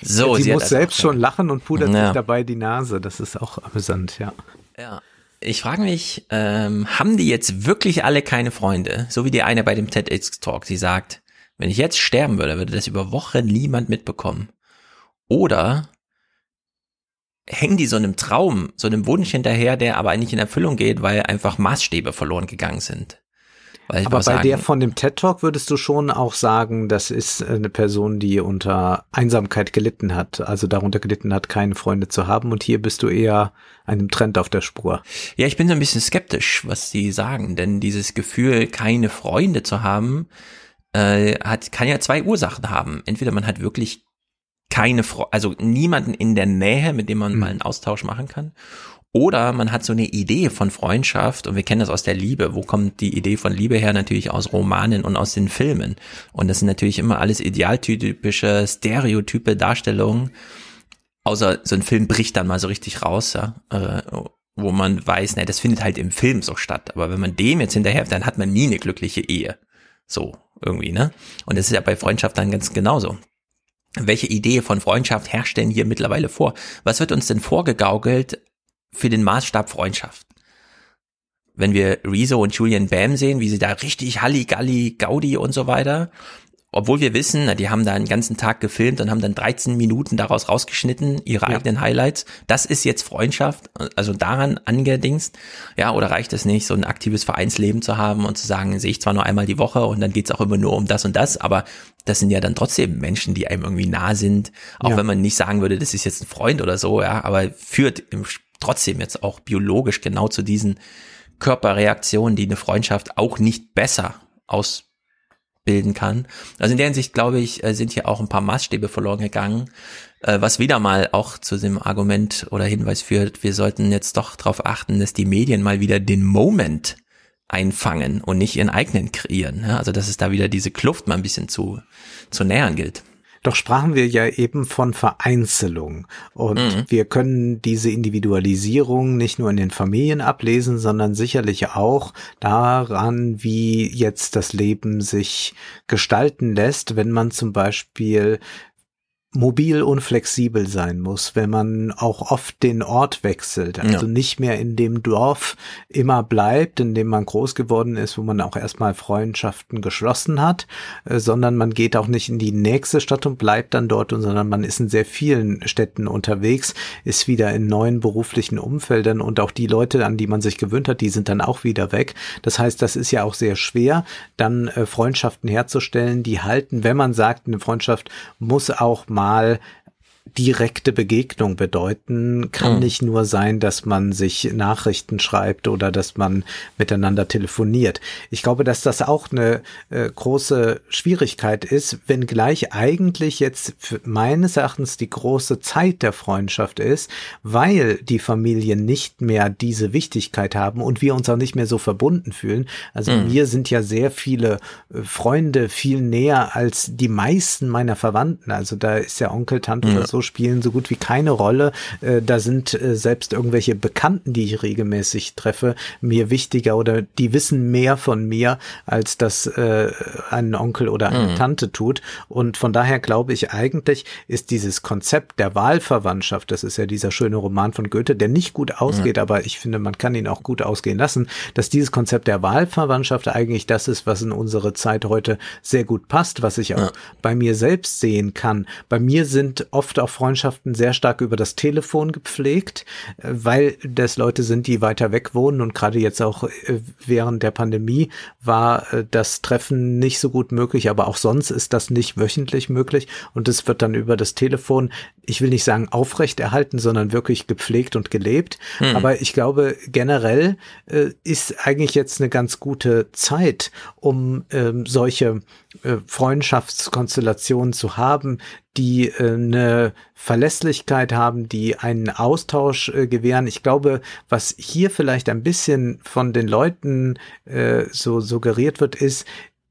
So, sie, sie muss selbst schon lachen und pudert ja. sich dabei die Nase. Das ist auch amüsant, ja. Ja. Ich frage mich, ähm, haben die jetzt wirklich alle keine Freunde? So wie die eine bei dem TEDx Talk, sie sagt, wenn ich jetzt sterben würde, würde das über Wochen niemand mitbekommen. Oder hängen die so einem Traum, so einem Wunsch hinterher, der aber eigentlich in Erfüllung geht, weil einfach Maßstäbe verloren gegangen sind. Aber bei sagen, der von dem TED Talk würdest du schon auch sagen, das ist eine Person, die unter Einsamkeit gelitten hat, also darunter gelitten hat, keine Freunde zu haben. Und hier bist du eher einem Trend auf der Spur. Ja, ich bin so ein bisschen skeptisch, was sie sagen, denn dieses Gefühl, keine Freunde zu haben, äh, hat, kann ja zwei Ursachen haben. Entweder man hat wirklich keine, Fre also niemanden in der Nähe, mit dem man mhm. mal einen Austausch machen kann. Oder man hat so eine Idee von Freundschaft und wir kennen das aus der Liebe. Wo kommt die Idee von Liebe her? Natürlich aus Romanen und aus den Filmen. Und das sind natürlich immer alles idealtypische, stereotype Darstellungen. Außer so ein Film bricht dann mal so richtig raus, ja, äh, wo man weiß, ne, das findet halt im Film so statt. Aber wenn man dem jetzt hinterher, dann hat man nie eine glückliche Ehe. So, irgendwie, ne? Und das ist ja bei Freundschaft dann ganz genauso. Welche Idee von Freundschaft herrscht denn hier mittlerweile vor? Was wird uns denn vorgegaukelt für den Maßstab Freundschaft. Wenn wir Rezo und Julian Bam sehen, wie sie da richtig Halligalli, Gaudi und so weiter, obwohl wir wissen, na, die haben da einen ganzen Tag gefilmt und haben dann 13 Minuten daraus rausgeschnitten, ihre ja. eigenen Highlights. Das ist jetzt Freundschaft, also daran angedingst. Ja, oder reicht es nicht, so ein aktives Vereinsleben zu haben und zu sagen, sehe ich zwar nur einmal die Woche und dann geht's auch immer nur um das und das, aber das sind ja dann trotzdem Menschen, die einem irgendwie nah sind, auch ja. wenn man nicht sagen würde, das ist jetzt ein Freund oder so, ja, aber führt im trotzdem jetzt auch biologisch genau zu diesen Körperreaktionen, die eine Freundschaft auch nicht besser ausbilden kann. Also in der Hinsicht, glaube ich, äh, sind hier auch ein paar Maßstäbe verloren gegangen, äh, was wieder mal auch zu dem Argument oder Hinweis führt, wir sollten jetzt doch darauf achten, dass die Medien mal wieder den Moment einfangen und nicht ihren eigenen kreieren. Also dass es da wieder diese Kluft mal ein bisschen zu, zu nähern gilt. Doch sprachen wir ja eben von Vereinzelung. Und mhm. wir können diese Individualisierung nicht nur in den Familien ablesen, sondern sicherlich auch daran, wie jetzt das Leben sich gestalten lässt, wenn man zum Beispiel mobil und flexibel sein muss, wenn man auch oft den Ort wechselt, also ja. nicht mehr in dem Dorf immer bleibt, in dem man groß geworden ist, wo man auch erstmal Freundschaften geschlossen hat, äh, sondern man geht auch nicht in die nächste Stadt und bleibt dann dort, sondern man ist in sehr vielen Städten unterwegs, ist wieder in neuen beruflichen Umfeldern und auch die Leute, an die man sich gewöhnt hat, die sind dann auch wieder weg. Das heißt, das ist ja auch sehr schwer, dann äh, Freundschaften herzustellen, die halten, wenn man sagt, eine Freundschaft muss auch mal direkte Begegnung bedeuten. Kann mhm. nicht nur sein, dass man sich Nachrichten schreibt oder dass man miteinander telefoniert. Ich glaube, dass das auch eine äh, große Schwierigkeit ist, wenngleich eigentlich jetzt meines Erachtens die große Zeit der Freundschaft ist, weil die Familien nicht mehr diese Wichtigkeit haben und wir uns auch nicht mehr so verbunden fühlen. Also mhm. mir sind ja sehr viele äh, Freunde viel näher als die meisten meiner Verwandten. Also da ist ja Onkel, Tante mhm. oder so spielen so gut wie keine Rolle. Äh, da sind äh, selbst irgendwelche Bekannten, die ich regelmäßig treffe, mir wichtiger oder die wissen mehr von mir, als das äh, ein Onkel oder eine mhm. Tante tut. Und von daher glaube ich eigentlich ist dieses Konzept der Wahlverwandtschaft, das ist ja dieser schöne Roman von Goethe, der nicht gut ausgeht, mhm. aber ich finde, man kann ihn auch gut ausgehen lassen, dass dieses Konzept der Wahlverwandtschaft eigentlich das ist, was in unsere Zeit heute sehr gut passt, was ich auch ja. bei mir selbst sehen kann. Bei mir sind oft auch Freundschaften sehr stark über das Telefon gepflegt, äh, weil das Leute sind, die weiter weg wohnen und gerade jetzt auch äh, während der Pandemie war äh, das Treffen nicht so gut möglich, aber auch sonst ist das nicht wöchentlich möglich und es wird dann über das Telefon, ich will nicht sagen aufrechterhalten, sondern wirklich gepflegt und gelebt. Hm. Aber ich glaube, generell äh, ist eigentlich jetzt eine ganz gute Zeit, um ähm, solche äh, Freundschaftskonstellationen zu haben, die äh, eine Verlässlichkeit haben, die einen Austausch äh, gewähren. Ich glaube, was hier vielleicht ein bisschen von den Leuten äh, so suggeriert wird, ist,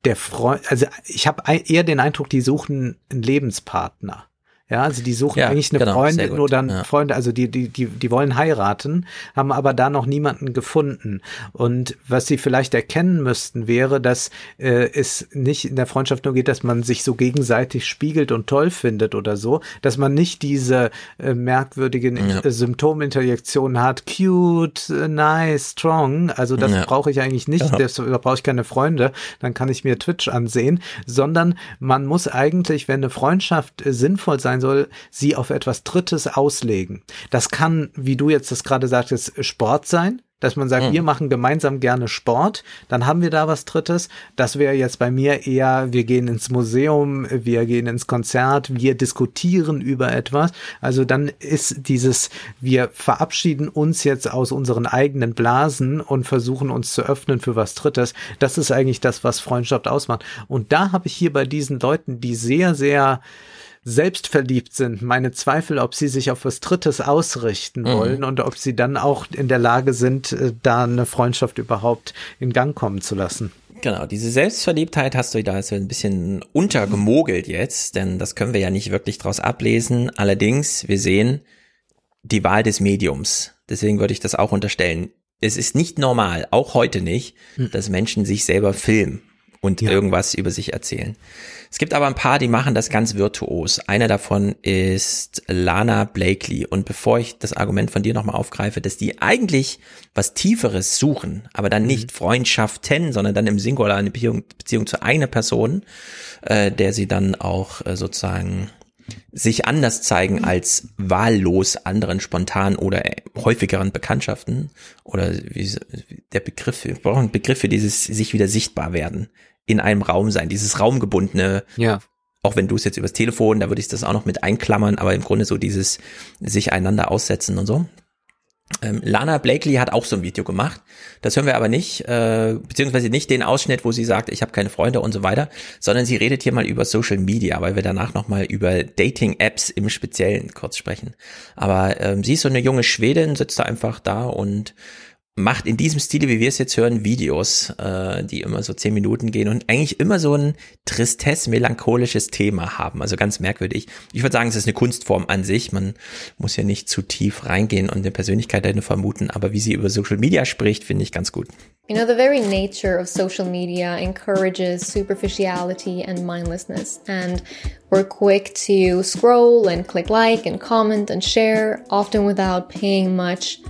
der Freund, also ich habe eher den Eindruck, die suchen einen Lebenspartner. Ja, also die suchen ja, eigentlich eine genau, Freundin oder ja. Freund, also die, die, die, die wollen heiraten, haben aber da noch niemanden gefunden. Und was sie vielleicht erkennen müssten, wäre, dass äh, es nicht in der Freundschaft nur geht, dass man sich so gegenseitig spiegelt und toll findet oder so, dass man nicht diese äh, merkwürdigen ja. Äh, Symptominterjektionen hat, cute, nice, strong. Also das ja. brauche ich eigentlich nicht, da brauche ich keine Freunde, dann kann ich mir Twitch ansehen, sondern man muss eigentlich, wenn eine Freundschaft äh, sinnvoll sein sein soll, sie auf etwas Drittes auslegen. Das kann, wie du jetzt das gerade sagtest, Sport sein, dass man sagt, mhm. wir machen gemeinsam gerne Sport, dann haben wir da was Drittes. Das wäre jetzt bei mir eher, wir gehen ins Museum, wir gehen ins Konzert, wir diskutieren über etwas. Also dann ist dieses, wir verabschieden uns jetzt aus unseren eigenen Blasen und versuchen uns zu öffnen für was Drittes. Das ist eigentlich das, was Freundschaft ausmacht. Und da habe ich hier bei diesen Leuten, die sehr, sehr selbstverliebt sind, meine Zweifel, ob sie sich auf was Drittes ausrichten mhm. wollen und ob sie dann auch in der Lage sind, äh, da eine Freundschaft überhaupt in Gang kommen zu lassen. Genau, diese Selbstverliebtheit hast du da so ein bisschen untergemogelt jetzt, denn das können wir ja nicht wirklich draus ablesen. Allerdings, wir sehen die Wahl des Mediums. Deswegen würde ich das auch unterstellen. Es ist nicht normal, auch heute nicht, hm. dass Menschen sich selber filmen und ja. irgendwas über sich erzählen. Es gibt aber ein paar, die machen das ganz virtuos. Einer davon ist Lana Blakely. Und bevor ich das Argument von dir nochmal aufgreife, dass die eigentlich was Tieferes suchen, aber dann nicht mhm. Freundschaften, sondern dann im Singular eine Beziehung, Beziehung zu einer Person, äh, der sie dann auch äh, sozusagen sich anders zeigen als wahllos anderen spontan oder häufigeren Bekanntschaften oder wie der Begriff, wir brauchen einen Begriff für dieses sich wieder sichtbar werden in einem Raum sein, dieses raumgebundene. Ja. Auch wenn du es jetzt übers Telefon, da würde ich das auch noch mit einklammern, aber im Grunde so dieses sich einander aussetzen und so. Ähm, Lana Blakely hat auch so ein Video gemacht. Das hören wir aber nicht, äh, beziehungsweise nicht den Ausschnitt, wo sie sagt, ich habe keine Freunde und so weiter, sondern sie redet hier mal über Social Media, weil wir danach nochmal über Dating-Apps im Speziellen kurz sprechen. Aber ähm, sie ist so eine junge Schwedin, sitzt da einfach da und macht in diesem Stile, wie wir es jetzt hören, Videos, äh, die immer so zehn Minuten gehen und eigentlich immer so ein tristesse, melancholisches Thema haben. Also ganz merkwürdig. Ich würde sagen, es ist eine Kunstform an sich. Man muss ja nicht zu tief reingehen und eine Persönlichkeit dahinter vermuten, aber wie sie über Social Media spricht, finde ich ganz gut. You know, the very nature of social media encourages superficiality and mindlessness, and we're quick to scroll and click like and comment and share, often without paying much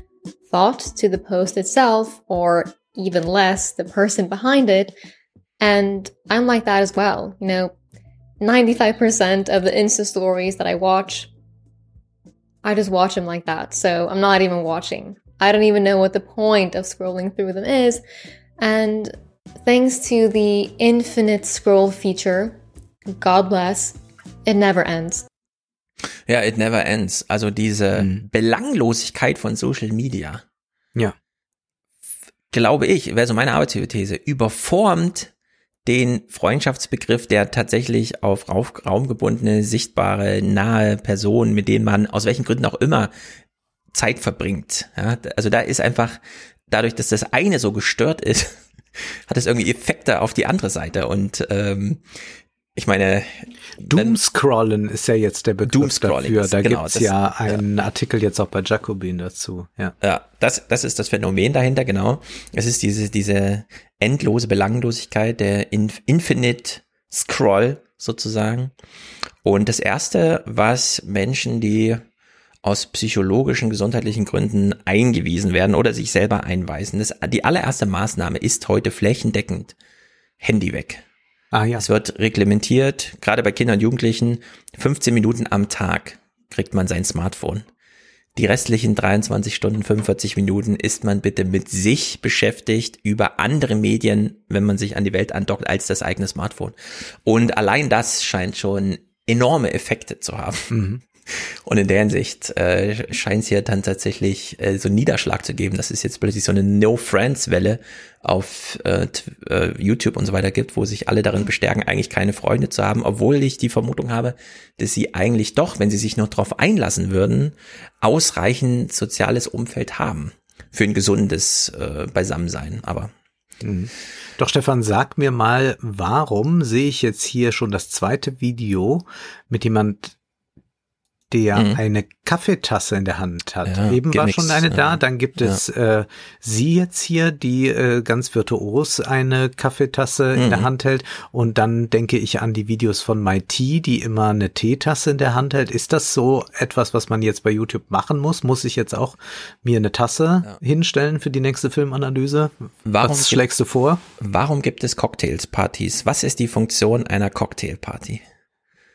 thought to the post itself, or even less, the person behind it. And I'm like that as well. You know, 95% of the Insta stories that I watch, I just watch them like that. So I'm not even watching. I don't even know what the point of scrolling through them is. And thanks to the infinite scroll feature, God bless, it never ends. Ja, it never ends. Also diese mhm. Belanglosigkeit von Social Media. Ja. Glaube ich, wäre so meine Arbeitshypothese, überformt den Freundschaftsbegriff, der tatsächlich auf raumgebundene, sichtbare, nahe Personen, mit denen man aus welchen Gründen auch immer Zeit verbringt. Ja, also da ist einfach, dadurch, dass das eine so gestört ist, hat es irgendwie Effekte auf die andere Seite. Und ähm, ich meine. Doomscrollen ist ja jetzt der Begriff dafür. Da genau, gibt's das, ja einen ja. Artikel jetzt auch bei Jacobin dazu. Ja, ja das, das ist das Phänomen dahinter, genau. Es ist diese, diese endlose Belanglosigkeit, der Infinite Scroll sozusagen. Und das erste, was Menschen, die aus psychologischen, gesundheitlichen Gründen eingewiesen werden oder sich selber einweisen. Das, die allererste Maßnahme ist heute flächendeckend Handy weg. Ah, ja. Es wird reglementiert, gerade bei Kindern und Jugendlichen, 15 Minuten am Tag kriegt man sein Smartphone. Die restlichen 23 Stunden, 45 Minuten ist man bitte mit sich beschäftigt über andere Medien, wenn man sich an die Welt andockt, als das eigene Smartphone. Und allein das scheint schon enorme Effekte zu haben. Mhm. Und in der Hinsicht äh, scheint es hier dann tatsächlich äh, so einen Niederschlag zu geben, dass es jetzt plötzlich so eine No-Friends-Welle auf äh, äh, YouTube und so weiter gibt, wo sich alle darin bestärken, eigentlich keine Freunde zu haben, obwohl ich die Vermutung habe, dass sie eigentlich doch, wenn sie sich noch darauf einlassen würden, ausreichend soziales Umfeld haben für ein gesundes äh, Beisammensein. Aber mhm. Doch Stefan, sag mir mal, warum sehe ich jetzt hier schon das zweite Video mit jemand, der mhm. eine Kaffeetasse in der Hand hat. Ja, Eben war schon eine da, dann gibt ja. es äh, sie jetzt hier, die äh, ganz virtuos eine Kaffeetasse mhm. in der mhm. Hand hält und dann denke ich an die Videos von MyT, die immer eine Teetasse in der Hand hält. Ist das so etwas, was man jetzt bei YouTube machen muss? Muss ich jetzt auch mir eine Tasse hinstellen für die nächste Filmanalyse? Warum was schlägst du vor? Warum gibt es Cocktailspartys? Was ist die Funktion einer Cocktailparty?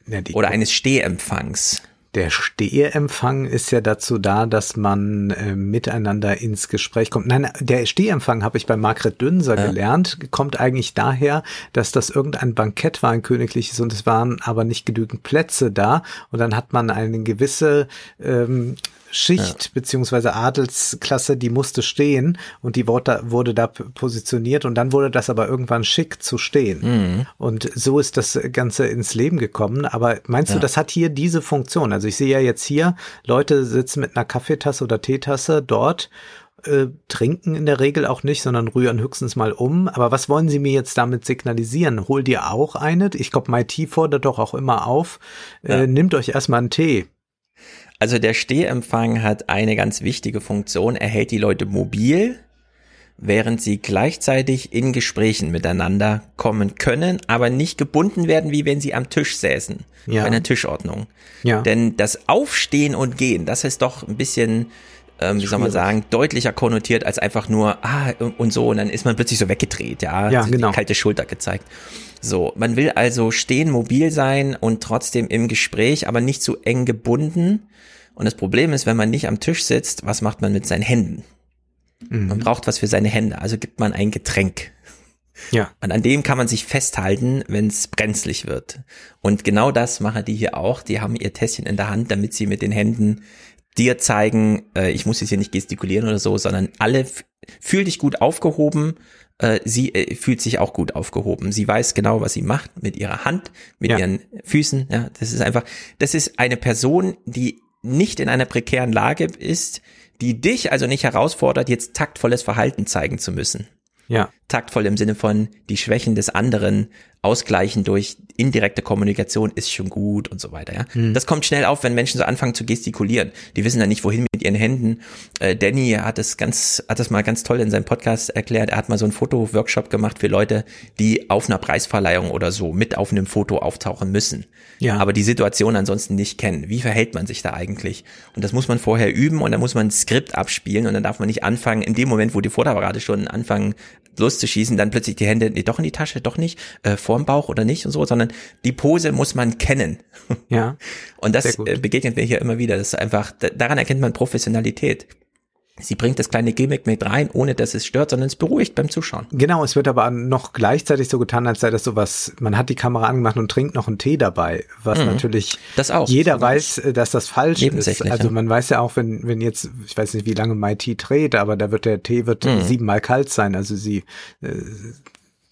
Ja, Oder eines Stehempfangs? Der Stehempfang ist ja dazu da, dass man äh, miteinander ins Gespräch kommt. Nein, der Stehempfang habe ich bei Margret Dünser ja. gelernt, kommt eigentlich daher, dass das irgendein Bankett war, ein königliches, und es waren aber nicht genügend Plätze da. Und dann hat man eine gewisse ähm, Schicht ja. beziehungsweise Adelsklasse, die musste stehen und die wurde, wurde da positioniert und dann wurde das aber irgendwann schick zu stehen. Mhm. Und so ist das Ganze ins Leben gekommen. Aber meinst ja. du, das hat hier diese Funktion? Also ich sehe ja jetzt hier, Leute sitzen mit einer Kaffeetasse oder Teetasse dort äh, trinken in der Regel auch nicht, sondern rühren höchstens mal um. Aber was wollen Sie mir jetzt damit signalisieren? Hol dir auch eine? Ich glaube, MIT fordert doch auch immer auf, äh, ja. nimmt euch erstmal einen Tee. Also der Stehempfang hat eine ganz wichtige Funktion. Er hält die Leute mobil, während sie gleichzeitig in Gesprächen miteinander kommen können, aber nicht gebunden werden, wie wenn sie am Tisch säßen. Ja. Bei einer Tischordnung. Ja. Denn das Aufstehen und Gehen, das ist doch ein bisschen ähm, wie soll man sagen, deutlicher konnotiert als einfach nur, ah, und so, und dann ist man plötzlich so weggedreht, ja, ja genau. die kalte Schulter gezeigt. So, man will also stehen, mobil sein und trotzdem im Gespräch, aber nicht zu eng gebunden. Und das Problem ist, wenn man nicht am Tisch sitzt, was macht man mit seinen Händen? Mhm. Man braucht was für seine Hände, also gibt man ein Getränk. Ja. Und an dem kann man sich festhalten, wenn es brenzlig wird. Und genau das machen die hier auch. Die haben ihr Tässchen in der Hand, damit sie mit den Händen dir zeigen, äh, ich muss jetzt hier nicht gestikulieren oder so, sondern alle fühl dich gut aufgehoben. Äh, sie äh, fühlt sich auch gut aufgehoben. Sie weiß genau, was sie macht mit ihrer Hand, mit ja. ihren Füßen. Ja, das ist einfach, das ist eine Person, die nicht in einer prekären Lage ist, die dich also nicht herausfordert, jetzt taktvolles Verhalten zeigen zu müssen. Ja. Taktvoll im Sinne von die Schwächen des anderen ausgleichen durch indirekte Kommunikation ist schon gut und so weiter. Ja? Hm. Das kommt schnell auf, wenn Menschen so anfangen zu gestikulieren. Die wissen dann nicht, wohin mit ihren Händen. Äh, Danny hat es ganz, hat das mal ganz toll in seinem Podcast erklärt. Er hat mal so einen Fotoworkshop gemacht für Leute, die auf einer Preisverleihung oder so mit auf einem Foto auftauchen müssen. Ja. Aber die Situation ansonsten nicht kennen. Wie verhält man sich da eigentlich? Und das muss man vorher üben und dann muss man ein Skript abspielen und dann darf man nicht anfangen, in dem Moment, wo die Fotoapparate schon anfangen loszuschießen, dann plötzlich die Hände, nee, doch in die Tasche, doch nicht, äh, vorm Bauch oder nicht und so, sondern die Pose muss man kennen. Ja. Und das äh, begegnet mir hier immer wieder. Das ist einfach, daran erkennt man Professionalität. Sie bringt das kleine Gimmick mit rein, ohne dass es stört, sondern es beruhigt beim Zuschauen. Genau, es wird aber noch gleichzeitig so getan, als sei das sowas, man hat die Kamera angemacht und trinkt noch einen Tee dabei, was Mhm. natürlich Das auch. jeder weiß, äh, dass das falsch ist. Also man weiß ja auch, wenn, wenn jetzt, ich weiß nicht, wie lange My Tea dreht, aber da wird der Tee wird Mhm. siebenmal kalt sein. Also sie, äh,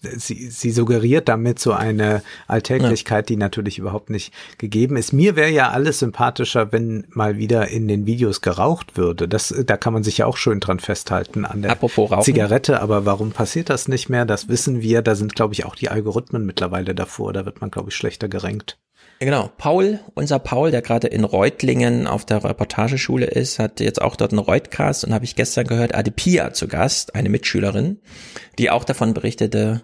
sie, sie suggeriert damit so eine Alltäglichkeit, die natürlich überhaupt nicht gegeben ist. Mir wäre ja alles sympathischer, wenn mal wieder in den Videos geraucht würde. Das, da kann man sich ja auch schön dran festhalten an der. Zigarette. Aber warum passiert das nicht mehr? Das wissen wir. Da sind, glaube ich, auch die Algorithmen mittlerweile davor. Da wird man, glaube ich, schlechter gerankt. Ja, Genau, Paul, unser Paul, der gerade in Reutlingen auf der Reportageschule ist, hat jetzt auch dort einen Reutcast und habe ich gestern gehört, Adepia zu Gast, eine Mitschülerin, die auch davon berichtete,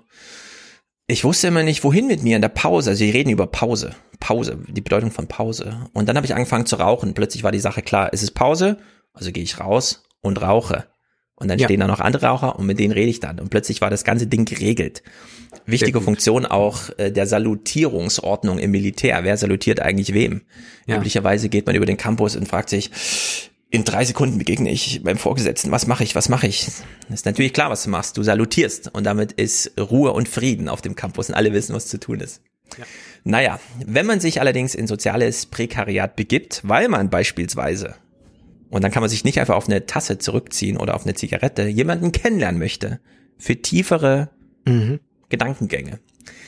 ich wusste immer nicht, wohin mit mir in der Pause. Also sie reden über Pause, Pause, die Bedeutung von Pause. Und dann habe ich angefangen zu rauchen. Plötzlich war die Sache klar, es ist Pause, also gehe ich raus und rauche. Und dann Ja. stehen da noch andere Raucher und mit denen rede ich dann. Und plötzlich war das ganze Ding geregelt. Wichtige Funktion auch äh, der Salutierungsordnung im Militär. Wer salutiert eigentlich wem? Ja. Üblicherweise geht man über den Campus und fragt sich, in drei Sekunden begegne ich beim Vorgesetzten, was mache ich, was mache ich? ist natürlich klar, was du machst. Du salutierst und damit ist Ruhe und Frieden auf dem Campus und alle wissen, was zu tun ist. Ja. Naja, wenn man sich allerdings in soziales Prekariat begibt, weil man beispielsweise, und dann kann man sich nicht einfach auf eine Tasse zurückziehen oder auf eine Zigarette, jemanden kennenlernen möchte, für tiefere Mhm. Gedankengänge.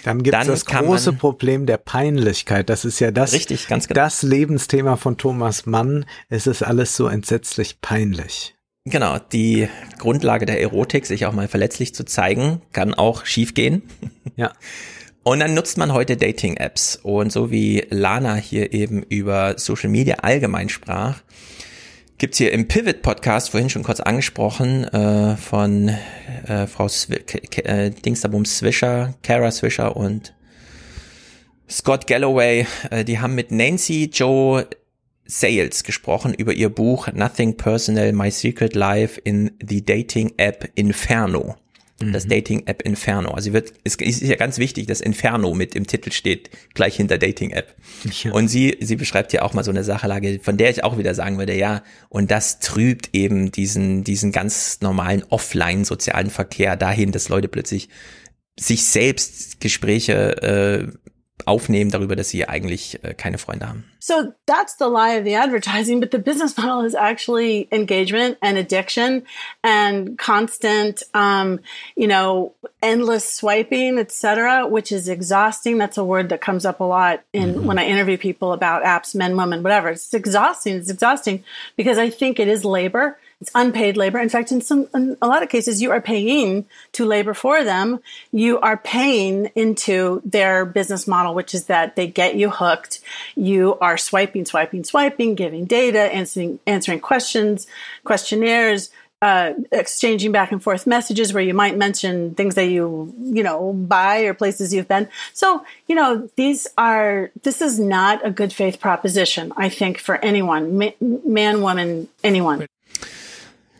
Dann gibt es das große Problem der Peinlichkeit. Das ist ja das, Richtig, ganz genau. das Lebensthema von Thomas Mann. Es ist alles so entsetzlich peinlich. Genau, die Grundlage der Erotik, sich auch mal verletzlich zu zeigen, kann auch schiefgehen. Ja. Und dann nutzt man heute Dating-Apps. Und so wie Lana hier eben über Social Media allgemein sprach, gibt's hier im Pivot-Podcast, vorhin schon kurz angesprochen, äh, von äh, Frau Swi äh, Dingsdabums Swisher, Kara Swisher und Scott Galloway, äh, die haben mit Nancy Joe Sales gesprochen über ihr Buch Nothing Personal, My Secret Life in the Dating App Inferno. Das Dating App Inferno. Also sie wird, es ist ja ganz wichtig, dass Inferno mit im Titel steht, gleich hinter Dating App. Ja. Und sie, sie beschreibt ja auch mal so eine Sachlage, von der ich auch wieder sagen würde, ja, und das trübt eben diesen, diesen ganz normalen offline-sozialen Verkehr dahin, dass Leute plötzlich sich selbst Gespräche äh, aufnehmen darüber, dass sie eigentlich äh, keine Freunde haben. So that's the lie of the advertising, but the business model is actually engagement and addiction and constant, um, you know, endless swiping, etc., which is exhausting. That's a word that comes up a lot in when I interview people about apps, men, women, whatever. It's exhausting. It's exhausting because I think it is labor. It's unpaid labor. In fact, in some, in a lot of cases, you are paying to labor for them. You are paying into their business model, which is that they get you hooked. You are swiping, swiping, swiping, giving data, answering, answering questions, questionnaires, uh, exchanging back and forth messages where you might mention things that you, you know, buy or places you've been. So, you know, these are, this is not a good faith proposition, I think, for anyone, ma- man, woman, anyone.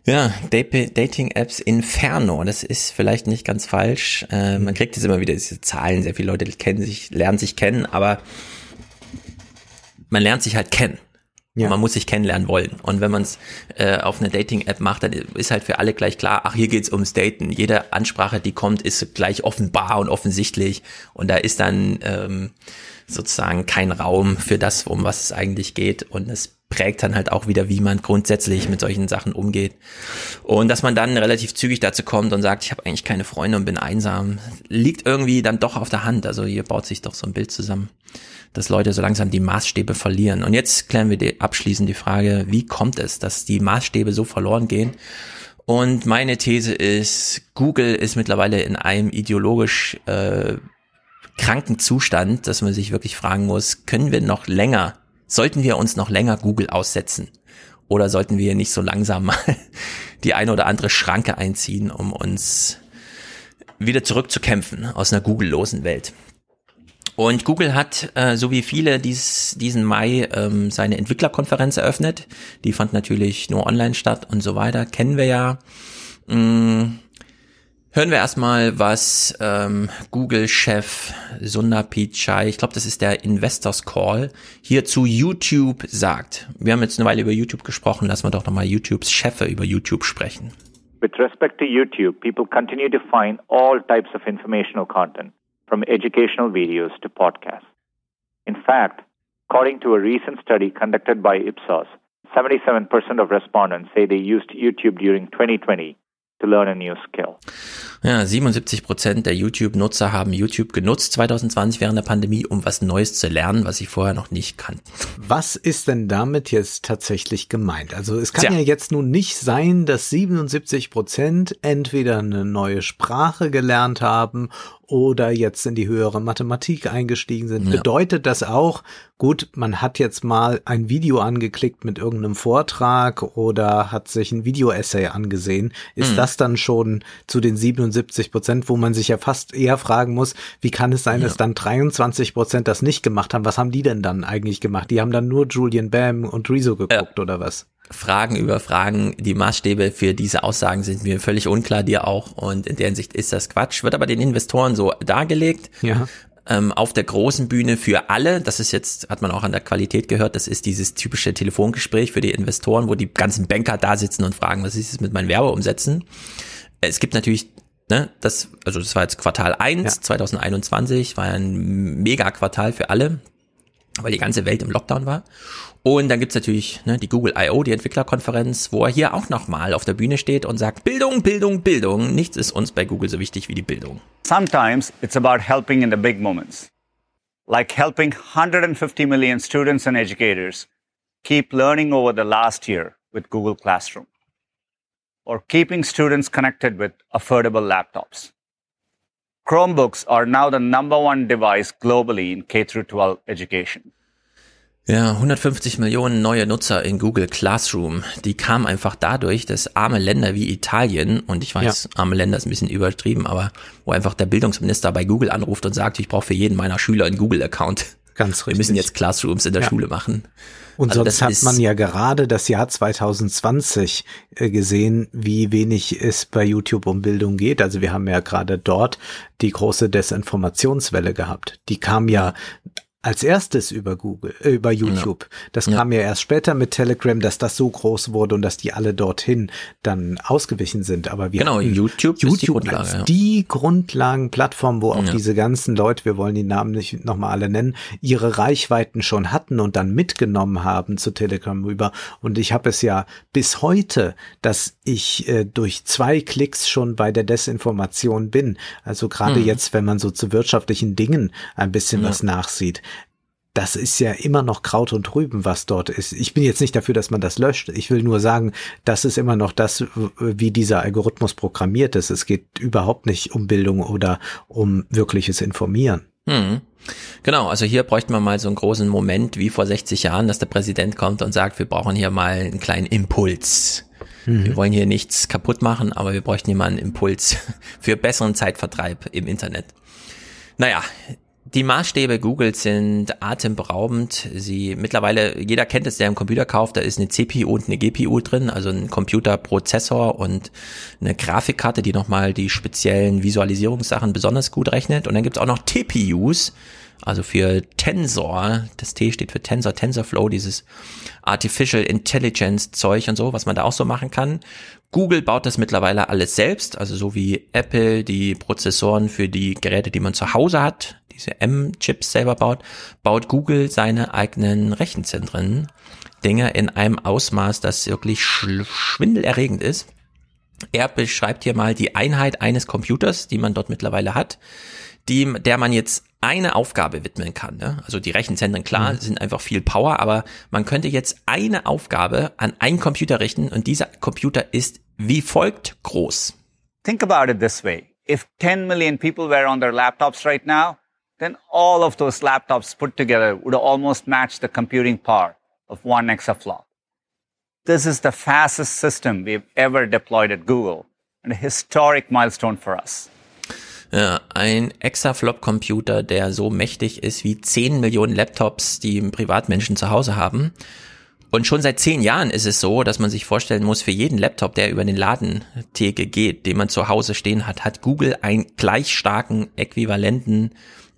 Ja, Dat- Dating-Apps Inferno, das ist vielleicht nicht ganz falsch. Äh, man kriegt jetzt immer wieder diese Zahlen, sehr viele Leute kennen sich, lernen sich kennen, aber man lernt sich halt kennen. Ja. Man muss sich kennenlernen wollen. Und wenn man es äh, auf einer Dating-App macht, dann ist halt für alle gleich klar, ach, hier geht's ums Daten. Jede Ansprache, die kommt, ist gleich offenbar und offensichtlich. Und da ist dann ähm, sozusagen kein Raum für das, um was es eigentlich geht. Und es prägt dann halt auch wieder, wie man grundsätzlich mit solchen Sachen umgeht. Und dass man dann relativ zügig dazu kommt und sagt, ich habe eigentlich keine Freunde und bin einsam, liegt irgendwie dann doch auf der Hand. Also hier baut sich doch so ein Bild zusammen, dass Leute so langsam die Maßstäbe verlieren. Und jetzt klären wir die, abschließend die Frage, wie kommt es, dass die Maßstäbe so verloren gehen? Und meine These ist, Google ist mittlerweile in einem ideologisch äh, kranken Zustand, dass man sich wirklich fragen muss, können wir noch länger Sollten wir uns noch länger Google aussetzen? Oder sollten wir nicht so langsam mal die eine oder andere Schranke einziehen, um uns wieder zurückzukämpfen aus einer Google-losen Welt? Und Google hat, äh, so wie viele, dies, diesen Mai ähm, seine Entwicklerkonferenz eröffnet. Die fand natürlich nur online statt und so weiter. Kennen wir ja. Mm, Hören wir erstmal, was ähm, Google-Chef Sundar Pichai, ich glaube, das ist der Investors Call, hier zu YouTube sagt. Wir haben jetzt eine Weile über YouTube gesprochen, lassen wir doch nochmal YouTubes Chefe über YouTube sprechen. With respect to YouTube, people continue to find all types of informational content, from educational videos to podcasts. In fact, according to a recent study conducted by Ipsos, 77% of respondents say they used YouTube during 2020 to learn a new skill. Ja, 77 Prozent der YouTube-Nutzer haben YouTube genutzt 2020 während der Pandemie, um was Neues zu lernen, was sie vorher noch nicht kannten. Was ist denn damit jetzt tatsächlich gemeint? Also es kann Tja. ja jetzt nun nicht sein, dass 77 Prozent entweder eine neue Sprache gelernt haben oder jetzt in die höhere Mathematik eingestiegen sind. Ja. Bedeutet das auch, gut, man hat jetzt mal ein Video angeklickt mit irgendeinem Vortrag oder hat sich ein Video-Essay angesehen. Ist mhm. das dann schon zu den 77 Prozent, wo man sich ja fast eher fragen muss, wie kann es sein, ja. dass dann 23 Prozent das nicht gemacht haben? Was haben die denn dann eigentlich gemacht? Die haben dann nur Julian Bam und Rezo geguckt ja. oder was? Fragen über Fragen. Die Maßstäbe für diese Aussagen sind mir völlig unklar, dir auch. Und in der Hinsicht ist das Quatsch. Wird aber den Investoren so dargelegt. Ja. Ähm, auf der großen Bühne für alle. Das ist jetzt, hat man auch an der Qualität gehört. Das ist dieses typische Telefongespräch für die Investoren, wo die ganzen Banker da sitzen und fragen, was ist es mit meinen Werbeumsätzen? Es gibt natürlich Ne, das, also das war jetzt Quartal 1 ja. 2021, war ein Mega-Quartal für alle, weil die ganze Welt im Lockdown war. Und dann gibt's natürlich ne, die Google I.O., die Entwicklerkonferenz, wo er hier auch nochmal auf der Bühne steht und sagt, Bildung, Bildung, Bildung. Nichts ist uns bei Google so wichtig wie die Bildung. Sometimes it's about helping in the big moments. Like helping 150 million students and educators keep learning over the last year with Google Classroom. Or keeping students connected with affordable laptops. Chromebooks are now the number one device globally in K-12 education. Ja, 150 Millionen neue Nutzer in Google Classroom. Die kamen einfach dadurch, dass arme Länder wie Italien, und ich weiß, ja. arme Länder ist ein bisschen übertrieben, aber wo einfach der Bildungsminister bei Google anruft und sagt, ich brauche für jeden meiner Schüler einen Google-Account. Ganz richtig. Wir müssen jetzt Classrooms in der ja. Schule machen. Und also sonst hat man ja gerade das Jahr 2020 äh, gesehen, wie wenig es bei YouTube um Bildung geht. Also wir haben ja gerade dort die große Desinformationswelle gehabt. Die kam ja als erstes über Google, äh, über YouTube. Ja. Das ja. kam ja erst später mit Telegram, dass das so groß wurde und dass die alle dorthin dann ausgewichen sind. Aber wir genau, YouTube, YouTube die Grundlage, als ja. die Grundlagenplattform, wo auch diese ganzen Leute, wir wollen die Namen nicht nochmal alle nennen, ihre Reichweiten schon hatten und dann mitgenommen haben zu Telegram rüber. Und ich habe es ja bis heute, dass ich äh, durch zwei Klicks schon bei der Desinformation bin. Also gerade mhm. jetzt, wenn man so zu wirtschaftlichen Dingen ein bisschen was nachsieht das ist ja immer noch Kraut und Rüben, was dort ist. Ich bin jetzt nicht dafür, dass man das löscht. Ich will nur sagen, das ist immer noch das, wie dieser Algorithmus programmiert ist. Es geht überhaupt nicht um Bildung oder um wirkliches Informieren. Hm. Genau, also hier bräuchten wir mal so einen großen Moment wie vor 60 Jahren, dass der Präsident kommt und sagt, wir brauchen hier mal einen kleinen Impuls. Mhm. Wir wollen hier nichts kaputt machen, aber wir bräuchten hier mal einen Impuls für besseren Zeitvertreib im Internet. Naja, die Maßstäbe Google sind atemberaubend. Sie mittlerweile, jeder kennt es, der einen Computer kauft, da ist eine CPU und eine GPU drin, also ein Computerprozessor und eine Grafikkarte, die nochmal die speziellen Visualisierungssachen besonders gut rechnet. Und dann gibt's auch noch TPUs, also für Tensor, das T steht für Tensor, TensorFlow, dieses Artificial Intelligence Zeug und so, was man da auch so machen kann. Google baut das mittlerweile alles selbst, also so wie Apple die Prozessoren für die Geräte, die man zu Hause hat, diese M-Chips selber baut, baut Google seine eigenen Rechenzentren, Dinge in einem Ausmaß, das wirklich schwindelerregend ist. Er beschreibt hier mal die Einheit eines Computers, die man dort mittlerweile hat, die, der man jetzt eine Aufgabe widmen kann. Ne? Also die Rechenzentren, klar, mhm. sind einfach viel Power, aber man könnte jetzt eine Aufgabe an einen Computer richten und dieser Computer ist wie folgt groß. Think about it this way. If 10 million people were on their laptops right now, then all of those laptops put together would almost match the computing power of one exaflop. This is the fastest system we've ever deployed at Google and a historic milestone for us. Ja, ein Exaflop-Computer, der so mächtig ist wie 10 Millionen Laptops, die Privatmenschen zu Hause haben. Und schon seit zehn Jahren ist es so, dass man sich vorstellen muss, für jeden Laptop, der über den Ladentheke geht, den man zu Hause stehen hat, hat Google einen gleich starken Äquivalenten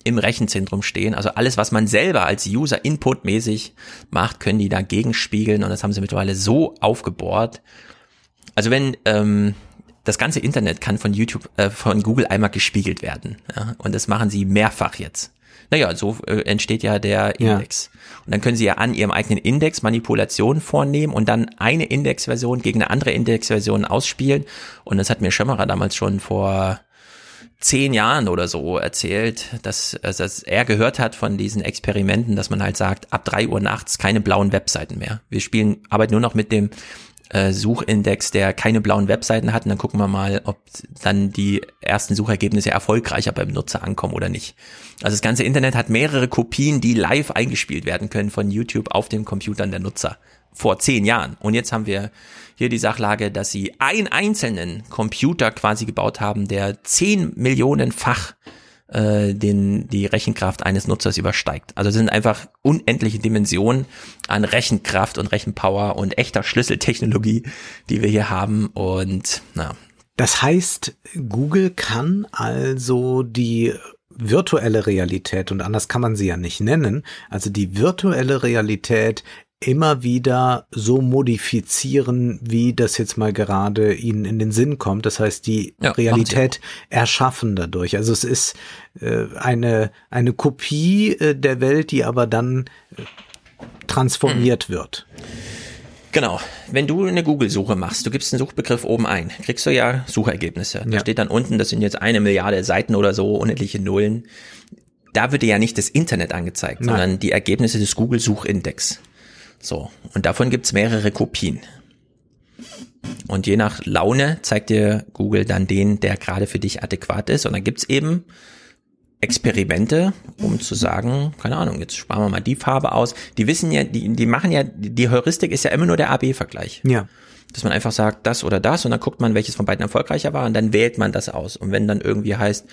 im Rechenzentrum stehen. Also alles, was man selber als User inputmäßig macht, können die dagegen spiegeln und das haben sie mittlerweile so aufgebohrt. Also wenn ähm, das ganze Internet kann von YouTube, äh, von Google einmal gespiegelt werden. Ja? Und das machen sie mehrfach jetzt. Naja, so äh, entsteht ja der Index. Ja. Und dann können Sie ja an Ihrem eigenen Index Manipulationen vornehmen und dann eine Indexversion gegen eine andere Indexversion ausspielen. Und das hat mir Schömmerer damals schon vor zehn Jahren oder so erzählt, dass, also, dass er gehört hat von diesen Experimenten, dass man halt sagt, ab drei Uhr nachts keine blauen Webseiten mehr. Wir spielen, arbeiten nur noch mit dem äh, Suchindex, der keine blauen Webseiten hat. Und dann gucken wir mal, ob dann die ersten Suchergebnisse erfolgreicher beim Nutzer ankommen oder nicht. Also das ganze Internet hat mehrere Kopien, die live eingespielt werden können von YouTube auf den Computern der Nutzer. Vor zehn Jahren. Und jetzt haben wir hier die Sachlage, dass sie einen einzelnen Computer quasi gebaut haben, der zehn Millionenfach äh, den die Rechenkraft eines Nutzers übersteigt. Also es sind einfach unendliche Dimensionen an Rechenkraft und Rechenpower und echter Schlüsseltechnologie, die wir hier haben. Und na. Das heißt, Google kann also die virtuelle Realität, und anders kann man sie ja nicht nennen, also die virtuelle Realität immer wieder so modifizieren, wie das jetzt mal gerade ihnen in den Sinn kommt. Das heißt, die ja, Realität erschaffen dadurch. Also es ist äh, eine, eine Kopie äh, der Welt, die aber dann äh, transformiert mhm. wird. Genau. Wenn du eine Google-Suche machst, du gibst einen Suchbegriff oben ein, kriegst du ja Suchergebnisse. Da ja. steht dann unten, das sind jetzt eine Milliarde Seiten oder so, unendliche Nullen. Da wird dir ja nicht das Internet angezeigt, Nein. sondern die Ergebnisse des Google-Suchindex. So, und davon gibt's mehrere Kopien. Und je nach Laune zeigt dir Google dann den, der gerade für dich adäquat ist. Und dann gibt's eben Experimente, um zu sagen, keine Ahnung, jetzt sparen wir mal die Farbe aus. Die wissen ja, die, die machen ja, die Heuristik ist ja immer nur der AB-Vergleich. Ja. Dass man einfach sagt, das oder das und dann guckt man, welches von beiden erfolgreicher war und dann wählt man das aus. Und wenn dann irgendwie heißt,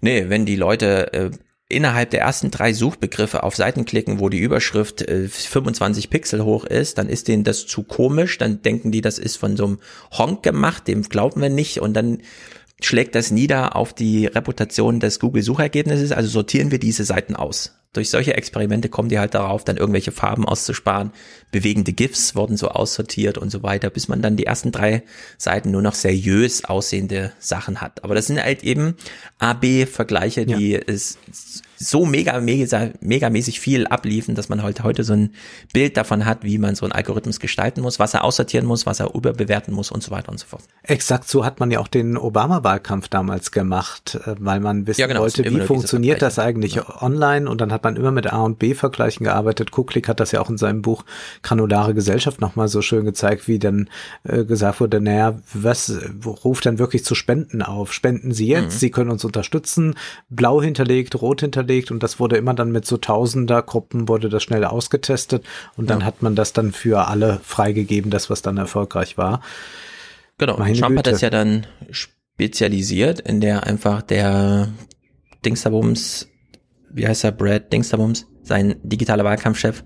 nee, wenn die Leute äh, innerhalb der ersten drei Suchbegriffe auf Seiten klicken, wo die Überschrift äh, 25 Pixel hoch ist, dann ist denen das zu komisch, dann denken die, das ist von so einem Honk gemacht, dem glauben wir nicht. Und dann schlägt das nieder auf die Reputation des Google-Suchergebnisses, also sortieren wir diese Seiten aus. Durch solche Experimente kommen die halt darauf, dann irgendwelche Farben auszusparen. Bewegende GIFs wurden so aussortiert und so weiter, bis man dann die ersten drei Seiten nur noch seriös aussehende Sachen hat. Aber das sind halt eben AB-Vergleiche, die ja. es so mega, mega, megamäßig viel abliefen, dass man halt heute so ein Bild davon hat, wie man so einen Algorithmus gestalten muss, was er aussortieren muss, was er überbewerten muss und so weiter und so fort. Exakt so hat man ja auch den Obama-Wahlkampf damals gemacht, äh, weil man wissen ja, genau, wollte, wie funktioniert das eigentlich ja. online und dann hat man immer mit A und B-Vergleichen gearbeitet. Kuklik hat das ja auch in seinem Buch Granulare Gesellschaft nochmal so schön gezeigt, wie dann äh, gesagt wurde, naja, was ruft dann wirklich zu Spenden auf? Spenden Sie jetzt, mhm. Sie können uns unterstützen, blau hinterlegt, rot hinterlegt, festgelegt und das wurde immer dann mit so Tausender-Gruppen wurde das schnell ausgetestet und dann ja. hat man das dann für alle freigegeben, das was dann erfolgreich war. Genau, Meine Trump Güte. hat das ja dann spezialisiert, in der einfach der Dingsterbums, wie heißt er, Brad Dingsterbums, sein digitaler Wahlkampfchef,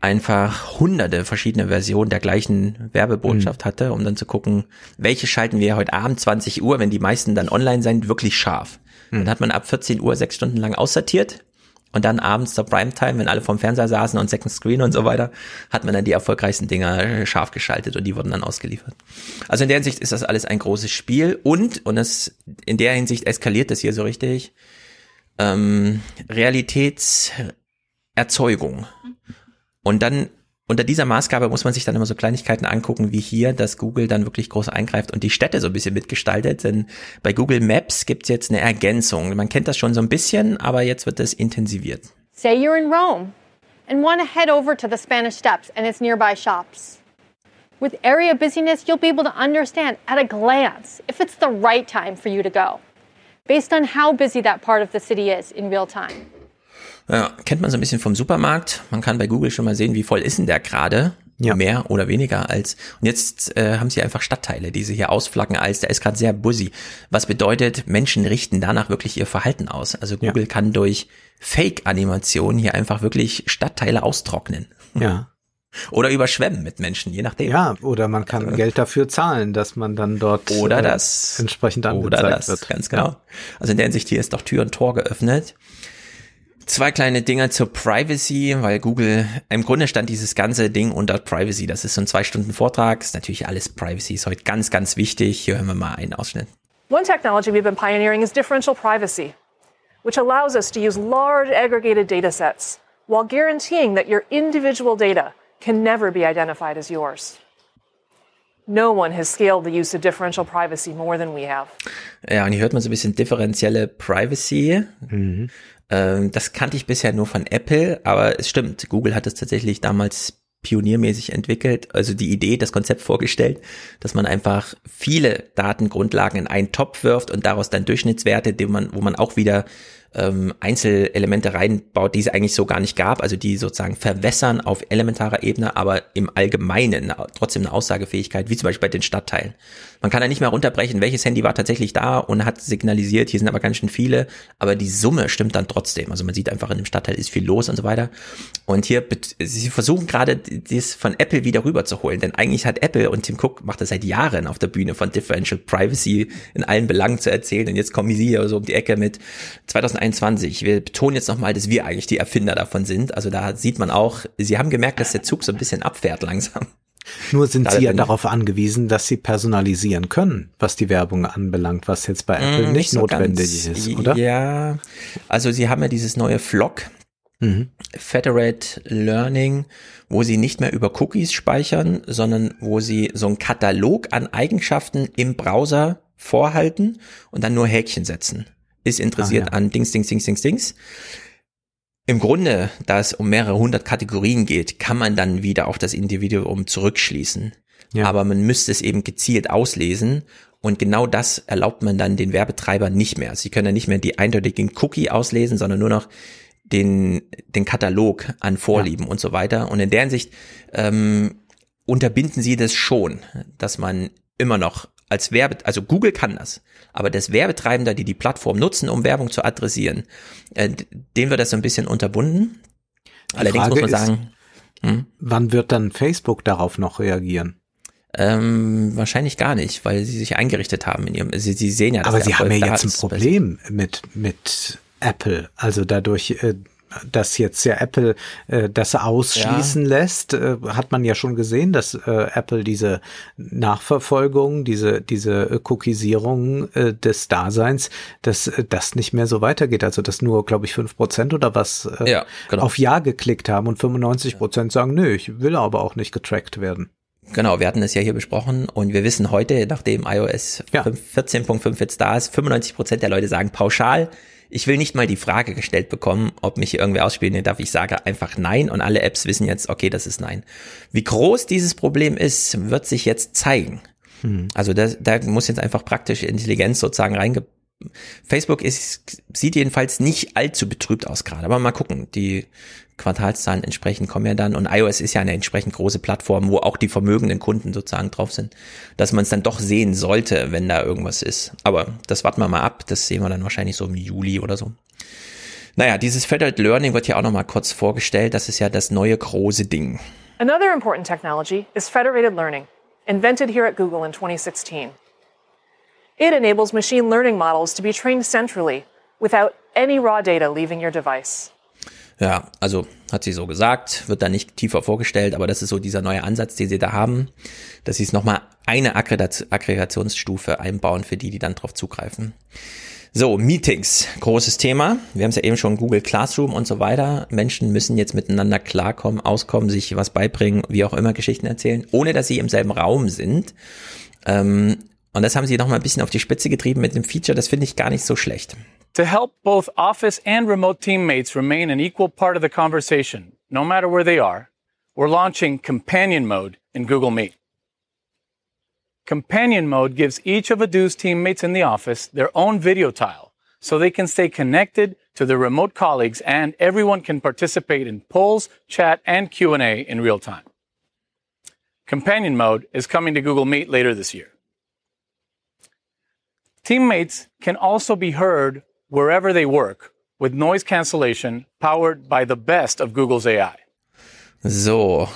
einfach hunderte verschiedene Versionen der gleichen Werbebotschaft mhm. hatte, um dann zu gucken, welche schalten wir heute Abend 20 Uhr, wenn die meisten dann online sind, wirklich scharf. Mhm. Dann hat man ab 14 Uhr sechs Stunden lang aussortiert und dann abends zur Primetime, wenn alle vom Fernseher saßen und Second Screen und so weiter, hat man dann die erfolgreichsten Dinger scharf geschaltet und die wurden dann ausgeliefert. Also in der Hinsicht ist das alles ein großes Spiel und, und das, in der Hinsicht eskaliert das hier so richtig, ähm, Realitätserzeugung. Und dann unter dieser Maßgabe muss man sich dann immer so Kleinigkeiten angucken, wie hier, dass Google dann wirklich groß eingreift und die Städte so ein bisschen mitgestaltet. Denn bei Google Maps gibt's jetzt eine Ergänzung. Man kennt das schon so ein bisschen, aber jetzt wird es intensiviert. Say you're in Rome and want to head over to the Spanish Steps and its nearby shops. With area busyness, you'll be able to understand at a glance if it's the right time for you to go, based on how busy that part of the city is in real time. Ja, kennt man so ein bisschen vom Supermarkt. Man kann bei Google schon mal sehen, wie voll ist denn der gerade. Ja. Mehr oder weniger als. Und jetzt äh, haben sie einfach Stadtteile, die sie hier ausflaggen als, der ist gerade sehr busy. Was bedeutet, Menschen richten danach wirklich ihr Verhalten aus. Also Google ja. kann durch Fake-Animationen hier einfach wirklich Stadtteile austrocknen. Ja. Oder überschwemmen mit Menschen, je nachdem. Ja, oder man kann also, Geld dafür zahlen, dass man dann dort oder äh, das, entsprechend angezeigt oder das, wird. Ganz genau. Also in der Hinsicht hier ist doch Tür und Tor geöffnet. Zwei kleine Dinge zur Privacy, weil Google, im Grunde stand dieses ganze Ding unter Privacy. Das ist so ein zwei Stunden Vortrag. Ist natürlich alles Privacy, ist heute ganz, ganz wichtig. Hier hören wir mal einen Ausschnitt. One technology we've been pioneering is differential privacy, which allows us to use large aggregated data sets while guaranteeing that your individual data can never be identified as yours. No one has scaled the use of differential privacy more than we have. Ja, und hier hört man so ein bisschen differenzielle Privacy. Mhm. Ähm, das kannte ich bisher nur von Apple, aber es stimmt, Google hat es tatsächlich damals pioniermäßig entwickelt, also die Idee, das Konzept vorgestellt, dass man einfach viele Datengrundlagen in einen Topf wirft und daraus dann Durchschnittswerte, die man, wo man auch wieder ähm, Einzelelemente reinbaut, die es eigentlich so gar nicht gab, also die sozusagen verwässern auf elementarer Ebene, aber im Allgemeinen trotzdem eine Aussagefähigkeit, wie zum Beispiel bei den Stadtteilen. Man kann ja nicht mehr runterbrechen, welches Handy war tatsächlich da und hat signalisiert, hier sind aber ganz schön viele, aber die Summe stimmt dann trotzdem. Also man sieht einfach, in dem Stadtteil ist viel los und so weiter. Und hier, sie versuchen gerade, das von Apple wieder rüberzuholen, denn eigentlich hat Apple und Tim Cook macht das seit Jahren auf der Bühne von Differential Privacy in allen Belangen zu erzählen und jetzt kommen sie hier so um die Ecke mit 2021. Wir betonen jetzt nochmal, dass wir eigentlich die Erfinder davon sind. Also da sieht man auch, sie haben gemerkt, dass der Zug so ein bisschen abfährt langsam. Nur sind sie ja darauf angewiesen, dass sie personalisieren können, was die Werbung anbelangt, was jetzt bei Apple mm, nicht, so notwendig ganz, ist, oder? Ja, also sie haben ja dieses neue Flock, mhm. Federate Learning, wo sie nicht mehr über Cookies speichern, sondern wo sie so einen Katalog an Eigenschaften im Browser vorhalten und dann nur Häkchen setzen. Ist interessiert ah, ja. an Dings, Dings, Dings, Dings, Dings. Im Grunde, da es um mehrere hundert Kategorien geht, kann man dann wieder auf das Individuum zurückschließen. Ja. Aber man müsste es eben gezielt auslesen und genau das erlaubt man dann den Werbetreibern nicht mehr. Sie können ja nicht mehr die eindeutigen Cookie auslesen, sondern nur noch den, den Katalog an Vorlieben ja. und so weiter. Und in der Hinsicht ähm, unterbinden sie das schon, dass man immer noch als Werbe, also Google kann das, aber das Werbetreibender, die die Plattform nutzen, um Werbung zu adressieren, äh, dem wird das so ein bisschen unterbunden. Die Allerdings Frage muss man sagen, ist, hm? wann wird dann Facebook darauf noch reagieren? Ähm, wahrscheinlich gar nicht, weil sie sich eingerichtet haben in ihrem, sie, sie sehen ja, dass Aber sie haben ja jetzt ein Problem mit, mit Apple. Also dadurch, äh, dass jetzt ja Apple äh, das ausschließen ja. lässt, äh, hat man ja schon gesehen, dass äh, Apple diese Nachverfolgung, diese diese Cookiesierung äh, des Daseins, dass äh, das nicht mehr so weitergeht. Also dass nur, glaube ich, fünf Prozent oder was äh, ja, genau. auf Ja geklickt haben und 95 Prozent sagen, nö, ich will aber auch nicht getrackt werden. Genau, wir hatten es ja hier besprochen und wir wissen heute, nachdem iOS ja. 14.5 jetzt da ist, 95 Prozent der Leute sagen pauschal, ich will nicht mal die Frage gestellt bekommen, ob mich hier irgendwer ausspielen darf. Ich sage einfach nein und alle Apps wissen jetzt, okay, das ist nein. Wie groß dieses Problem ist, wird sich jetzt zeigen. Hm. Also da, da muss jetzt einfach praktische Intelligenz sozusagen reinge Facebook ist, sieht jedenfalls nicht allzu betrübt aus gerade. Aber mal gucken. Die Quartalszahlen entsprechend kommen ja dann. Und iOS ist ja eine entsprechend große Plattform, wo auch die vermögenden Kunden sozusagen drauf sind, dass man es dann doch sehen sollte, wenn da irgendwas ist. Aber das warten wir mal ab. Das sehen wir dann wahrscheinlich so im Juli oder so. Naja, dieses Federated Learning wird ja auch noch mal kurz vorgestellt. Das ist ja das neue große Ding. Another important technology is federated learning, invented here at Google in 2016. It enables machine learning models to be trained centrally without any raw data leaving your device. Ja, also hat sie so gesagt, wird da nicht tiefer vorgestellt, aber das ist so dieser neue Ansatz, den sie da haben, dass sie es nochmal eine Aggregationsstufe einbauen für die, die dann drauf zugreifen. So, Meetings, großes Thema. Wir haben es ja eben schon Google Classroom und so weiter. Menschen müssen jetzt miteinander klarkommen, auskommen, sich was beibringen, wie auch immer Geschichten erzählen, ohne dass sie im selben Raum sind. Ähm, und das haben sie noch mal ein bisschen auf die Spitze getrieben mit dem Feature. Das finde ich gar nicht so schlecht. To help both office and remote teammates remain an equal part of the conversation, no matter where they are, we're launching Companion Mode in Google Meet. Companion mode gives each of Adu's teammates in the office their own video tile so they can stay connected to their remote colleagues and everyone can participate in polls, chat, and Q&A in real time. Companion mode is coming to Google Meet later this year. Teammates can also be heard wherever they work with noise cancellation powered by the best of Google's AI. So,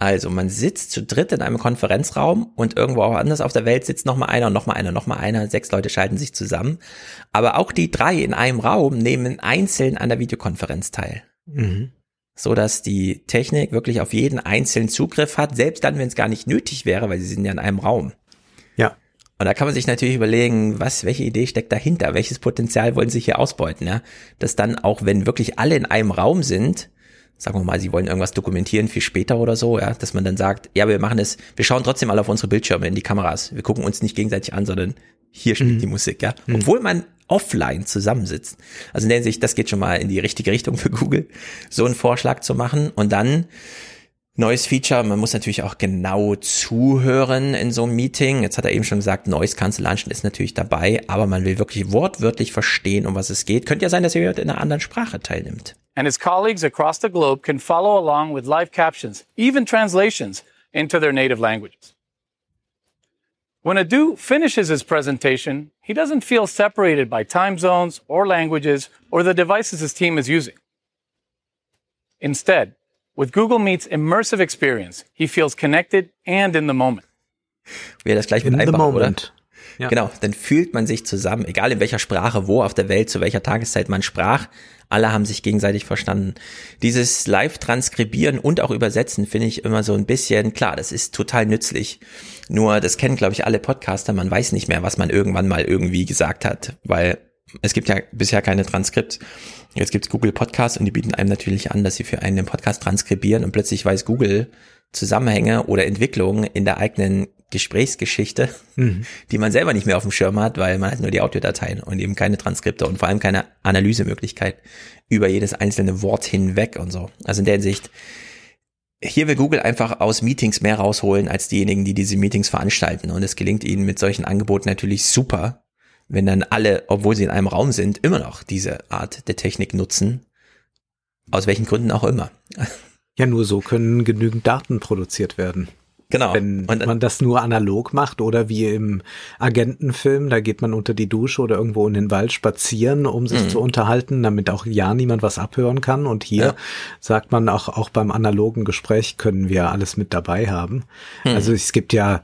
Also man sitzt zu dritt in einem Konferenzraum und irgendwo auch anders auf der Welt sitzt noch mal einer und noch mal einer, noch mal einer. Sechs Leute schalten sich zusammen. Aber auch die drei in einem Raum nehmen einzeln an der Videokonferenz teil. Mhm. So dass die Technik wirklich auf jeden einzelnen Zugriff hat, selbst dann, wenn es gar nicht nötig wäre, weil sie sind ja in einem Raum. Ja. Und da kann man sich natürlich überlegen, was, welche Idee steckt dahinter? Welches Potenzial wollen sie hier ausbeuten, ja? Dass dann auch, wenn wirklich alle in einem Raum sind, sagen wir mal, sie wollen irgendwas dokumentieren für später oder so, ja, dass man dann sagt, ja, wir machen es, wir schauen trotzdem alle auf unsere Bildschirme in die Kameras. Wir gucken uns nicht gegenseitig an, sondern hier spielt mhm. die Musik, ja. Mhm. Obwohl man offline zusammensitzt. Also in der Hinsicht, das geht schon mal in die richtige Richtung für Google, so einen Vorschlag zu machen. Und dann neues Feature, man muss natürlich auch genau zuhören in so einem Meeting. Jetzt hat er eben schon gesagt, Noise Cancellation ist natürlich dabei, aber man will wirklich wortwörtlich verstehen, um was es geht. Könnte ja sein, dass jemand in einer anderen Sprache teilnimmt. and his colleagues across the globe can follow along with live captions, even translations into their native languages. When Adu finishes his presentation, he doesn't feel separated by time zones or languages or the devices his team is using. Instead, with Google Meet's immersive experience, he feels connected and in the moment. Er das gleich mit in einbaut, oder? Ja. Genau, dann fühlt man sich zusammen, egal in welcher Sprache, wo auf der Welt, zu welcher Tageszeit man sprach, alle haben sich gegenseitig verstanden. Dieses Live-Transkribieren und auch Übersetzen finde ich immer so ein bisschen, klar, das ist total nützlich. Nur, das kennen, glaube ich, alle Podcaster, man weiß nicht mehr, was man irgendwann mal irgendwie gesagt hat, weil es gibt ja bisher keine Transkript. Jetzt gibt's Google Podcasts und die bieten einem natürlich an, dass sie für einen den Podcast transkribieren und plötzlich weiß Google Zusammenhänge oder Entwicklungen in der eigenen Gesprächsgeschichte, mhm. die man selber nicht mehr auf dem Schirm hat, weil man hat nur die Audiodateien und eben keine Transkripte und vor allem keine Analysemöglichkeit über jedes einzelne Wort hinweg und so. Also in der Hinsicht, hier will Google einfach aus Meetings mehr rausholen als diejenigen, die diese Meetings veranstalten. Und es gelingt ihnen mit solchen Angeboten natürlich super, wenn dann alle, obwohl sie in einem Raum sind, immer noch diese Art der Technik nutzen. Aus welchen Gründen auch immer. Ja, nur so können genügend Daten produziert werden. Genau. Wenn und, man das nur analog macht oder wie im Agentenfilm, da geht man unter die Dusche oder irgendwo in den Wald spazieren, um sich mhm. zu unterhalten, damit auch ja niemand was abhören kann. Und hier ja. sagt man auch, auch beim analogen Gespräch können wir alles mit dabei haben. Mhm. Also es gibt ja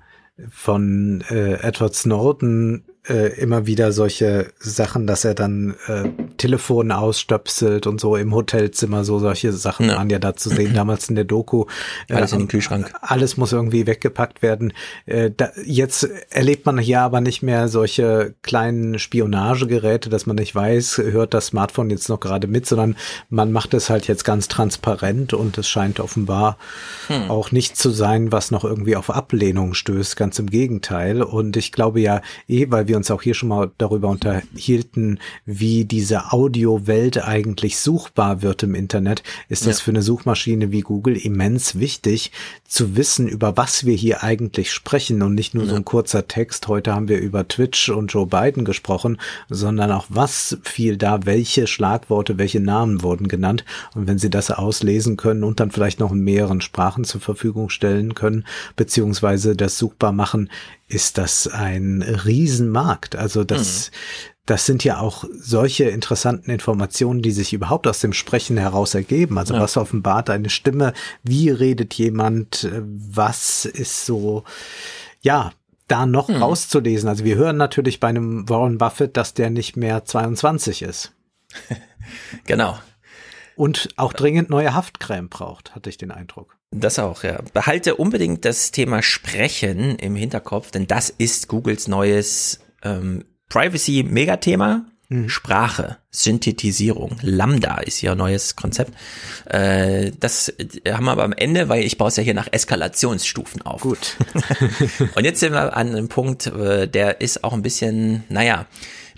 von äh, Edward Snowden äh, immer wieder solche Sachen, dass er dann äh, Telefon ausstöpselt und so im Hotelzimmer, so solche Sachen ja. waren ja da zu sehen, damals in der Doku. Äh, alles in den Kühlschrank. Alles muss irgendwie weggepackt werden. Äh, da, jetzt erlebt man hier aber nicht mehr solche kleinen Spionagegeräte, dass man nicht weiß, hört das Smartphone jetzt noch gerade mit, sondern man macht es halt jetzt ganz transparent und es scheint offenbar hm. auch nicht zu sein, was noch irgendwie auf Ablehnung stößt, ganz im Gegenteil. Und ich glaube ja eh, weil wir uns auch hier schon mal darüber unterhielten, wie diese Audiowelt eigentlich suchbar wird im Internet, ist das ja. für eine Suchmaschine wie Google immens wichtig, zu wissen, über was wir hier eigentlich sprechen und nicht nur ja. so ein kurzer Text. Heute haben wir über Twitch und Joe Biden gesprochen, sondern auch was fiel da, welche Schlagworte, welche Namen wurden genannt. Und wenn Sie das auslesen können und dann vielleicht noch in mehreren Sprachen zur Verfügung stellen können, beziehungsweise das suchbar machen, ist das ein Riesenmarkt. Also das, mhm. Das sind ja auch solche interessanten Informationen, die sich überhaupt aus dem Sprechen heraus ergeben. Also ja. was offenbart eine Stimme, wie redet jemand, was ist so, ja, da noch mhm. rauszulesen. Also wir hören natürlich bei einem Warren Buffett, dass der nicht mehr 22 ist. genau. Und auch dringend neue Haftcreme braucht, hatte ich den Eindruck. Das auch, ja. Behalte unbedingt das Thema Sprechen im Hinterkopf, denn das ist Googles neues ähm, Privacy-Megathema. Mhm. Sprache, Synthetisierung, Lambda ist ja ein neues Konzept. Äh, das haben wir aber am Ende, weil ich baue es ja hier nach Eskalationsstufen auf. Gut. Und jetzt sind wir an einem Punkt, äh, der ist auch ein bisschen, naja,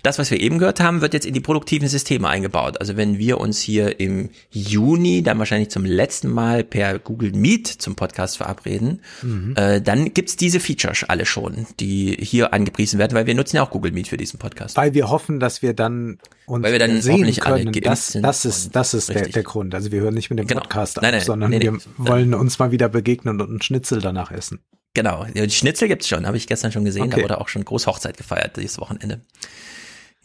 das, was wir eben gehört haben, wird jetzt in die produktiven Systeme eingebaut. Also wenn wir uns hier im Juni dann wahrscheinlich zum letzten Mal per Google Meet zum Podcast verabreden, mhm. äh, dann gibt's diese Features alle schon, die hier angepriesen werden, weil wir nutzen ja auch Google Meet für diesen Podcast. Weil wir hoffen, dass wir dann uns weil wir dann sehen können. Das, das ist, das ist der, der, Grund. Also wir hören nicht mit dem genau. Podcast nein, nein, auf, sondern nein, wir wollen uns mal wieder begegnen und einen Schnitzel danach essen. Genau, die Schnitzel gibt's schon, habe ich gestern schon gesehen, okay. da wurde auch schon Großhochzeit gefeiert dieses Wochenende.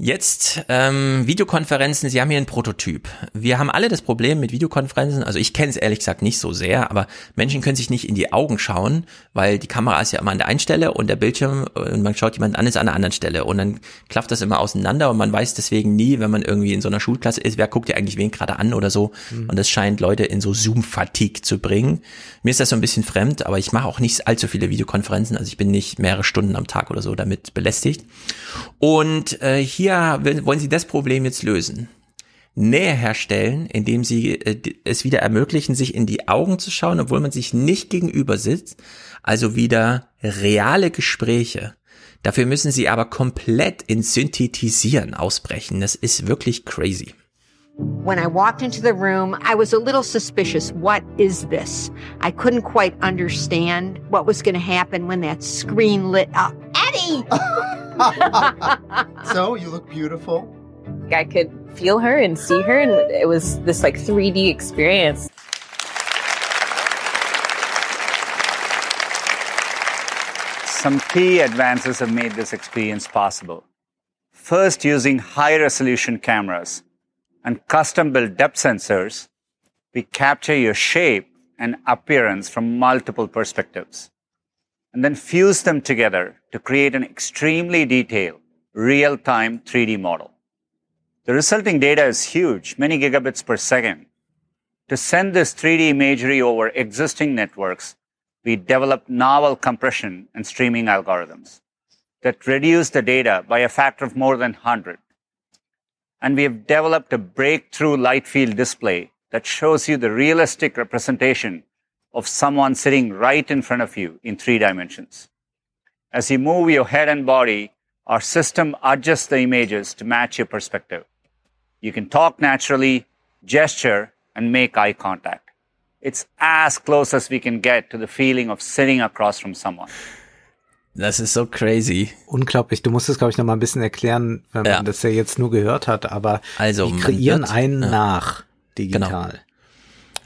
Jetzt ähm, Videokonferenzen, Sie haben hier ein Prototyp. Wir haben alle das Problem mit Videokonferenzen, also ich kenne es ehrlich gesagt nicht so sehr, aber Menschen können sich nicht in die Augen schauen, weil die Kamera ist ja immer an der einen Stelle und der Bildschirm und man schaut jemand an ist an der anderen Stelle und dann klafft das immer auseinander und man weiß deswegen nie, wenn man irgendwie in so einer Schulklasse ist, wer guckt ja eigentlich wen gerade an oder so mhm. und das scheint Leute in so Zoom-Fatigue zu bringen. Mir ist das so ein bisschen fremd, aber ich mache auch nicht allzu viele Videokonferenzen, also ich bin nicht mehrere Stunden am Tag oder so damit belästigt. Und äh, hier hier wollen Sie das Problem jetzt lösen. Nähe herstellen, indem sie äh, es wieder ermöglichen, sich in die Augen zu schauen, obwohl man sich nicht gegenüber sitzt. Also wieder reale Gespräche. Dafür müssen sie aber komplett in Synthetisieren ausbrechen. Das ist wirklich crazy. When I walked into the room, I was a little suspicious. What is this? I couldn't quite understand what was going to happen when that screen lit up. Eddie! so, you look beautiful. I could feel her and see her, and it was this like 3D experience. Some key advances have made this experience possible. First, using high resolution cameras and custom built depth sensors, we capture your shape and appearance from multiple perspectives and then fuse them together to create an extremely detailed real time 3D model. The resulting data is huge, many gigabits per second. To send this 3D imagery over existing networks, we developed novel compression and streaming algorithms that reduce the data by a factor of more than 100 and we have developed a breakthrough light field display that shows you the realistic representation of someone sitting right in front of you in three dimensions. As you move your head and body, our system adjusts the images to match your perspective. You can talk naturally, gesture, and make eye contact. It's as close as we can get to the feeling of sitting across from someone. Das ist so crazy. Unglaublich. Du musst es, glaube ich, noch mal ein bisschen erklären, wenn man das ja jetzt nur gehört hat, aber also, die kreieren wird, einen ja. nach digital. Genau.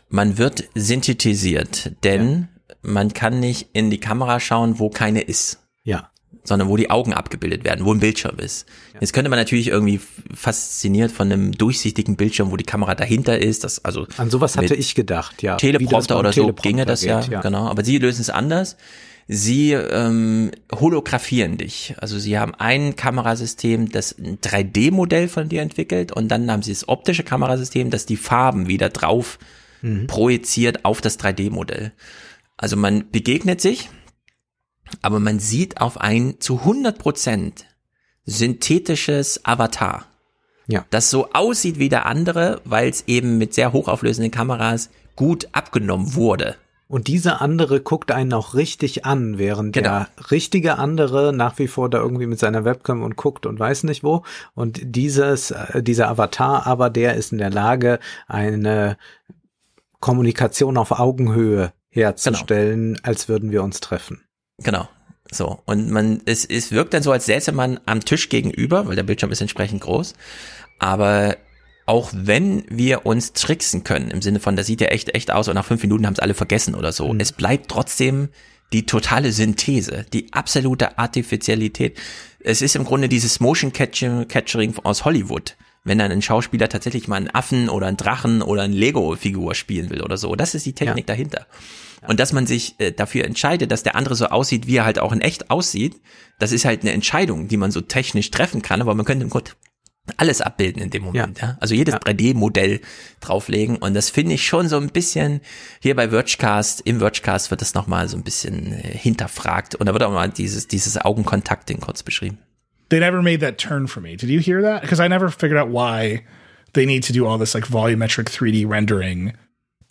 Man wird synthetisiert, denn ja. man kann nicht in die Kamera schauen, wo keine ist. Ja. Sondern wo die Augen abgebildet werden, wo ein Bildschirm ist. Ja. Jetzt könnte man natürlich irgendwie fasziniert von einem durchsichtigen Bildschirm, wo die Kamera dahinter ist. Das, also An sowas hatte ich gedacht, ja. Teleprompter oder so ginge das geht, ja, ja, genau. Aber sie lösen es anders sie ähm, holographieren dich. Also sie haben ein Kamerasystem, das ein 3D-Modell von dir entwickelt und dann haben sie das optische Kamerasystem, das die Farben wieder drauf mhm. projiziert auf das 3D-Modell. Also man begegnet sich, aber man sieht auf ein zu 100 Prozent synthetisches Avatar. Ja. Das so aussieht wie der andere, weil es eben mit sehr hochauflösenden Kameras gut abgenommen wurde. Und dieser andere guckt einen auch richtig an, während genau. der richtige andere nach wie vor da irgendwie mit seiner Webcam und guckt und weiß nicht wo. Und dieses, äh, dieser Avatar aber, der ist in der Lage, eine Kommunikation auf Augenhöhe herzustellen, genau. als würden wir uns treffen. Genau. So. Und man, es, es wirkt dann so, als säße man am Tisch gegenüber, weil der Bildschirm ist entsprechend groß. Aber auch wenn wir uns tricksen können, im Sinne von, das sieht ja echt, echt aus und nach fünf Minuten haben es alle vergessen oder so, mhm. es bleibt trotzdem die totale Synthese, die absolute Artificialität. Es ist im Grunde dieses Motion Capturing aus Hollywood. Wenn dann ein Schauspieler tatsächlich mal einen Affen oder einen Drachen oder eine Lego-Figur spielen will oder so. Das ist die Technik ja. dahinter. Und dass man sich äh, dafür entscheidet, dass der andere so aussieht, wie er halt auch in echt aussieht, das ist halt eine Entscheidung, die man so technisch treffen kann, aber man könnte im Grunde alles abbilden in dem Moment. Ja. ja? Also jedes ja. 3D-Modell drauflegen. Und das finde ich schon so ein bisschen, hier bei Vergecast, im Vergecast wird das nochmal so ein bisschen äh, hinterfragt. Und da wird auch mal dieses, dieses Augenkontakt-Ding kurz beschrieben. they never made that turn for me. Did you hear that? Because I never figured out why they need to do all this like volumetric 3D rendering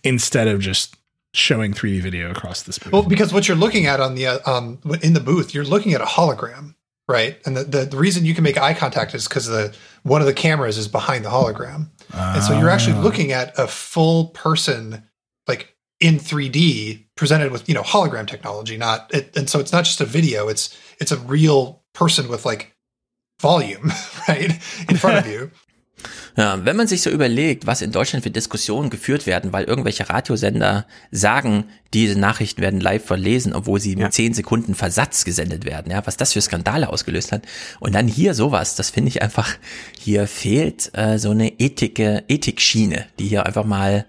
instead of just showing 3D video across this booth. Well, because what you're looking at on the uh, um in the booth, you're looking at a hologram, right? And the the, the reason you can make eye contact is because the one of the cameras is behind the hologram, and so you're actually Ah. looking at a full person like in 3D presented with you know hologram technology, not it, and so it's not just a video; it's it's a real person with like volume, right, in front of you. Ja, wenn man sich so überlegt, was in Deutschland für Diskussionen geführt werden, weil irgendwelche Radiosender sagen, diese Nachrichten werden live verlesen, obwohl sie mit 10 Sekunden Versatz gesendet werden, ja, was das für Skandale ausgelöst hat. Und dann hier sowas, das finde ich einfach, hier fehlt äh, so eine Ethike, Ethikschiene, die hier einfach mal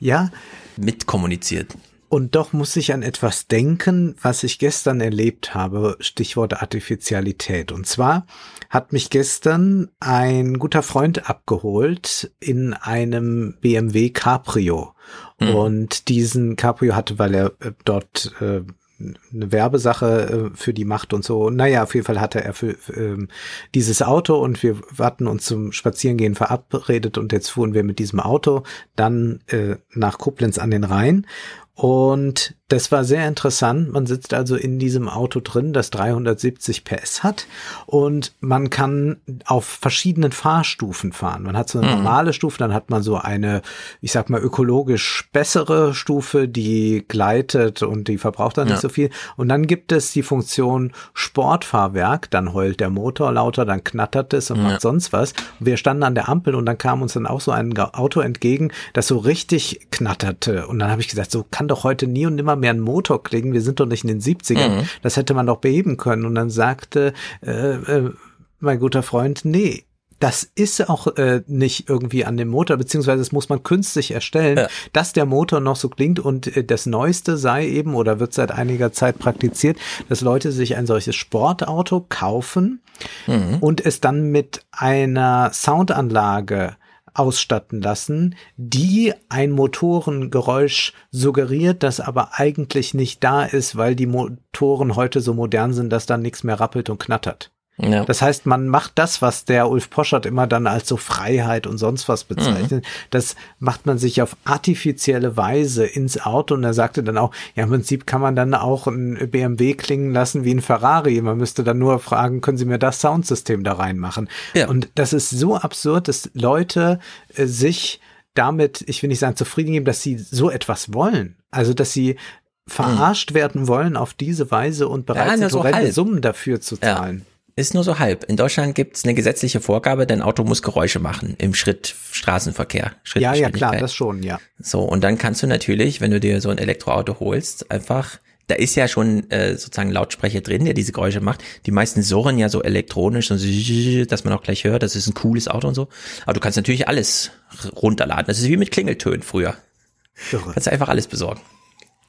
ja mitkommuniziert. Und doch muss ich an etwas denken, was ich gestern erlebt habe, Stichwort Artificialität. Und zwar hat mich gestern ein guter Freund abgeholt in einem BMW Cabrio. Hm. Und diesen Cabrio hatte, weil er äh, dort äh, eine Werbesache äh, für die macht und so. Naja, auf jeden Fall hatte er für, für ähm, dieses Auto und wir hatten uns zum Spazierengehen verabredet und jetzt fuhren wir mit diesem Auto dann äh, nach Koblenz an den Rhein. Und das war sehr interessant. Man sitzt also in diesem Auto drin, das 370 PS hat und man kann auf verschiedenen Fahrstufen fahren. Man hat so eine Mhm. normale Stufe, dann hat man so eine, ich sag mal, ökologisch bessere Stufe, die gleitet und die verbraucht dann Ja. nicht so viel. Und dann gibt es die Funktion Sportfahrwerk, dann heult der Motor lauter, dann knattert es und Ja. macht sonst was. Und wir standen an der Ampel und dann kam uns dann auch so ein Auto entgegen, das so richtig knatterte. Und dann habe ich gesagt, so kann doch heute nie und nimmer mehr ein Motor klingen. Wir sind doch nicht in den 70ern. Mhm. Das hätte man doch beheben können. Und dann sagte äh, äh, mein guter Freund, nee, das ist auch äh, nicht irgendwie an dem Motor, beziehungsweise das muss man künstlich erstellen, dass der Motor noch so klingt und äh, das Neueste sei eben oder wird seit einiger Zeit praktiziert, dass Leute sich ein solches Sportauto kaufen Mhm. und es dann mit einer Soundanlage ausstatten lassen, die ein Motorengeräusch suggeriert, das aber eigentlich nicht da ist, weil die Motoren heute so modern sind, dass dann nichts mehr rappelt und knattert. Ja. Das heißt, man macht das, was der Ulf Poschert immer dann als so Freiheit und sonst was bezeichnet. Das macht man sich auf artifizielle Weise ins Auto und er sagte dann auch, ja, im Prinzip kann man dann auch ein BMW klingen lassen wie ein Ferrari. Man müsste dann nur fragen, können Sie mir das Soundsystem da reinmachen? Ja. Und das ist so absurd, dass Leute äh, sich damit, ich will nicht sagen zufrieden geben, dass sie so etwas wollen. Also, dass sie verarscht werden wollen auf diese Weise und bereit Ja, sind, so horrende halb. Summen dafür zu zahlen. Ist nur so halb. In Deutschland gibt es eine gesetzliche Vorgabe, dein Auto muss Geräusche machen im Schritt Straßenverkehr. Schritt Ja, ja, klar, das schon, ja. So, und dann kannst du natürlich, wenn du dir so ein Elektroauto holst, einfach, da ist ja schon äh, sozusagen ein Lautsprecher drin, der diese Geräusche macht. Die meisten surren ja so elektronisch, und so, dass man auch gleich hört, das ist ein cooles Auto und so. Aber du kannst natürlich alles runterladen. Das ist wie mit Klingeltönen früher. Irre. Kannst einfach alles besorgen.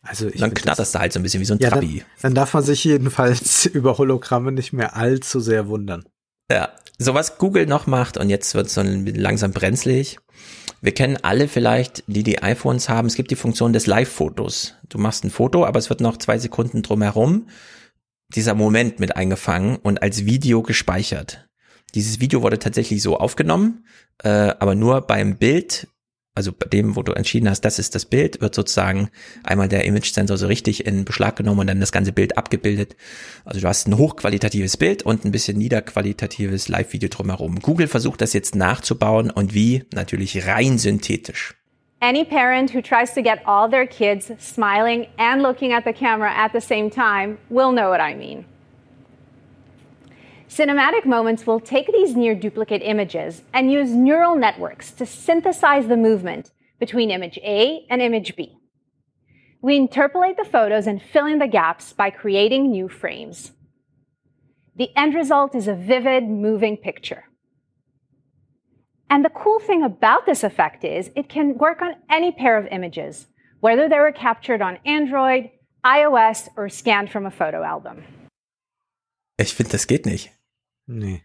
Also ich dann knatterst du halt so ein bisschen wie so ein Ja, Trabi. dann, dann darf man sich jedenfalls über Hologramme nicht mehr allzu sehr wundern. Ja, so was Google noch macht und jetzt wird es so langsam brenzlig. Wir kennen alle vielleicht, die die iPhones haben, es gibt die Funktion des Live-Fotos. Du machst ein Foto, aber es wird noch zwei Sekunden drumherum dieser Moment mit eingefangen und als Video gespeichert. Dieses Video wurde tatsächlich so aufgenommen, äh, aber nur beim Bild, also bei dem, wo du entschieden hast, das ist das Bild, wird sozusagen einmal der Image-Sensor so richtig in Beschlag genommen und dann das ganze Bild abgebildet. Also du hast ein hochqualitatives Bild und ein bisschen niederqualitatives Live-Video drumherum. Google versucht das jetzt nachzubauen und wie? Natürlich rein synthetisch. Any parent who tries to get all their kids smiling and looking at the camera at the same time will know what I mean. Cinematic Moments will take these near duplicate images and use neural networks to synthesize the movement between image A and image B. We interpolate the photos and fill in the gaps by creating new frames. The end result is a vivid, moving picture. And the cool thing about this effect is it can work on any pair of images, whether they were captured on Android, iOS, or scanned from a photo album. Ich finde, das geht nicht. Nee.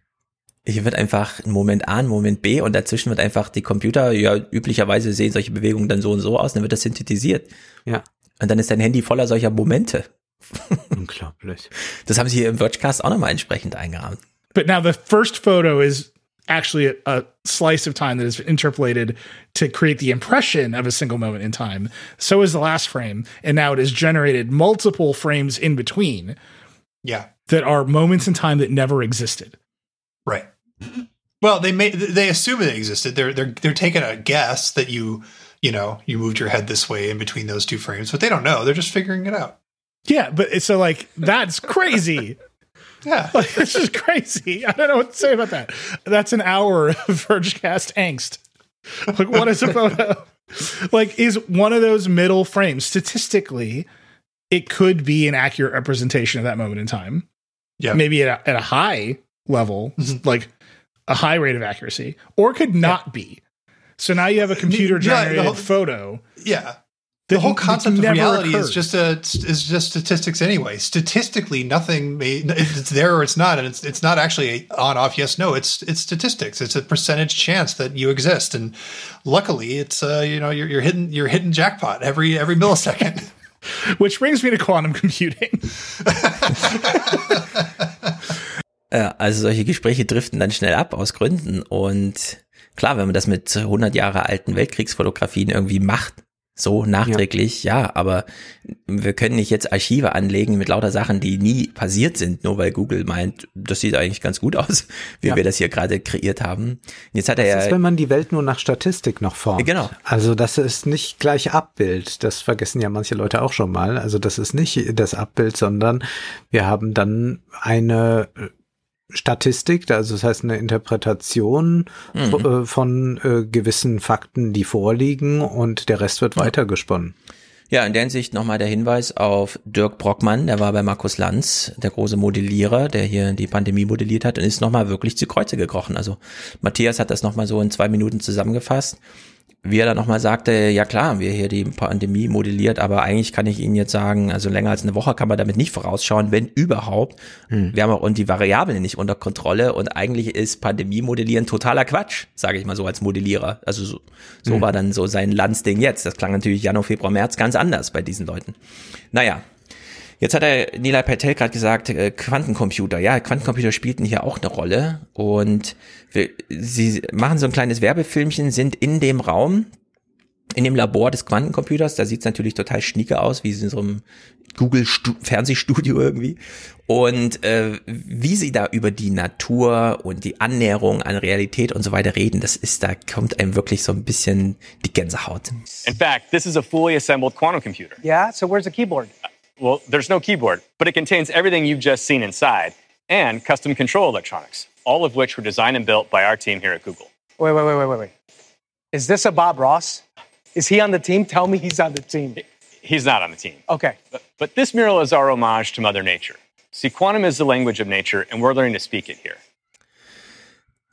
Hier wird einfach ein Moment A, ein Moment B und dazwischen wird einfach die Computer, ja, üblicherweise sehen solche Bewegungen dann so und so aus, dann wird das synthetisiert. Ja. Und dann ist dein Handy voller solcher Momente. Unglaublich. Das haben sie hier im Watchcast auch nochmal entsprechend eingerahmt. But now the first photo is actually a, a, slice of time that is interpolated to create the impression of a single moment in time. So is the last frame, and now it has generated multiple frames in between. Yeah, that are moments in time that never existed. Right. Well, they may they assume it existed. They're they're they're taking a guess that you you know you moved your head this way in between those two frames, but they don't know. They're just figuring it out. Yeah, but it's so like that's crazy. yeah, like, it's just crazy. I don't know what to say about that. That's an hour of Vergecast angst. Like, what is a photo? like, is one of those middle frames statistically? It could be an accurate representation of that moment in time. Yeah, maybe at a, at a high level, mm-hmm. like a high rate of accuracy, or could not yeah. be. So now you have a computer generated yeah, photo. Yeah. The whole concept of reality occurred. is just a is just statistics anyway. Statistically, nothing may, it's there or it's not, and it's it's not actually on off yes no. It's it's statistics. It's a percentage chance that you exist, and luckily, it's uh you know you're you're hitting you're hitting jackpot every every millisecond. Which brings me to quantum computing. also solche Gespräche driften dann schnell ab aus Gründen und klar, wenn man das mit 100 Jahre alten Weltkriegsfotografien irgendwie macht, so nachträglich, ja. ja. aber wir können nicht jetzt Archive anlegen mit lauter Sachen, die nie passiert sind, nur weil Google meint, das sieht eigentlich ganz gut aus, wie ja. wir das hier gerade kreiert haben. Jetzt hat er das ja. ist, wenn man die Welt nur nach Statistik noch formt. Genau. Also das ist nicht gleich Abbild. Das vergessen ja manche Leute auch schon mal. Also das ist nicht das Abbild, sondern wir haben dann eine Statistik, also das heißt eine Interpretation mhm. Äh, von äh, gewissen Fakten, die vorliegen und der Rest wird ja. weitergesponnen. Ja, in der Hinsicht nochmal der Hinweis auf Dirk Brockmann, der war bei Markus Lanz, der große Modellierer, der hier die Pandemie modelliert hat und ist nochmal wirklich zu Kreuze gekrochen. Also Matthias hat das nochmal so in zwei Minuten zusammengefasst wie er dann nochmal sagte, ja klar, wir hier die Pandemie modelliert, aber eigentlich kann ich Ihnen jetzt sagen, also länger als eine Woche kann man damit nicht vorausschauen, wenn überhaupt. Hm. Wir haben auch und die Variablen nicht unter Kontrolle und eigentlich ist Pandemie-Modellieren totaler Quatsch, sage ich mal so als Modellierer. Also so, so hm. war dann so sein Landsding jetzt. Das klang natürlich Januar, Februar, März ganz anders bei diesen Leuten. Naja, Jetzt hat er Nilay Patel gerade gesagt, äh, Quantencomputer. Ja, Quantencomputer spielten hier auch eine Rolle. Und wir, sie machen so ein kleines Werbefilmchen, sind in dem Raum, in dem Labor des Quantencomputers. Da sieht es natürlich total schnieke aus, wie in so einem Google-Fernsehstudio irgendwie. Und äh, wie sie da über die Natur und die Annäherung an Realität und so weiter reden, das ist, da kommt einem wirklich so ein bisschen die Gänsehaut. In fact, this is a fully assembled quantum computer. Yeah, so where's the keyboard? Well, there's no keyboard, but it contains everything you've just seen inside and custom control electronics, all of which were designed and built by our team here at Google. Wait, wait, wait, wait, wait, wait. Is this a Bob Ross? Is he on the team? Tell me he's on the team. He's not on the team. Okay. But, but this mural is our homage to Mother Nature. See, quantum is the language of nature, and we're learning to speak it here.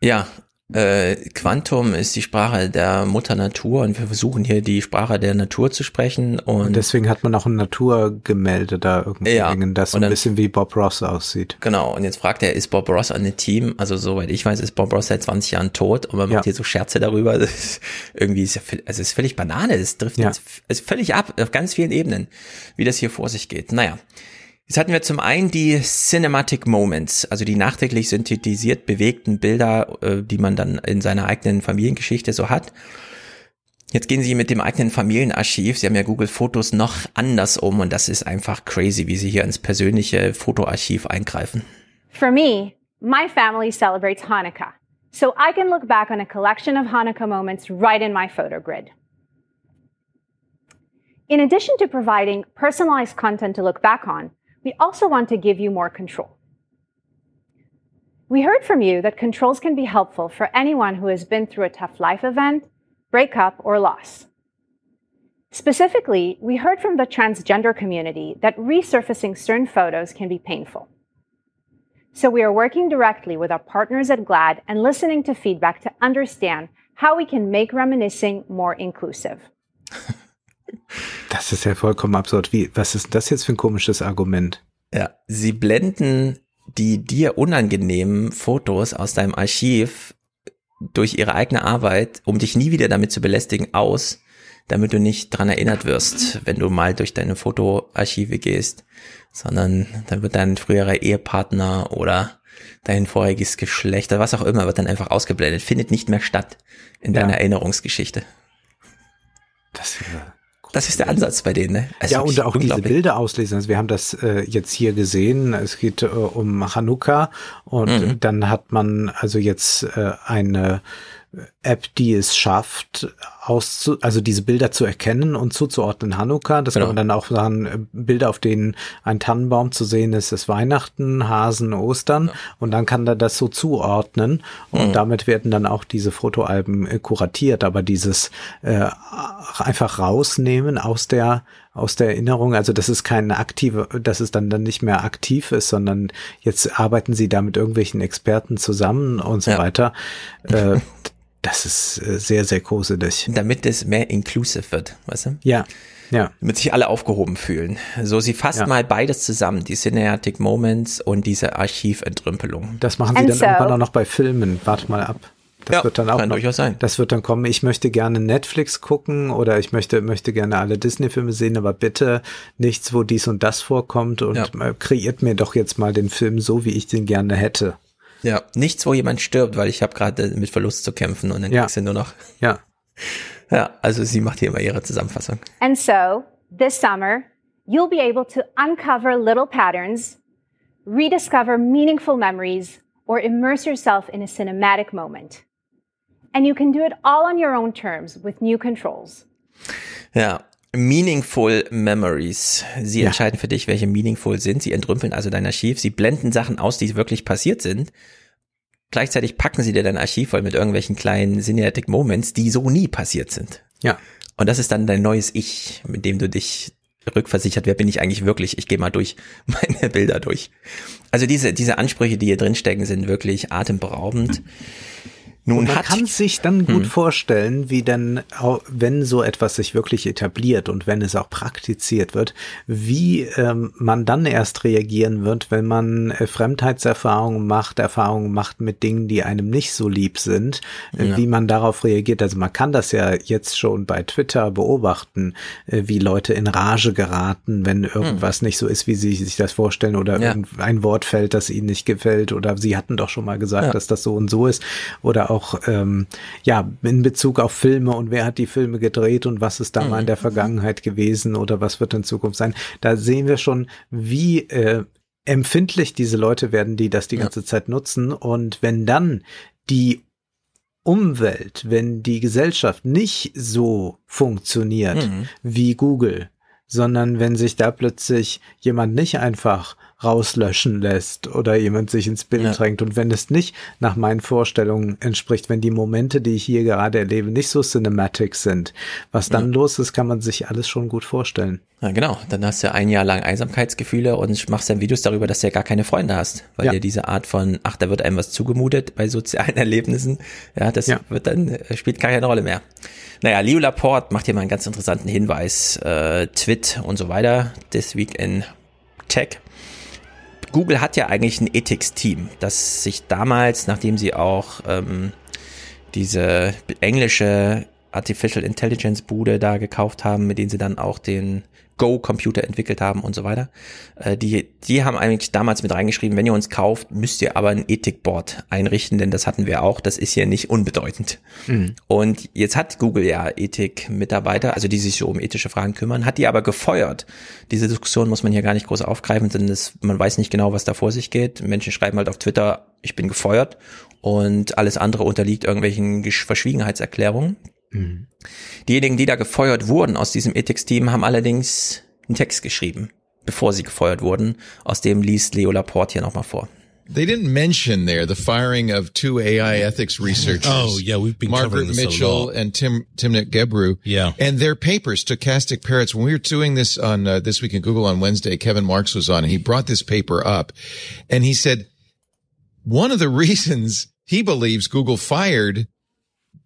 Ja, Äh, Quantum ist die Sprache der Mutter Natur und wir versuchen hier die Sprache der Natur zu sprechen. Und, und deswegen hat man auch ein Naturgemälde da irgendwie ja, hängen, das so ein bisschen wie Bob Ross aussieht. Genau, und jetzt fragt er, ist Bob Ross an dem Team? Also soweit ich weiß, ist Bob Ross seit 20 Jahren tot und man macht ja. hier so Scherze darüber. Ist irgendwie ist ja, also es ist völlig Banane, das trifft ja. jetzt, ist völlig ab auf ganz vielen Ebenen, wie das hier vor sich geht. Naja. Jetzt hatten wir zum einen die Cinematic Moments, also die nachträglich synthetisiert bewegten Bilder, äh, die man dann in seiner eigenen Familiengeschichte so hat. Jetzt gehen Sie mit dem eigenen Familienarchiv, Sie haben ja Google Fotos noch anders um und das ist einfach crazy, wie Sie hier ins persönliche Fotoarchiv eingreifen. For me, my family celebrates Hanukkah, so I can look back on a collection of Hanukkah moments right in my photo grid. In addition to providing personalized content to look back on, we also want to give you more control. We heard from you that controls can be helpful for anyone who has been through a tough life event, breakup, or loss. Specifically, we heard from the transgender community that resurfacing certain photos can be painful. So we are working directly with our partners at GLAD and listening to feedback to understand how we can make reminiscing more inclusive. Das ist ja vollkommen absurd. Wie, was ist das jetzt für ein komisches Argument? Ja, sie blenden die dir unangenehmen Fotos aus deinem Archiv durch ihre eigene Arbeit, um dich nie wieder damit zu belästigen, aus, damit du nicht dran erinnert wirst, wenn du mal durch deine Fotoarchive gehst, sondern dann wird dein früherer Ehepartner oder dein voriges Geschlecht oder was auch immer wird dann einfach ausgeblendet, findet nicht mehr statt in deiner Ja. Erinnerungsgeschichte. Das, das ist der Ansatz bei denen, ne? Also ja, und auch diese. Bilder auslesen. Also wir haben das äh, jetzt hier gesehen. Es geht äh, um Hanukkah und Mhm. dann hat man also jetzt äh, eine App, die es schafft, auszu also diese Bilder zu erkennen und zuzuordnen Hanukkah. Das Genau. kann man dann auch sagen, äh, Bilder, auf denen ein Tannenbaum zu sehen ist, ist Weihnachten, Hasen, Ostern und dann kann er das so zuordnen und Mhm. damit werden dann auch diese Fotoalben äh, kuratiert. Aber dieses äh, einfach rausnehmen aus der aus der Erinnerung, also das ist keine aktive, dass es dann dann nicht mehr aktiv ist, sondern jetzt arbeiten sie da mit irgendwelchen Experten zusammen und so Ja. weiter. Äh, das ist äh, sehr, sehr gruselig. Damit es mehr inclusive wird, weißt du? Ja, ja. Damit sich alle aufgehoben fühlen. So, sie fasst Ja. mal beides zusammen, die Cinematic Moments und diese Archiventrümpelung. Das machen sie And dann so- irgendwann auch noch bei Filmen. Warte mal ab. Das Ja, wird dann auch kann noch, durchaus sein. Das wird dann kommen. Ich möchte gerne Netflix gucken oder ich möchte möchte gerne alle Disney-Filme sehen, aber bitte nichts, wo dies und das vorkommt und Ja. äh, kreiert mir doch jetzt mal den Film so, wie ich den gerne hätte. Ja, nichts, wo jemand stirbt, weil ich habe gerade mit Verlust zu kämpfen und dann Ja. kriegst du nur noch. Ja. Ja, also sie macht hier immer ihre Zusammenfassung. And so, this summer, you'll be able to uncover little patterns, rediscover meaningful memories, or immerse yourself in a cinematic moment. And you can do it all on your own terms with new controls. Ja, Meaningful Memories. Sie Ja. entscheiden für dich, welche meaningful sind. Sie entrümpeln also dein Archiv. Sie blenden Sachen aus, die wirklich passiert sind. Gleichzeitig packen sie dir dein Archiv voll mit irgendwelchen kleinen Cinematic Moments, die so nie passiert sind. Ja. Und das ist dann dein neues Ich, mit dem du dich rückversichert, wer bin ich eigentlich wirklich? Ich gehe mal durch meine Bilder durch. Also diese, diese Ansprüche, die hier drin stecken, sind wirklich atemberaubend. Nun Und man hat, kann sich dann gut Hm. vorstellen, wie dann, wenn so etwas sich wirklich etabliert und wenn es auch praktiziert wird, wie ähm, man dann erst reagieren wird, wenn man äh, Fremdheitserfahrungen macht, Erfahrungen macht mit Dingen, die einem nicht so lieb sind, äh, Ja. wie man darauf reagiert. Also man kann das ja jetzt schon bei Twitter beobachten, äh, wie Leute in Rage geraten, wenn irgendwas nicht so ist, wie sie sich das vorstellen oder Hm. Ja. irgendein Wort fällt, das ihnen nicht gefällt oder sie hatten doch schon mal gesagt, Ja. dass das so und so ist oder auch ähm, ja in Bezug auf Filme und wer hat die Filme gedreht und was ist da mal in der Vergangenheit gewesen oder was wird in Zukunft sein. Da sehen wir schon, wie äh, empfindlich diese Leute werden, die das die ganze Zeit nutzen und wenn dann die Umwelt, wenn die Gesellschaft nicht so funktioniert Mhm. wie Google, sondern wenn sich da plötzlich jemand nicht einfach rauslöschen lässt oder jemand sich ins Bild Ja. drängt und wenn es nicht nach meinen Vorstellungen entspricht, wenn die Momente, die ich hier gerade erlebe, nicht so cinematic sind, was dann los ist, kann man sich alles schon gut vorstellen. Ja, genau. Dann hast du ein Jahr lang Einsamkeitsgefühle und machst dann Videos darüber, dass du ja gar keine Freunde hast, weil Ja. dir diese Art von, ach, da wird einem was zugemutet bei sozialen Erlebnissen, ja, das Ja. wird dann, äh, spielt keine Rolle mehr. Naja, Leo Laporte macht hier mal einen ganz interessanten Hinweis, äh, Twit und so weiter, This Week in Tech. Google hat ja eigentlich ein Ethics-Team, das sich damals, nachdem sie auch ähm, diese englische Artificial Intelligence Bude da gekauft haben, mit denen sie dann auch den Go-Computer entwickelt haben und so weiter. Äh, die, die haben eigentlich damals mit reingeschrieben, wenn ihr uns kauft, müsst ihr aber ein Ethikboard einrichten, denn das hatten wir auch. Das ist hier nicht unbedeutend. Mhm. Und jetzt hat Google ja Ethik-Mitarbeiter, also die sich so um ethische Fragen kümmern, hat die aber gefeuert. Diese Diskussion muss man hier gar nicht groß aufgreifen, denn das, man weiß nicht genau, was da vor sich geht. Menschen schreiben halt auf Twitter, ich bin gefeuert und alles andere unterliegt irgendwelchen Verschwiegenheitserklärungen. Mhm. Diejenigen, die da gefeuert wurden aus diesem Ethics-Team, haben allerdings einen Text geschrieben, bevor sie gefeuert wurden. Aus dem liest Leo Laporte hier nochmal vor. They didn't mention there the firing of two AI ethics researchers. Oh, yeah, we've been Margaret covering this a Mitchell lot. and Tim Timnit Gebru. Yeah. and their papers, Stochastic Parrots. When we were doing this on uh, this week in Google on Wednesday, Kevin Marks was on, and he brought this paper up, and he said one of the reasons he believes Google fired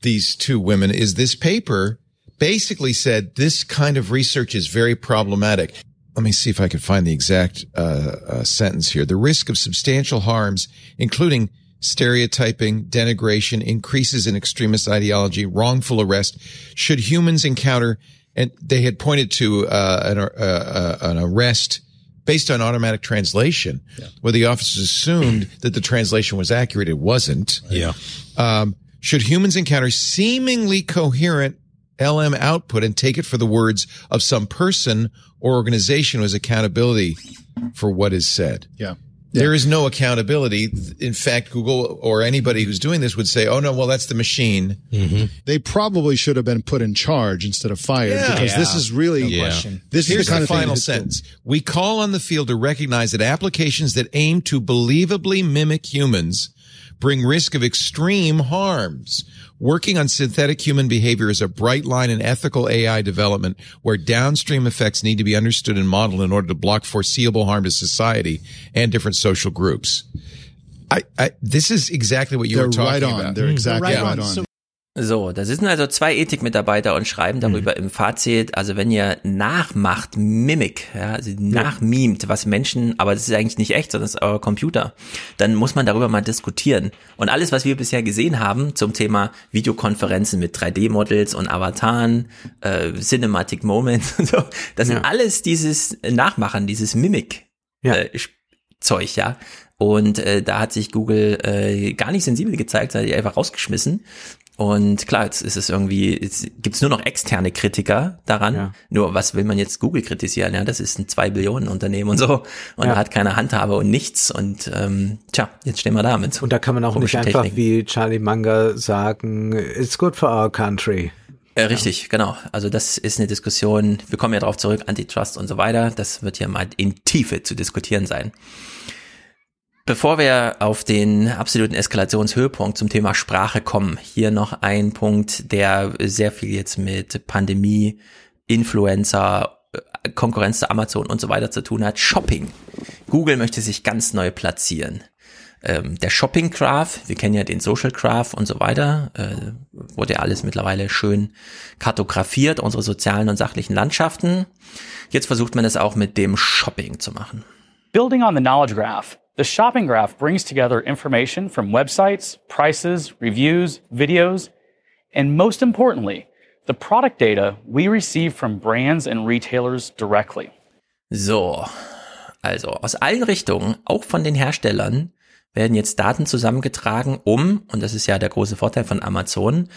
these two women is this paper basically said this kind of research is very problematic. Let me see if I can find the exact uh, uh, sentence here. The risk of substantial harms, including stereotyping, denigration, increases in extremist ideology, wrongful arrest, should humans encounter, and they had pointed to uh, an, uh, uh, an arrest based on automatic translation, where the officers assumed that the translation was accurate. It wasn't. Yeah. Um, should humans encounter seemingly coherent LM output and take it for the words of some person or organization as accountability for what is said? Yeah. There is no accountability. In fact, Google or anybody who's doing this would say, "Oh no, well that's the machine." Mm-hmm. They probably should have been put in charge instead of fired because this is really This Here's is the kind the of final that- sentence. We call on the field to recognize that applications that aim to believably mimic humans bring risk of extreme harms. Working on synthetic human behavior is a bright line in ethical AI development where downstream effects need to be understood and modeled in order to block foreseeable harm to society and different social groups. I, I this is exactly what you They're were talking right on. about. They're mm-hmm. exactly Yeah. right on. So, da sitzen also zwei Ethikmitarbeiter und schreiben darüber im Fazit, also wenn ihr nachmacht, Mimik, ja, also nachmimt, was Menschen, aber das ist eigentlich nicht echt, sondern das ist euer Computer, dann muss man darüber mal diskutieren. Und alles, was wir bisher gesehen haben zum Thema Videokonferenzen mit 3D-Models und Avataren, äh, Cinematic Moments und so, das sind alles dieses Nachmachen, dieses Mimik äh, Zeug, ja. Und äh, da hat sich Google äh, gar nicht sensibel gezeigt, hat die einfach rausgeschmissen. Und klar, jetzt ist es irgendwie, jetzt gibt's nur noch externe Kritiker daran. Ja. Nur was will man jetzt Google kritisieren? Ja, das ist ein zwei Billionen Unternehmen und so und Ja. hat keine Handhabe und nichts. Und ähm, tja, jetzt stehen wir da mit. Und da kann man auch nicht einfach Techniken. wie Charlie Munger sagen, it's good for our country. Äh, richtig, genau. Also das ist eine Diskussion, wir kommen ja darauf zurück, Antitrust und so weiter. Das wird hier mal in Tiefe zu diskutieren sein. Bevor wir auf den absoluten Eskalationshöhepunkt zum Thema Sprache kommen, hier noch ein Punkt, der sehr viel jetzt mit Pandemie, Influencer, äh, Konkurrenz zu Amazon und so weiter zu tun hat. Shopping. Google möchte sich ganz neu platzieren. Ähm, der Shopping Graph, wir kennen ja den Social Graph und so weiter, äh, wurde ja alles mittlerweile schön kartografiert, unsere sozialen und sachlichen Landschaften. Jetzt versucht man es auch mit dem Shopping zu machen. Building on the knowledge graph, the shopping graph brings together information from websites, prices, reviews, videos, and most importantly, the product data we receive from brands and retailers directly. So, also aus allen Richtungen, auch von den Herstellern, werden jetzt Daten zusammengetragen, um, und das ist ja der große Vorteil von Amazon,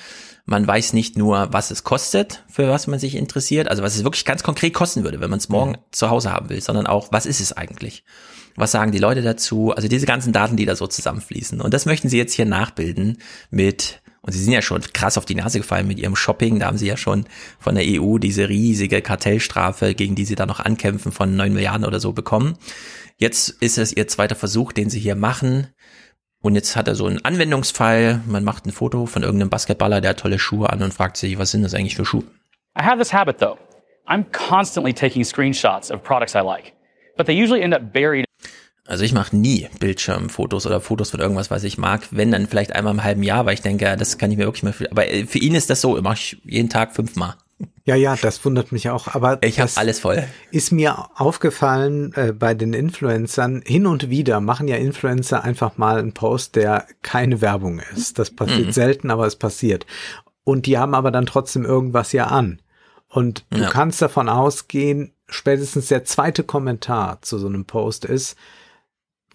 man weiß nicht nur, was es kostet, für was man sich interessiert, also was es wirklich ganz konkret kosten würde, wenn man es morgen zu Hause haben will, sondern auch, was ist es eigentlich? Was sagen die Leute dazu? Also diese ganzen Daten, die da so zusammenfließen. Und das möchten sie jetzt hier nachbilden mit, und sie sind ja schon krass auf die Nase gefallen mit ihrem Shopping. Da haben sie ja schon von der EU diese riesige Kartellstrafe, gegen die sie da noch ankämpfen, von 9 Milliarden oder so bekommen. Jetzt ist es ihr zweiter Versuch, den sie hier machen. Und jetzt hat er so einen Anwendungsfall. Man macht ein Foto von irgendeinem Basketballer, der hat tolle Schuhe an und fragt sich, was sind das eigentlich für Schuhe? I have this habit though. I'm constantly taking screenshots of products I like, but they usually end up buried Also ich mache nie Bildschirmfotos oder Fotos von irgendwas, was ich mag. Wenn, dann vielleicht einmal im halben Jahr, weil ich denke, ja, das kann ich mir wirklich mal für, aber äh, für ihn ist das so, mache ich jeden Tag fünfmal. Ja, ja, das wundert mich auch. Aber ich habe alles voll. Ist mir aufgefallen äh, bei den Influencern, hin und wieder machen ja Influencer einfach mal einen Post, der keine Werbung ist. Das passiert Mhm. selten, aber es passiert. Und die haben aber dann trotzdem irgendwas ja an. Und du Ja. kannst davon ausgehen, spätestens der zweite Kommentar zu so einem Post ist,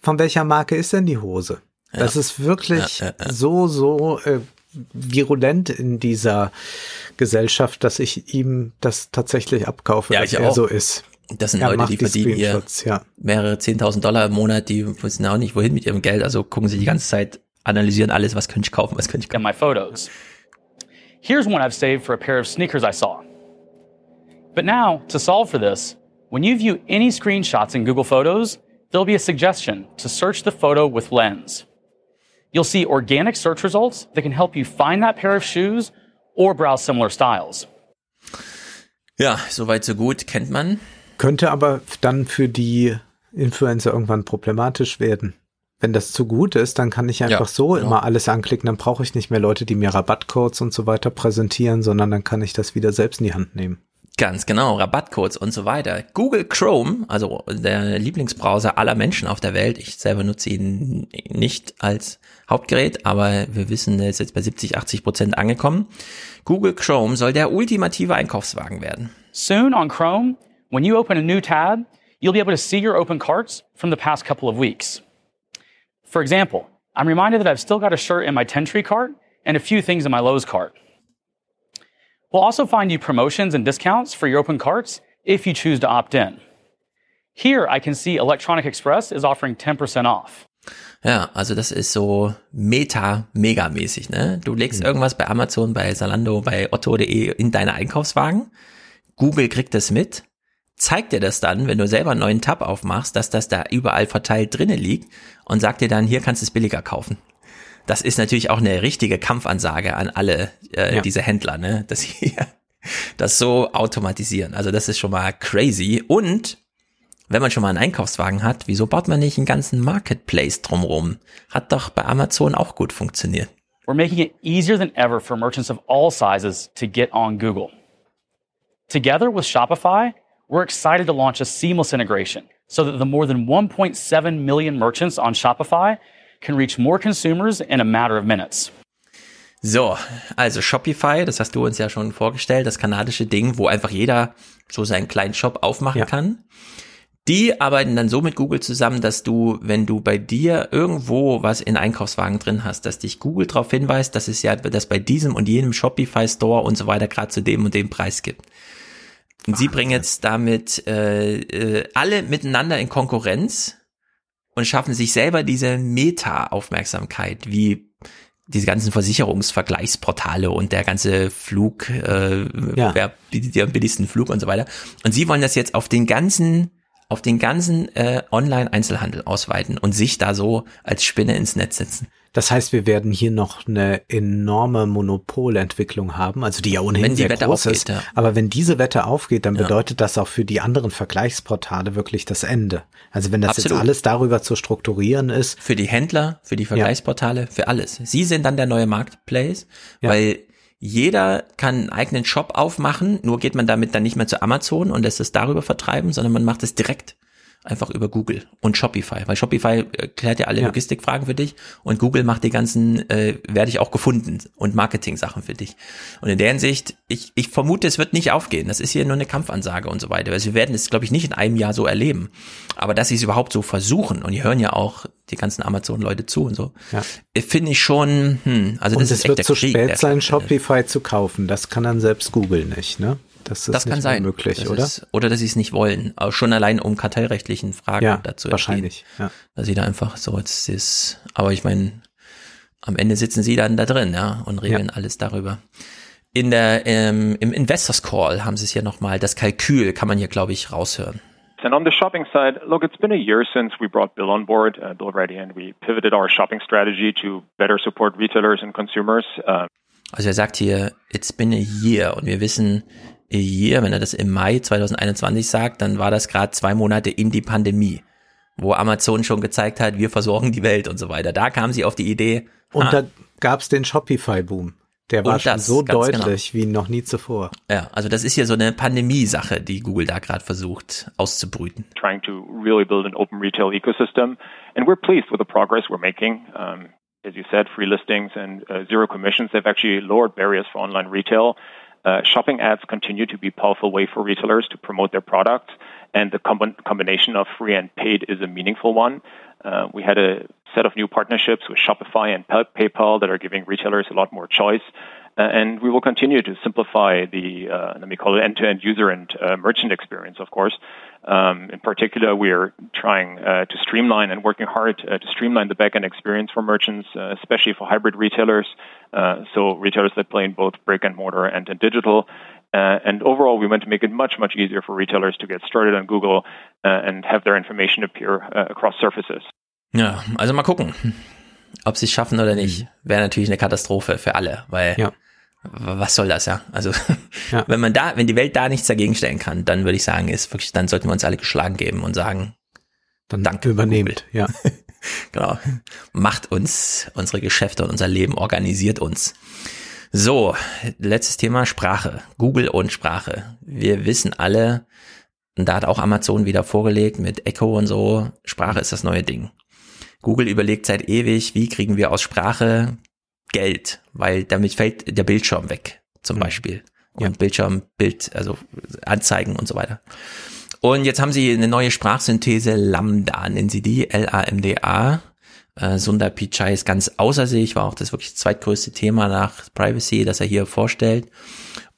von welcher Marke ist denn die Hose? Das ist wirklich Ja, ja, ja. so, so äh, virulent in dieser Gesellschaft, dass ich ihm das tatsächlich abkaufe, Ja, dass ich er auch. so ist. Das sind Er Leute, die die verdienen ihr ja. mehrere 10.000 Dollar im Monat, die wissen auch nicht, wohin mit ihrem Geld. Also gucken sie die ganze Zeit, analysieren alles, was könnte ich kaufen, was könnte ich in my photos. Here's one I've saved for a pair of sneakers I saw. But now, to solve for this, when you view any screenshots in Google Photos, there'll be a suggestion to search the photo with Lens. You'll see organic search results that can help you find that pair of shoes or browse similar styles. Ja, soweit so gut, kennt man. Könnte aber dann für die Influencer irgendwann problematisch werden. Wenn das zu gut ist, dann kann ich einfach Ja, so genau. immer alles anklicken. Dann brauche ich nicht mehr Leute, die mir Rabattcodes und so weiter präsentieren, sondern dann kann ich das wieder selbst in die Hand nehmen. Ganz genau, Rabattcodes und so weiter. Google Chrome, also der Lieblingsbrowser aller Menschen auf der Welt. Ich selber nutze ihn nicht als Hauptgerät, aber wir wissen, er ist jetzt bei 70, 80 Prozent angekommen. Google Chrome soll der ultimative Einkaufswagen werden. Soon on Chrome, when you open a new tab, you'll be able to see your open carts from the past couple of weeks. For example, I'm reminded that I've still got a shirt in my 10 tree cart and a few things in my Lowe's cart. We'll also find you promotions and discounts for your open carts if you choose to opt in. Here I can see Electronic Express is offering 10% off. Ja, also das ist so meta-mega-mäßig, ne? Du legst mhm. irgendwas bei Amazon, bei Salando, bei Otto.de in deine Einkaufswagen. Google kriegt das mit, zeigt dir das dann, wenn du selber einen neuen Tab aufmachst, dass das da überall verteilt drinnen liegt und sagt dir dann, hier kannst du es billiger kaufen. Das ist natürlich auch eine richtige Kampfansage an alle äh, ja. diese Händler, ne? Dass sie das so automatisieren. Also das ist schon mal crazy. Und wenn man schon mal einen Einkaufswagen hat, wieso baut man nicht einen ganzen Marketplace drumherum? Hat doch bei Amazon auch gut funktioniert. We're making it easier than ever for merchants of all sizes to get on Google. Together with Shopify, we're excited to launch a seamless integration so that the more than 1.7 million merchants on Shopify can reach more consumers in a matter of minutes. So, also Shopify, das hast du uns ja schon vorgestellt, das kanadische Ding, wo einfach jeder so seinen kleinen Shop aufmachen ja. kann. Die arbeiten dann so mit Google zusammen, dass du, wenn du bei dir irgendwo was in Einkaufswagen drin hast, dass dich Google darauf hinweist, dass es ja das bei diesem und jenem Shopify Store und so weiter gerade zu dem und dem Preis gibt. Und sie bringen jetzt damit äh, äh, alle miteinander in Konkurrenz und schaffen sich selber diese Meta-Aufmerksamkeit, wie diese ganzen Versicherungsvergleichsportale und der ganze Flug, äh, ja. wer bietet dir am billigsten Flug und so weiter. Und sie wollen das jetzt auf den ganzen auf den ganzen äh, Online-Einzelhandel ausweiten und sich da so als Spinne ins Netz setzen. Das heißt, wir werden hier noch eine enorme Monopolentwicklung haben, also die ja ohnehin wenn die sehr Wette groß aufgeht, ist. Ja. Aber wenn diese Wette aufgeht, dann ja. bedeutet das auch für die anderen Vergleichsportale wirklich das Ende. Also wenn das Absolut. jetzt alles darüber zu strukturieren ist. Für die Händler, für die Vergleichsportale, ja. für alles. Sie sind dann der neue Marketplace, weil jeder kann einen eigenen Shop aufmachen, nur geht man damit dann nicht mehr zu Amazon und lässt es darüber vertreiben, sondern man macht es direkt einfach über Google und Shopify, weil Shopify äh, klärt ja alle ja. Logistikfragen für dich und Google macht die ganzen, äh, werde ich auch gefunden und Marketing-Sachen für dich. Und in der Hinsicht, ich, ich vermute, es wird nicht aufgehen. Das ist hier nur eine Kampfansage und so weiter. Also wir werden es, glaube ich, nicht in einem Jahr so erleben. Aber dass sie es überhaupt so versuchen, und die hören ja auch die ganzen Amazon-Leute zu und so, ja. Finde ich schon, hm, also und das es ist wird zu Krieg, spät sein, Shopify zu kaufen. Das kann dann selbst Google nicht, ne? Das, ist das kann sein. Möglich, das oder? Ist, oder dass sie es nicht wollen. Aber schon allein um kartellrechtlichen Fragen ja, dazu wahrscheinlich. Ja. Dass sie da einfach so jetzt ist. Aber ich meine, am Ende sitzen sie dann da drin, ja, und regeln ja. alles darüber. In der ähm, im Investors Call haben sie es hier nochmal. Das Kalkül kann man hier, glaube ich, raushören. And on the shopping side, look, it's been a year since we brought Bill on board, uh, Bill Ready, and we pivoted our shopping strategy to better support retailers and consumers. Uh, also er sagt hier, it's been a year und wir wissen, year, wenn er das im Mai 2021 sagt, dann war das gerade zwei Monate in die Pandemie, wo Amazon schon gezeigt hat, wir versorgen die Welt und so weiter. Da kam sie auf die Idee. Und ha, da gab's den Shopify-Boom. Der war schon so deutlich genau. wie noch nie zuvor. Ja, also das ist hier so eine Pandemie-Sache, die Google da gerade versucht auszubrüten. Trying to really build an open retail ecosystem, and we're pleased with the progress we're making. Um, as you said, free listings and uh, zero commissions. They've actually lowered barriers for online retail. Uh, shopping ads continue to be a powerful way for retailers to promote their products, and the com- combination of free and paid is a meaningful one. Uh, we had a set of new partnerships with Shopify and PayPal that are giving retailers a lot more choice. Uh, and we will continue to simplify the, uh, let me call it end-to-end user and uh, merchant experience, of course. Um, in particular, we are trying uh, to streamline and working hard uh, to streamline the back-end experience for merchants, uh, especially for hybrid retailers. so retailers that play in both brick and mortar and in digital. and overall, we want to make it much, much easier for retailers to get started on Google and have their information appear across surfaces. Ja, also mal gucken. Ob sie es schaffen oder nicht, wäre natürlich eine Katastrophe für alle, weil ja. Was soll das ja? Also ja. wenn man da, wenn die Welt da nichts dagegen stellen kann, dann würde ich sagen, ist wirklich, dann sollten wir uns alle geschlagen geben und sagen, dann danke übernehmt, ja. genau. Macht uns unsere Geschäfte und unser Leben, organisiert uns. So, letztes Thema Sprache. Google und Sprache. Wir wissen alle, und da hat auch Amazon wieder vorgelegt mit Echo und so, Sprache ist das neue Ding. Google überlegt seit ewig, wie kriegen wir aus Sprache Geld, weil damit fällt der Bildschirm weg, zum mhm. Beispiel. Und ja. Bildschirm, Bild, also Anzeigen und so weiter. Und jetzt haben sie eine neue Sprachsynthese Lambda, nennen sie die, L-A-M-D-A. Äh, Sundar Pichai ist ganz außer sich, war auch das wirklich zweitgrößte Thema nach Privacy, das er hier vorstellt.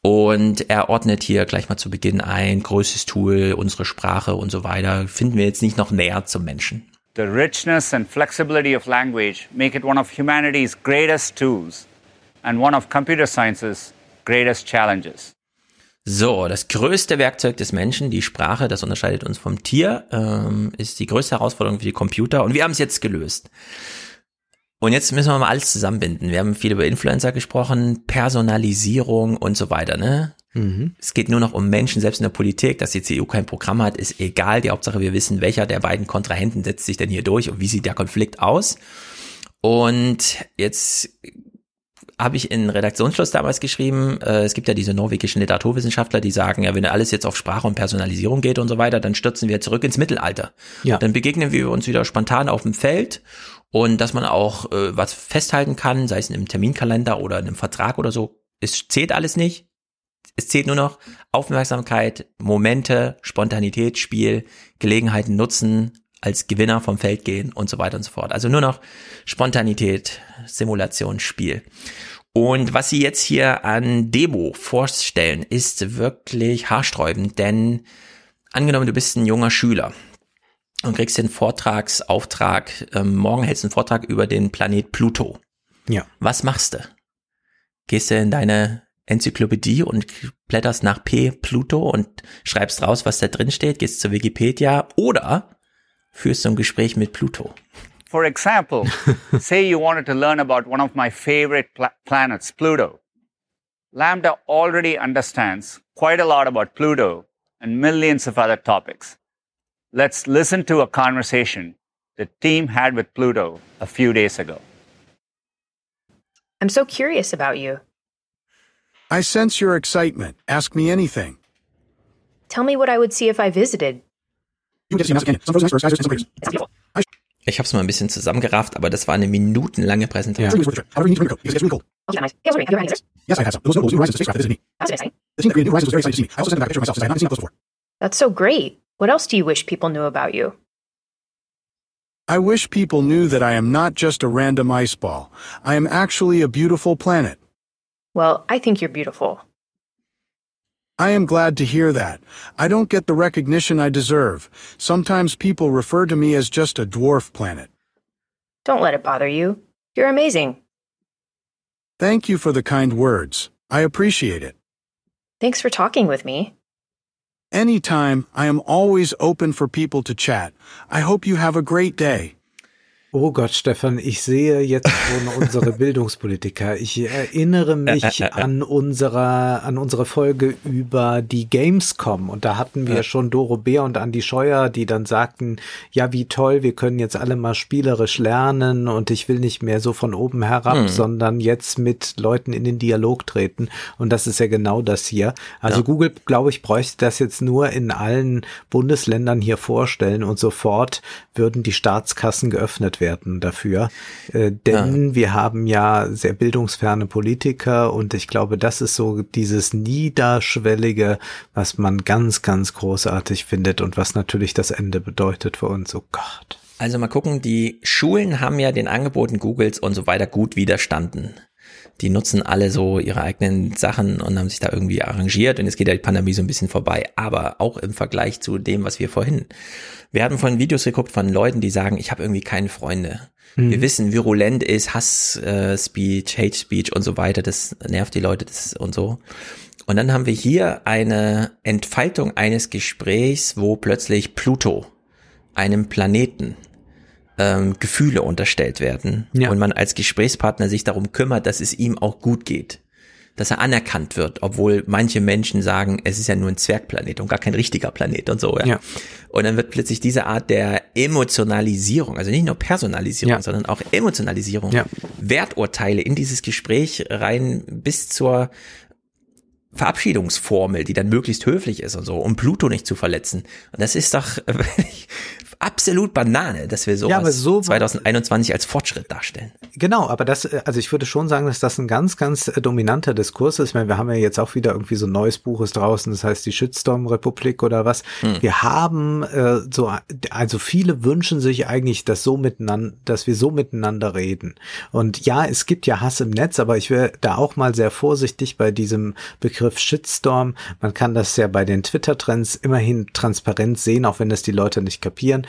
Und er ordnet hier gleich mal zu Beginn ein, größtes Tool, unsere Sprache und so weiter. Finden wir jetzt nicht noch näher zum Menschen. The richness and flexibility of language make it one of humanity's greatest tools and one of computer science's greatest challenges. So, das größte Werkzeug des Menschen, die Sprache, das unterscheidet uns vom Tier, ähm, ist die größte Herausforderung für die Computer und wir haben es jetzt gelöst. Und jetzt müssen wir mal alles zusammenbinden. Wir haben viel über Influencer gesprochen, Personalisierung und so weiter, ne? Mhm. Es geht nur noch um Menschen, selbst in der Politik, dass die CDU kein Programm hat, ist egal. Die Hauptsache, wir wissen, welcher der beiden Kontrahenten setzt sich denn hier durch und wie sieht der Konflikt aus. Und jetzt habe ich in Redaktionsschluss damals geschrieben, äh, es gibt ja diese norwegischen Literaturwissenschaftler, die sagen, ja, wenn alles jetzt auf Sprache und Personalisierung geht und so weiter, dann stürzen wir zurück ins Mittelalter. Ja. Dann begegnen wir uns wieder spontan auf dem Feld und dass man auch äh, was festhalten kann, sei es in einem Terminkalender oder in einem Vertrag oder so, es zählt alles nicht. Es zählt nur noch Aufmerksamkeit, Momente, Spontanität, Spiel, Gelegenheiten nutzen, als Gewinner vom Feld gehen und so weiter und so fort. Also nur noch Spontanität, Simulation, Spiel. Und was sie jetzt hier an Demo vorstellen, ist wirklich haarsträubend, denn angenommen, du bist ein junger Schüler und kriegst den Vortragsauftrag, ähm, morgen hältst du einen Vortrag über den Planet Pluto. Ja. Was machst du? Gehst du in deine Enzyklopädie und blätterst nach P Pluto und schreibst raus, was da drin steht, gehst zur Wikipedia oder führst du ein Gespräch mit Pluto. For example, say you wanted to learn about one of my favorite pla planets, Pluto. Lambda already understands quite a lot about Pluto and millions of other topics. Let's listen to a conversation the team had with Pluto a few days ago. I'm so curious about you. I sense your excitement. Ask me anything. Tell me what I would see if I visited. Ich habe es mal ein bisschen zusammengerafft, aber das war eine minutenlange Präsentation. Yes, I have some. That's so great. What else do you wish people knew about you? I wish people knew that I am not just a random ice ball. I am actually a beautiful planet. Well, I think you're beautiful. I am glad to hear that. I don't get the recognition I deserve. Sometimes people refer to me as just a dwarf planet. Don't let it bother you. You're amazing. Thank you for the kind words. I appreciate it. Thanks for talking with me. Anytime, I am always open for people to chat. I hope you have a great day. Oh Gott, Stefan, ich sehe jetzt schon unsere Bildungspolitiker. Ich erinnere mich an unsere, an unsere Folge über die Gamescom und da hatten wir schon Doro Bär und Andi Scheuer, die dann sagten, ja, wie toll, wir können jetzt alle mal spielerisch lernen und ich will nicht mehr so von oben herab, hm. sondern jetzt mit Leuten in den Dialog treten. Und das ist ja genau das hier. Also ja. Google, glaube ich, bräuchte das jetzt nur in allen Bundesländern hier vorstellen und sofort würden die Staatskassen geöffnet werden werden dafür. Äh, denn ja. wir haben ja sehr bildungsferne Politiker und ich glaube, das ist so dieses Niederschwellige, was man ganz, ganz großartig findet und was natürlich das Ende bedeutet für uns. Oh Gott. Also mal gucken, die Schulen haben ja den Angeboten Googles und so weiter gut widerstanden die nutzen alle so ihre eigenen Sachen und haben sich da irgendwie arrangiert und jetzt geht ja die Pandemie so ein bisschen vorbei. Aber auch im Vergleich zu dem, was wir vorhin. Wir hatten vorhin Videos geguckt von Leuten, die sagen, ich habe irgendwie keine Freunde. Mhm. Wir wissen, virulent ist Hass-Speech, äh, Hate-Speech und so weiter. Das nervt die Leute das und so. Und dann haben wir hier eine Entfaltung eines Gesprächs, wo plötzlich Pluto, einem Planeten, ähm, Gefühle unterstellt werden ja. und man als Gesprächspartner sich darum kümmert, dass es ihm auch gut geht, dass er anerkannt wird, obwohl manche Menschen sagen, es ist ja nur ein Zwergplanet und gar kein richtiger Planet und so. Ja. ja. Und dann wird plötzlich diese Art der Emotionalisierung, also nicht nur Personalisierung, ja. sondern auch Emotionalisierung, ja. Werturteile in dieses Gespräch rein bis zur Verabschiedungsformel, die dann möglichst höflich ist und so, um Pluto nicht zu verletzen. Und das ist doch absolut Banane, dass wir sowas ja, aber so 2021 als Fortschritt darstellen. Genau, aber das, also ich würde schon sagen, dass das ein ganz, ganz dominanter Diskurs ist. Ich meine, wir haben ja jetzt auch wieder irgendwie so ein neues Buch ist draußen, das heißt die Shitstorm-Republik oder was. Hm. Wir haben äh, so, also viele wünschen sich eigentlich, dass so miteinander, dass wir so miteinander reden. Und ja, es gibt ja Hass im Netz, aber ich wäre da auch mal sehr vorsichtig bei diesem Begriff Shitstorm. Man kann das ja bei den Twitter-Trends immerhin transparent sehen, auch wenn das die Leute nicht kapieren.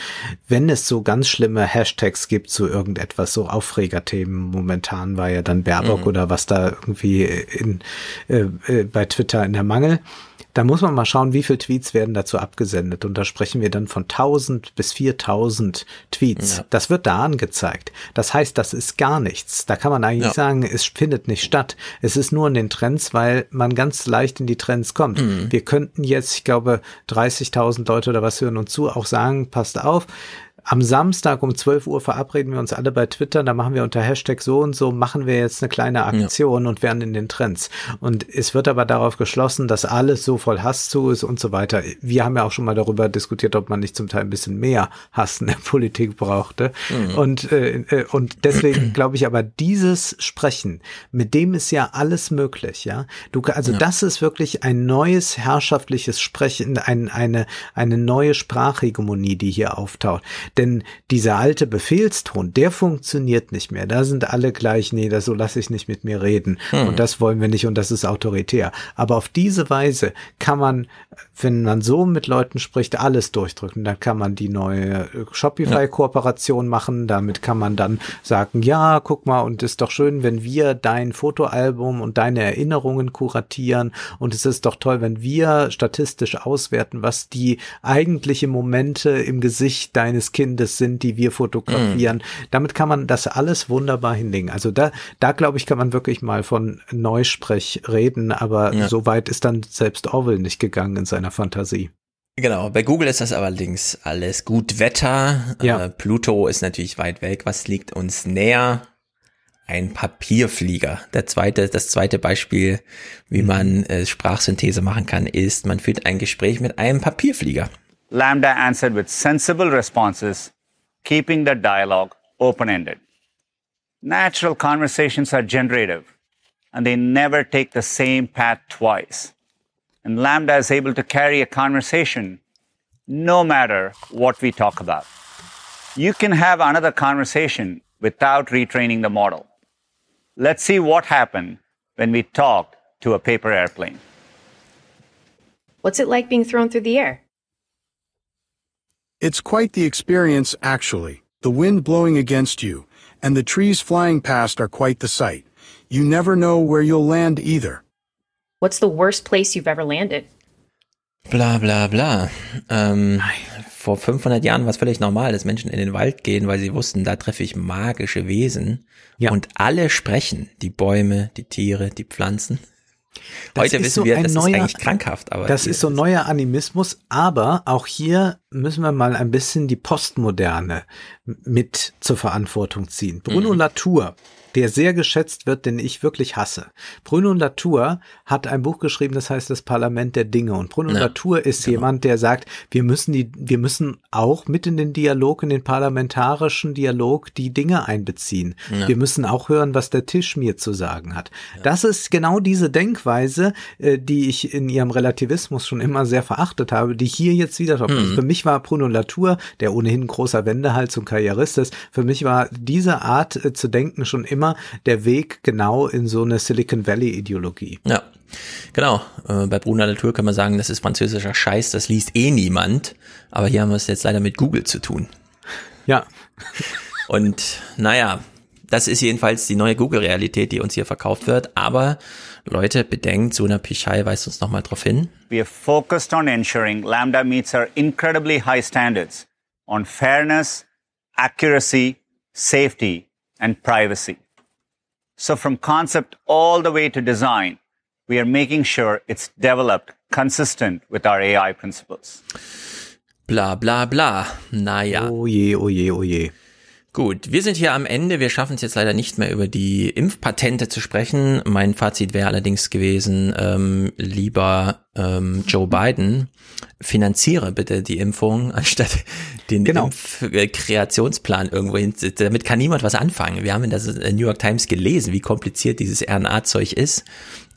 Wenn es so ganz schlimme Hashtags gibt zu irgendetwas, so Aufregerthemen, momentan war ja dann Baerbock mhm. oder was da irgendwie in, äh, äh, bei Twitter in der Mangel. Da muss man mal schauen, wie viele Tweets werden dazu abgesendet. Und da sprechen wir dann von 1000 bis 4000 Tweets. Ja. Das wird da angezeigt. Das heißt, das ist gar nichts. Da kann man eigentlich ja. sagen, es findet nicht statt. Es ist nur in den Trends, weil man ganz leicht in die Trends kommt. Mhm. Wir könnten jetzt, ich glaube, 30.000 Leute oder was hören uns zu, auch sagen, passt auf, am Samstag um 12 Uhr verabreden wir uns alle bei Twitter, da machen wir unter Hashtag so und so, machen wir jetzt eine kleine Aktion ja. und werden in den Trends. Und es wird aber darauf geschlossen, dass alles so voll Hass zu ist und so weiter. Wir haben ja auch schon mal darüber diskutiert, ob man nicht zum Teil ein bisschen mehr Hass in der Politik brauchte. Mhm. Und, äh, äh und deswegen glaube ich aber dieses Sprechen, mit dem ist ja alles möglich, ja. Du, also ja. das ist wirklich ein neues herrschaftliches Sprechen, ein, eine, eine neue Sprachhegemonie, die hier auftaucht. Denn dieser alte Befehlston, der funktioniert nicht mehr. Da sind alle gleich, nee, das so lasse ich nicht mit mir reden. Hm. Und das wollen wir nicht und das ist autoritär. Aber auf diese Weise kann man, wenn man so mit Leuten spricht, alles durchdrücken. Dann kann man die neue Shopify-Kooperation machen. Damit kann man dann sagen, ja, guck mal, und ist doch schön, wenn wir dein Fotoalbum und deine Erinnerungen kuratieren. Und es ist doch toll, wenn wir statistisch auswerten, was die eigentliche Momente im Gesicht deines Kindes sind, die wir fotografieren. Mm. Damit kann man das alles wunderbar hinlegen. Also da, da glaube ich, kann man wirklich mal von Neusprech reden, aber ja. so weit ist dann selbst Orwell nicht gegangen in seiner Fantasie. Genau, bei Google ist das allerdings alles gut Wetter. Ja. Äh, Pluto ist natürlich weit weg. Was liegt uns näher? Ein Papierflieger. Der zweite, das zweite Beispiel, wie mhm. man äh, Sprachsynthese machen kann, ist, man führt ein Gespräch mit einem Papierflieger. Lambda answered with sensible responses, keeping the dialogue open ended. Natural conversations are generative and they never take the same path twice. And Lambda is able to carry a conversation no matter what we talk about. You can have another conversation without retraining the model. Let's see what happened when we talked to a paper airplane. What's it like being thrown through the air? It's quite the experience, actually. The wind blowing against you, and the trees flying past are quite the sight. You never know where you'll land either. What's the worst place you've ever landed? Bla bla bla. Ähm, vor 500 Jahren war es völlig normal, dass Menschen in den Wald gehen, weil sie wussten, da treffe ich magische Wesen. Ja. Und alle sprechen, die Bäume, die Tiere, die Pflanzen. Heute wissen so wir, das neuer, ist eigentlich krankhaft. Aber das ist so neuer Animismus, aber auch hier müssen wir mal ein bisschen die Postmoderne mit zur Verantwortung ziehen. Bruno mhm. Latour, der sehr geschätzt wird, den ich wirklich hasse. Bruno Latour hat ein Buch geschrieben, das heißt das Parlament der Dinge. Und Bruno ja, Latour ist genau. jemand, der sagt, wir müssen die, wir müssen auch mit in den Dialog, in den parlamentarischen Dialog die Dinge einbeziehen. Ja. Wir müssen auch hören, was der Tisch mir zu sagen hat. Ja. Das ist genau diese Denkweise, äh, die ich in ihrem Relativismus schon immer sehr verachtet habe, die hier jetzt wieder drauf mhm. Für mich war Bruno Latour, der ohnehin großer Wendehals und Karrierist ist, für mich war diese Art äh, zu denken schon immer immer der Weg genau in so eine Silicon Valley Ideologie. Ja. Genau, äh, bei Bruno Latour kann man sagen, das ist französischer Scheiß, das liest eh niemand, aber hier haben wir es jetzt leider mit Google zu tun. Ja. Und naja, das ist jedenfalls die neue Google-Realität, die uns hier verkauft wird. Aber Leute, bedenkt, Suna Pichai weist uns nochmal darauf hin. We are focused on ensuring Lambda meets our incredibly high standards on fairness, accuracy, safety and privacy. So from concept all the way to design, we are making sure it's developed consistent with our AI principles. Blah, blah, blah. Naja. Oh je, oh je, oh je. Gut, wir sind hier am Ende. Wir schaffen es jetzt leider nicht mehr über die Impfpatente zu sprechen. Mein Fazit wäre allerdings gewesen, ähm, lieber ähm, Joe Biden, finanziere bitte die Impfung, anstatt den genau. Impfkreationsplan irgendwo hin. Damit kann niemand was anfangen. Wir haben in der New York Times gelesen, wie kompliziert dieses RNA-Zeug ist.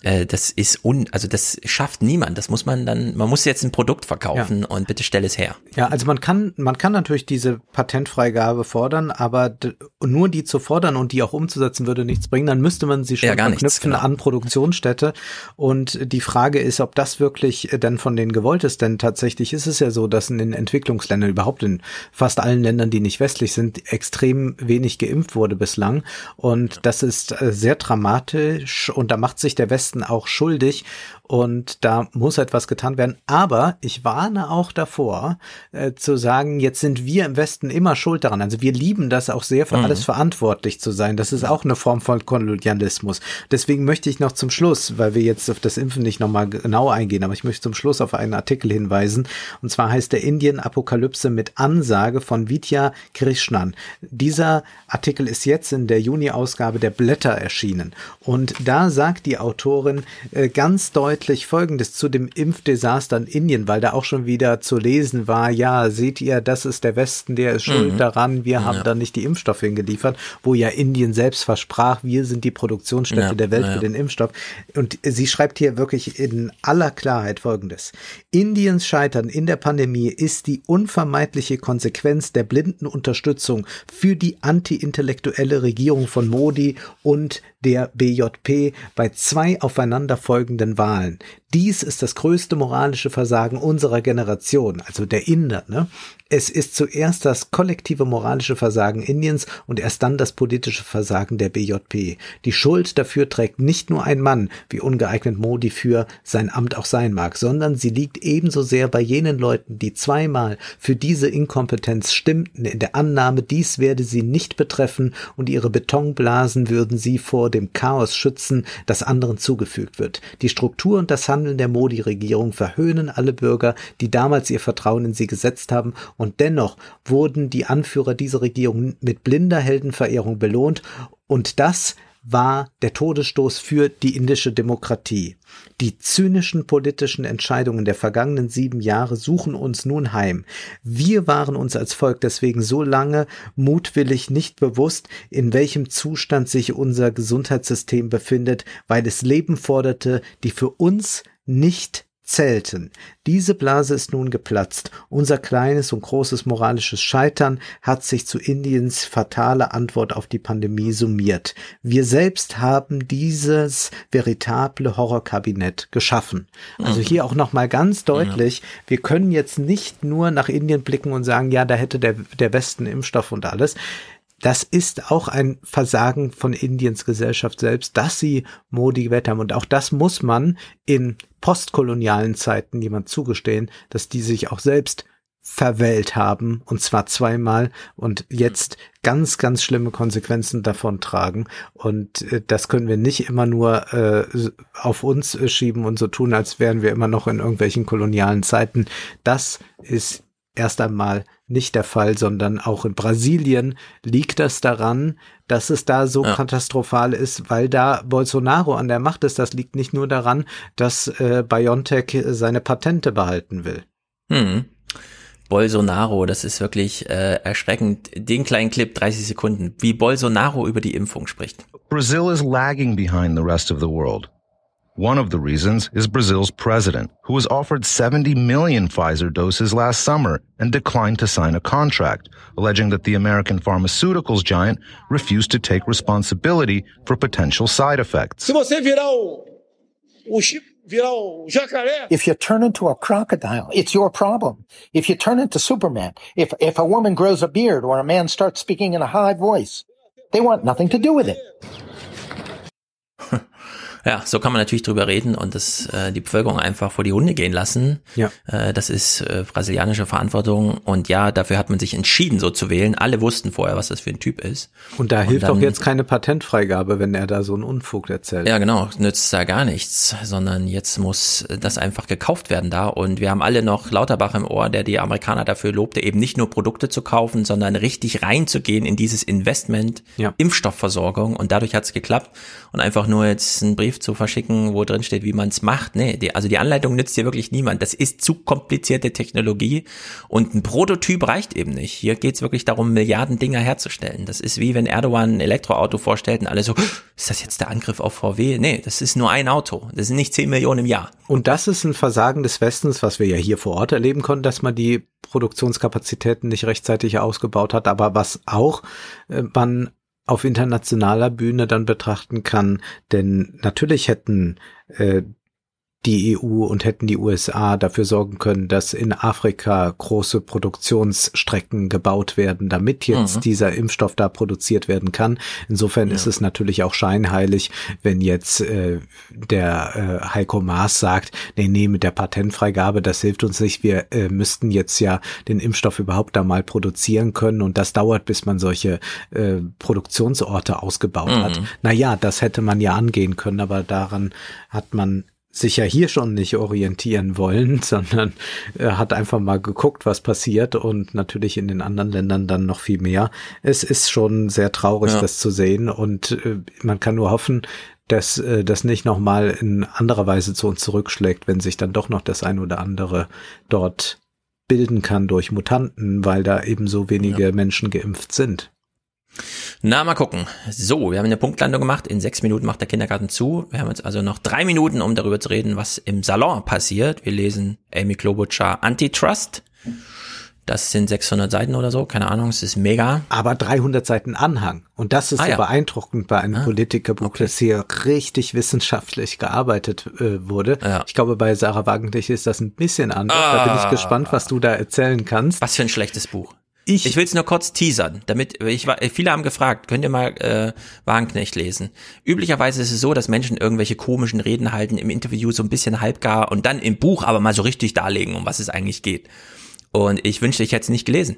Äh, das ist un, also das schafft niemand. Das muss man dann, man muss jetzt ein Produkt verkaufen ja. und bitte stell es her. Ja, also man kann, man kann natürlich diese Patentfreigabe fordern, aber nur die zu fordern und die auch umzusetzen würde nichts bringen. Dann müsste man sie schon ja, verknüpfen nichts, genau. an Produktionsstätte. Und die Frage ist, ob das wirklich denn von denen gewollt ist. Denn tatsächlich ist es ja so, dass in den Entwicklungsländern, überhaupt in fast allen Ländern, die nicht westlich sind, extrem wenig geimpft wurde bislang. Und das ist äh, sehr dramatisch. Und da macht sich der Westen Westen auch schuldig und da muss etwas getan werden. Aber ich warne auch davor, äh, zu sagen, jetzt sind wir im Westen immer schuld daran. Also wir lieben das auch sehr, für mhm. alles verantwortlich zu sein. Das ist auch eine Form von Kolonialismus. Deswegen möchte ich noch zum Schluss, weil wir jetzt auf das Impfen nicht nochmal genau eingehen, aber ich möchte zum Schluss auf einen Artikel hinweisen. Und zwar heißt der Indien-Apokalypse mit Ansage von Vidya Krishnan. Dieser Artikel ist jetzt in der Juni-Ausgabe der Blätter erschienen. Und da sagt die Autorin äh, ganz deutlich, deutlich Folgendes zu dem Impfdesaster in Indien, weil da auch schon wieder zu lesen war, ja, seht ihr, das ist der Westen, der ist schuld mhm. daran, wir haben ja. da nicht die Impfstoffe hingeliefert, wo ja Indien selbst versprach, wir sind die Produktionsstätte ja. der Welt ja. für den Impfstoff. Und sie schreibt hier wirklich in aller Klarheit Folgendes. Indiens Scheitern in der Pandemie ist die unvermeidliche Konsequenz der blinden Unterstützung für die anti-intellektuelle Regierung von Modi und der BJP bei zwei aufeinanderfolgenden Wahlen. Dies ist das größte moralische Versagen unserer Generation, also der Inder. Ne? Es ist zuerst das kollektive moralische Versagen Indiens und erst dann das politische Versagen der BJP. Die Schuld dafür trägt nicht nur ein Mann, wie ungeeignet Modi für sein Amt auch sein mag, sondern sie liegt ebenso sehr bei jenen Leuten, die zweimal für diese Inkompetenz stimmten, in der Annahme, dies werde sie nicht betreffen und ihre Betonblasen würden sie vor dem Chaos schützen, das anderen zugefügt wird. Die Struktur und das Handeln der Modi-Regierung verhöhnen alle Bürger, die damals ihr Vertrauen in sie gesetzt haben und dennoch wurden die Anführer dieser Regierung mit blinder Heldenverehrung belohnt und das war der Todesstoß für die indische Demokratie. Die zynischen politischen Entscheidungen der vergangenen sieben Jahre suchen uns nun heim. Wir waren uns als Volk deswegen so lange mutwillig nicht bewusst, in welchem Zustand sich unser Gesundheitssystem befindet, weil es Leben forderte, die für uns nicht zählten. Diese Blase ist nun geplatzt. Unser kleines und großes moralisches Scheitern hat sich zu Indiens fatale Antwort auf die Pandemie summiert. Wir selbst haben dieses veritable Horrorkabinett geschaffen. Also hier auch nochmal ganz deutlich, wir können jetzt nicht nur nach Indien blicken und sagen, ja, da hätte der, der Westen Impfstoff und alles das ist auch ein Versagen von Indiens Gesellschaft selbst, dass sie Modi gewählt haben. Und auch das muss man in postkolonialen Zeiten jemand zugestehen, dass die sich auch selbst verwählt haben und zwar zweimal und jetzt ganz, ganz schlimme Konsequenzen davon tragen. Und äh, das können wir nicht immer nur äh, auf uns schieben und so tun, als wären wir immer noch in irgendwelchen kolonialen Zeiten. Das ist erst einmal nicht der Fall, sondern auch in Brasilien liegt das daran, dass es da so ja. katastrophal ist, weil da Bolsonaro an der Macht ist. Das liegt nicht nur daran, dass äh, BioNTech seine Patente behalten will. Hm. Bolsonaro, das ist wirklich äh, erschreckend. Den kleinen Clip, 30 Sekunden, wie Bolsonaro über die Impfung spricht. Brazil is lagging behind the rest of the world. One of the reasons is Brazil's president, who was offered 70 million Pfizer doses last summer and declined to sign a contract, alleging that the American pharmaceuticals giant refused to take responsibility for potential side effects. If you turn into a crocodile, it's your problem. If you turn into Superman, if, if a woman grows a beard or a man starts speaking in a high voice, they want nothing to do with it. Ja, so kann man natürlich drüber reden und das äh, die Bevölkerung einfach vor die Hunde gehen lassen. Ja. Äh, das ist äh, brasilianische Verantwortung und ja, dafür hat man sich entschieden, so zu wählen. Alle wussten vorher, was das für ein Typ ist. Und da und hilft dann, auch jetzt keine Patentfreigabe, wenn er da so einen Unfug erzählt. Ja, genau, nützt da gar nichts, sondern jetzt muss das einfach gekauft werden da und wir haben alle noch Lauterbach im Ohr, der die Amerikaner dafür lobte, eben nicht nur Produkte zu kaufen, sondern richtig reinzugehen in dieses Investment ja. Impfstoffversorgung und dadurch hat es geklappt und einfach nur jetzt einen Brief zu verschicken, wo drin steht, wie man es macht. Nee, die, also die Anleitung nützt dir wirklich niemand. Das ist zu komplizierte Technologie und ein Prototyp reicht eben nicht. Hier geht es wirklich darum, Milliarden Dinger herzustellen. Das ist wie wenn Erdogan ein Elektroauto vorstellt und alle so, ist das jetzt der Angriff auf VW? Nee, das ist nur ein Auto. Das sind nicht 10 Millionen im Jahr. Und das ist ein Versagen des Westens, was wir ja hier vor Ort erleben konnten, dass man die Produktionskapazitäten nicht rechtzeitig ausgebaut hat, aber was auch äh, man auf internationaler Bühne dann betrachten kann. Denn natürlich hätten äh, die EU und hätten die USA dafür sorgen können, dass in Afrika große Produktionsstrecken gebaut werden, damit jetzt mhm. dieser Impfstoff da produziert werden kann. Insofern ja. ist es natürlich auch scheinheilig, wenn jetzt äh, der äh, Heiko Maas sagt, nee, nee, mit der Patentfreigabe, das hilft uns nicht. Wir äh, müssten jetzt ja den Impfstoff überhaupt da mal produzieren können und das dauert, bis man solche äh, Produktionsorte ausgebaut mhm. hat. Naja, das hätte man ja angehen können, aber daran hat man sich ja hier schon nicht orientieren wollen, sondern äh, hat einfach mal geguckt, was passiert und natürlich in den anderen Ländern dann noch viel mehr. Es ist schon sehr traurig, ja. das zu sehen und äh, man kann nur hoffen, dass äh, das nicht nochmal in anderer Weise zu uns zurückschlägt, wenn sich dann doch noch das ein oder andere dort bilden kann durch Mutanten, weil da eben so wenige ja. Menschen geimpft sind. Na, mal gucken. So, wir haben eine Punktlandung gemacht. In sechs Minuten macht der Kindergarten zu. Wir haben jetzt also noch drei Minuten, um darüber zu reden, was im Salon passiert. Wir lesen Amy Klobuchar Antitrust. Das sind 600 Seiten oder so, keine Ahnung, es ist mega. Aber 300 Seiten Anhang. Und das ist ah, so ja. beeindruckend bei einem ah, Politikerbuch, okay. das hier richtig wissenschaftlich gearbeitet äh, wurde. Ja. Ich glaube, bei Sarah Wagenknecht ist das ein bisschen anders. Ah, da bin ich ah. gespannt, was du da erzählen kannst. Was für ein schlechtes Buch. Ich, ich will es nur kurz teasern, damit ich viele haben gefragt, könnt ihr mal äh, Wagenknecht lesen. Üblicherweise ist es so, dass Menschen irgendwelche komischen Reden halten im Interview so ein bisschen halbgar und dann im Buch aber mal so richtig darlegen, um was es eigentlich geht. Und ich wünschte, ich hätte es nicht gelesen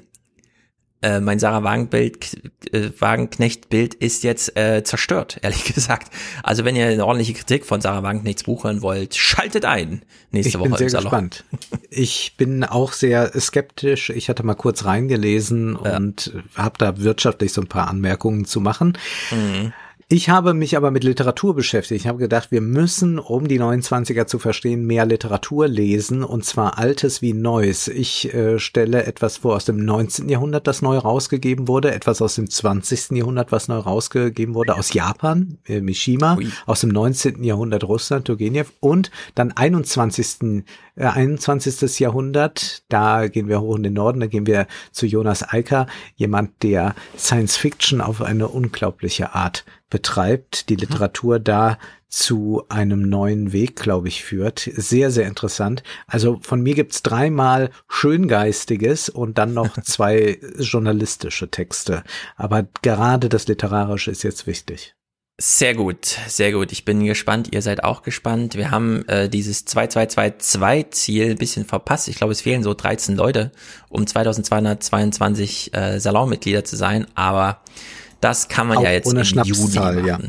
äh, mein Sarah Wagenbild, äh, Wagenknecht-Bild ist jetzt äh, zerstört, ehrlich gesagt. Also wenn ihr eine ordentliche Kritik von Sarah Wagenknechts Buch hören wollt, schaltet ein nächste ich Woche. Ich bin sehr gespannt. Ich bin auch sehr skeptisch. Ich hatte mal kurz reingelesen ja. und habe da wirtschaftlich so ein paar Anmerkungen zu machen. Mhm. Ich habe mich aber mit Literatur beschäftigt. Ich habe gedacht, wir müssen, um die 29er zu verstehen, mehr Literatur lesen und zwar Altes wie Neues. Ich äh, stelle etwas vor aus dem 19. Jahrhundert, das neu rausgegeben wurde, etwas aus dem 20. Jahrhundert, was neu rausgegeben wurde, aus Japan, äh, Mishima, Ui. aus dem 19. Jahrhundert Russland, Turgenev und dann 21. Äh, 21. Jahrhundert, da gehen wir hoch in den Norden, da gehen wir zu Jonas Eicker, jemand, der Science Fiction auf eine unglaubliche Art betreibt, die Literatur da zu einem neuen Weg, glaube ich, führt. Sehr, sehr interessant. Also von mir gibt's dreimal Schöngeistiges und dann noch zwei journalistische Texte. Aber gerade das Literarische ist jetzt wichtig. Sehr gut, sehr gut. Ich bin gespannt. Ihr seid auch gespannt. Wir haben äh, dieses 2222-Ziel ein bisschen verpasst. Ich glaube, es fehlen so 13 Leute, um 2222 äh, Salonmitglieder zu sein. Aber das kann man Auch ja jetzt im Juni machen. Ja.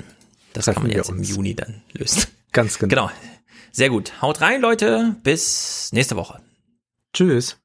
Das Treffen kann man jetzt im Juni dann lösen. Ganz genau. Genau. Sehr gut. Haut rein, Leute. Bis nächste Woche. Tschüss.